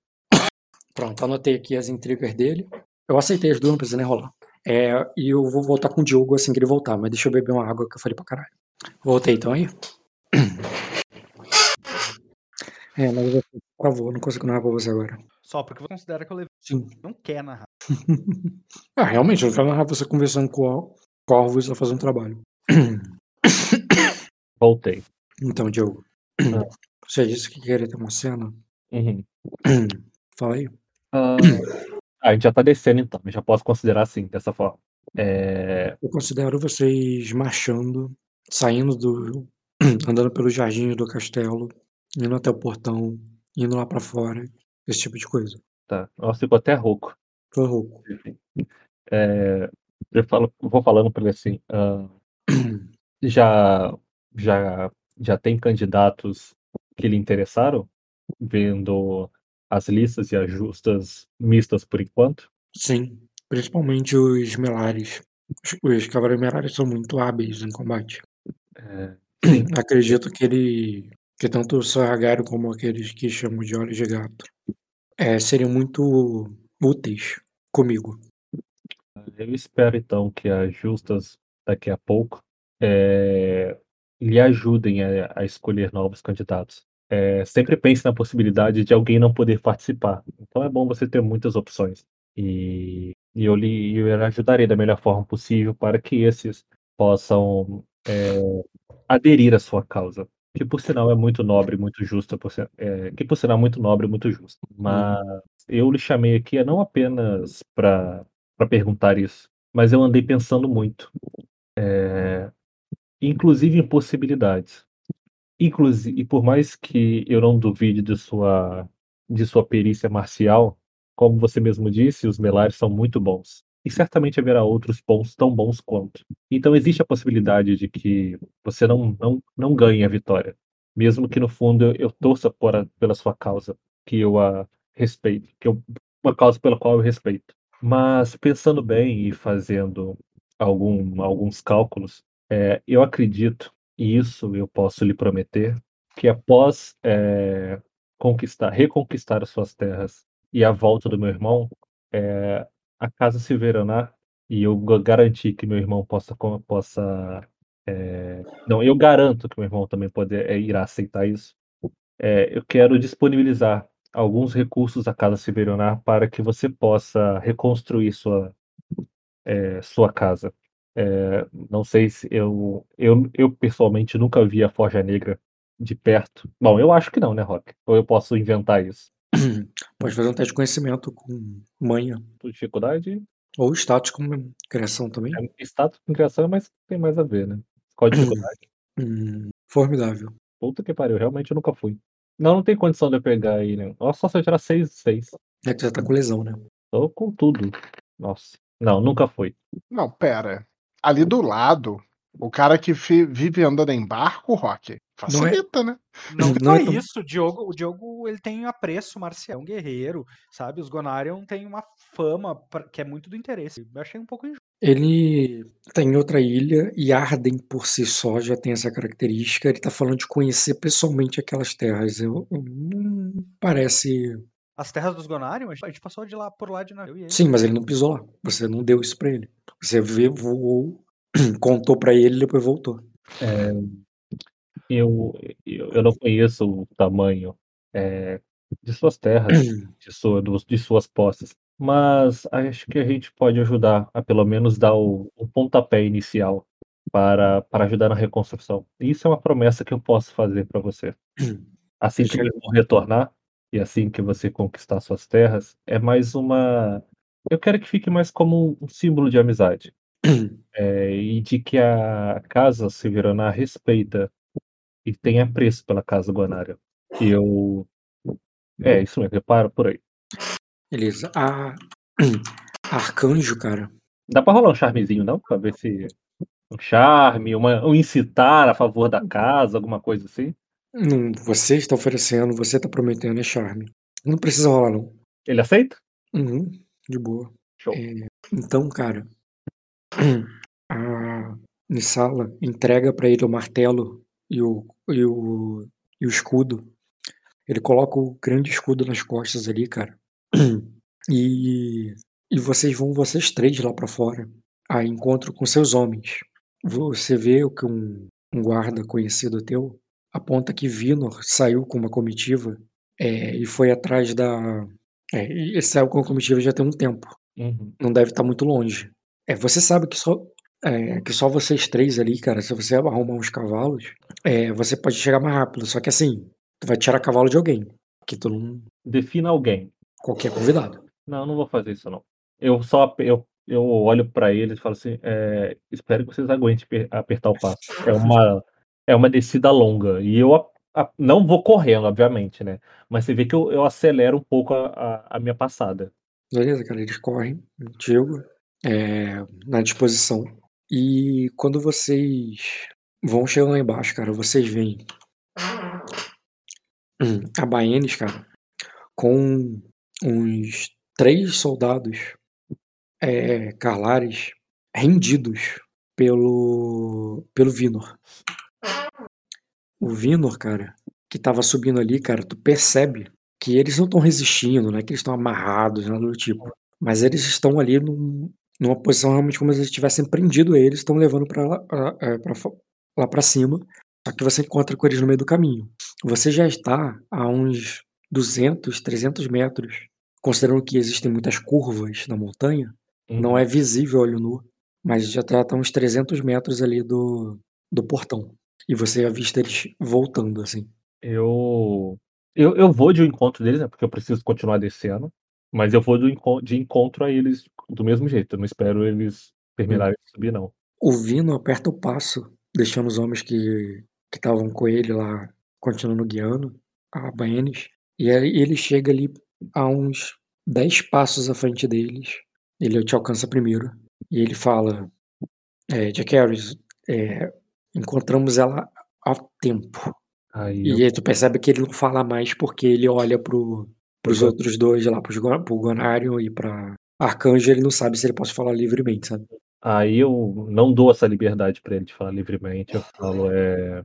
Pronto, anotei aqui as intrigas dele. Eu aceitei as duas, não precisa nem rolar. É, e eu vou voltar com o Diogo assim que ele voltar, mas deixa eu beber uma água que eu falei pra caralho. Voltei então aí? É, mas eu por favor, não consigo narrar pra você agora. Só porque você considera que eu levei. Sim. Não quer narrar. Ah, realmente, eu não quero narrar você conversando com o Corvus a fazer um trabalho. Voltei. Então, Diogo. Ah. Você disse que queria ter uma cena? Uhum. Fala aí. Ah, a gente já tá descendo então, eu já posso considerar assim, dessa forma. É, Eu considero vocês marchando, saindo do. andando pelos jardins do castelo, indo até o portão, indo lá pra fora, esse tipo de coisa. tá. Nossa, ficou até rouco. Foi rouco. É, eu falo, vou falando para ele assim. ah, já, já, já tem candidatos que lhe interessaram, vendo as listas e as justas mistas por enquanto. Sim, principalmente os melares. Os, os cavaleiros melares são muito hábeis em combate. É, Acredito que ele. que tanto o Sargário como aqueles que chamam de olhos de gato é, seriam muito úteis comigo. eu espero então que as justas daqui a pouco é, lhe ajudem a, a escolher novos candidatos. É, sempre pense na possibilidade de alguém não poder participar. Então é bom você ter muitas opções. E, e eu lhe eu ajudarei da melhor forma possível para que esses possam é, aderir à sua causa. Que por sinal é muito nobre, muito justa, é, que por sinal é muito nobre, muito justa. Mas eu lhe chamei aqui não apenas para perguntar isso, mas eu andei pensando muito, é, inclusive em possibilidades. Inclusive, e por mais que eu não duvide de sua, de sua perícia marcial, como você mesmo disse, os melares são muito bons. E certamente haverá outros bons tão bons quanto. Então existe a possibilidade de que você não, não, não ganhe a vitória. Mesmo que no fundo eu, eu torça por a- pela sua causa, que eu a respeito, que eu, uma causa pela qual eu respeito. Mas pensando bem e fazendo algum, alguns cálculos, é, eu acredito, e isso eu posso lhe prometer, que após é, conquistar, reconquistar as suas terras e a volta do meu irmão, é, a casa Silveranar, e eu ga- garantir que meu irmão possa, possa é, não, eu garanto que meu irmão também pode, é, irá aceitar isso. É, eu quero disponibilizar alguns recursos à Casa Ciberionar para que você possa reconstruir sua, eh, sua casa. Eh, não sei se eu eu eu pessoalmente nunca vi a Forja Negra de perto. Bom, eu acho que não, né, Rock? Ou eu posso inventar isso? Pode fazer um teste de conhecimento com manha. Dificuldade? Ou status com criação também. É, status com criação, mas tem mais a ver, né? Qual a dificuldade? Hum, formidável. Puta que pariu, realmente eu nunca fui. Não, não tem condição de eu pegar aí, né? Nossa, só se eu tirar 6 6. É que você tá com lesão, né? Tô com tudo. Nossa. Não, nunca foi. Não, pera. Ali do lado, o cara que vive andando em barco, Rock, facilita, né? Não, Não é isso, o Diogo, o Diogo ele tem apreço marcial, um guerreiro, sabe? Os Gonarion têm uma fama pra- que é muito do interesse. Eu achei um pouco injusto. Ele tá em outra ilha e Arden por si só já tem essa característica. Ele tá falando de conhecer pessoalmente aquelas terras. Eu, eu- não parece. As terras dos Gonarion, a gente- passou de lá por lá de navio e ele. Sim, mas ele não pisou lá. Você não deu isso pra ele. Você vê, voou, contou pra ele e depois voltou. É, eu, eu, eu não conheço o tamanho é, de suas terras, de, sua, dos- de suas posses, mas acho que a gente pode ajudar a pelo menos dar o, o pontapé inicial para, para ajudar na reconstrução. Isso é uma promessa que eu posso fazer para você. Assim que vou retornar e assim que você conquistar suas terras, é mais uma. Eu quero que fique mais como um símbolo de amizade. É, e de que a casa Severaná respeita e tem apreço pela casa Guanária. E eu. É, isso mesmo, reparo por aí. Beleza. A... Arcanjo, cara. Dá pra rolar um charmezinho, não? Pra ver se. Um charme, uma, um incitar a favor da casa, alguma coisa assim. Não, você está oferecendo, você está prometendo é charme. Não precisa rolar, não. Ele aceita? Uhum, de boa. Show. É, então, cara, a Nissala entrega pra ele o martelo e o, e o, e o escudo. Ele coloca o grande escudo nas costas ali, cara. E, e vocês vão, vocês três lá pra fora, a encontro com seus homens. Você vê o que um, um guarda conhecido teu aponta que Vinor saiu com uma comitiva é, e foi atrás da. É, ele saiu com a comitiva já tem um tempo. Uhum. Não deve estar muito longe. É, você sabe que só, é, que só vocês três ali, cara, se você arrumar uns cavalos, é, você pode chegar mais rápido. Só que assim, tu vai tirar cavalo de alguém. Que tu não. Defina alguém. Qualquer convidado. Não, não vou fazer isso, não. Eu só eu, eu olho pra eles e falo assim: é, espero que vocês aguentem per- apertar o passo. É uma, é uma descida longa. E eu a- a- não vou correndo, obviamente, né? Mas você vê que eu, eu acelero um pouco a, a, minha passada. Beleza, cara, eles correm contigo, é, na disposição. E quando vocês vão chegando lá embaixo, cara, vocês veem hum, a Baenis, cara, com uns três soldados é, Carlares rendidos pelo, pelo Vinor. O Vinor, cara, que tava subindo ali, cara, tu percebe que eles não estão resistindo, não é que eles estão amarrados, nada do tipo. Mas eles estão ali num- numa posição realmente como se eles tivessem prendido eles, estão levando pra lá, pra- é, cima. Só que você encontra com eles no meio do caminho. Você já está a uns 200, 300 metros, considerando que existem muitas curvas na montanha, não é visível olho nu, mas já está a uns 300 metros ali do, do portão. E você avista eles voltando, assim. Eu, eu, eu vou de um encontro deles, né? Porque eu preciso continuar descendo. Mas eu vou do enco- de encontro a eles do mesmo jeito. Eu não espero eles terminarem de subir, não. O Vino aperta o passo, deixando os homens que que estavam com ele lá continuando guiando, a Baenis. E aí ele chega ali a uns 10 passos à frente deles. Ele te alcança primeiro. E ele fala: é, Jack Harris, é, encontramos ela há tempo. Aí E aí tu percebe que ele não fala mais porque ele olha pro, pros Uhum. outros dois lá, pros, pro Gonário e pra Arcanjo, ele não sabe se ele pode falar livremente, sabe? Aí eu não dou essa liberdade pra ele de falar livremente. Eu falo, é.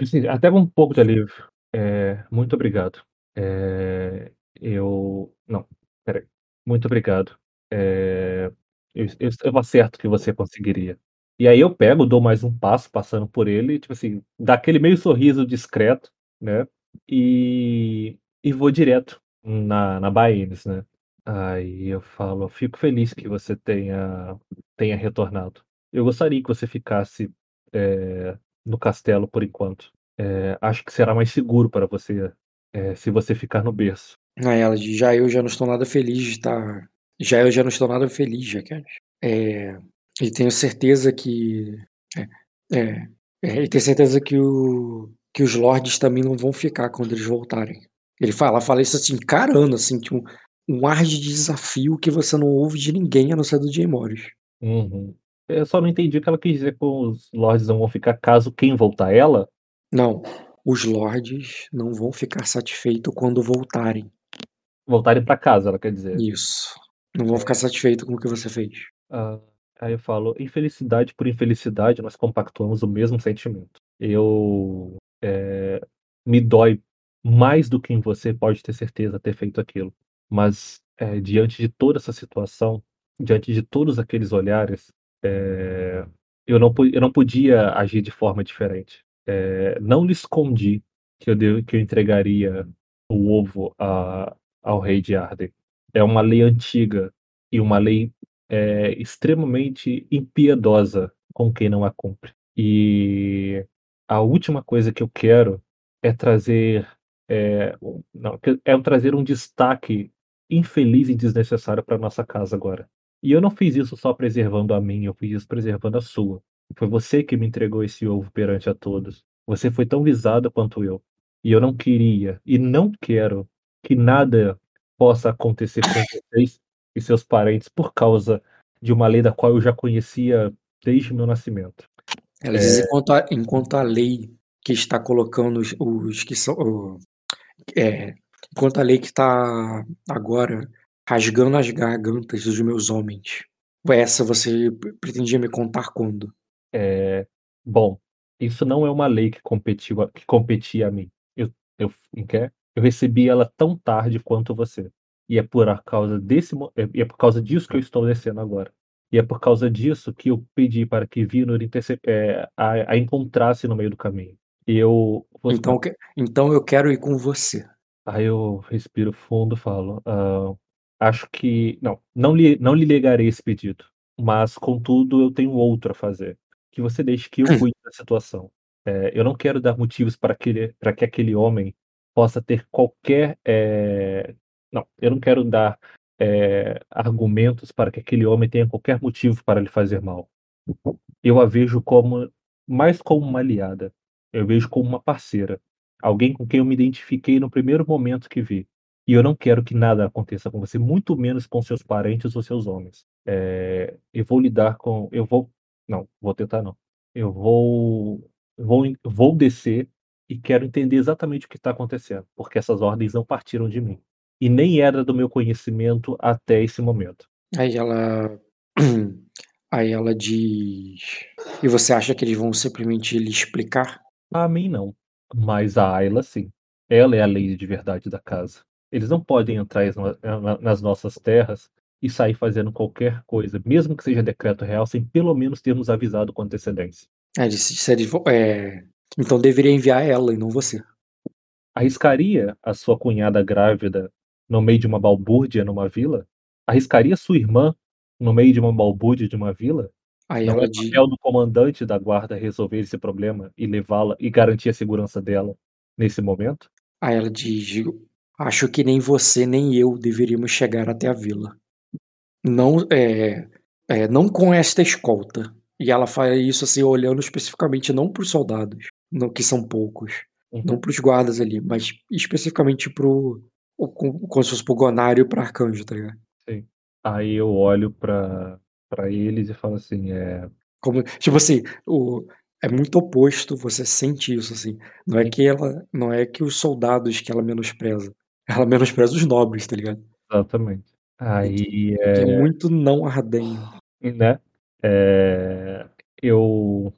assim, até um pouco de alívio. É, muito obrigado. É, eu. Não, peraí. Muito obrigado. É, eu, eu, eu acerto que você conseguiria. E aí eu pego, dou mais um passo passando por ele, tipo assim, dá aquele meio sorriso discreto, né? E, e vou direto na, na Baines, né? Aí eu falo, fico feliz que você tenha, tenha retornado. Eu gostaria que você ficasse é, no castelo por enquanto. É, acho que será mais seguro para você é, se você ficar no berço. Aí ela já eu já não estou nada feliz de estar. Já eu já não estou nada feliz, Jaqueline. É, e tenho certeza que. É, é, é, e tenho certeza que, o, que os lords também não vão ficar quando eles voltarem. Ele fala, fala isso assim, encarando, assim, tipo, um ar de desafio que você não ouve de ninguém a não ser do Jay Morris. Uhum. Eu só não entendi o que ela quis dizer com os lords não vão ficar caso quem voltar ela. Não, os lords não vão ficar satisfeitos quando voltarem. Voltarem para casa, ela quer dizer. Isso. Não vão ficar satisfeitos com o que você fez. Ah, aí eu falo, infelicidade por infelicidade, nós compactuamos o mesmo sentimento. Eu é, me dói mais do que em você, pode ter certeza, ter feito aquilo. Mas é, diante de toda essa situação, diante de todos aqueles olhares, é, eu, não, eu não podia agir de forma diferente. Não lhe escondi que eu, que eu entregaria o ovo a, ao rei de Arden. É uma lei antiga e uma lei é, extremamente impiedosa com quem não a cumpre. E a última coisa que eu quero é trazer é, não, é trazer um destaque infeliz e desnecessário para nossa casa agora. E eu não fiz isso só preservando a mim, eu fiz isso preservando a sua. Foi você que me entregou esse ovo perante a todos. Você foi tão visada quanto eu. E eu não queria e não quero que nada possa acontecer com vocês e seus parentes por causa de uma lei da qual eu já conhecia desde meu nascimento. Ela diz, é... enquanto, a, enquanto a lei que está colocando os, os que são. É, enquanto a lei que está agora rasgando as gargantas dos meus homens. Essa você pretendia me contar quando? É, bom, isso não é uma lei que, competiu, que competia a mim. Eu, eu, eu recebi ela tão tarde quanto você. E é por causa desse é, e é por causa disso que eu estou descendo agora. E é por causa disso que eu pedi para que Vinor é, a, a encontrasse no meio do caminho. E eu. Então, então eu quero ir com você. Aí eu respiro fundo e falo. Uh, acho que. Não, não lhe, não lhe negarei esse pedido. Mas, contudo, eu tenho outro a fazer. Que você deixe que eu hum. cuide da situação. É, eu não quero dar motivos para, aquele, para que aquele homem possa ter qualquer. É... Não, eu não quero dar é, argumentos para que aquele homem tenha qualquer motivo para lhe fazer mal. Eu a vejo como mais como uma aliada. Eu vejo como uma parceira. Alguém com quem eu me identifiquei no primeiro momento que vi. E eu não quero que nada aconteça com você, muito menos com seus parentes ou seus homens. É, eu vou lidar com. Eu vou. Não, vou tentar não. Eu vou. Vou, vou descer e quero entender exatamente o que está acontecendo, porque essas ordens não partiram de mim. E nem era do meu conhecimento até esse momento. Aí ela. Aí ela diz. E você acha que eles vão simplesmente lhe explicar? A mim não. Mas a Ayla sim. Ela é a lei de verdade da casa. Eles não podem entrar nas nossas terras e sair fazendo qualquer coisa, mesmo que seja decreto real, sem pelo menos termos avisado com antecedência. É, é, então deveria enviar ela e não você. Arriscaria a sua cunhada grávida no meio de uma balbúrdia numa vila? Arriscaria sua irmã no meio de uma balbúrdia de uma vila? Aí não ela é papel do comandante da guarda resolver esse problema e levá-la e garantir a segurança dela nesse momento? Aí ela diz: Acho que nem você nem eu deveríamos chegar até a vila. Não, é, é, não com esta escolta. E ela faz isso assim, olhando especificamente não para os soldados, não, que são poucos, uhum. não para os guardas ali, mas especificamente pro, como se fosse pro Gonário e pro Arcanjo, tá ligado? Sim. Aí eu olho para para eles e falo assim, é... Como, tipo assim, o, é muito oposto, você sente isso, assim. Não é que ela, não é que os soldados que ela menospreza, ela menospreza os nobres, tá ligado? Exatamente. Aí é, é muito não ardenho. Né? É, eu,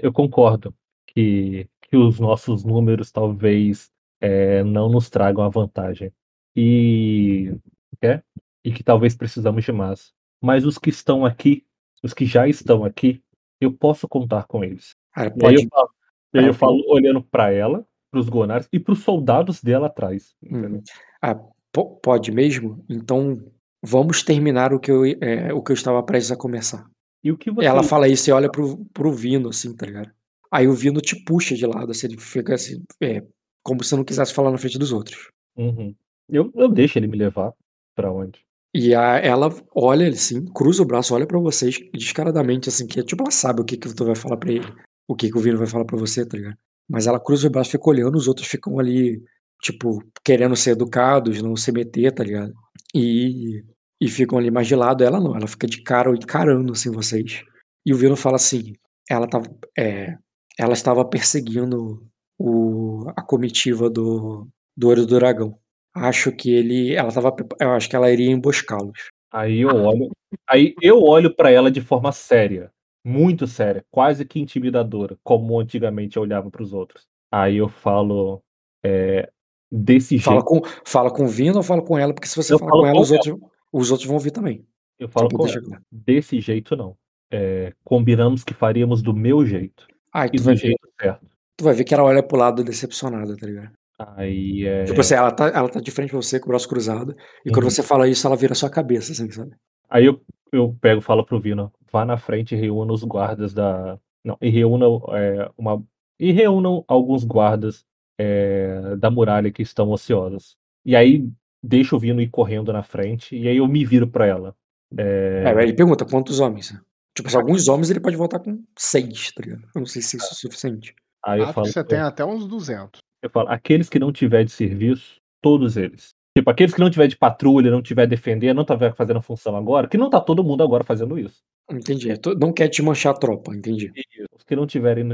eu concordo que, que os nossos números talvez é, não nos tragam a vantagem. E, é, e que talvez precisamos de mais. Mas os que estão aqui, os que já estão aqui, eu posso contar com eles. Cara, pode... Aí eu falo, aí eu falo olhando para ela pros Gonares e pros soldados dela atrás. Entendeu? Ah, po- pode mesmo? Então vamos terminar o que eu, é, o que eu estava prestes a começar. E o que você. Ela fala isso e olha pro, pro Vino, assim, tá ligado? Aí o Vino te puxa de lado, assim, ele fica assim, é, como se não quisesse falar na frente dos outros. Uhum. Eu, eu deixo ele me levar pra onde? E a, ela olha assim, cruza o braço, olha pra vocês descaradamente, assim, que é tipo, ela sabe o que, que tu vai falar pra ele, o que, que o Vino vai falar pra você, tá ligado? Mas ela cruza o braço, fica olhando, os outros ficam ali, tipo, querendo ser educados, não se meter, tá ligado? E, e ficam ali mais de lado, ela não, ela fica de cara encarando, assim, vocês. E o Vino fala assim, ela tava, é, ela estava perseguindo o, a comitiva do, do Olho do Dragão. Acho que ele, ela tava, eu acho que ela iria emboscá-los. Aí eu olho. Aí eu olho pra ela de forma séria. Muito séria. Quase que intimidadora. Como antigamente eu olhava pros outros. Aí eu falo. é, desse Fala jeito. com, fala com o Vino ou fala com ela? Porque se você Eu falar com ela, com os outros, os outros vão vir também. Eu falo Tipo, com ela. Desse jeito não. É, combinamos que faríamos do meu jeito. Aí E do jeito certo. Tu vai ver que ela olha pro lado decepcionada, tá ligado? Aí é. Tipo assim, ela tá, ela tá de frente pra você com o braço cruzado. E quando Uhum. você fala isso, ela vira a sua cabeça, assim, sabe? Aí eu, eu pego e falo pro Vino, vá na frente e reúna os guardas da. Não, e reúna é, uma. E reúnam alguns guardas é, da muralha que estão ociosos. E aí deixa o Vino ir correndo na frente, e aí eu me viro pra ela. É, É, ele pergunta quantos homens. Tipo, se alguns homens ele pode voltar com seis, tá ligado? Eu não sei se isso é suficiente. Aí eu Acho falo, que você tem até uns 200. eu falo, aqueles que não tiver de serviço, todos eles. Tipo, aqueles que não tiver de patrulha, não tiver defender, não tiver fazendo função agora, que não tá todo mundo agora fazendo isso. Entendi. É, não quer te manchar a tropa, entendi. Os que não tiverem,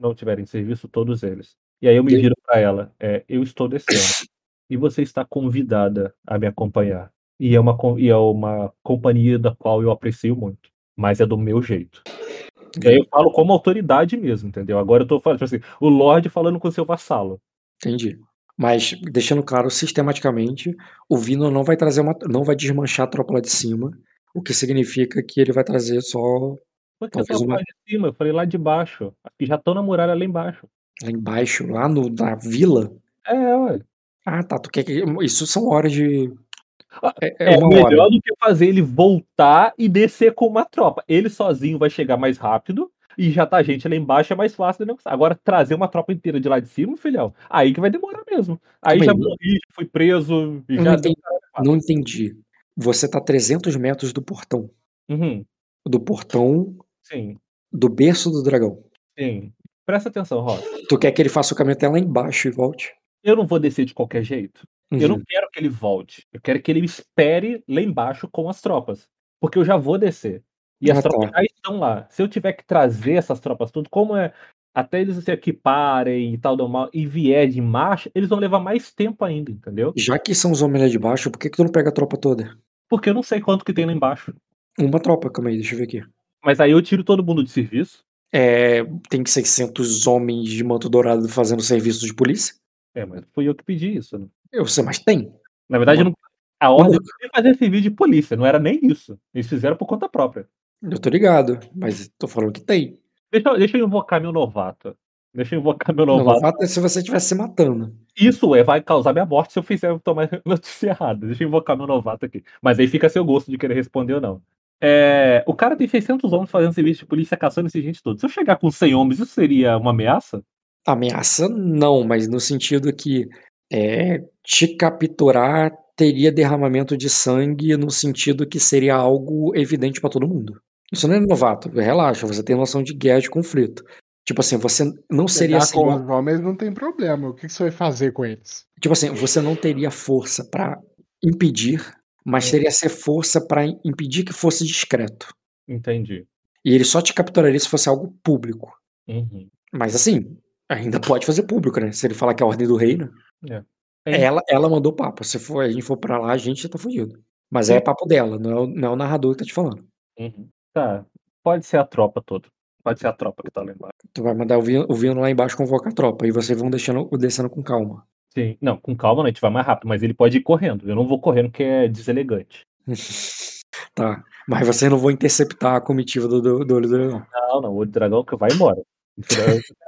não tiverem serviço, todos eles. E aí eu me viro pra ela. é, eu estou descendo. E você está convidada a me acompanhar. E é uma, e é uma companhia da qual eu aprecio muito. Mas é do meu jeito. E aí eu falo como autoridade mesmo, entendeu? Agora eu tô falando, tipo assim, o Lorde falando com o seu vassalo. Entendi. Mas deixando claro sistematicamente, o Vino não vai trazer uma, não vai desmanchar a tropa lá de cima, o que significa que ele vai trazer só Porque Talvez eu uma- lá de cima, eu falei lá de baixo. Aqui já estão na muralha lá embaixo. lá embaixo, lá no, na vila. É, ué. Ah, tá. Tu quer que isso são horas de é, é É melhor hora. do que fazer ele voltar e descer com uma tropa. Ele sozinho vai chegar mais rápido e já tá gente lá embaixo, é mais fácil de negociar. Agora, trazer uma tropa inteira de lá de cima, filhão, aí que vai demorar mesmo. Aí Calma já morri, já fui preso, e Eu já não entendi. Não entendi. Você tá 300 metros do portão, Uhum, do portão sim, do berço do dragão. sim. Presta atenção, Rosa. Tu quer que ele faça o caminho até lá embaixo e volte? Eu não vou descer de qualquer jeito. Eu não Uhum. quero que ele volte. Eu quero que ele espere lá embaixo com as tropas. Porque eu já vou descer. E as Ah, tropas tá. já estão lá. Se eu tiver que trazer essas tropas tudo, como é. Até eles se equiparem e tal, do mal, e vier de marcha, eles vão levar mais tempo ainda, entendeu? Já que são os homens lá de baixo, por que, que tu não pega a tropa toda? Porque eu não sei quanto que tem lá embaixo. Uma tropa, calma aí, deixa eu ver aqui. Mas aí eu tiro todo mundo de serviço. É, tem 600 homens de manto dourado fazendo serviço de polícia? É, mas fui eu que pedi isso. né? Eu sei, mas tem. Na verdade, não- a ordem uma- foi fazer serviço de polícia, não era nem isso. Eles fizeram por conta própria. Eu tô ligado, mas tô falando que tem. Deixa, eu- deixa eu invocar meu novato. Deixa eu invocar meu novato. novato é se você estivesse se matando. Isso é, vai causar minha morte se eu fizer tomar notícia errada. Deixa eu invocar meu novato aqui. Mas aí fica a seu gosto de querer responder ou não. É, o cara tem 600 homens fazendo serviço de polícia caçando esse gente todo. Se eu chegar com 100 homens, isso seria uma ameaça? Ameaça, não, mas no sentido que é, te capturar teria derramamento de sangue, no sentido que seria algo evidente pra todo mundo. Isso não é novato, relaxa, você tem noção de guerra de conflito. Tipo assim, você não seria assim, com os homens não tem problema. O que, você vai fazer com eles? Tipo assim, você não teria força pra impedir, mas É. teria ser força pra impedir que fosse discreto. Entendi. E ele só te capturaria se fosse algo público. Uhum. Mas assim, ainda pode fazer público, né? Se ele falar que é a ordem do reino. É. É. Ela, ela mandou papo. Se for, a gente for pra lá, a gente já tá fudido. Mas é papo dela, não é, o, não é o narrador que tá te falando. Uhum. Tá. Pode ser a tropa toda. Pode ser a tropa que tá lá embaixo. Tu vai mandar o Vino, o Vino lá embaixo convocar a tropa. E vocês vão deixando, descendo com calma. Sim. Não, com calma, a gente vai mais rápido, mas ele pode ir correndo. Eu não vou correndo porque é deselegante. tá. Mas vocês não vão interceptar a comitiva do, do, do olho do dragão. Não, não, o dragão que vai embora.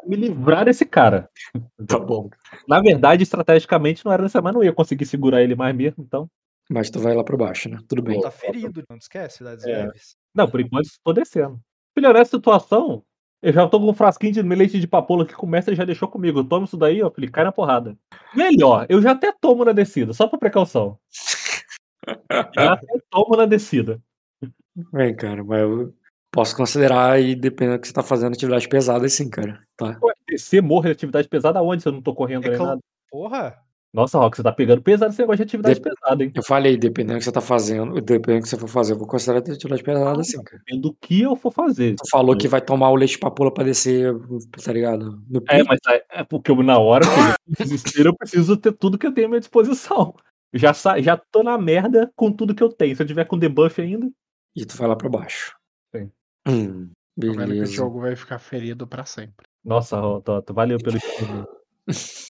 Me livrar desse cara. Tá bom. Na verdade, estrategicamente, não era necessário, mas não ia conseguir segurar ele mais mesmo, então. Mas tu vai lá pra baixo, né? Tudo bem. Tá ferido, não esquece, cidades É. leves. Não, por enquanto tô descendo. Filho, nessa situação, eu já tô com um frasquinho de leite de papoula que começa e já deixou comigo. Toma isso daí, ó, filho, cai na porrada. Melhor, eu já até tomo na descida, só por precaução. Já até tomo na descida. Bem, cara, mas eu posso considerar e dependendo do que você tá fazendo atividade pesada, sim, cara. Tá. Descer morre de atividade pesada aonde se eu não tô correndo É nem nada? Porra! Nossa, Rock, você tá pegando pesado esse negócio de atividade Dep- pesada, hein? Eu falei, dependendo do que você tá fazendo, dependendo do que você for fazer, eu vou considerar atividade pesada, sim, cara. Dependendo do que eu for fazer. Tu falou que vai tomar o leite de papoula pra descer, tá ligado? No É, mas é é porque eu, na hora que eu desespero, eu preciso ter tudo que eu tenho à minha disposição. Já, já tô na merda com tudo que eu tenho. Se eu tiver com debuff ainda. E tu vai lá pra baixo. Hum, vendo que o beleza. jogo vai ficar ferido pra sempre. Nossa, Toto, valeu pelo estudo.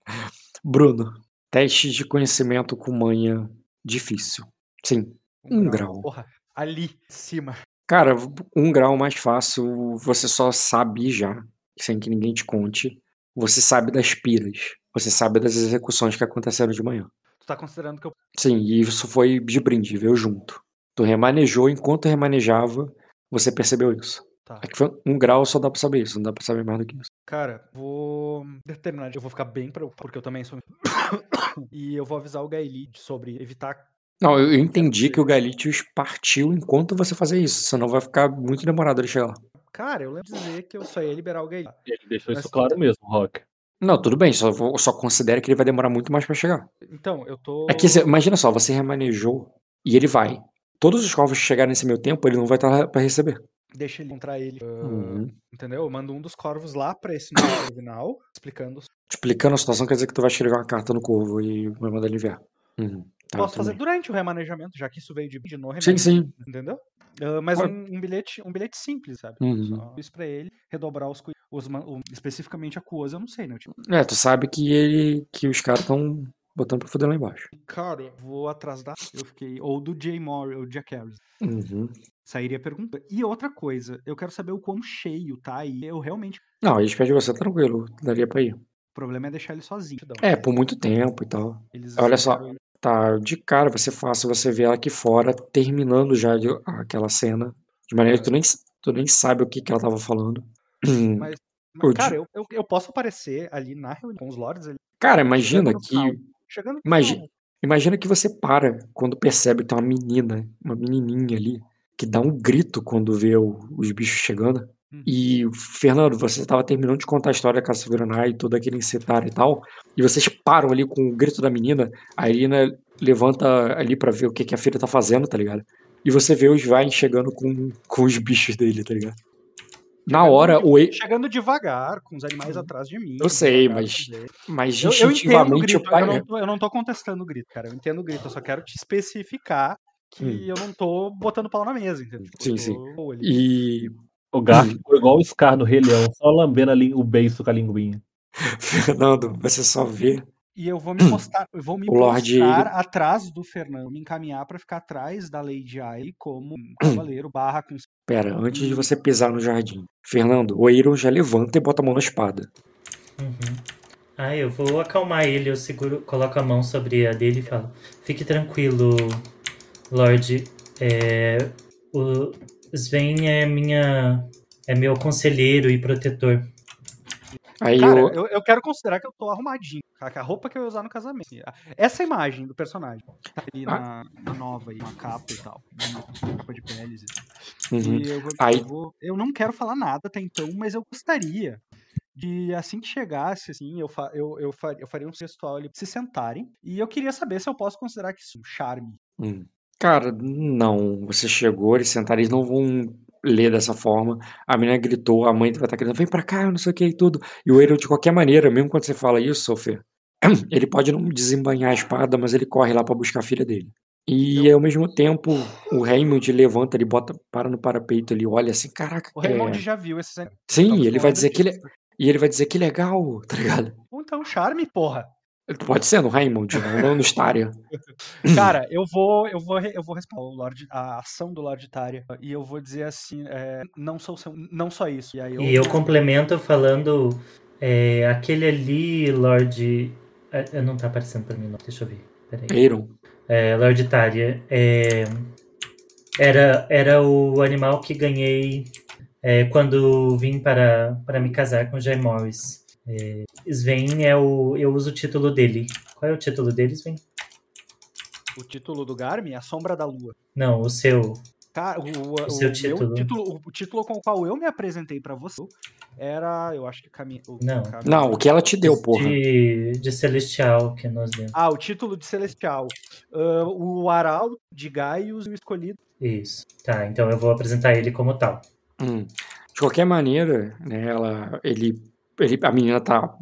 Bruno, teste de conhecimento com manha difícil. Sim, Um grau. Porra, ali, em cima. Cara, um grau mais fácil, você só sabe já, sem que ninguém te conte. Você sabe das piras. Você sabe das execuções que aconteceram de manhã. Tu tá considerando que eu. Sim, e isso foi de brinde, veio junto. Tu remanejou, enquanto remanejava, você percebeu isso. Tá. É que foi um grau, só dá pra saber isso, não dá pra saber mais do que isso. Cara, vou determinar. Eu vou ficar bem preocupado, porque eu também sou. e eu vou avisar o Gaeli sobre evitar. Não, eu eu entendi que o Galitius partiu enquanto você fazia isso, senão vai ficar muito demorado ele chegar lá. Cara, eu lembro de dizer que eu só ia liberar o Gaeli. Ele deixou isso Mas- claro mesmo, Rock. Não, tudo bem, só, vou- só considera que ele vai demorar muito mais pra chegar. Então, eu tô. É que, imagina só, você remanejou e ele vai. Todos os corvos que chegarem nesse meu tempo, ele não vai estar lá pra receber. Deixa ele encontrar ele. Uhum. Entendeu? Eu mando um dos corvos lá pra esse novo terminal, explicando. Explicando a situação, quer dizer que tu vai escrever uma carta no corvo e vai mandar ele enviar. Uhum. Tá, Posso fazer durante o remanejamento, já que isso veio de, de no Sim, sim. Entendeu? Ah, mas um, um bilhete, um bilhete simples, sabe? Uhum. Só isso pra ele, redobrar os, os especificamente a Cuosa, eu não sei, né? Tipo, É, tu sabe que ele. que os caras estão botando pra foder lá embaixo. cara, vou atrás da. Eu fiquei. Ou do Jay Moore, ou Jack Harris. Uhum. Sairia pergunta. E outra coisa, eu quero saber o quão cheio tá e eu realmente. Não, eles pedem você tranquilo, daria pra ir. O problema é deixar ele sozinho. É, por muito tempo e tal. Eles olha só. ele- Tá, de cara vai ser fácil você ver ela aqui fora, terminando já de- aquela cena. De maneira que tu nem, tu nem sabe o que, que ela tava falando. Mas, mas cara, eu, eu, eu posso aparecer ali na reunião com os lords ali, Cara, imagina que. Chegando Imagina, final. imagina que você para quando percebe que tem uma menina, uma menininha ali, que dá um grito quando vê o- os bichos chegando. Uhum. E, Fernando, você estava terminando de contar a história da Casa Veronai e todo aquele encetar e tal, e vocês param ali com o grito da menina, a Irina levanta ali pra ver o que, que a filha tá fazendo, tá ligado? E você vê os Vines chegando com, com os bichos dele, tá ligado? Na hora, de- o E- Chegando devagar, com os animais atrás de mim. Eu sei, mas mas Eu, eu instintivamente o grito, pai. eu não, tô, eu não tô contestando o grito, cara. Eu entendo o grito, eu só quero te especificar que Hum. eu não tô botando pau na mesa, entendeu? Tipo, eu Sim, tô ali. E. O Garf ficou igual o Scar do Rei Leão, só lambendo ali o beiço com a linguinha. Fernando, você só vê. E eu vou me postar, eu vou me Lorde, atrás do Fernando, me encaminhar pra ficar atrás da Lady Ai como um cavaleiro barra com Pera, antes de você pisar no jardim. Fernando, o Eiron já levanta e bota a mão na espada. Uhum. Ah, eu vou acalmar ele, eu seguro, coloco a mão sobre a dele e falo: Fique tranquilo, Lorde. É, o Sven é minha. é meu conselheiro e protetor. Aí Cara, eu. eu, eu quero considerar que eu tô arrumadinho. cara, que A roupa que eu ia usar no casamento. assim, Essa imagem do personagem. Tá ali Ah. na, na nova aí, uma capa e tal. Uma capa de peles e tal. Uhum. E eu, vou- Aí- eu, vou- eu não quero falar nada até então, mas eu gostaria de, assim que chegasse, assim, eu, fa, eu, eu, fa- eu faria um gestual ali se sentarem. E eu queria saber se eu posso considerar que isso é um charme. Hum. Cara, não. Você chegou, eles sentaram, eles não vão ler dessa forma. A menina gritou, a mãe vai estar gritando, vem pra cá, não sei o que e tudo. E o Eiron, de qualquer maneira, mesmo quando você fala isso, Sofia, ele pode não desembanhar a espada, mas ele corre lá pra buscar a filha dele. E ao mesmo tempo, o Raymond levanta, ele bota, para no parapeito, ele olha assim, caraca, O Raymond é... já viu esses Sim, Estamos ele vai dizer que ele é... E ele vai dizer que legal, tá ligado? Então, charme, porra. Pode ser no Raymond, não no Staria. Cara, eu vou, eu vou, eu vou responder o Lorde, a ação do Lord Tária e eu vou dizer assim, é, não sou seu- não só isso. E aí eu, E eu complemento falando é, aquele ali, Lorde. é, é, não tá aparecendo pra mim, não. Deixa eu ver. Peraí. É, Lord Tária. é, era, era o animal que ganhei é, quando vim para, para me casar com Jay Morris. É, Sven é o. Eu uso o título dele. Qual é o título dele, Sven? o título do Garmin é a Sombra da Lua. Não, o seu. Cara, o, o, o seu meu título. título, o título com o qual eu me apresentei pra você era, eu acho que caminho. Não. Não, o que ela te deu, porra. De, de Celestial que nós demos. Ah, o título de Celestial. Ah, o Arauto de Gaius e o Escolhido. Isso. Tá, então eu vou apresentar ele como tal. Hum. De qualquer maneira, né, ela, ele, ele, a menina tá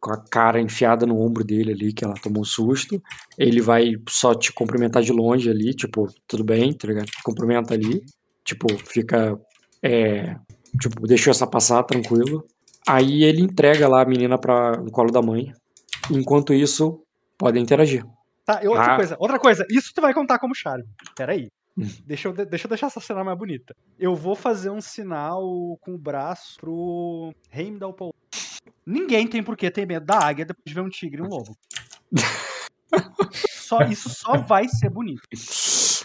com a cara enfiada no ombro dele ali, que ela tomou um susto. Ele vai só te cumprimentar de longe ali, tipo, tudo bem, tá ligado? Te cumprimenta ali, tipo, fica, é, tipo, deixou essa passar tranquilo. Aí ele entrega lá a menina para no colo da mãe. Enquanto isso, podem interagir. Tá, e outra Ah. coisa, outra coisa, isso tu vai contar como charme. Peraí. Hum. Deixa eu, de- deixa eu deixar essa cena mais bonita. Eu vou fazer um sinal com o braço pro Heimdall Paul. Ninguém tem por que ter medo da águia depois de ver um tigre e um lobo. Só, isso só vai ser bonito.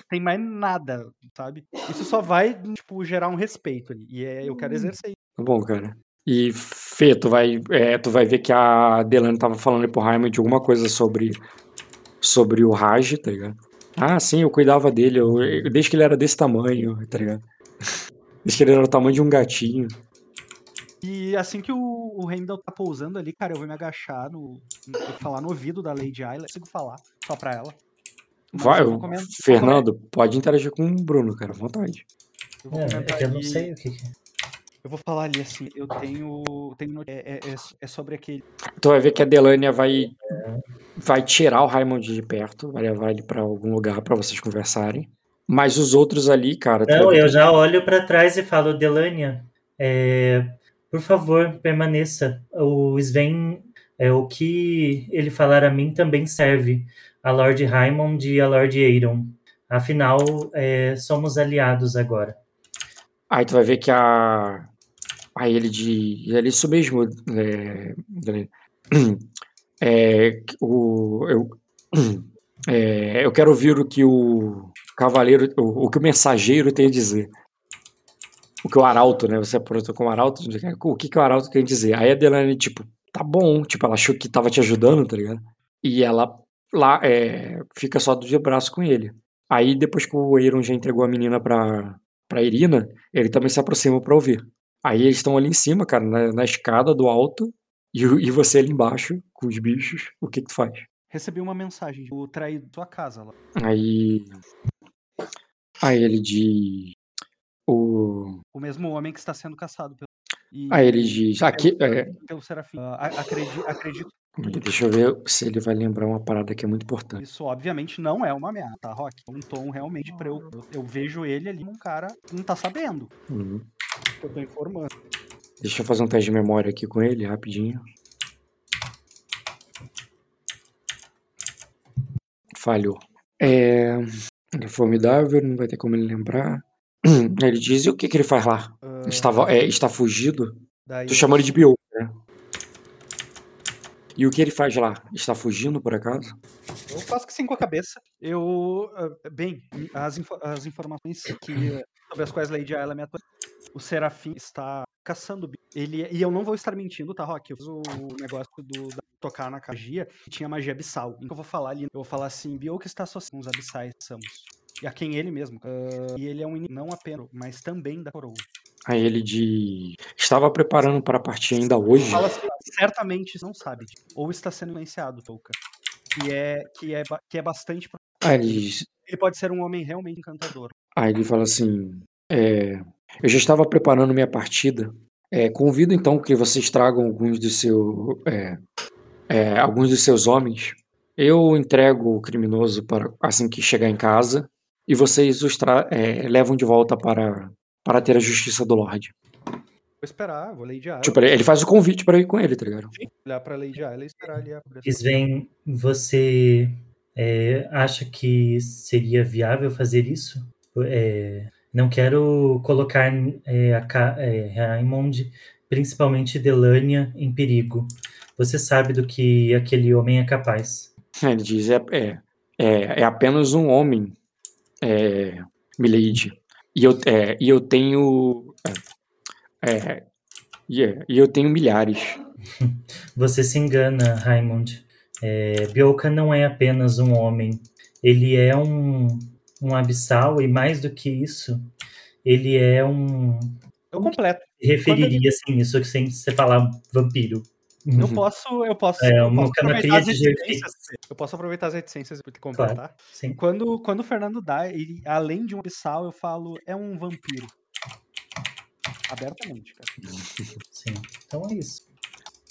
Tem mais nada, sabe? Isso só vai, tipo, gerar um respeito ali. E é, eu quero exercer isso. Tá bom, cara. E Fê, tu vai, é, tu vai ver que a Delane tava falando pro Raymond alguma coisa sobre, sobre o Raj, tá ligado? Ah, sim, eu cuidava dele, eu, eu- desde que ele era desse tamanho, tá ligado? Desde que ele era o tamanho de um gatinho. E assim que o, o Heimdall tá pousando ali, cara, eu vou me agachar no. no- falar no ouvido da Lady Ayla. Consigo falar só pra ela. Mas Vai, eu Fernando, pode interagir com o Bruno, cara, à vontade. Eu vou É, comentar é que eu não sei o que, que é. Eu vou falar ali assim, eu tenho. tenho é, é- é- é sobre aquele. Tu vai ver que a Delania vai, vai tirar o Raymond de perto, vai levar ele pra algum lugar pra vocês conversarem. Mas os outros ali, cara. Não, eu já olho pra trás e falo, Delania, é, por favor, permaneça. O Sven, é, o que ele falar a mim também serve a Lord Raymond e a Lord Aeron. Afinal, é, somos aliados agora. Aí tu vai ver que a. Aí ele de. É isso mesmo. É. É, o, eu, é, eu quero ouvir o que o cavaleiro. O, o que o mensageiro tem a dizer. O que o arauto, né? Você apontou com o arauto. O que, que o arauto tem a dizer? Aí a Delane, tipo, tá bom. Tipo, ela achou que tava te ajudando, tá ligado? E ela lá é, fica só de braço com ele. Aí depois que o Eiron já entregou a menina pra, pra Irina, ele também se aproxima pra ouvir. Aí eles estão ali em cima, cara, na, na escada do alto, e, e você ali embaixo, com os bichos, o que que tu faz? Recebi uma mensagem do traído da sua casa lá. Aí. Aí ele diz. O. O mesmo homem que está sendo caçado pelo. E, Aí ele diz. Aqui. É, pelo Serafim. A- acredito, acredito deixa eu ver se ele vai lembrar uma parada que é muito importante. isso, obviamente, não é uma ameaça, tá, Rock? É um tom realmente pra eu. Eu, eu vejo ele ali um cara que não tá sabendo. Uhum. Eu tô informando. Deixa eu fazer um teste de memória aqui com ele, rapidinho. Falhou. É, ele é formidável, não vai ter como ele lembrar. Ele diz, e o que, que ele faz lá? Ah, Estava, é, está fugido? daí Tu chamou ele de Bio, né? E o que ele faz lá? Está fugindo, por acaso? Eu faço que sim com a cabeça. Eu. ah, Bem, as, info- as informações que, sobre as quais Lady Ayla me atuou. O Serafim está caçando. Ele, e eu não vou estar mentindo, tá, Rock? Eu fiz o negócio do da- tocar na magia e tinha magia abissal. Então eu vou falar ali. Eu vou falar assim: Bio que está associado com os abissais, Samus. E a quem ele mesmo. ah, e ele é um inimigo não apenas, mas também da coroa. Aí ele diz, estava preparando para partir ainda hoje? Fala assim, certamente não sabe. tipo, Ou está sendo influenciado, Touka. Que é, que é, que é bastante. Aí ele Ele pode ser um homem realmente encantador. Aí ele fala assim: é, Eu já estava preparando minha partida. É, convido então que vocês tragam alguns de seu, é, é, alguns de seus homens. Eu entrego o criminoso para assim que chegar em casa e vocês os tra- é, levam de volta para para ter a justiça do Lorde. esperar, vou Lady Isla. Tipo, ele, faz o convite pra ir com ele, tá ligado? olhar pra Lady Isla e esperar ali a Sven, você é, acha que seria viável fazer isso? É, não quero colocar é, a é, Raimond, principalmente Delania, em perigo. Você sabe do que aquele homem é capaz. Ele diz, é, é, é, é apenas um homem, é, Milady. E eu, é, e eu tenho. É, é, e é, e eu tenho milhares. Você se engana, Raimond. É, Bioka não é apenas um homem. Ele é um, um abissal e mais do que isso, ele é um. Eu completo. Referiria assim, isso sem você falar vampiro. Eu posso, eu posso, É, eu posso aproveitar as de reticências. Eu posso aproveitar as reticências e completar. Claro, sim. Quando, quando o Fernando dá, ele, além de um abissal, eu falo, é um vampiro. Abertamente, cara. Sim. Então é isso.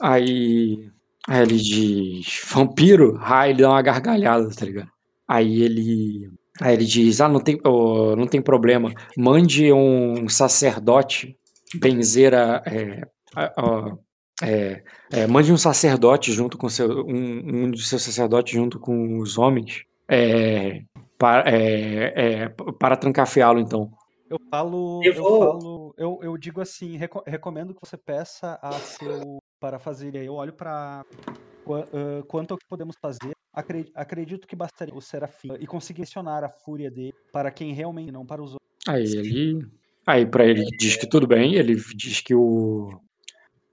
Aí, aí ele diz, vampiro? Aí ele dá uma gargalhada, tá ligado? Aí ele, aí ele diz, ah, não tem, oh, não tem problema, mande um sacerdote benzer a, é, a- a- é, é, mande um sacerdote junto com seu, um, um de seus sacerdotes junto com os homens é, para, é, é, para trancafiá-lo, então. Eu falo, Eu eu, falo, eu, eu digo assim, reco- recomendo que você peça a seu para fazer. Aí eu olho para quanto ao que podemos fazer. Acre- Acredito que bastaria o Serafim e conseguir mencionar a fúria dele para quem realmente não para os outros. Aí ele. Aí pra ele diz que tudo bem, ele diz que o.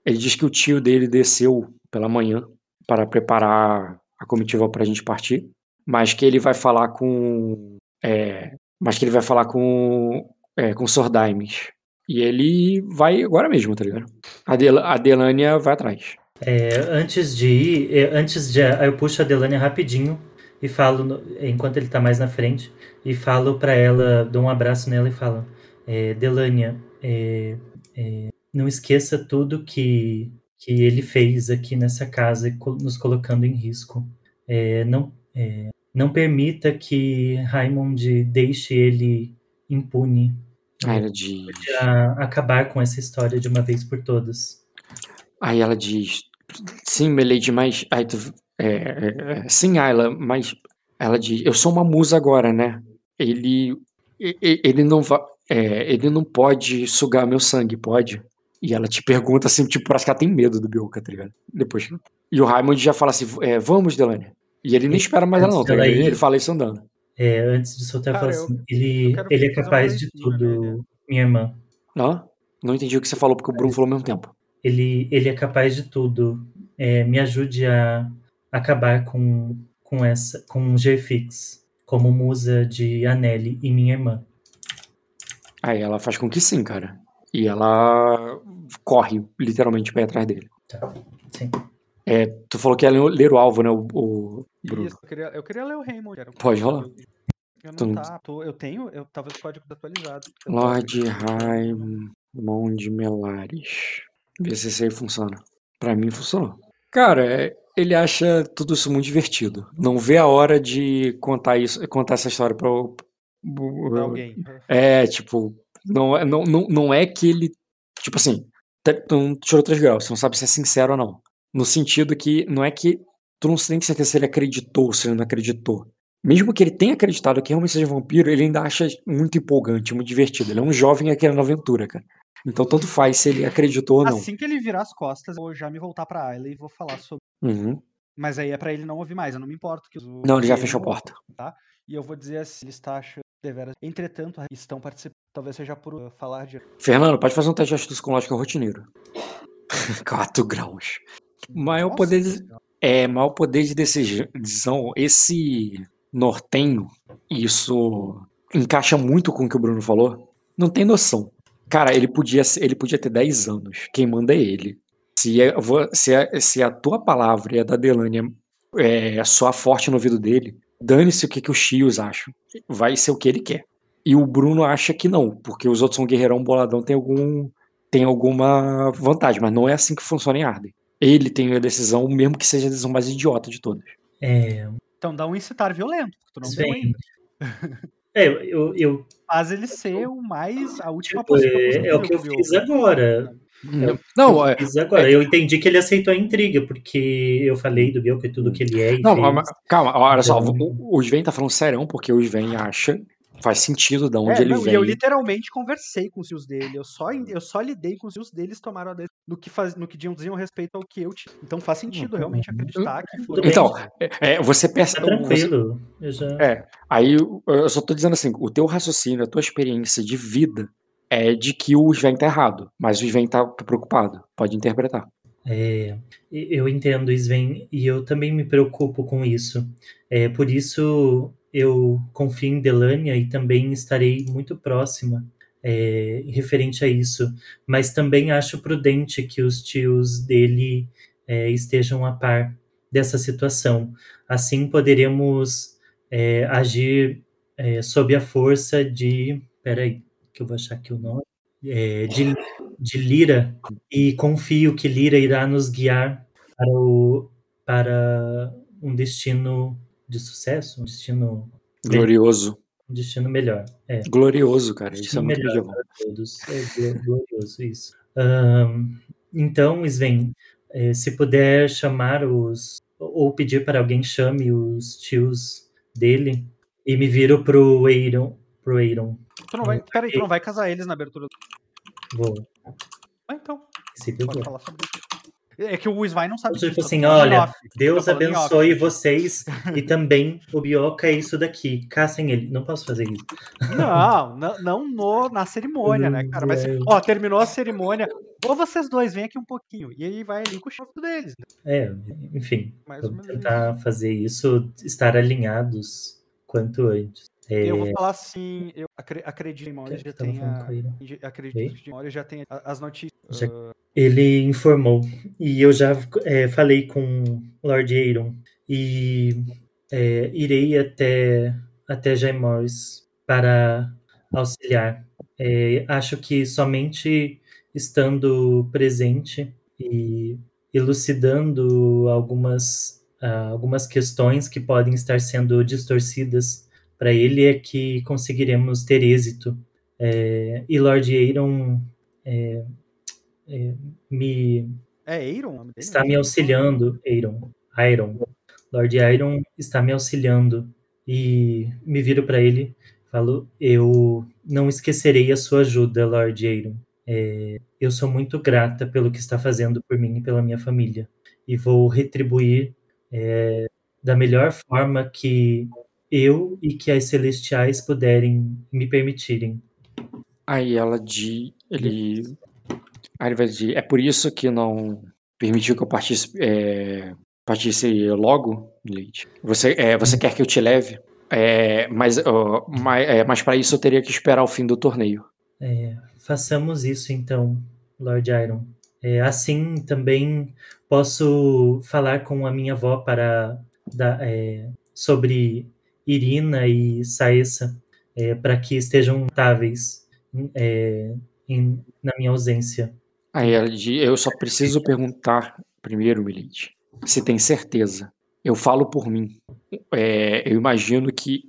Ele diz que o tio dele desceu pela manhã para preparar a comitiva pra gente partir, mas que ele vai falar com. é, mas que ele vai falar com. É, com Sordaimes. E ele vai agora mesmo, tá ligado? A, Del a Delânia vai atrás. É, antes de ir, é, antes de. Eu puxo a Delania rapidinho e falo, enquanto ele tá mais na frente, e falo pra ela, dou um abraço nela e falo: é, Delania, é, é, não esqueça tudo que, que ele fez aqui nessa casa, nos colocando em risco. É, não, não permita que Raimond deixe ele impune. Ela diz. Acabar com essa história de uma vez por todas. Aí ela diz, sim, Melody, mas. Aí tu, é, é, é, sim, Ayla, mas. Ela diz, eu sou uma musa agora, né? Ele. Ele não vai. ele não pode sugar meu sangue, pode? E ela te pergunta assim, tipo, parece que ela tem medo do Bioka, tá ligado? Depois. E o Raimond já fala assim, é, vamos, Delania. E ele nem espera mais ela, não, tá ligado? aí- Ele fala isso andando. É, antes de soltar, eu Cara, falo eu- assim: ele, eu ele é capaz de tudo, minha irmã. Não? Não entendi o que você falou, porque o Bruno falou ao mesmo tempo. Ele, ele é capaz de tudo. É, me ajude a acabar com, com essa com o G-Fix, como musa de Anelli e minha irmã. Aí ela faz com que sim, cara. E ela corre, literalmente, pra ir atrás dele. Tá. Sim. É, tu falou que ia ler o alvo, né, o, o Bruno? Isso, eu queria, eu queria ler o Raymond. Era Pode rolar. Eu não tá, tô- eu tenho, eu talvez o código atualizado. Eu Lorde Raimond Melares. Vê se isso aí funciona. Pra mim funcionou. Cara, é- ele acha tudo isso muito divertido. Não vê a hora de contar isso, contar essa história Pra alguém. É, tipo, não, é- não, não, não é que ele. Tipo assim, não tirou três graus, você não sabe se é sincero ou não. No sentido que não é que tu não tem certeza se ele acreditou ou se ele não acreditou. Mesmo que ele tenha acreditado que realmente seja vampiro, ele ainda acha muito empolgante, muito divertido. Ele é um jovem aqui na aventura, cara. Então tanto faz se ele acreditou ou não. Assim que ele virar as costas, eu vou já me voltar pra Ayla e vou falar sobre. Uhum. Mas aí é pra ele não ouvir mais, eu não me importo que os. Não, ele já fechou a porta. Tá? E eu vou dizer assim, ele está achando deveras. Entretanto, estão participando. Talvez seja por uh, falar de. Fernando, pode fazer um teste de astúcia psicológica rotineiro. 4 graus. Maior Nossa poder de, é, maior poder de decisão. Esse nortenho, isso encaixa muito com o que o Bruno falou. Não tem noção. Cara, ele podia, ele podia ter 10 anos. Quem manda é ele. Se, é- se, a, se a tua palavra e a da Delânia é, soar forte no ouvido dele, dane-se o que, que os chios acham. Vai ser o que ele quer. E o Bruno acha que não, porque os outros são guerreirão boladão, tem algum tem alguma vantagem, mas não é assim que funciona em Arden. Ele tem a decisão, mesmo que seja a decisão mais idiota de todas. É, Então dá um incitar violento, porque tu não deu Sven, ainda. é, eu, eu, Faz ele ser o mais. a última tipo, é, é o que eu fiz agora. Eu- Não, é, Fiz agora. Eu entendi que ele aceitou a intriga, porque eu falei do Bielko e tudo que ele é. Não, fez. calma, olha só, Então- o, o Sven tá falando sério porque o Sven acha, faz sentido de onde É, ele não, vem. e eu literalmente conversei com os tios dele. Eu só, eu só lidei com os tios deles tomaram a decisão no que, faz, no que diziam respeito ao que eu tinha. Então faz sentido realmente acreditar que foi. Tudo bem. Então, é, é, você Tá percebe. você- tranquilo. Eu já... É, aí eu só tô dizendo assim, o teu raciocínio, a tua experiência de vida é de que o Sven tá errado, mas o Sven tá preocupado, pode interpretar. É, eu entendo, Sven, e eu também me preocupo com isso. É, por isso eu confio em Delania e também estarei muito próxima é, referente a isso. Mas também acho prudente que os tios dele é, estejam a par dessa situação. Assim poderemos é, agir é, sob a força de. Peraí, que eu vou achar aqui o nome. É, de, de Lira e confio que Lira irá nos guiar para, o, para um destino de sucesso, um destino, Glorioso. um destino melhor. É, Glorioso, cara, isso é destino muito melhor para todos. É glo- glorioso isso. Ahn, então, Sven, eh, se puder chamar os ou pedir para alguém chame os tios dele e me viro pro Eiron, pro Eiron. Tu não vai, peraí, tu não vai casar eles na abertura do. Vou. Ah, então. Pode vou. falar sobre. É que o Svai não sabe Tipo assim, olha, off. Deus abençoe vocês e também o Bioca é isso daqui. Caçem ele. Não posso fazer isso. Não, não, não no, na cerimônia, né, cara? Mas, ó, terminou a cerimônia. Ou vocês dois vêm aqui um pouquinho. E aí vai ali com o chefe deles. né? É, enfim. Mais Vamos tentar fazer isso, estar alinhados quanto antes. É, Eu vou falar assim, eu acre- acredito que Maurício já tenha. Acredito que Maurício já tenha as notícias. Já- ah, Ele informou. E eu já é, falei com Lord Aaron. E é, irei até, até Jay Morris para auxiliar. É, acho que somente estando presente e elucidando algumas, ah, algumas questões que podem estar sendo distorcidas para ele é que conseguiremos ter êxito. É, e Lord Aaron é, me É dele? está me auxiliando, Aaron. Iron. Lord Iron está me auxiliando e me viro para ele, falo: eu não esquecerei a sua ajuda, Lord Aaron. É, eu sou muito grata pelo que está fazendo por mim e pela minha família e vou retribuir é, da melhor forma que eu e que as celestiais puderem me permitirem. Aí ela de. Ele. Aí vai dizer, é por isso que não permitiu que eu partisse, é, partisse logo, Leite. Você, é, você quer que eu te leve? É, mas ó, mas, é, mas para isso eu teria que esperar o fim do torneio. É, façamos isso então, Lord Iron. É, assim também posso falar com a minha avó para da- é, sobre Irina e Saessa é, para que estejam estáveis é, em- na minha ausência. Aí ela diz, eu só preciso perguntar primeiro, Milite, se tem certeza. Eu falo por mim. É, eu imagino que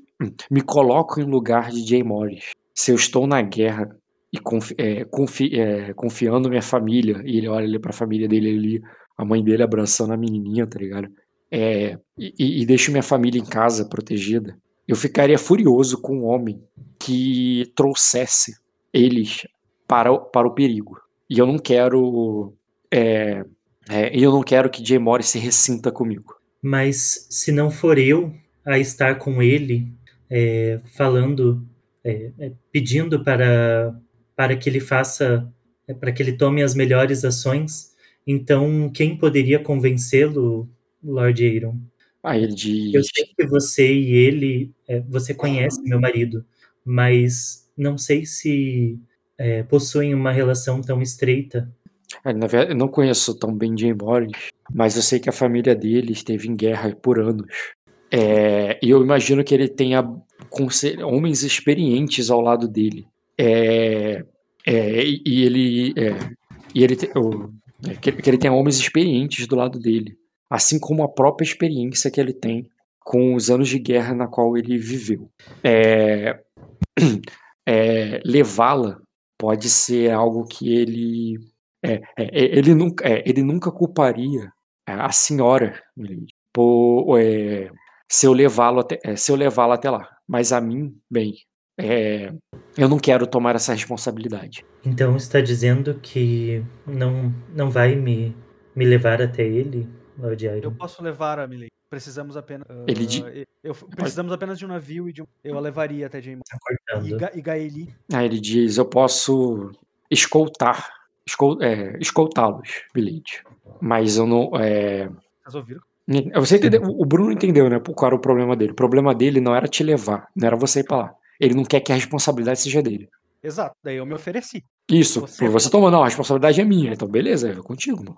me coloco em lugar de Jay Morris. Se eu estou na guerra e confi- é, confi- é, confiando minha família, e ele olha ali pra família dele ali, a mãe dele abraçando a menininha, tá ligado? É, e, e- e deixo minha família em casa protegida. Eu ficaria furioso com um homem que trouxesse eles para, o- para o perigo. E eu não quero. É, é, eu não quero que Jay Morris se ressinta comigo. Mas se não for eu a estar com ele, é, falando, é, é, pedindo para, para que ele faça, é, para que ele tome as melhores ações, então quem poderia convencê-lo, Lord Aaron? Aí ele diz. Eu sei que você e ele, você conhece meu marido, mas não sei se é, possuem uma relação tão estreita. É, na verdade, eu não conheço tão bem Jay Morris, mas eu sei que a família dele esteve em guerra por anos. É, e eu imagino que ele tenha homens experientes ao lado dele. É, é, e ele. é, e ele te- é, que, que ele tenha homens experientes do lado dele. Assim como a própria experiência que ele tem com os anos de guerra na qual ele viveu. É, Levá-la pode ser algo que ele É, é, ele, nunca, é, ele nunca culparia a senhora por é, se eu levá-lo até, é, se eu levá-la até lá. Mas a mim, bem, é, eu não quero tomar essa responsabilidade. Então está dizendo que não, não vai me, me levar até ele, Lord Eu Iron? posso levar a Milady. Precisamos apenas. ah, Ele di- eu- precisamos apenas de um navio e de um. Eu a levaria até James. Tá E. Ga, e Gaeli. Aí ele diz: Eu posso escoltar, escol, é, escoltá-los, Milady. Mas eu não. É, Vocês ouviram? você entendeu, o Bruno entendeu, né? Qual era o problema dele? O problema dele não era te levar, não era você ir pra lá. Ele não quer que a responsabilidade seja dele. Exato. Daí eu me ofereci. Isso, Você- você, você tomou, não, a responsabilidade é minha. Então, beleza, é contigo, mano.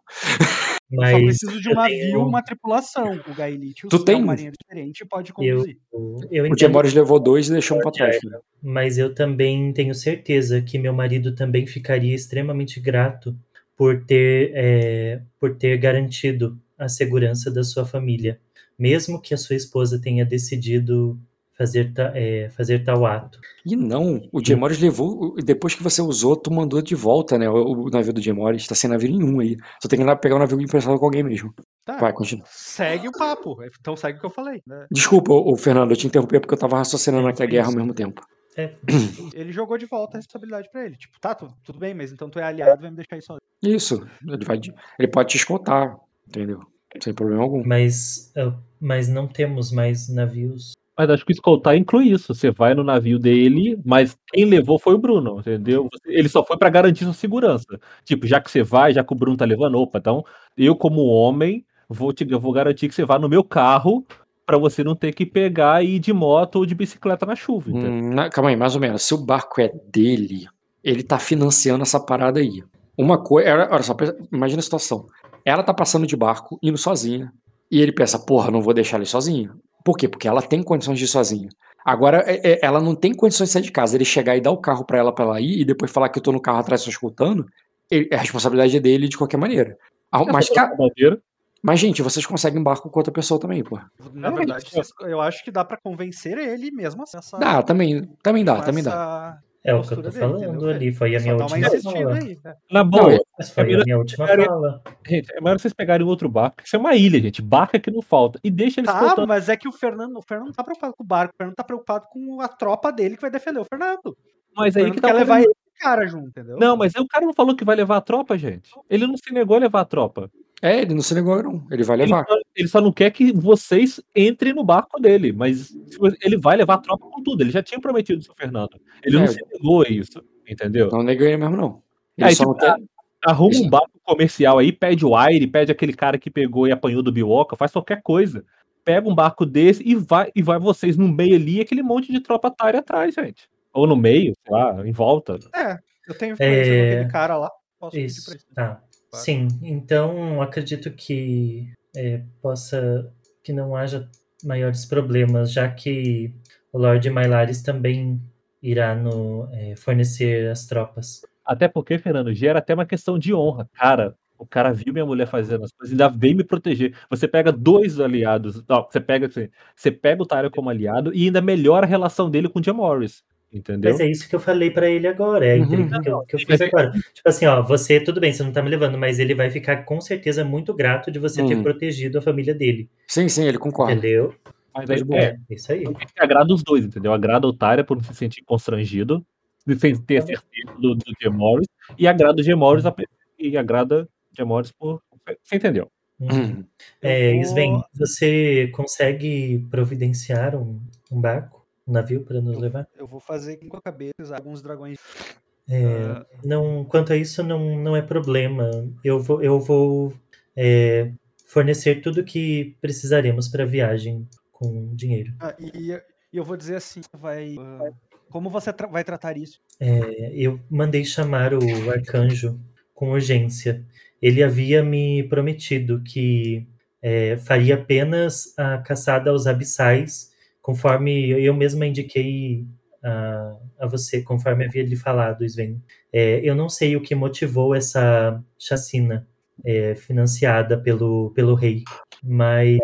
Eu Mas só preciso de um eu navio tenho- uma tripulação. O Gaelitius Tu é tem? um marinheiro diferente e pode Eu, conduzir. eu O entendo, Diamores levou dois e deixou um pra trás. né? mas eu também tenho certeza que meu marido também ficaria extremamente grato por ter, é, por ter garantido a segurança da sua família, mesmo que a sua esposa tenha decidido fazer, ta- é, fazer tal ato. E não, o Diamores levou, depois que você usou, tu mandou de volta, né? O, o navio do Diamores, tá sem navio nenhum aí. Só tem que ir lá pegar o navio emprestado com alguém mesmo. Tá. Vai, continua. Segue o papo. Então segue o que eu falei. né? Desculpa, ô, ô, Fernando, eu te interrompi porque eu tava raciocinando aqui a guerra ao mesmo tempo. É, Ele jogou de volta a responsabilidade pra ele. Tipo, tá, tu- tudo bem, mas então tu é aliado, vai me deixar aí sozinho. Isso, ele, vai, ele pode te escoltar, entendeu? Sem problema algum. mas, ah, mas não temos mais navios. Mas acho que escoltar inclui isso. Você vai no navio dele, mas quem levou foi o Bruno, entendeu? Ele só foi pra garantir sua segurança. Tipo, já que você vai, já que o Bruno tá levando, opa, então eu, como homem, vou, te, vou garantir que você vá no meu carro pra você não ter que pegar e ir de moto ou de bicicleta na chuva. Hum, na- calma aí, mais ou menos. Se o barco é dele, ele tá financiando essa parada aí. Uma coisa. Olha só, imagina a situação. Ela tá passando de barco, indo sozinha. E ele pensa, porra, não vou deixar ela ir sozinha. Por quê? Porque ela tem condições de ir sozinha. Agora, é- é- ela não tem condições de sair de casa. Ele chegar e dar o carro pra ela pra ela ir e depois falar que eu tô no carro atrás só escutando, ele- a responsabilidade é dele de qualquer maneira. Ah, Mas, ca- Madeira. mas, gente, vocês conseguem barco com outra pessoa também, porra. Na verdade, vocês- eu acho que dá pra convencer ele mesmo assim. Essa, Dá, também, também dá, também dá. É o que eu tô dele, falando entendeu? ali, foi a minha última fala. aí, né? Na Não, boa, é- Mas foi a minha última Cara, fala. gente, é melhor vocês pegarem outro barco. Isso é uma ilha, gente. Barco é que não falta. E deixa eles Tá, mas é que o Fernando, o Fernando não tá preocupado com o barco, o Fernando tá preocupado com a tropa dele que vai defender o Fernando. Mas O aí Fernando que tá quer o levar ele cara junto, entendeu? Não, mas aí o cara não falou que vai levar a tropa, gente. Ele não se negou a levar a tropa. É, ele não se negou, não. Ele vai Ele levar. só, ele só não quer que vocês entrem no barco dele. Mas ele vai levar a tropa com tudo. Ele já tinha prometido isso Fernando. Ele É. não se negou a isso. Entendeu? Não neguei ele mesmo, não. Ele Aí, só tipo, não quer. Arruma Isso. um barco comercial aí, pede o Aire, pede aquele cara que pegou e apanhou do Bioca, faz qualquer coisa. Pega um barco desse e vai, e vai vocês no meio ali e aquele monte de tropa tária atrás, gente. Ou no meio, sei lá, em volta. É, eu tenho É, naquele cara lá. Posso pedir Isso, pra ele. tá. Sim, então acredito que é, possa que não haja maiores problemas, já que o Lord Mylaris também irá no, é, fornecer as tropas. Até porque, Fernando, gera até uma questão de honra. Cara, o cara viu minha mulher fazendo as coisas, ainda veio me proteger. Você pega dois aliados, não, você pega assim, você pega o Tyrion como aliado e ainda melhora a relação dele com o Jim Morris. Entendeu? Mas é isso que eu falei pra ele agora, é a Uhum. entrevista que eu, que eu mas é- agora. Tipo assim, ó, você, tudo bem, você não tá me levando, mas ele vai ficar com certeza muito grato de você ter Uhum. protegido a família dele, Sim, sim, ele concorda. entendeu? Mas aí, de boa. é, Isso aí. que agrada os dois, entendeu? Agrada o Tyrion por não se sentir constrangido, de sem ter a certeza do, do Morris, e agrada o Morris a- e agrada o Morris por. Você entendeu? Uhum. Uhum. É, Sven, você consegue providenciar um, um barco, um navio para nos levar? Eu vou fazer com a cabeça alguns dragões. É, Ah. não, quanto a isso, não, não é problema. Eu vou, eu vou é, fornecer tudo que precisaremos para a viagem com dinheiro. Ah, e, e eu vou dizer assim, vai. ah, como você tra- vai tratar isso? É, eu mandei chamar o arcanjo com urgência. Ele havia me prometido que é, faria apenas a caçada aos abissais, conforme eu mesma indiquei a, a você, conforme havia lhe falado, Sven. É, eu não sei o que motivou essa chacina é, financiada pelo, pelo rei, mas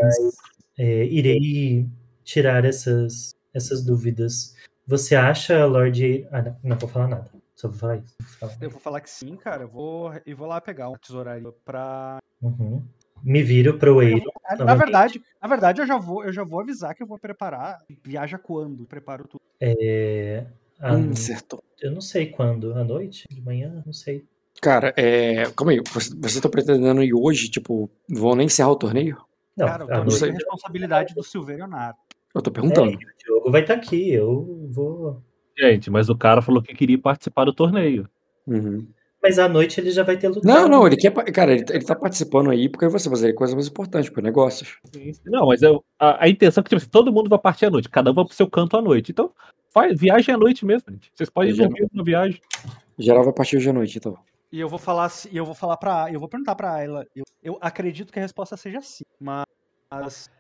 é, irei tirar essas, essas dúvidas. Você acha, Lorde. Ah, não, não vou falar nada. Só vou falar isso. Só falar. Eu vou falar que sim, cara. Eu vou, e vou lá pegar uma tesouraria pra. Uhum. Me viro pro Eiro. Na novamente. verdade, na verdade eu já vou, eu já vou avisar que eu vou preparar. Viaja quando? Preparo tudo. É, à Hum, acertou. Eu não sei quando. À noite? De manhã? Não sei. Cara, é. Calma aí, você- vocês estão pretendendo ir hoje, tipo, vão nem encerrar o torneio? Não, cara, o à torneio noite. sei. é responsabilidade do Silverionato. Eu tô perguntando. É, o Diogo vai estar aqui. Eu vou. Gente, mas o cara falou que queria participar do torneio. Uhum. Mas à noite ele já vai ter lutado. Não, não, ele quer. Cara, ele, ele tá participando aí porque você vai fazer coisa mais importante, por negócios. Não, mas eu, a, a intenção é que tipo, assim, todo mundo vai partir à noite, cada um vai pro seu canto à noite. Então, vai, viagem à noite mesmo, gente. Vocês podem dormir na viagem. Geral vai partir hoje à noite, então. E eu vou falar, se- e eu vou falar para, eu vou perguntar pra ela. Eu, eu acredito que a resposta seja sim, mas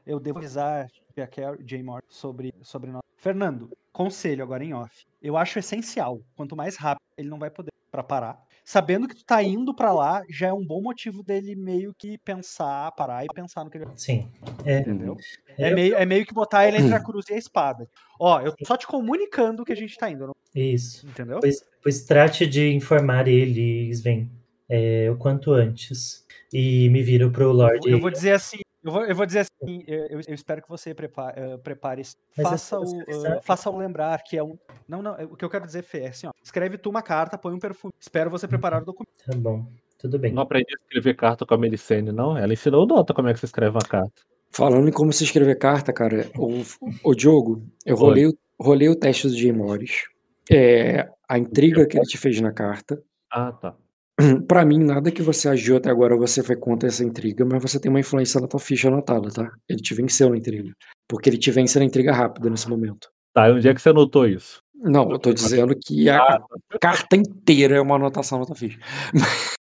eu devo avisar a Jay Moore sobre sobre nós. Fernando, conselho agora em off. Eu acho essencial. Quanto mais rápido ele não vai poder para parar. Sabendo que tu tá indo pra lá, já é um bom motivo dele meio que pensar, parar e pensar no que ele Sim. É, entendeu? É eu- meio, é meio que botar ele entre a cruz e a espada. Ó, eu tô só te comunicando que a gente tá indo, não- Isso. entendeu? Pois, pois trate de informar ele, Sven, é, o quanto antes. E me viro pro Eu Lorde. vou- Eu vou dizer assim, eu vou, eu vou dizer assim, eu, eu- espero que você prepare, eh, prepare isso. Mas faça essa- o, eh, faça o lembrar que é um. Não, não, é- o que eu quero dizer, Fê, é assim, ó. Escreve tu uma carta, põe um perfume. Espero você preparar o documento. Tá bom. Tudo bem. Não aprendi a escrever carta com a Melicene, não. Ela ensinou o Dota como é que você escreve uma carta. Falando em como se escrever carta, cara, o, o Diogo, eu rolei, o- rolei o teste do Jay Morris. É, a intriga que ele te fez na carta. Ah, tá. Pra mim, nada que você agiu até agora você foi contra essa intriga, mas você tem uma influência na tua ficha anotada, tá? Ele te venceu na intriga. Porque ele te vence na intriga rápida nesse momento. Tá, e onde é que você anotou isso? Não, eu tô dizendo que a Ah, carta inteira é uma anotação na tua ficha.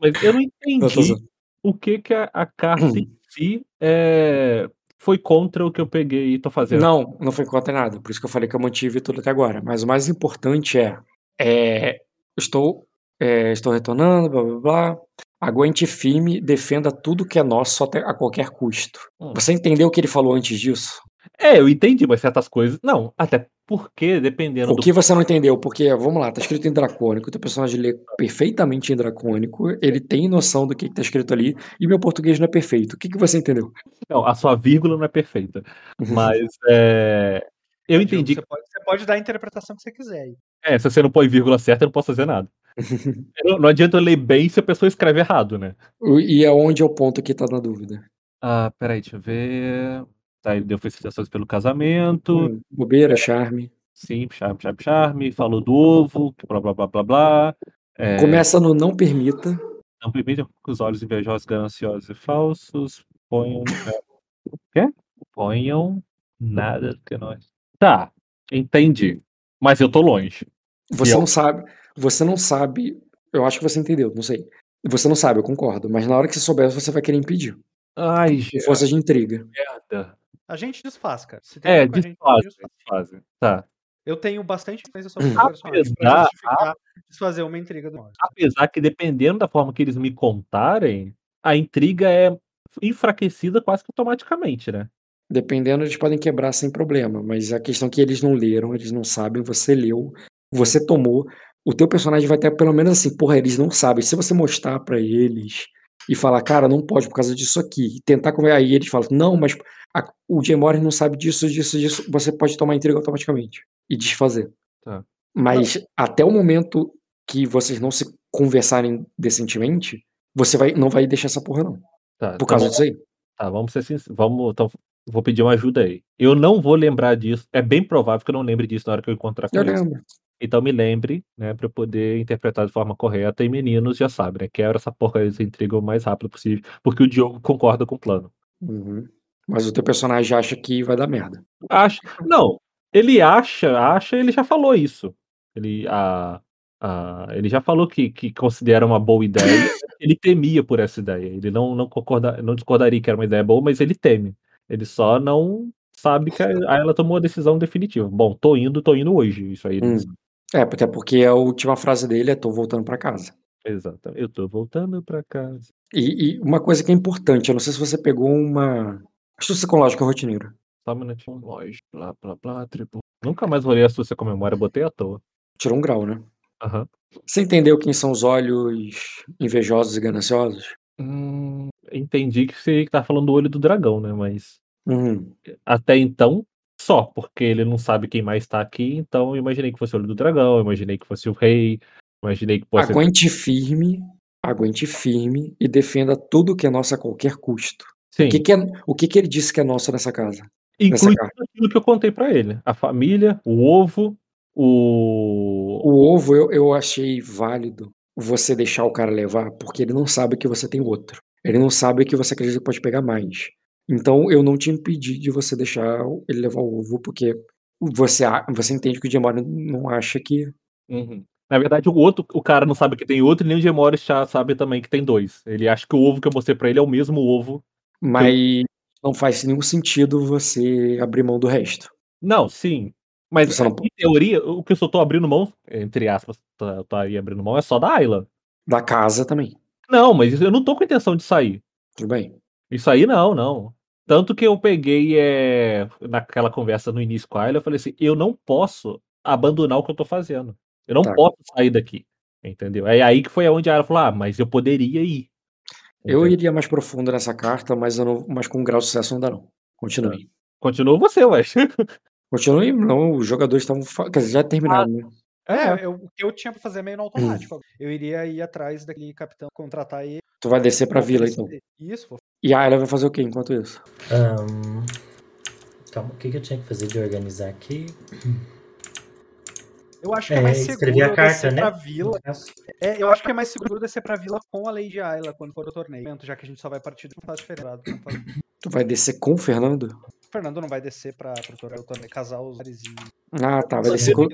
mas eu não entendi o que que a, a carta em si é, foi contra o que eu peguei e tô fazendo. Não, não foi contra nada. Por isso que eu falei que eu mantive tudo até agora. Mas o mais importante é, é, estou, é, estou retornando, blá blá blá. Aguente firme, defenda tudo que é nosso a qualquer custo. Hum. Você entendeu o que ele falou antes disso? É, eu entendi, mas certas coisas. Não, até porque, dependendo O do. que você não entendeu? Porque, vamos lá, tá escrito em dracônico, teu personagem lê perfeitamente em dracônico, ele tem noção do que, que tá escrito ali, e meu português não é perfeito. O que, que você entendeu? Não, a sua vírgula não é perfeita. Mas é, eu entendi. Você pode, você pode dar a interpretação que você quiser aí. É, se você não põe vírgula certa, eu não posso fazer nada. Não, não adianta eu ler bem se a pessoa escreve errado, né? E é onde é o ponto que tá na dúvida. Ah, peraí, deixa eu ver. Tá, ele deu felicitações pelo casamento. Hum, bobeira, charme. Sim, charme, charme, charme. Falou do ovo, blá blá blá blá blá. É, Começa no não permita. Não permitam que os olhos invejosos, gananciosos e falsos ponham. O quê? Ponham nada do que nós. Tá, entendi. Mas eu tô longe. Você Fiel. não sabe. Você não sabe. Eu acho que você entendeu, não sei. Você não sabe, eu concordo. Mas na hora que você souber, você vai querer impedir. Ai, Com força de intriga. merda. A gente desfaz, cara. Se tem É, gente desfaz. desfazem. Tá. Eu tenho bastante influência sobre o personagem pra justificar desfazer uma intriga do norte. Apesar que, dependendo da forma que eles me contarem, a intriga é enfraquecida quase que automaticamente, né? Dependendo, eles podem quebrar sem problema. Mas a questão é que eles não leram, eles não sabem, você leu, você tomou. O teu personagem vai ter pelo menos assim, porra, eles não sabem. Se você mostrar pra eles e falar, cara, não pode por causa disso aqui, e tentar conversar, aí eles falam, não, mas a- o Jay Morris não sabe disso, disso, disso, você pode tomar intriga automaticamente e desfazer. Tá. Mas até o momento que vocês não se conversarem decentemente, você vai, não vai deixar essa porra, não. Tá, Por então causa vamos- disso aí. Tá, vamos ser sinceros. Vamos, então, vou pedir uma ajuda aí. Eu não vou lembrar disso. É bem provável que eu não lembre disso na hora que eu encontrar com Eu eles. lembro. Então me lembre, né, pra eu poder interpretar de forma correta. E meninos já sabem, né? Quebra essa porra dessa intriga o mais rápido possível. Porque o Diogo concorda com o plano. Uhum. Mas o teu personagem acha que vai dar merda. Acha. Não, ele acha, acha, ele já falou isso. Ele, a, a, ele já falou que, que considera uma boa ideia. ele temia por essa ideia. Ele não, não, concorda, não discordaria que era uma ideia boa, mas ele teme. Ele só não sabe que a- ela tomou a decisão definitiva. Bom, tô indo, tô indo hoje. Isso aí. Hum. É, até porque a última frase dele é tô voltando pra casa. Exatamente. Eu tô voltando pra casa. E, e uma coisa que é importante, eu não sei se você pegou uma astúcia com lógica rotineira. Só um minutinho. Lógico. Blá, blá, blá, tribo. Nunca mais rolei astúcia com memória, botei à toa. Tirou um grau, né? Aham. Você entendeu quem são os olhos invejosos e gananciosos? Hum, entendi que você tá falando do olho do dragão, né? Mas Uhum. até então, só, porque ele não sabe quem mais tá aqui, então eu imaginei que fosse o olho do dragão, imaginei que fosse o rei, imaginei que fosse. Aguente firme, aguente firme e defenda tudo que é nosso a qualquer custo. Sim, O que, que é, o que, que ele disse que é nosso nessa casa? nessa inclui carta? tudo aquilo que eu contei pra ele: a família, o ovo, o. O ovo eu, eu achei válido você deixar o cara levar, porque ele não sabe que você tem outro. Ele não sabe que você acredita que pode pegar mais. Então eu não te impedi de você deixar ele levar o ovo, porque você, você entende que o Diamond não acha que. Uhum. Na verdade, o outro, o cara não sabe que tem outro, e nem o Gemores já sabe também que tem dois. Ele acha que o ovo que eu mostrei pra ele é o mesmo ovo. Mas não faz nenhum sentido você abrir mão do resto. Não, sim. Mas não em teoria, o que eu só tô abrindo mão, entre aspas, tá, tá aí abrindo mão, é só da Ayla. Da casa também. Não, mas eu não tô com intenção de sair. Tudo bem. Isso aí não, não. Tanto que eu peguei é, naquela conversa no início com a Ayla, eu falei assim, eu não posso abandonar o que eu tô fazendo. Eu não Tá. posso sair daqui. Entendeu? É aí que foi onde a Ayla falou, ah, mas eu poderia ir. Eu Entendeu? iria mais profundo nessa carta, mas, eu não, mas com grau de sucesso não dá, não. Continue. Continua você, ué. Continue, não. Os jogadores estavam. Quer dizer, já terminaram, né? É, eu, o que eu tinha pra fazer é meio no automático. Eu iria ir atrás daquele capitão, contratar ele. Tu vai descer pra vila, então. Isso, vou E a Ayla vai fazer o quê enquanto isso? Ahn, calma, o que, que eu tinha que fazer de organizar aqui? Eu acho que é, É, mais seguro a carta, descer né? pra vila. É, eu acho que é mais seguro descer pra vila com a Lady Ayla quando for o torneio. Já que a gente só vai partir do faz diferente. Tu vai descer com o Fernando? Fernando não vai descer pra, pro torneio, torneio casar os lares e. Ah, tá. Vai descer com...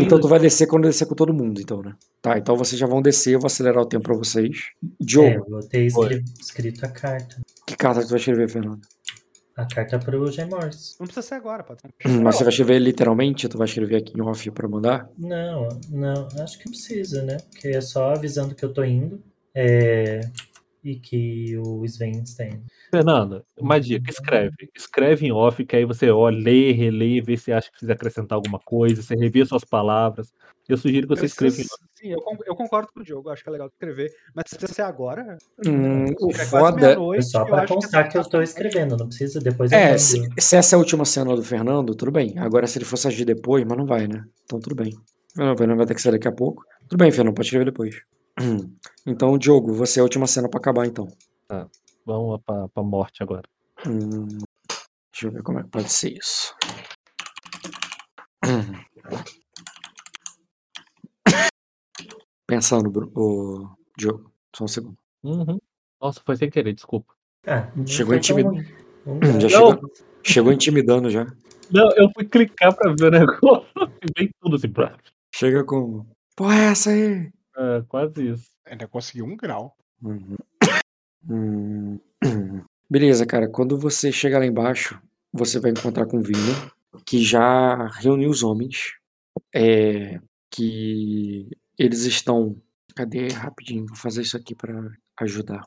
Então tu vai descer quando descer com todo mundo, então, né? Tá, então vocês já vão descer, eu vou acelerar o tempo pra vocês. É, Diogo, eu vou ter escrito a carta. que carta tu vai escrever, Fernando? A carta pro Gemors. Não precisa ser agora, pode ser. Mas você vai escrever literalmente? Tu vai escrever aqui em off pra mandar? Não, não, acho que precisa, né? Porque é só avisando que eu tô indo. É, e que o Sven está indo. Fernanda, uma dica, escreve. Escreve em off, que aí você olha, lê, relê, vê se acha que precisa acrescentar alguma coisa, você revê suas palavras. Eu sugiro que você escreva em off. Sim, eu, con- eu concordo com o Diogo, acho que é legal escrever. Mas precisa ser agora? Hum, o É quase foda. É só pra constar essa que eu carta- escrevendo, não precisa depois É, se, se essa é a última cena do Fernando, tudo bem. Agora, se ele fosse agir depois, mas não vai, né? Então, tudo bem. Não, o Fernando vai ter que sair daqui a pouco. Tudo bem, Fernando, pode escrever depois. Então, Diogo, você é a última cena pra acabar, então. Vamos lá pra, pra morte agora. Hum, deixa eu ver como é que pode ser isso. Pensando, o Diogo. Só um segundo. Uhum. Nossa, foi sem querer, desculpa. Não Chegou foi tão intimid- ruim. Vamos lá. Já chegou, chegou intimidando já. Não, eu fui clicar pra ver o negócio e vem tudo assim. Pra... Chega com. Porra, é essa aí? É, quase isso. Ainda conseguiu um grau. Uhum. Hum, Beleza, cara. Quando você chegar lá embaixo, você vai encontrar com o que já reuniu os homens. É, que eles estão. Cadê? Rapidinho, vou fazer isso aqui pra ajudar.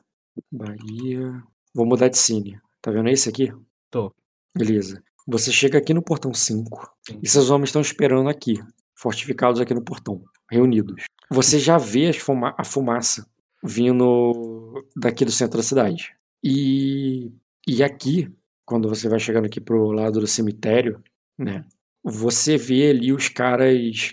Bahia. Vou mudar de cine. Tá vendo esse aqui? Tô. Beleza. Você chega aqui no portão 5 e seus homens estão esperando aqui, fortificados aqui no portão, reunidos. Você já vê fuma- a fumaça vindo daqui do centro da cidade. E, e aqui, quando você vai chegando aqui pro lado do cemitério, né? Você vê ali os caras.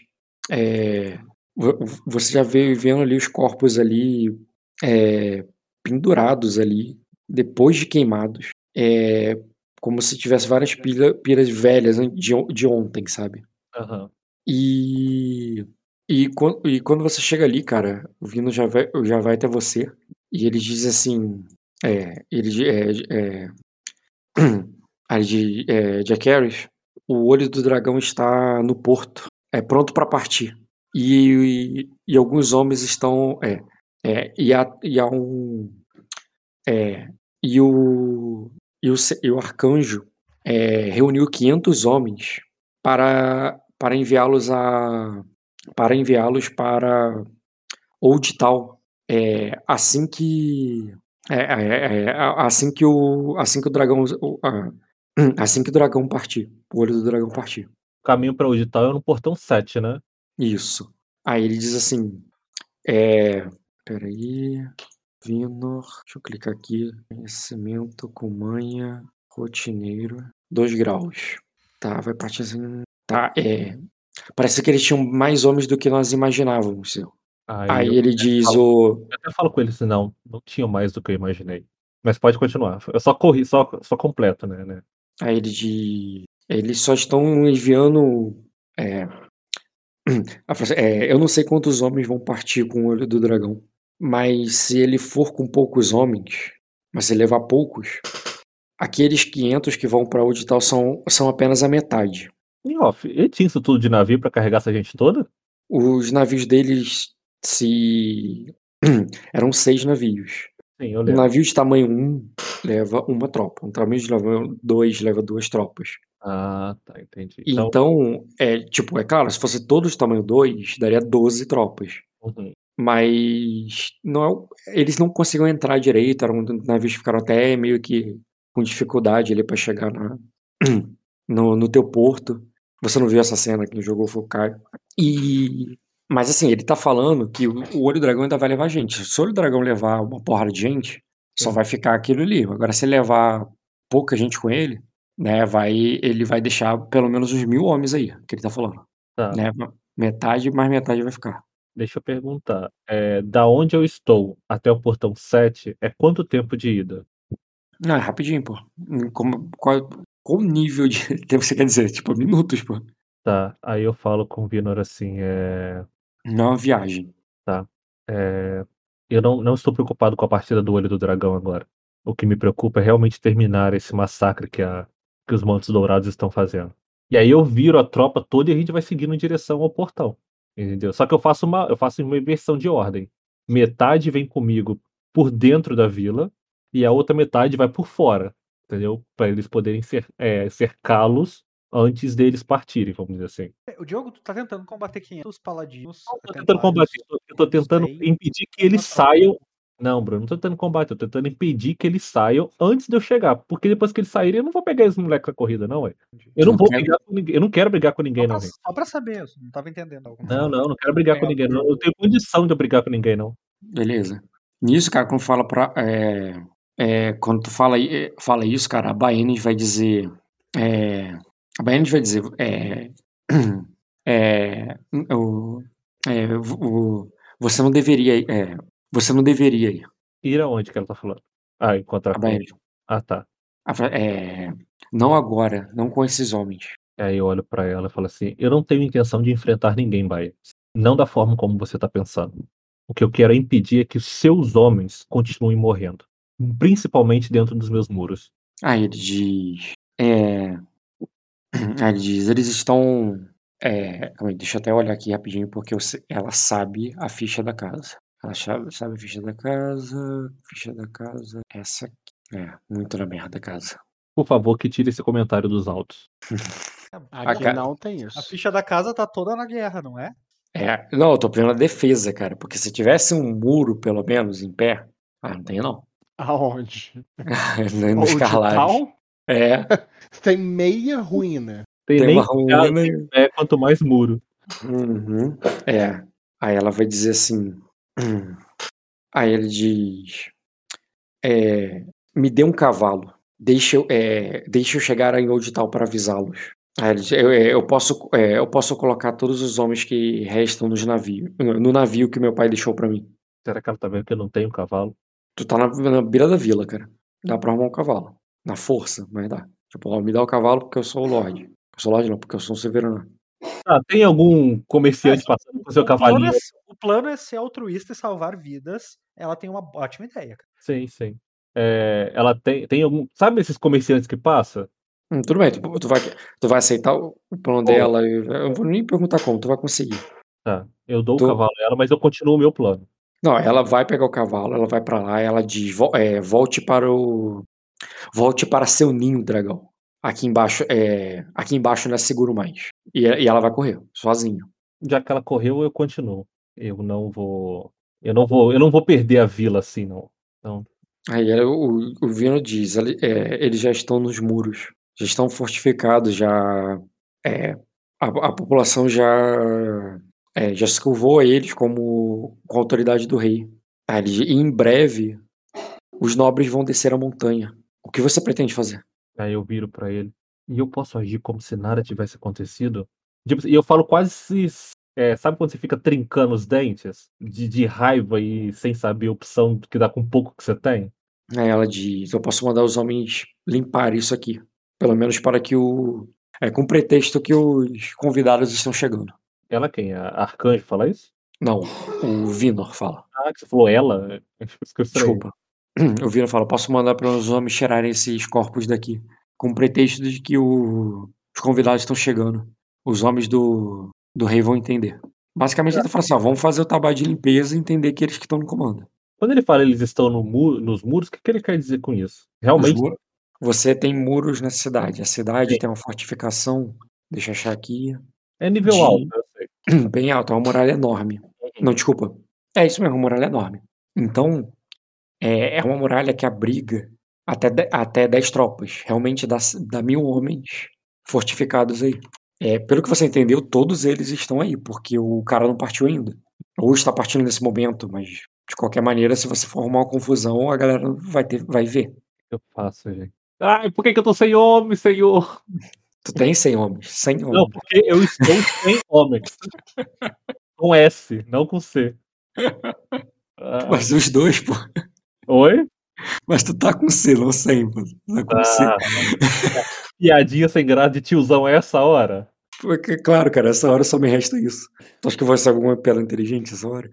é, vo- você já vê vendo ali os corpos ali é, pendurados ali, depois de queimados. É, como se tivesse várias pilha, pilhas velhas de, de ontem, sabe? Aham. E, e, e quando você chega ali, cara, o Vino já vai, já vai até você e ele diz assim: é, ele é, é, de, é, Jack Harris, o olho do dragão está no porto, é pronto para partir. E, e, e alguns homens estão. É, é, e, há, e há um. É, e o, e o, e o arcanjo é, reuniu 500 homens para, para enviá-los a para enviá-los para Old Town é, assim que é, é, é, a- assim que o assim que o dragão o- a- assim que o dragão partir o olho do dragão partir O caminho pra onde tá é no portão 7, né? isso Aí ele diz assim: é. Peraí. Vinor. Deixa eu clicar aqui. Conhecimento com manha. Rotineiro. 2 graus. Tá, vai partir assim. Tá, é. Parece que eles tinham mais homens do que nós imaginávamos. Aí, Aí ele diz falo, o. eu até falo com ele assim, não, não tinha mais do que eu imaginei. Mas pode continuar. Eu só corri, só, só completo, né? né? Aí ele diz. Eles só estão enviando. É, é, eu não sei quantos homens vão partir com o olho do dragão. Mas se ele for com poucos homens, mas se levar poucos, aqueles 500 que vão para Audital são, são apenas a metade. E off, ele tinha isso tudo de navio pra carregar essa gente toda? Os navios deles se. Eram seis navios. Sim, Um navio de tamanho 1 leva uma tropa. Um navio de tamanho 2 leva duas tropas. Ah, tá, entendi. Então, Então, é tipo, é claro, se fosse todos de tamanho 2, daria 12 tropas. uhum. Mas não é eles não conseguiam entrar direito, eram navios que ficaram até meio que com dificuldade ali para chegar na, no, no teu porto. Você não viu essa cena que jogou foi o Caio. E mas assim, ele tá falando que o, olho do dragão ainda vai levar gente. Se o olho do dragão levar uma porrada de gente, só vai ficar aquilo ali. Agora se ele levar pouca gente com ele, né, vai ele vai deixar pelo menos uns mil homens aí, que ele tá falando, Tá, né? Metade mais metade vai ficar. deixa eu perguntar. É, da onde eu estou até o portão 7 é quanto tempo de ida? Não, é rapidinho, pô. Como, qual, qual nível de tempo você quer dizer? Tipo, minutos, pô. Tá, aí eu falo com o Vinor assim, é, Não é uma viagem. tá, é, eu não, não estou preocupado com a partida do Olho do Dragão agora. O que me preocupa é realmente terminar esse massacre que, a, que os Mantos Dourados estão fazendo. E aí eu viro a tropa toda e a gente vai seguindo em direção ao portão. Entendeu? Só que eu faço uma, eu faço uma inversão de ordem. Metade vem comigo por dentro da vila e a outra metade vai por fora, entendeu? Para eles poderem cer- é, cercá-los antes deles partirem, vamos dizer assim. O Diogo, tu tá tentando combater 500 paladinos. Não tô tentando combater, eu tô- eu tô tentando impedir que eles saiam. Não, Bruno, não tô tentando combater, eu tô tentando impedir que eles saiam antes de eu chegar. Porque depois que eles saírem, eu não vou pegar esses moleques na corrida, não, ué. Eu não Não vou quero- brigar com ninguém. Eu não quero brigar com ninguém, Só não, pra, só pra saber, eu não tava entendendo. alguma Não, coisa. não, não quero brigar com É, ninguém, não. Eu não tenho condição de eu brigar com ninguém, não. Beleza. Nisso, cara, quando fala pra. É, é, quando tu fala, é, fala isso, cara, a Baenis vai dizer. É, a Baenis vai dizer. É, é, o, é, o- você não deveria. É, você não deveria ir. Ir aonde que ela tá falando? Ah, encontrar A. Baenis. Ah, tá. É, não agora, não com esses homens. Aí eu olho pra ela e falo assim: eu não tenho intenção de enfrentar ninguém, Baia. Não da forma como você tá pensando. O que eu quero é impedir é que os seus homens continuem morrendo. Principalmente dentro dos meus muros. Aí ele diz. É, aí ele diz, eles estão. É, calma aí, deixa eu até olhar aqui rapidinho, porque sei- ela sabe a ficha da casa. Ela sabe, a ficha da casa. Ficha da casa. Essa aqui. É, muito na merda a casa. Por favor, que tire esse comentário dos autos. Aqui ca- não tem isso. A ficha da casa tá toda na guerra, não é? É, não, eu tô vendo a defesa, cara, porque se tivesse um muro, pelo menos, em pé. Ah, não tem não. Aonde? no Old Escarlate. Town? É, Tem meia ruína. Tem, tem uma ruína. e- casa, é, quanto mais muro. Uhum. É. Aí ela vai dizer assim. hum. Aí ele diz. é, me dê um cavalo. Deixa eu, é, deixa eu chegar em Old Town para avisá-los. Aí ele diz, eu, é, eu posso, é, eu posso colocar todos os homens que restam nos navios, no navio que meu pai deixou para mim. Será que ela tá vendo que eu não tenho cavalo? Tu tá na, na beira da vila, cara. Dá pra arrumar um cavalo. Na força, mas dá. Tipo, ó, me dá o cavalo porque eu sou o Lorde. Eu sou o Lorde não, porque eu sou um Severano. Ah, tem algum comerciante passando com seu é, cavalinho? o plano é ser altruísta e salvar vidas. Ela tem uma ótima ideia, cara. Sim, sim. É, ela tem, tem algum. Sabe esses comerciantes que passa? Hum, tudo bem, tu, tu vai, tu vai aceitar o, o plano dela. e- Eu não vou nem perguntar como, tu vai conseguir. Tá. Eu dou Tô. o cavalo a ela, mas eu continuo o meu plano. Não, ela vai pegar o cavalo, ela vai pra lá, ela diz, "Vo- é, volte para o. Volte para seu ninho, dragão. Aqui embaixo, é, aqui embaixo não é seguro mais. E, e ela vai correr, sozinha. Já que ela correu, eu continuo. Eu não vou. Eu não vou. Eu não vou perder a vila assim, não. Então, Aí o, o Vino diz, é, eles já estão nos muros, já estão fortificados, já é, a, a população já É, já se curvou a eles como com a autoridade do rei. Ah, ele- e em breve, os nobres vão descer a montanha. O que você pretende fazer? Aí eu viro pra ele. E eu posso agir como se nada tivesse acontecido? Tipo, E eu falo quase se. é, sabe quando você fica trincando os dentes? De, de raiva e sem saber a opção que dá com pouco que você tem? Aí ela diz: Eu posso mandar os homens limpar isso aqui. Pelo menos para que o. É, com pretexto que os convidados estão chegando. Ela quem? A Arcanjo fala isso? Não, o Vinor fala. Ah, que você falou ela? É. Desculpa. O Vinor fala: Posso mandar para os homens tirarem esses corpos daqui. Com pretexto de que o- os convidados estão chegando. Os homens do, do rei vão entender. Basicamente, ele tá falando assim: ó, vamos fazer o trabalho de limpeza e entender que eles que estão no comando. Quando ele fala eles estão no mu- nos muros, o que, que ele quer dizer com isso? Realmente, muros- Você tem muros na cidade. A cidade tem uma fortificação. Deixa eu achar aqui. é nível de- alto, sei. Bem alto, é uma muralha enorme. Não, desculpa. É isso mesmo, uma muralha enorme. Então, é, é uma muralha que abriga até, de- até 10 tropas. Realmente dá, dá mil homens fortificados aí. É, pelo que você entendeu, todos eles estão aí, porque o cara não partiu ainda. Ou está partindo nesse momento, mas de qualquer maneira, se você for arrumar uma confusão, a galera vai, ter, vai ver. Eu faço, gente? Ai, por que, que eu tô sem homem, senhor? Tu tem 100 homens, 100 homens. Não, porque eu estou sem homens. Com S, não com C. Ah, Mas os dois, pô. Oi? Mas tu tá com C, não 100, pô. Tá com C. Ah, piadinha sem graça de tiozão é essa hora? Porque, claro, cara, essa hora só me resta isso. Tu acha que eu vou ser alguma pela inteligente essa hora?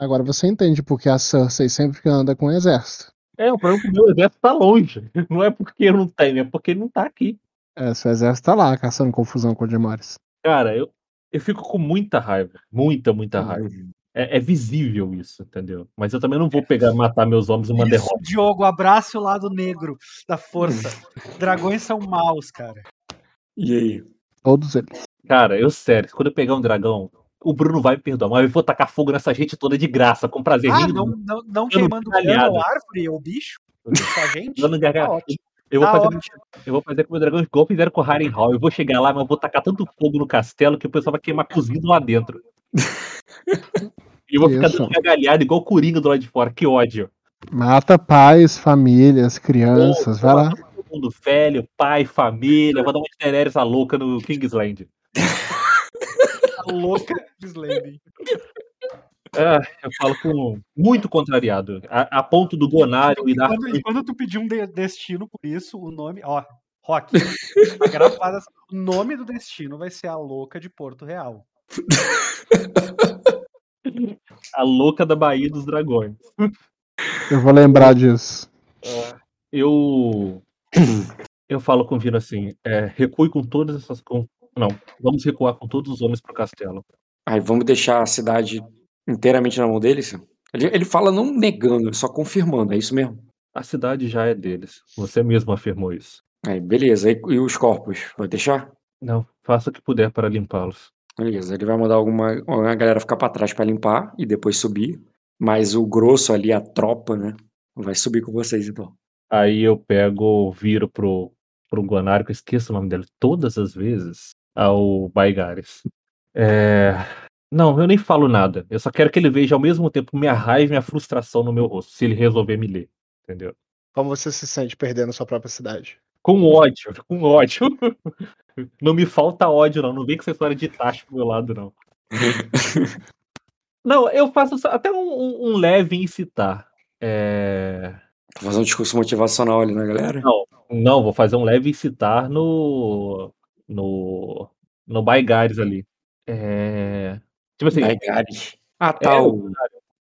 Agora você entende porque a Cersei sempre anda com o exército. É, o problema é que o meu exército tá longe. Não é porque eu não tenho, é porque ele não tá aqui. É, seu exército tá lá caçando confusão com o Demores. Cara, eu, eu fico com muita raiva. Muita, muita raiva. É, é visível isso, entendeu? Mas eu também não vou pegar e matar meus homens numa Isso, derrota. Diogo, abrace o lado negro da força. Dragões são maus, cara. E aí? Todos eles. Cara, eu sério, quando eu pegar um dragão, o Bruno vai me perdoar, mas eu vou tacar fogo nessa gente toda de graça, com prazer. Ah, rindo, não, não, não queimando cano, árvore ou bicho? Com a gente? dando. Tá ótimo. Eu vou, Tá fazer, eu vou fazer com o meu dragão igual fizeram com o Harrenhal. Eu vou chegar lá, mas eu vou tacar tanto fogo no castelo que o pessoal vai queimar cozido lá dentro. E eu vou ficar Isso. dando gargalhada igual o Coringa do lado de fora. Que ódio. Mata pais, famílias, crianças, vai lá. Todo mundo velho, pai, família. Vou dar uma de Daenerys a louca no Kingsland. Louca Slave. Ah, eu falo com muito contrariado. A, a ponto do Gonário e da. Quando, e quando tu pedir um de- destino por isso, o nome. Ó, Rock. Tá gravado assim, O nome do destino vai ser a louca de Porto Real. A louca da Baía dos Dragões. Eu vou lembrar disso. Eu. Eu falo com o Vino assim: é, recue com todas essas. Com, não, vamos recuar com todos os homens pro castelo. Aí vamos deixar a cidade inteiramente na mão deles? Ele, ele fala não negando, só confirmando, é isso mesmo? A cidade já é deles. Você mesmo afirmou isso. Aí, beleza. E, e os corpos? Vai deixar? Não, faça o que puder para limpá-los. Beleza. Ele vai mandar alguma a galera ficar pra trás pra limpar e depois subir. Mas o grosso ali, a tropa, né? Vai subir com vocês então. Aí eu pego, viro pro, pro Guanário, que eu esqueço o nome dele todas as vezes, ao Baigares. É... Não, eu nem falo nada. Eu só quero que ele veja ao mesmo tempo minha raiva e minha frustração no meu rosto, se ele resolver me ler. Entendeu? Como você se sente perdendo sua própria cidade? Com ódio, com ódio. Não me falta ódio, não. Não vem com essa história de taxa pro meu lado, não. Não, eu faço até um, um- leve incitar. É... Vou fazer um discurso motivacional ali na galera. Não, não, vou fazer um leve incitar no. no. no Baigares ali. É. Tipo assim, Baigares. Ah, é, tá.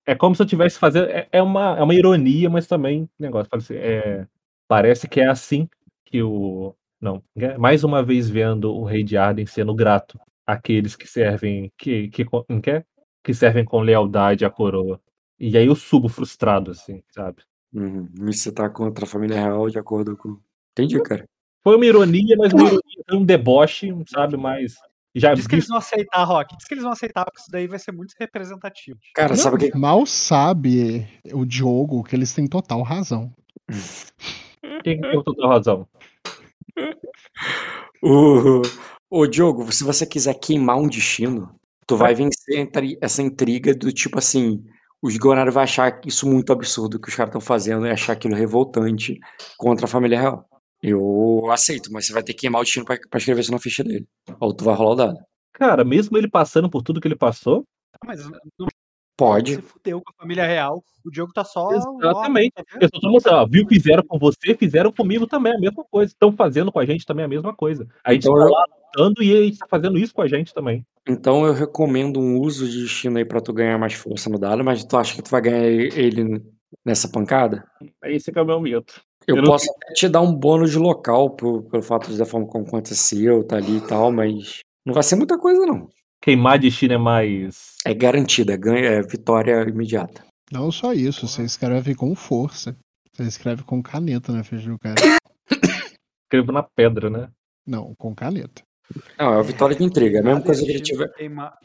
é como se eu tivesse fazendo. É, é uma, é uma ironia, mas também negócio. fala assim, é, parece que é assim que o. Não, é mais uma vez vendo o rei de Arden sendo grato àqueles que servem. que, que, com- que, é? que servem com lealdade à coroa. E aí eu subo frustrado, assim, sabe? Uhum. Me citar contra a família real de acordo com. Entendi, cara. Foi uma ironia, mas uma ironia, foi um deboche, sabe? Mas já Diz que eles vão aceitar, Rock. Diz que eles vão aceitar, porque isso daí vai ser muito representativo. Cara, sabe o que. Mal sabe o Diogo que eles têm total razão. quem tem toda razão. O, o Diogo, se você quiser queimar um destino, Tu vai vencer entre- essa intriga do tipo assim, os Gonari vai achar isso muito absurdo que os caras estão fazendo e achar aquilo revoltante contra a família real. Eu aceito, mas você vai ter que queimar o destino pra, pra escrever isso na ficha dele. Ou tu vai rolar o dado. Cara, mesmo ele passando por tudo que ele passou, Ah, Mas não Pode. se fudeu com a família real. O Diogo tá só. Exatamente. ó, tá eu só tô mostrando, ó, viu o que fizeram com você, fizeram comigo também, a mesma coisa. Estão fazendo com a gente também a mesma coisa. A gente Então tá eu- lá lutando e eles tá fazendo isso com a gente também. Então eu recomendo um uso de destino aí pra tu ganhar mais força no dado, mas tu acha que tu vai ganhar ele nessa pancada? É esse que é o meu medo. Eu, posso até te dar um bônus de local por- pelo fato de da forma como aconteceu, tá ali e tal, mas não vai ser muita coisa não. Queimar destino é mais. É garantida, ganha, é vitória imediata. Não só isso, você escreve com força. Você escreve com caneta na ficha do cara. Escrevo na pedra, né? Não, com caneta. Não, é uma vitória de intriga, é a mesma coisa que ele tiver.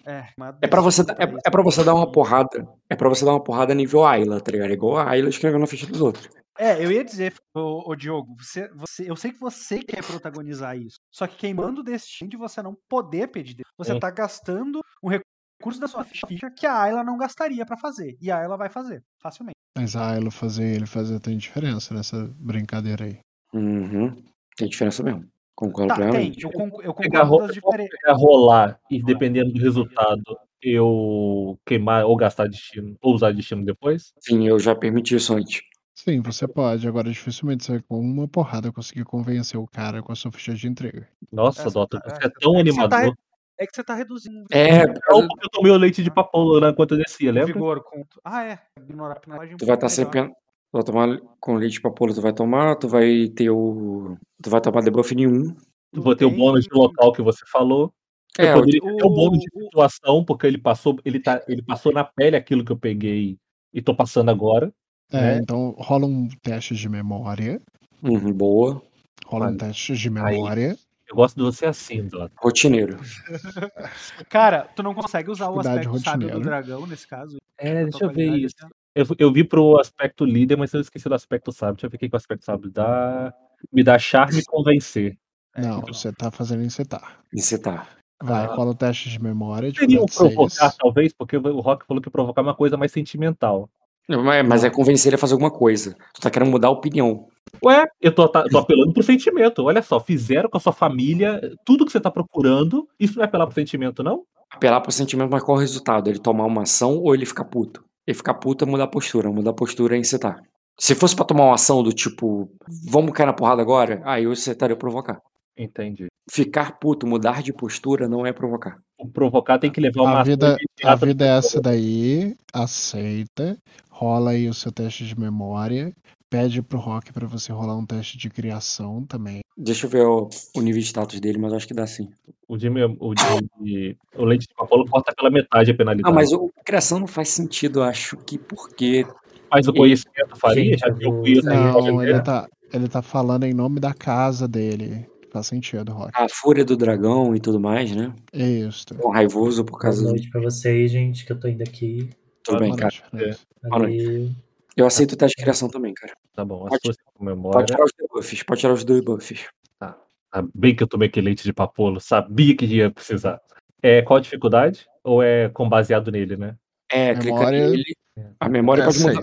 é, É pra você, é, é pra você dar uma porrada. É pra você dar uma porrada nível Ayla, tá ligado? Igual a Ayla escrevendo na ficha dos outros. É, eu ia dizer, ô, ô, Diogo, você, você, eu sei que você quer protagonizar isso. Só que queimando o destino de você não poder pedir. Você Hum. tá gastando um recurso da sua ficha que a Ayla não gastaria pra fazer. E a Ayla vai fazer, facilmente. Mas a Ayla fazer ele fazer tem diferença nessa brincadeira aí. Uhum. Tem diferença mesmo. Concordo Tá, tem. plenamente. Eu, conc- eu Pegar, concordo diferenças. pegar rolar e dependendo do resultado, eu queimar ou gastar destino, ou usar destino depois. Sim, eu já permiti isso antes. Sim, você pode. Agora, dificilmente você vai com uma porrada conseguir convencer o cara com a sua ficha de entrega. Nossa, Dota, tá- você é, é tão é tá animador. É que você tá reduzindo É, Não, porque eu tomei o leite de papoula né, enquanto eu descia, o lembra? vigor. Com... Ah, é. Ignorar a penalidade. tu vai estar sempre. Tu vai tomar com leite pra polo, tu vai tomar, tu vai ter o. Tu vai tomar debuff nenhum. Tu Vou ter o bônus de local que você falou. É, eu poderia o- ter o bônus de situação, porque ele passou, ele tá, ele passou na pele aquilo que eu peguei e tô passando agora. É, É. então rola um teste de memória. Uhum, boa. Rola um teste de memória. Eu gosto de você assim, Dota. Rotineiro. Cara, tu não consegue usar o aspecto sábio do dragão nesse caso. É, deixa eu ver isso. né? Eu, eu vi pro aspecto líder, mas eu esqueci do aspecto sábio. Deixa eu ver o que o aspecto sábio dá. Me dá charme e convencer. É, Não, então. você tá fazendo encetar. Encetar. Vai, Ah. rola o teste de memória. Seria um dificuldade provocar, seis. talvez, porque o Rock falou que provocar é uma coisa mais sentimental. Mas, mas é convencer ele a fazer alguma coisa. Tu tá querendo mudar a opinião. Ué, eu tô, tá- tô apelando pro sentimento. Olha só, fizeram com a sua família tudo que você tá procurando. Isso não é apelar pro sentimento, não? Apelar pro sentimento, mas qual o resultado? Ele tomar uma ação ou ele ficar puto? Ele ficar puto é mudar a postura. Mudar a postura é encetar. Se fosse pra tomar uma ação do tipo, vamos cair na porrada agora, aí eu incetaria provocar. Entendi. Ficar puto, mudar de postura não é provocar. O provocar tem que levar uma A vida, a vida é essa daí, aceita, rola aí o seu teste de memória, pede pro Rock pra você rolar um teste de criação também. Deixa eu ver o, o nível de status dele, mas acho que dá sim. O de, o de, o leite de papoula corta pela metade a penalidade. Ah, mas o criação não faz sentido, acho que porque. Mas o conhecimento faria, Gente, já conheço sair a Não, ele tá, ele tá falando em nome da casa dele. Faz sentido, Rock. A fúria do dragão e tudo mais, né? Isso. Tão raivoso por Boa causa do. noite pra vocês, gente, que eu tô indo aqui. Tudo bem, Boa cara. noite, Fernando. Boa noite. Eu aceito o teste de criação também, cara. Tá bom, Pode- a sua Pode memória. tirar os debuffs, pode tirar os debuffs. Ah, bem que eu tomei aquele leite de papolo, sabia que ia precisar. É, qual a dificuldade? Ou é com baseado nele, né? É, clica Memória- nele. A memória É pode mudar.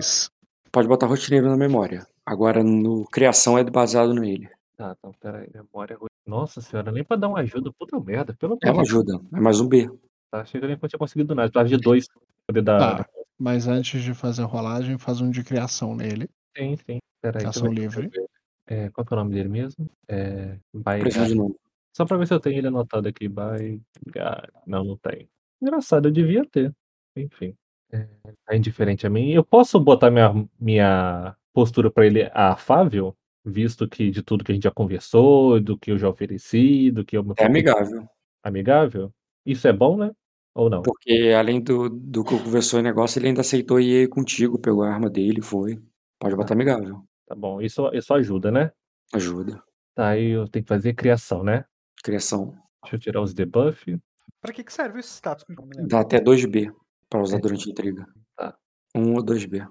Pode botar rotineiro na memória. Agora, no criação é baseado nele. Tá, então peraí, memória. Nossa senhora, nem pra dar uma ajuda, puta merda, pelo É amor uma de Deus. ajuda. É mais um B. Tá, chega nem que eu tinha conseguido nada. Precisava de dois pra poder dar. Tá. Mas antes de fazer a rolagem, faz um de criação nele. Sim, sim. Peraí. Ação deixa eu ver. livre. É, qual que é o nome dele mesmo? É. By Preciso de nome. Só pra ver se eu tenho ele anotado aqui. By God. Não, não tem. Engraçado, eu devia ter. Enfim. É, tá indiferente a mim. Eu posso botar minha, minha postura pra ele afável? Visto que de tudo que a gente já conversou, do que eu já ofereci, do que eu me É amigável. Amigável? Isso é bom, né? Ou não? Porque além do, do que eu conversou em negócio, ele ainda aceitou ir contigo, pegou a arma dele, foi. Pode botar amigável. Tá bom. Isso, isso ajuda, né? Ajuda. Tá, aí eu tenho que fazer criação, né? Criação. Deixa eu tirar os debuff. Pra que, que serve esse status? Dá até 2B pra usar É. durante a intriga. Tá. 1 ou 2B.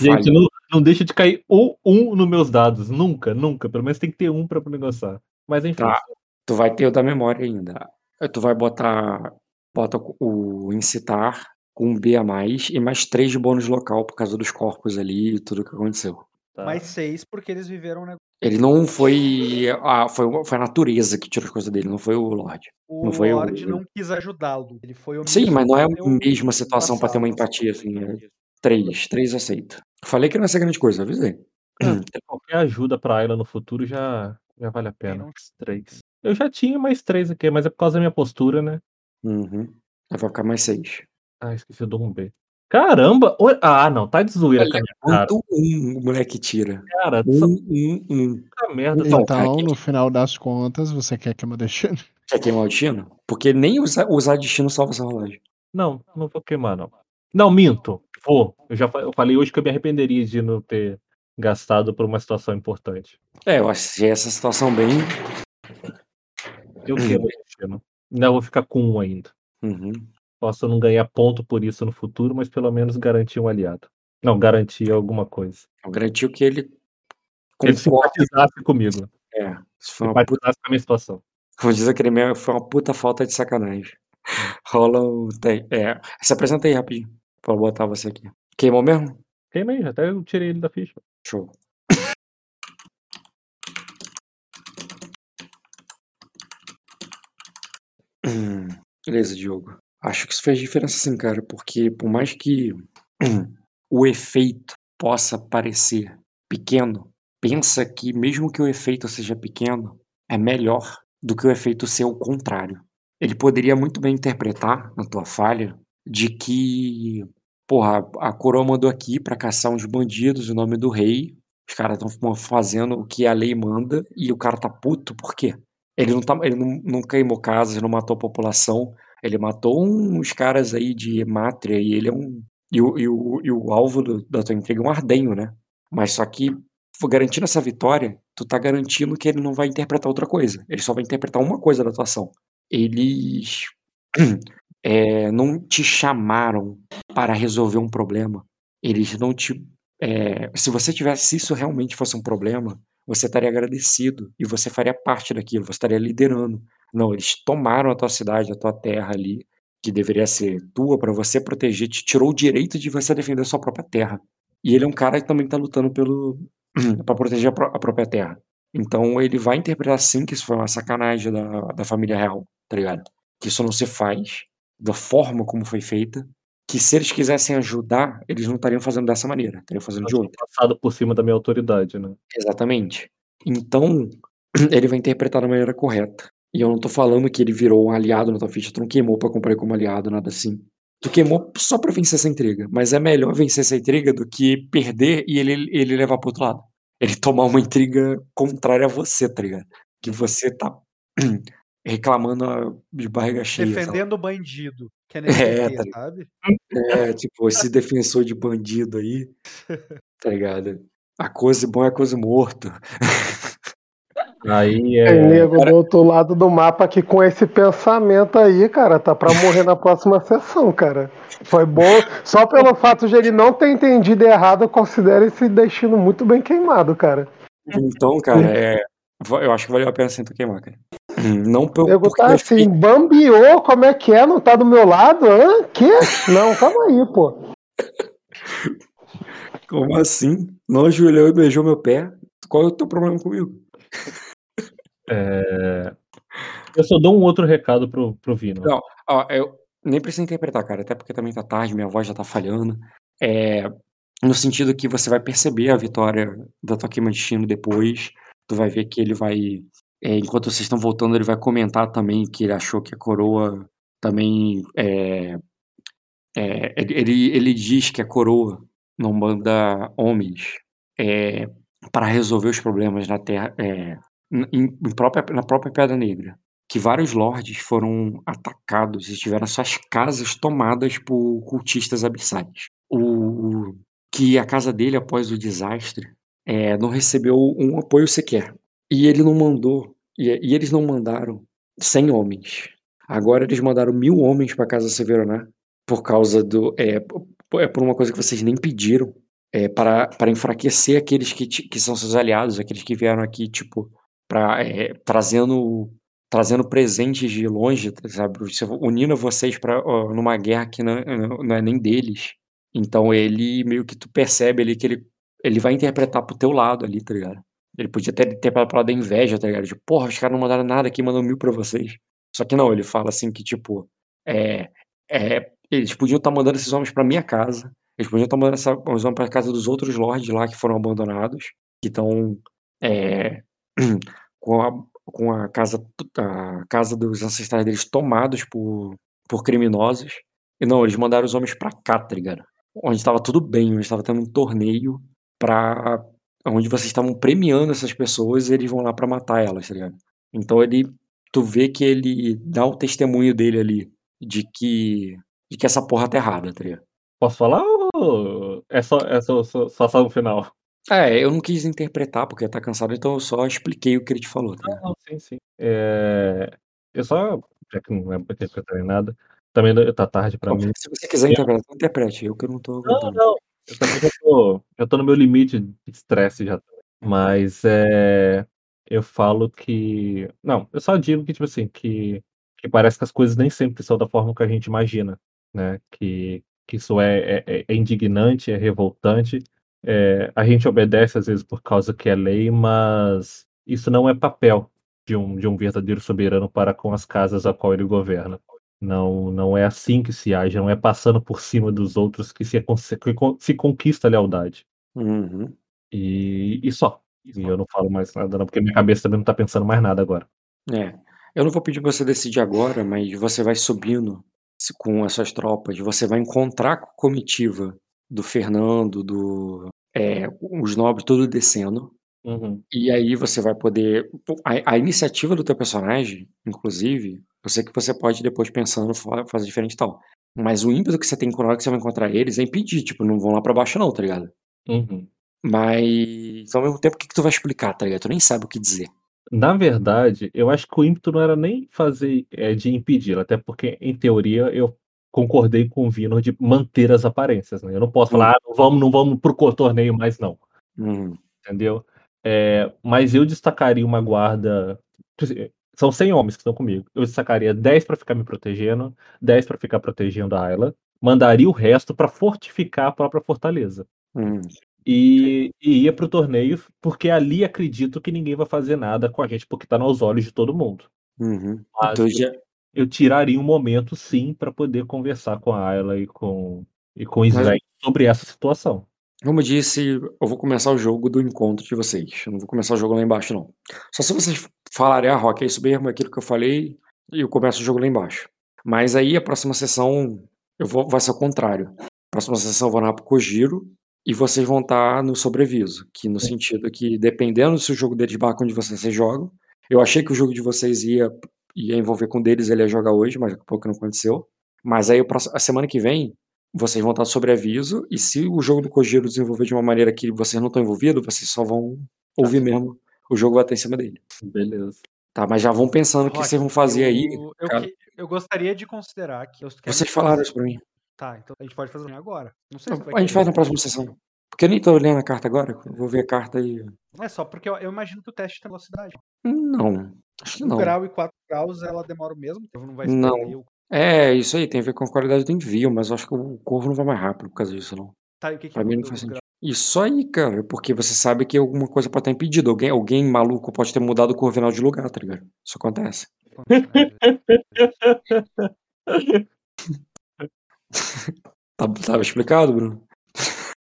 Gente, não, não deixa de cair o um nos meus dados. Nunca, nunca. Pelo menos tem que ter um pra negociar. Mas enfim. Tá. Tu vai ter o da memória ainda. Aí Tu vai botar bota o incitar com um B a mais e mais 3 de bônus local por causa dos corpos ali e tudo que aconteceu. Tá. Mais seis porque eles viveram um negócio. Ele não foi. Ah, foi, foi a natureza que tirou as coisas dele, não foi o Lorde. O Não foi o- Lorde não quis ajá-lo. Ele foi Sim, mas não é a o- mesma situação pra ter uma empatia, assim. É três, três aceito. Falei que não ia ser grande coisa, avisei. Qualquer ajuda pra Ayla no futuro já, já vale a pena. Três. Eu já tinha mais três aqui, mas é por causa da minha postura, né? Uhum. Aí vai ficar mais seis. Ah, esqueci do um B. Caramba! Ah, não, tá de zoeira com a Olha quanto um o moleque tira. Cara, Um, um, um. puta merda tá Então, no final das contas, você quer que eu me deixe. Quer queimar o destino? Porque nem usar, usar destino salva essa rolagem. Não, não vou queimar, não. Não, minto. Vou. Eu já eu falei hoje que eu me arrependeria de não ter gastado por uma situação importante. É, eu achei essa situação bem. Eu queimo o destino. Não, eu vou ficar com um ainda. Uhum. Posso não ganhar ponto por isso no futuro, mas pelo menos garantir um aliado. Não, garantir alguma coisa. Garantiu que ele Ele concorda. simpatizasse comigo. É, isso foi uma puta, Simpatizasse com a minha situação. como diz aquele meme, foi uma puta falta de sacanagem. Rola um. Tem, é, se apresenta aí rapidinho. Pra botar você aqui. Queimou mesmo? Queimei, até eu tirei ele da ficha. Show. Hum, Beleza, Diogo. Acho que isso fez diferença sim, cara, porque por mais que o efeito possa parecer pequeno, pensa que mesmo que o efeito seja pequeno, é melhor do que o efeito ser o contrário. Ele poderia muito bem interpretar, na tua falha, de que, porra, a coroa mandou aqui pra caçar uns bandidos em nome do rei, os caras estão fazendo o que a lei manda e o cara tá puto, por quê? Ele não, tá, ele não, não queimou casas, não matou a população, ele matou uns caras aí de Mátria e ele é um. E o, e o, e o alvo do- da tua intriga é um ardenho, né? Mas só que, garantindo essa vitória, tu tá garantindo que ele não vai interpretar outra coisa. Ele só vai interpretar uma coisa da tua ação. Eles é, não te chamaram para resolver um problema. Eles não te. é, se você tivesse, se isso realmente fosse um problema, você estaria agradecido e você faria parte daquilo, você estaria liderando. Não, eles tomaram a tua cidade, a tua terra ali, que deveria ser tua para você proteger, te tirou o direito de você defender a sua própria terra. E ele é um cara que também tá lutando pelo para proteger a, pró- a própria terra. Então ele vai interpretar sim que isso foi uma sacanagem da, da família real, tá ligado? Que isso não se faz da forma como foi feita. Que se eles quisessem ajudar, eles não estariam fazendo dessa maneira, estariam fazendo de outra. Passado por cima da minha autoridade, né? Exatamente. Então, ele vai interpretar da maneira correta. E eu não tô falando que ele virou um aliado na tua ficha, tu não queimou pra comprar como aliado, nada assim. Tu queimou só pra vencer essa intriga. Mas é melhor vencer essa intriga do que perder e ele, ele levar pro outro lado. Ele tomar uma intriga contrária a você, tá ligado? Que você tá reclamando ah, de barriga cheia. sabe? Defendendo o bandido. Que é É, NPT, tá sabe? É, tipo, esse defensor de bandido aí, tá ligado? A coisa bom é a coisa morto. Aí É, é. nego do outro lado do mapa que com esse pensamento aí, cara, tá pra morrer na próxima sessão, cara. Foi bom. Só pelo fato de ele não ter entendido errado, eu considero esse destino muito bem queimado, cara. Então, cara, é, eu acho que valeu a pena tu queimar, cara. Não O pelo nego porque tá assim, bambiou, como é que é? Não tá do meu lado? Hã? Quê? Não, calma aí, pô. Como assim? Não ajoelhou e beijou meu pé? Qual é o teu problema comigo? é, Eu só dou um outro recado pro, pro Vino. Não, ó, eu nem preciso interpretar, cara, até porque também tá tarde, minha voz já tá falhando. É, no sentido que você vai perceber a vitória da tua queima de destino depois. Tu vai ver que ele vai. É, enquanto vocês estão voltando, ele vai comentar também que ele achou que a coroa também. é, é, ele, ele, diz que a coroa não manda homens é, para resolver os problemas na Terra. é, em, em própria, na própria Pedra Negra que vários lords foram atacados e tiveram suas casas tomadas por cultistas abissais. O, que a casa dele, após o desastre, é, não recebeu um apoio sequer. E ele não mandou, e, e eles não mandaram 100 homens. Agora eles mandaram mil homens para casa Severonar por causa do. É, é por uma coisa que vocês nem pediram. É, para, para enfraquecer aqueles que, que são seus aliados, aqueles que vieram aqui, tipo, pra, é, trazendo trazendo presentes de longe, sabe? Unindo vocês para numa guerra que não, não é nem deles. Então ele meio que tu percebe ali que ele, ele vai interpretar pro teu lado ali, tá ligado? Ele podia até interpretar pro lado da inveja, tá ligado? Tipo, porra, os caras não mandaram nada aqui, mandam mil pra vocês. Só que não, ele fala assim que, tipo, é, é, eles podiam estar tá mandando esses homens pra minha casa. Eles podiam estar tá mandando essa, os homens pra casa dos outros lords lá que foram abandonados, que estão é, com, a, com a casa, a casa dos ancestrais deles tomados por, por criminosos. E não, eles mandaram os homens pra cá, tá ligado? Onde estava tudo bem, onde estava tendo um torneio pra onde vocês estavam premiando essas pessoas eles vão lá para matar elas, tá ligado? Então ele, tu vê que ele dá o testemunho dele ali de que, de que essa porra tá errada, tá ligado? Posso falar ou é só, é só, só, só, só no final? É, eu não quis interpretar porque tá cansado, então eu só expliquei o que ele te falou. Tá não, não, sim, sim. É... Eu só, já que não é pra interpretar nada, também tá tarde pra mim. Se você quiser interpretar, interprete, eu que não tô aguentando. Não, não, eu também já tô, já tô no meu limite de estresse já. Mas é, eu falo que. Não, eu só digo que, tipo assim, que, que parece que as coisas nem sempre são da forma que a gente imagina, né? Que, que isso é, é, é indignante, é revoltante. É, a gente obedece às vezes por causa que é lei, mas isso não é papel de um, de um verdadeiro soberano para com as casas a qual ele governa. Não, não é assim que se age, não é passando por cima dos outros que se, que se conquista a lealdade. Uhum. E, e só. E eu não falo mais nada, não, porque minha cabeça também não tá pensando mais nada agora. É. Eu não vou pedir pra você decidir agora, mas você vai subindo com essas tropas, você vai encontrar com a comitiva do Fernando, do. É, os nobres todos descendo. Uhum. E aí você vai poder. A, a, iniciativa do teu personagem, inclusive, eu sei que você pode depois pensando fazer diferente e tal. Mas o ímpeto que você tem quando hora que você vai encontrar eles é impedir, tipo, não vão lá pra baixo, não, tá ligado? Uhum. Mas ao mesmo tempo, o que, que tu vai explicar, tá ligado? Tu nem sabe o que dizer. Na verdade, eu acho que o ímpeto não era nem fazer é, de impedir, até porque, em teoria, eu concordei com o Vino de manter as aparências. Né? Eu não posso falar, ah, não vamos, não vamos pro torneio mais, não. Uhum. Entendeu? É, mas eu destacaria uma guarda. São 100 homens que estão comigo. Eu destacaria 10 para ficar me protegendo, 10 para ficar protegendo a Ayla, mandaria o resto para fortificar a própria fortaleza. Hum. E, e ia pro torneio, porque ali acredito que ninguém vai fazer nada com a gente, porque tá nos olhos de todo mundo. Uhum. Mas Então eu, já. eu tiraria um momento, sim, para poder conversar com a Ayla e com, e com o Mas, Israel sobre essa situação. Como eu disse, eu vou começar o jogo do encontro de vocês. Eu não vou começar o jogo lá embaixo, não. Só se vocês falarem, ah, Rock, é isso mesmo, é aquilo que eu falei, e eu começo o jogo lá embaixo. Mas aí a próxima sessão eu vou, vai ser o contrário. A próxima sessão eu vou narrar pro Kojiro e vocês vão estar no sobreviso, que no sentido que dependendo se o jogo deles barca onde vocês jogam, eu achei que o jogo de vocês ia, ia envolver com deles, ele ia jogar hoje, mas daqui a pouco não aconteceu. Mas aí a semana que vem vocês vão estar sobre aviso e se o jogo do Kojiro desenvolver de uma maneira que vocês não estão envolvidos, vocês só vão ouvir mesmo. O jogo vai estar em cima dele. Beleza. Tá, mas já vão pensando o que vocês vão fazer eu, aí. eu, cara. que- eu gostaria de considerar que. eu quero Vocês falaram isso pra mim. Tá, então a gente pode fazer agora. Não sei se vai A gente faz na próxima sessão. Porque eu nem tô lendo a carta agora. eu Vou ver a carta aí. É só porque eu, eu imagino que o teste tem velocidade. Não, acho que não. grau e 4 graus ela demora o mesmo tempo, não vai Não. o- É, isso aí tem a ver com a qualidade do envio, mas eu acho que o corvo não vai mais rápido por causa disso, não. Tá, e o que, que Pra mim não faz sentido. Isso aí, cara, porque você sabe que alguma coisa pode estar impedido. Alguém, alguém maluco pode ter mudado o corvinal de lugar, tá ligado? Isso acontece. graus? Tá, tava explicado, Bruno?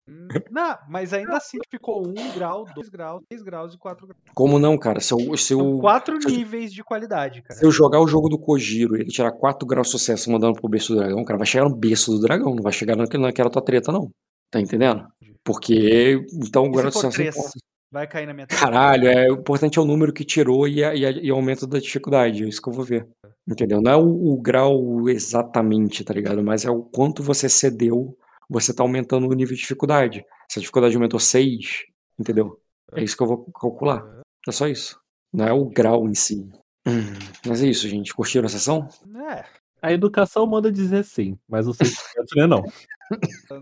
Hum, Não, mas ainda assim ficou 1 grau, 2 graus, 3 graus e 4 graus. Como não, cara? Se eu, se São eu, quatro se eu- níveis de qualidade, cara. se eu jogar o jogo do Kojiro e ele tirar 4 graus de sucesso mandando pro berço do dragão, cara, vai chegar no berço do dragão, não vai chegar naquele- naquela tua treta, não. Tá entendendo? Porque, então, o grau de sucesso 3? importa. Vai cair na minha Caralho, é, o importante é o número que tirou e, a- e, a- e o aumento da dificuldade. É isso que eu vou ver. Entendeu? Não é o, o grau exatamente, tá ligado? Mas é o quanto você cedeu, você tá aumentando o nível de dificuldade. Se a dificuldade aumentou 6, entendeu? É isso que eu vou calcular. É só isso. Não é o grau em si. Hum, Mas é isso, gente. Curtiram a sessão? É, A educação manda dizer sim, mas o sentimento não é não.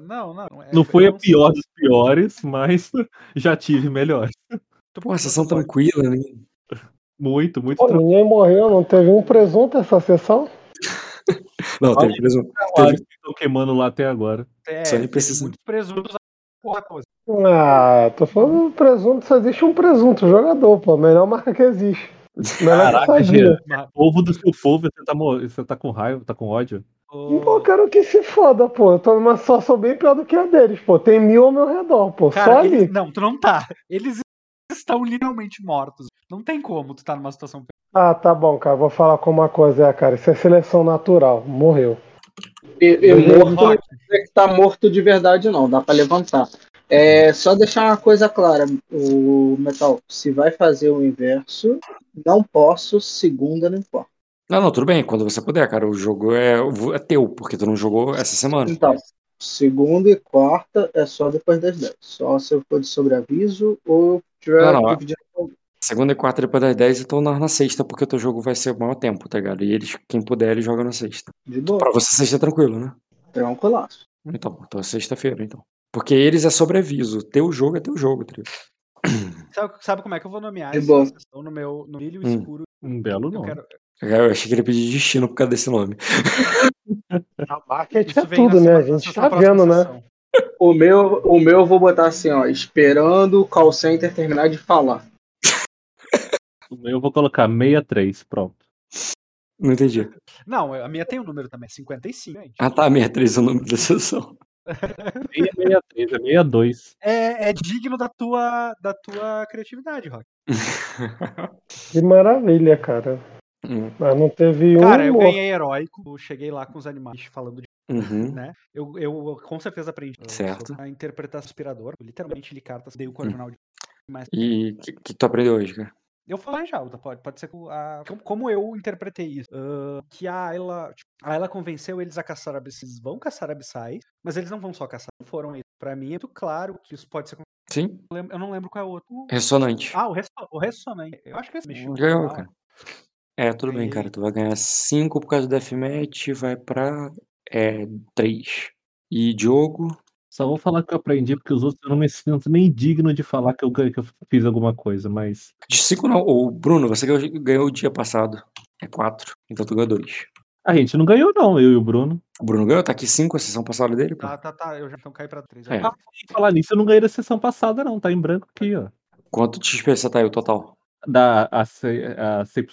não, não. é- Não foi a pior dos piores, mas já tive melhores. Pô, a sessão tranquila, né? Muito, muito Pô, tranquilo. ninguém morreu, não teve um presunto essa sessão? Não, teve presunto. Teve, Estão queimando lá até agora. É, Só nem precisa. muitos presuntos. Ah, tô falando do presunto, só existe um presunto, jogador, pô. Melhor marca que existe. Melhor Caraca. Jean. Povo do seu povo, você tá, você tá com raiva, tá com ódio? Pô, quero que se foda, pô. Eu tô numa situação bem pior do que a deles, pô. Tem mil ao meu redor, pô. Só Cara, ali. eles, não, tu não tá. Eles estão literalmente mortos. Não tem como tu tá numa situação. Ah, tá bom, cara. Vou falar com uma coisa, é, cara. Isso é seleção natural. Morreu. E, e Beleza. morto não dizer que tá morto de verdade, não. Dá pra levantar. É só deixar uma coisa clara, o Metal. Se vai fazer o inverso, não posso, segunda não importa. Não, não, tudo bem, quando você puder, cara. O jogo é, é teu, porque tu não jogou essa semana. Então, segunda e quarta é só depois das 10. Só se eu for de sobreaviso ou eu tiver Não, não, pedir- Segunda e quarta depois das 10 eu tô na, na sexta, porque o teu jogo vai ser o maior tempo, tá ligado? E eles, quem puder, eles jogam na sexta. de boa. Pra você, sexta é tranquilo, né? Tranquilaço. Então, então é sexta-feira, então. Porque eles é sobreaviso. Teu jogo é teu jogo, tá ligado? Sabe, sabe como é que eu vou nomear De essa no meu no brilho Hum. escuro? Um belo Eu nome. quero, Eu achei que ele ia pedir destino por causa desse nome. A market isso é tudo, né? semana- A gente tá vendo, né? O meu, o meu eu vou botar assim, ó, esperando o call center terminar de falar. Meu eu vou colocar 63, pronto. Não entendi. Não, a minha tem um número também, é 55, gente. Ah tá, 63 é o nome da sessão. 663, é 62. É, é digno da tua, da tua criatividade, Rock. Que maravilha, cara. Hum, Mas não teve um. Cara, eu ganhei heróico, eu cheguei lá com os animais falando de, uhum. né? Eu, eu com certeza aprendi Certo. a interpretar aspirador. Literalmente li cartas, dei o coordenal de. Mas E o que, que tu aprendeu hoje, cara? Eu falei já, pode, pode ser a, como, como eu interpretei isso. ah, que a Ayla, tipo, a Ayla convenceu eles a caçar abissais. Eles vão caçar abissais, mas eles não vão só caçar. Não foram eles. Pra mim é muito claro que isso pode ser. Sim, Eu não lembro qual é o outro. ressonante. Ah, o, resso, o ressonante. Eu acho que esse mexeu. Ganhou, Ah, cara. É, tudo bem, cara. Tu vai ganhar 5 por causa do Deathmatch, vai pra é, 3. E Diogo, Só vou falar que eu aprendi, porque os outros eu não me sinto nem digno de falar que eu, que eu fiz alguma coisa, mas. de 5 não. O Bruno, você ganhou, ganhou o dia passado. É 4. Então tu ganhou 2. A gente não ganhou, não, eu e o Bruno. O Bruno ganhou? Tá aqui 5 a sessão passada dele, pô. Tá, tá, tá. Eu já então caí pra 3. É. Ah, falar nisso, eu não ganhei da sessão passada, não. Tá em branco aqui, ó. Quanto de XP você tá aí o total? Da a, se- a 60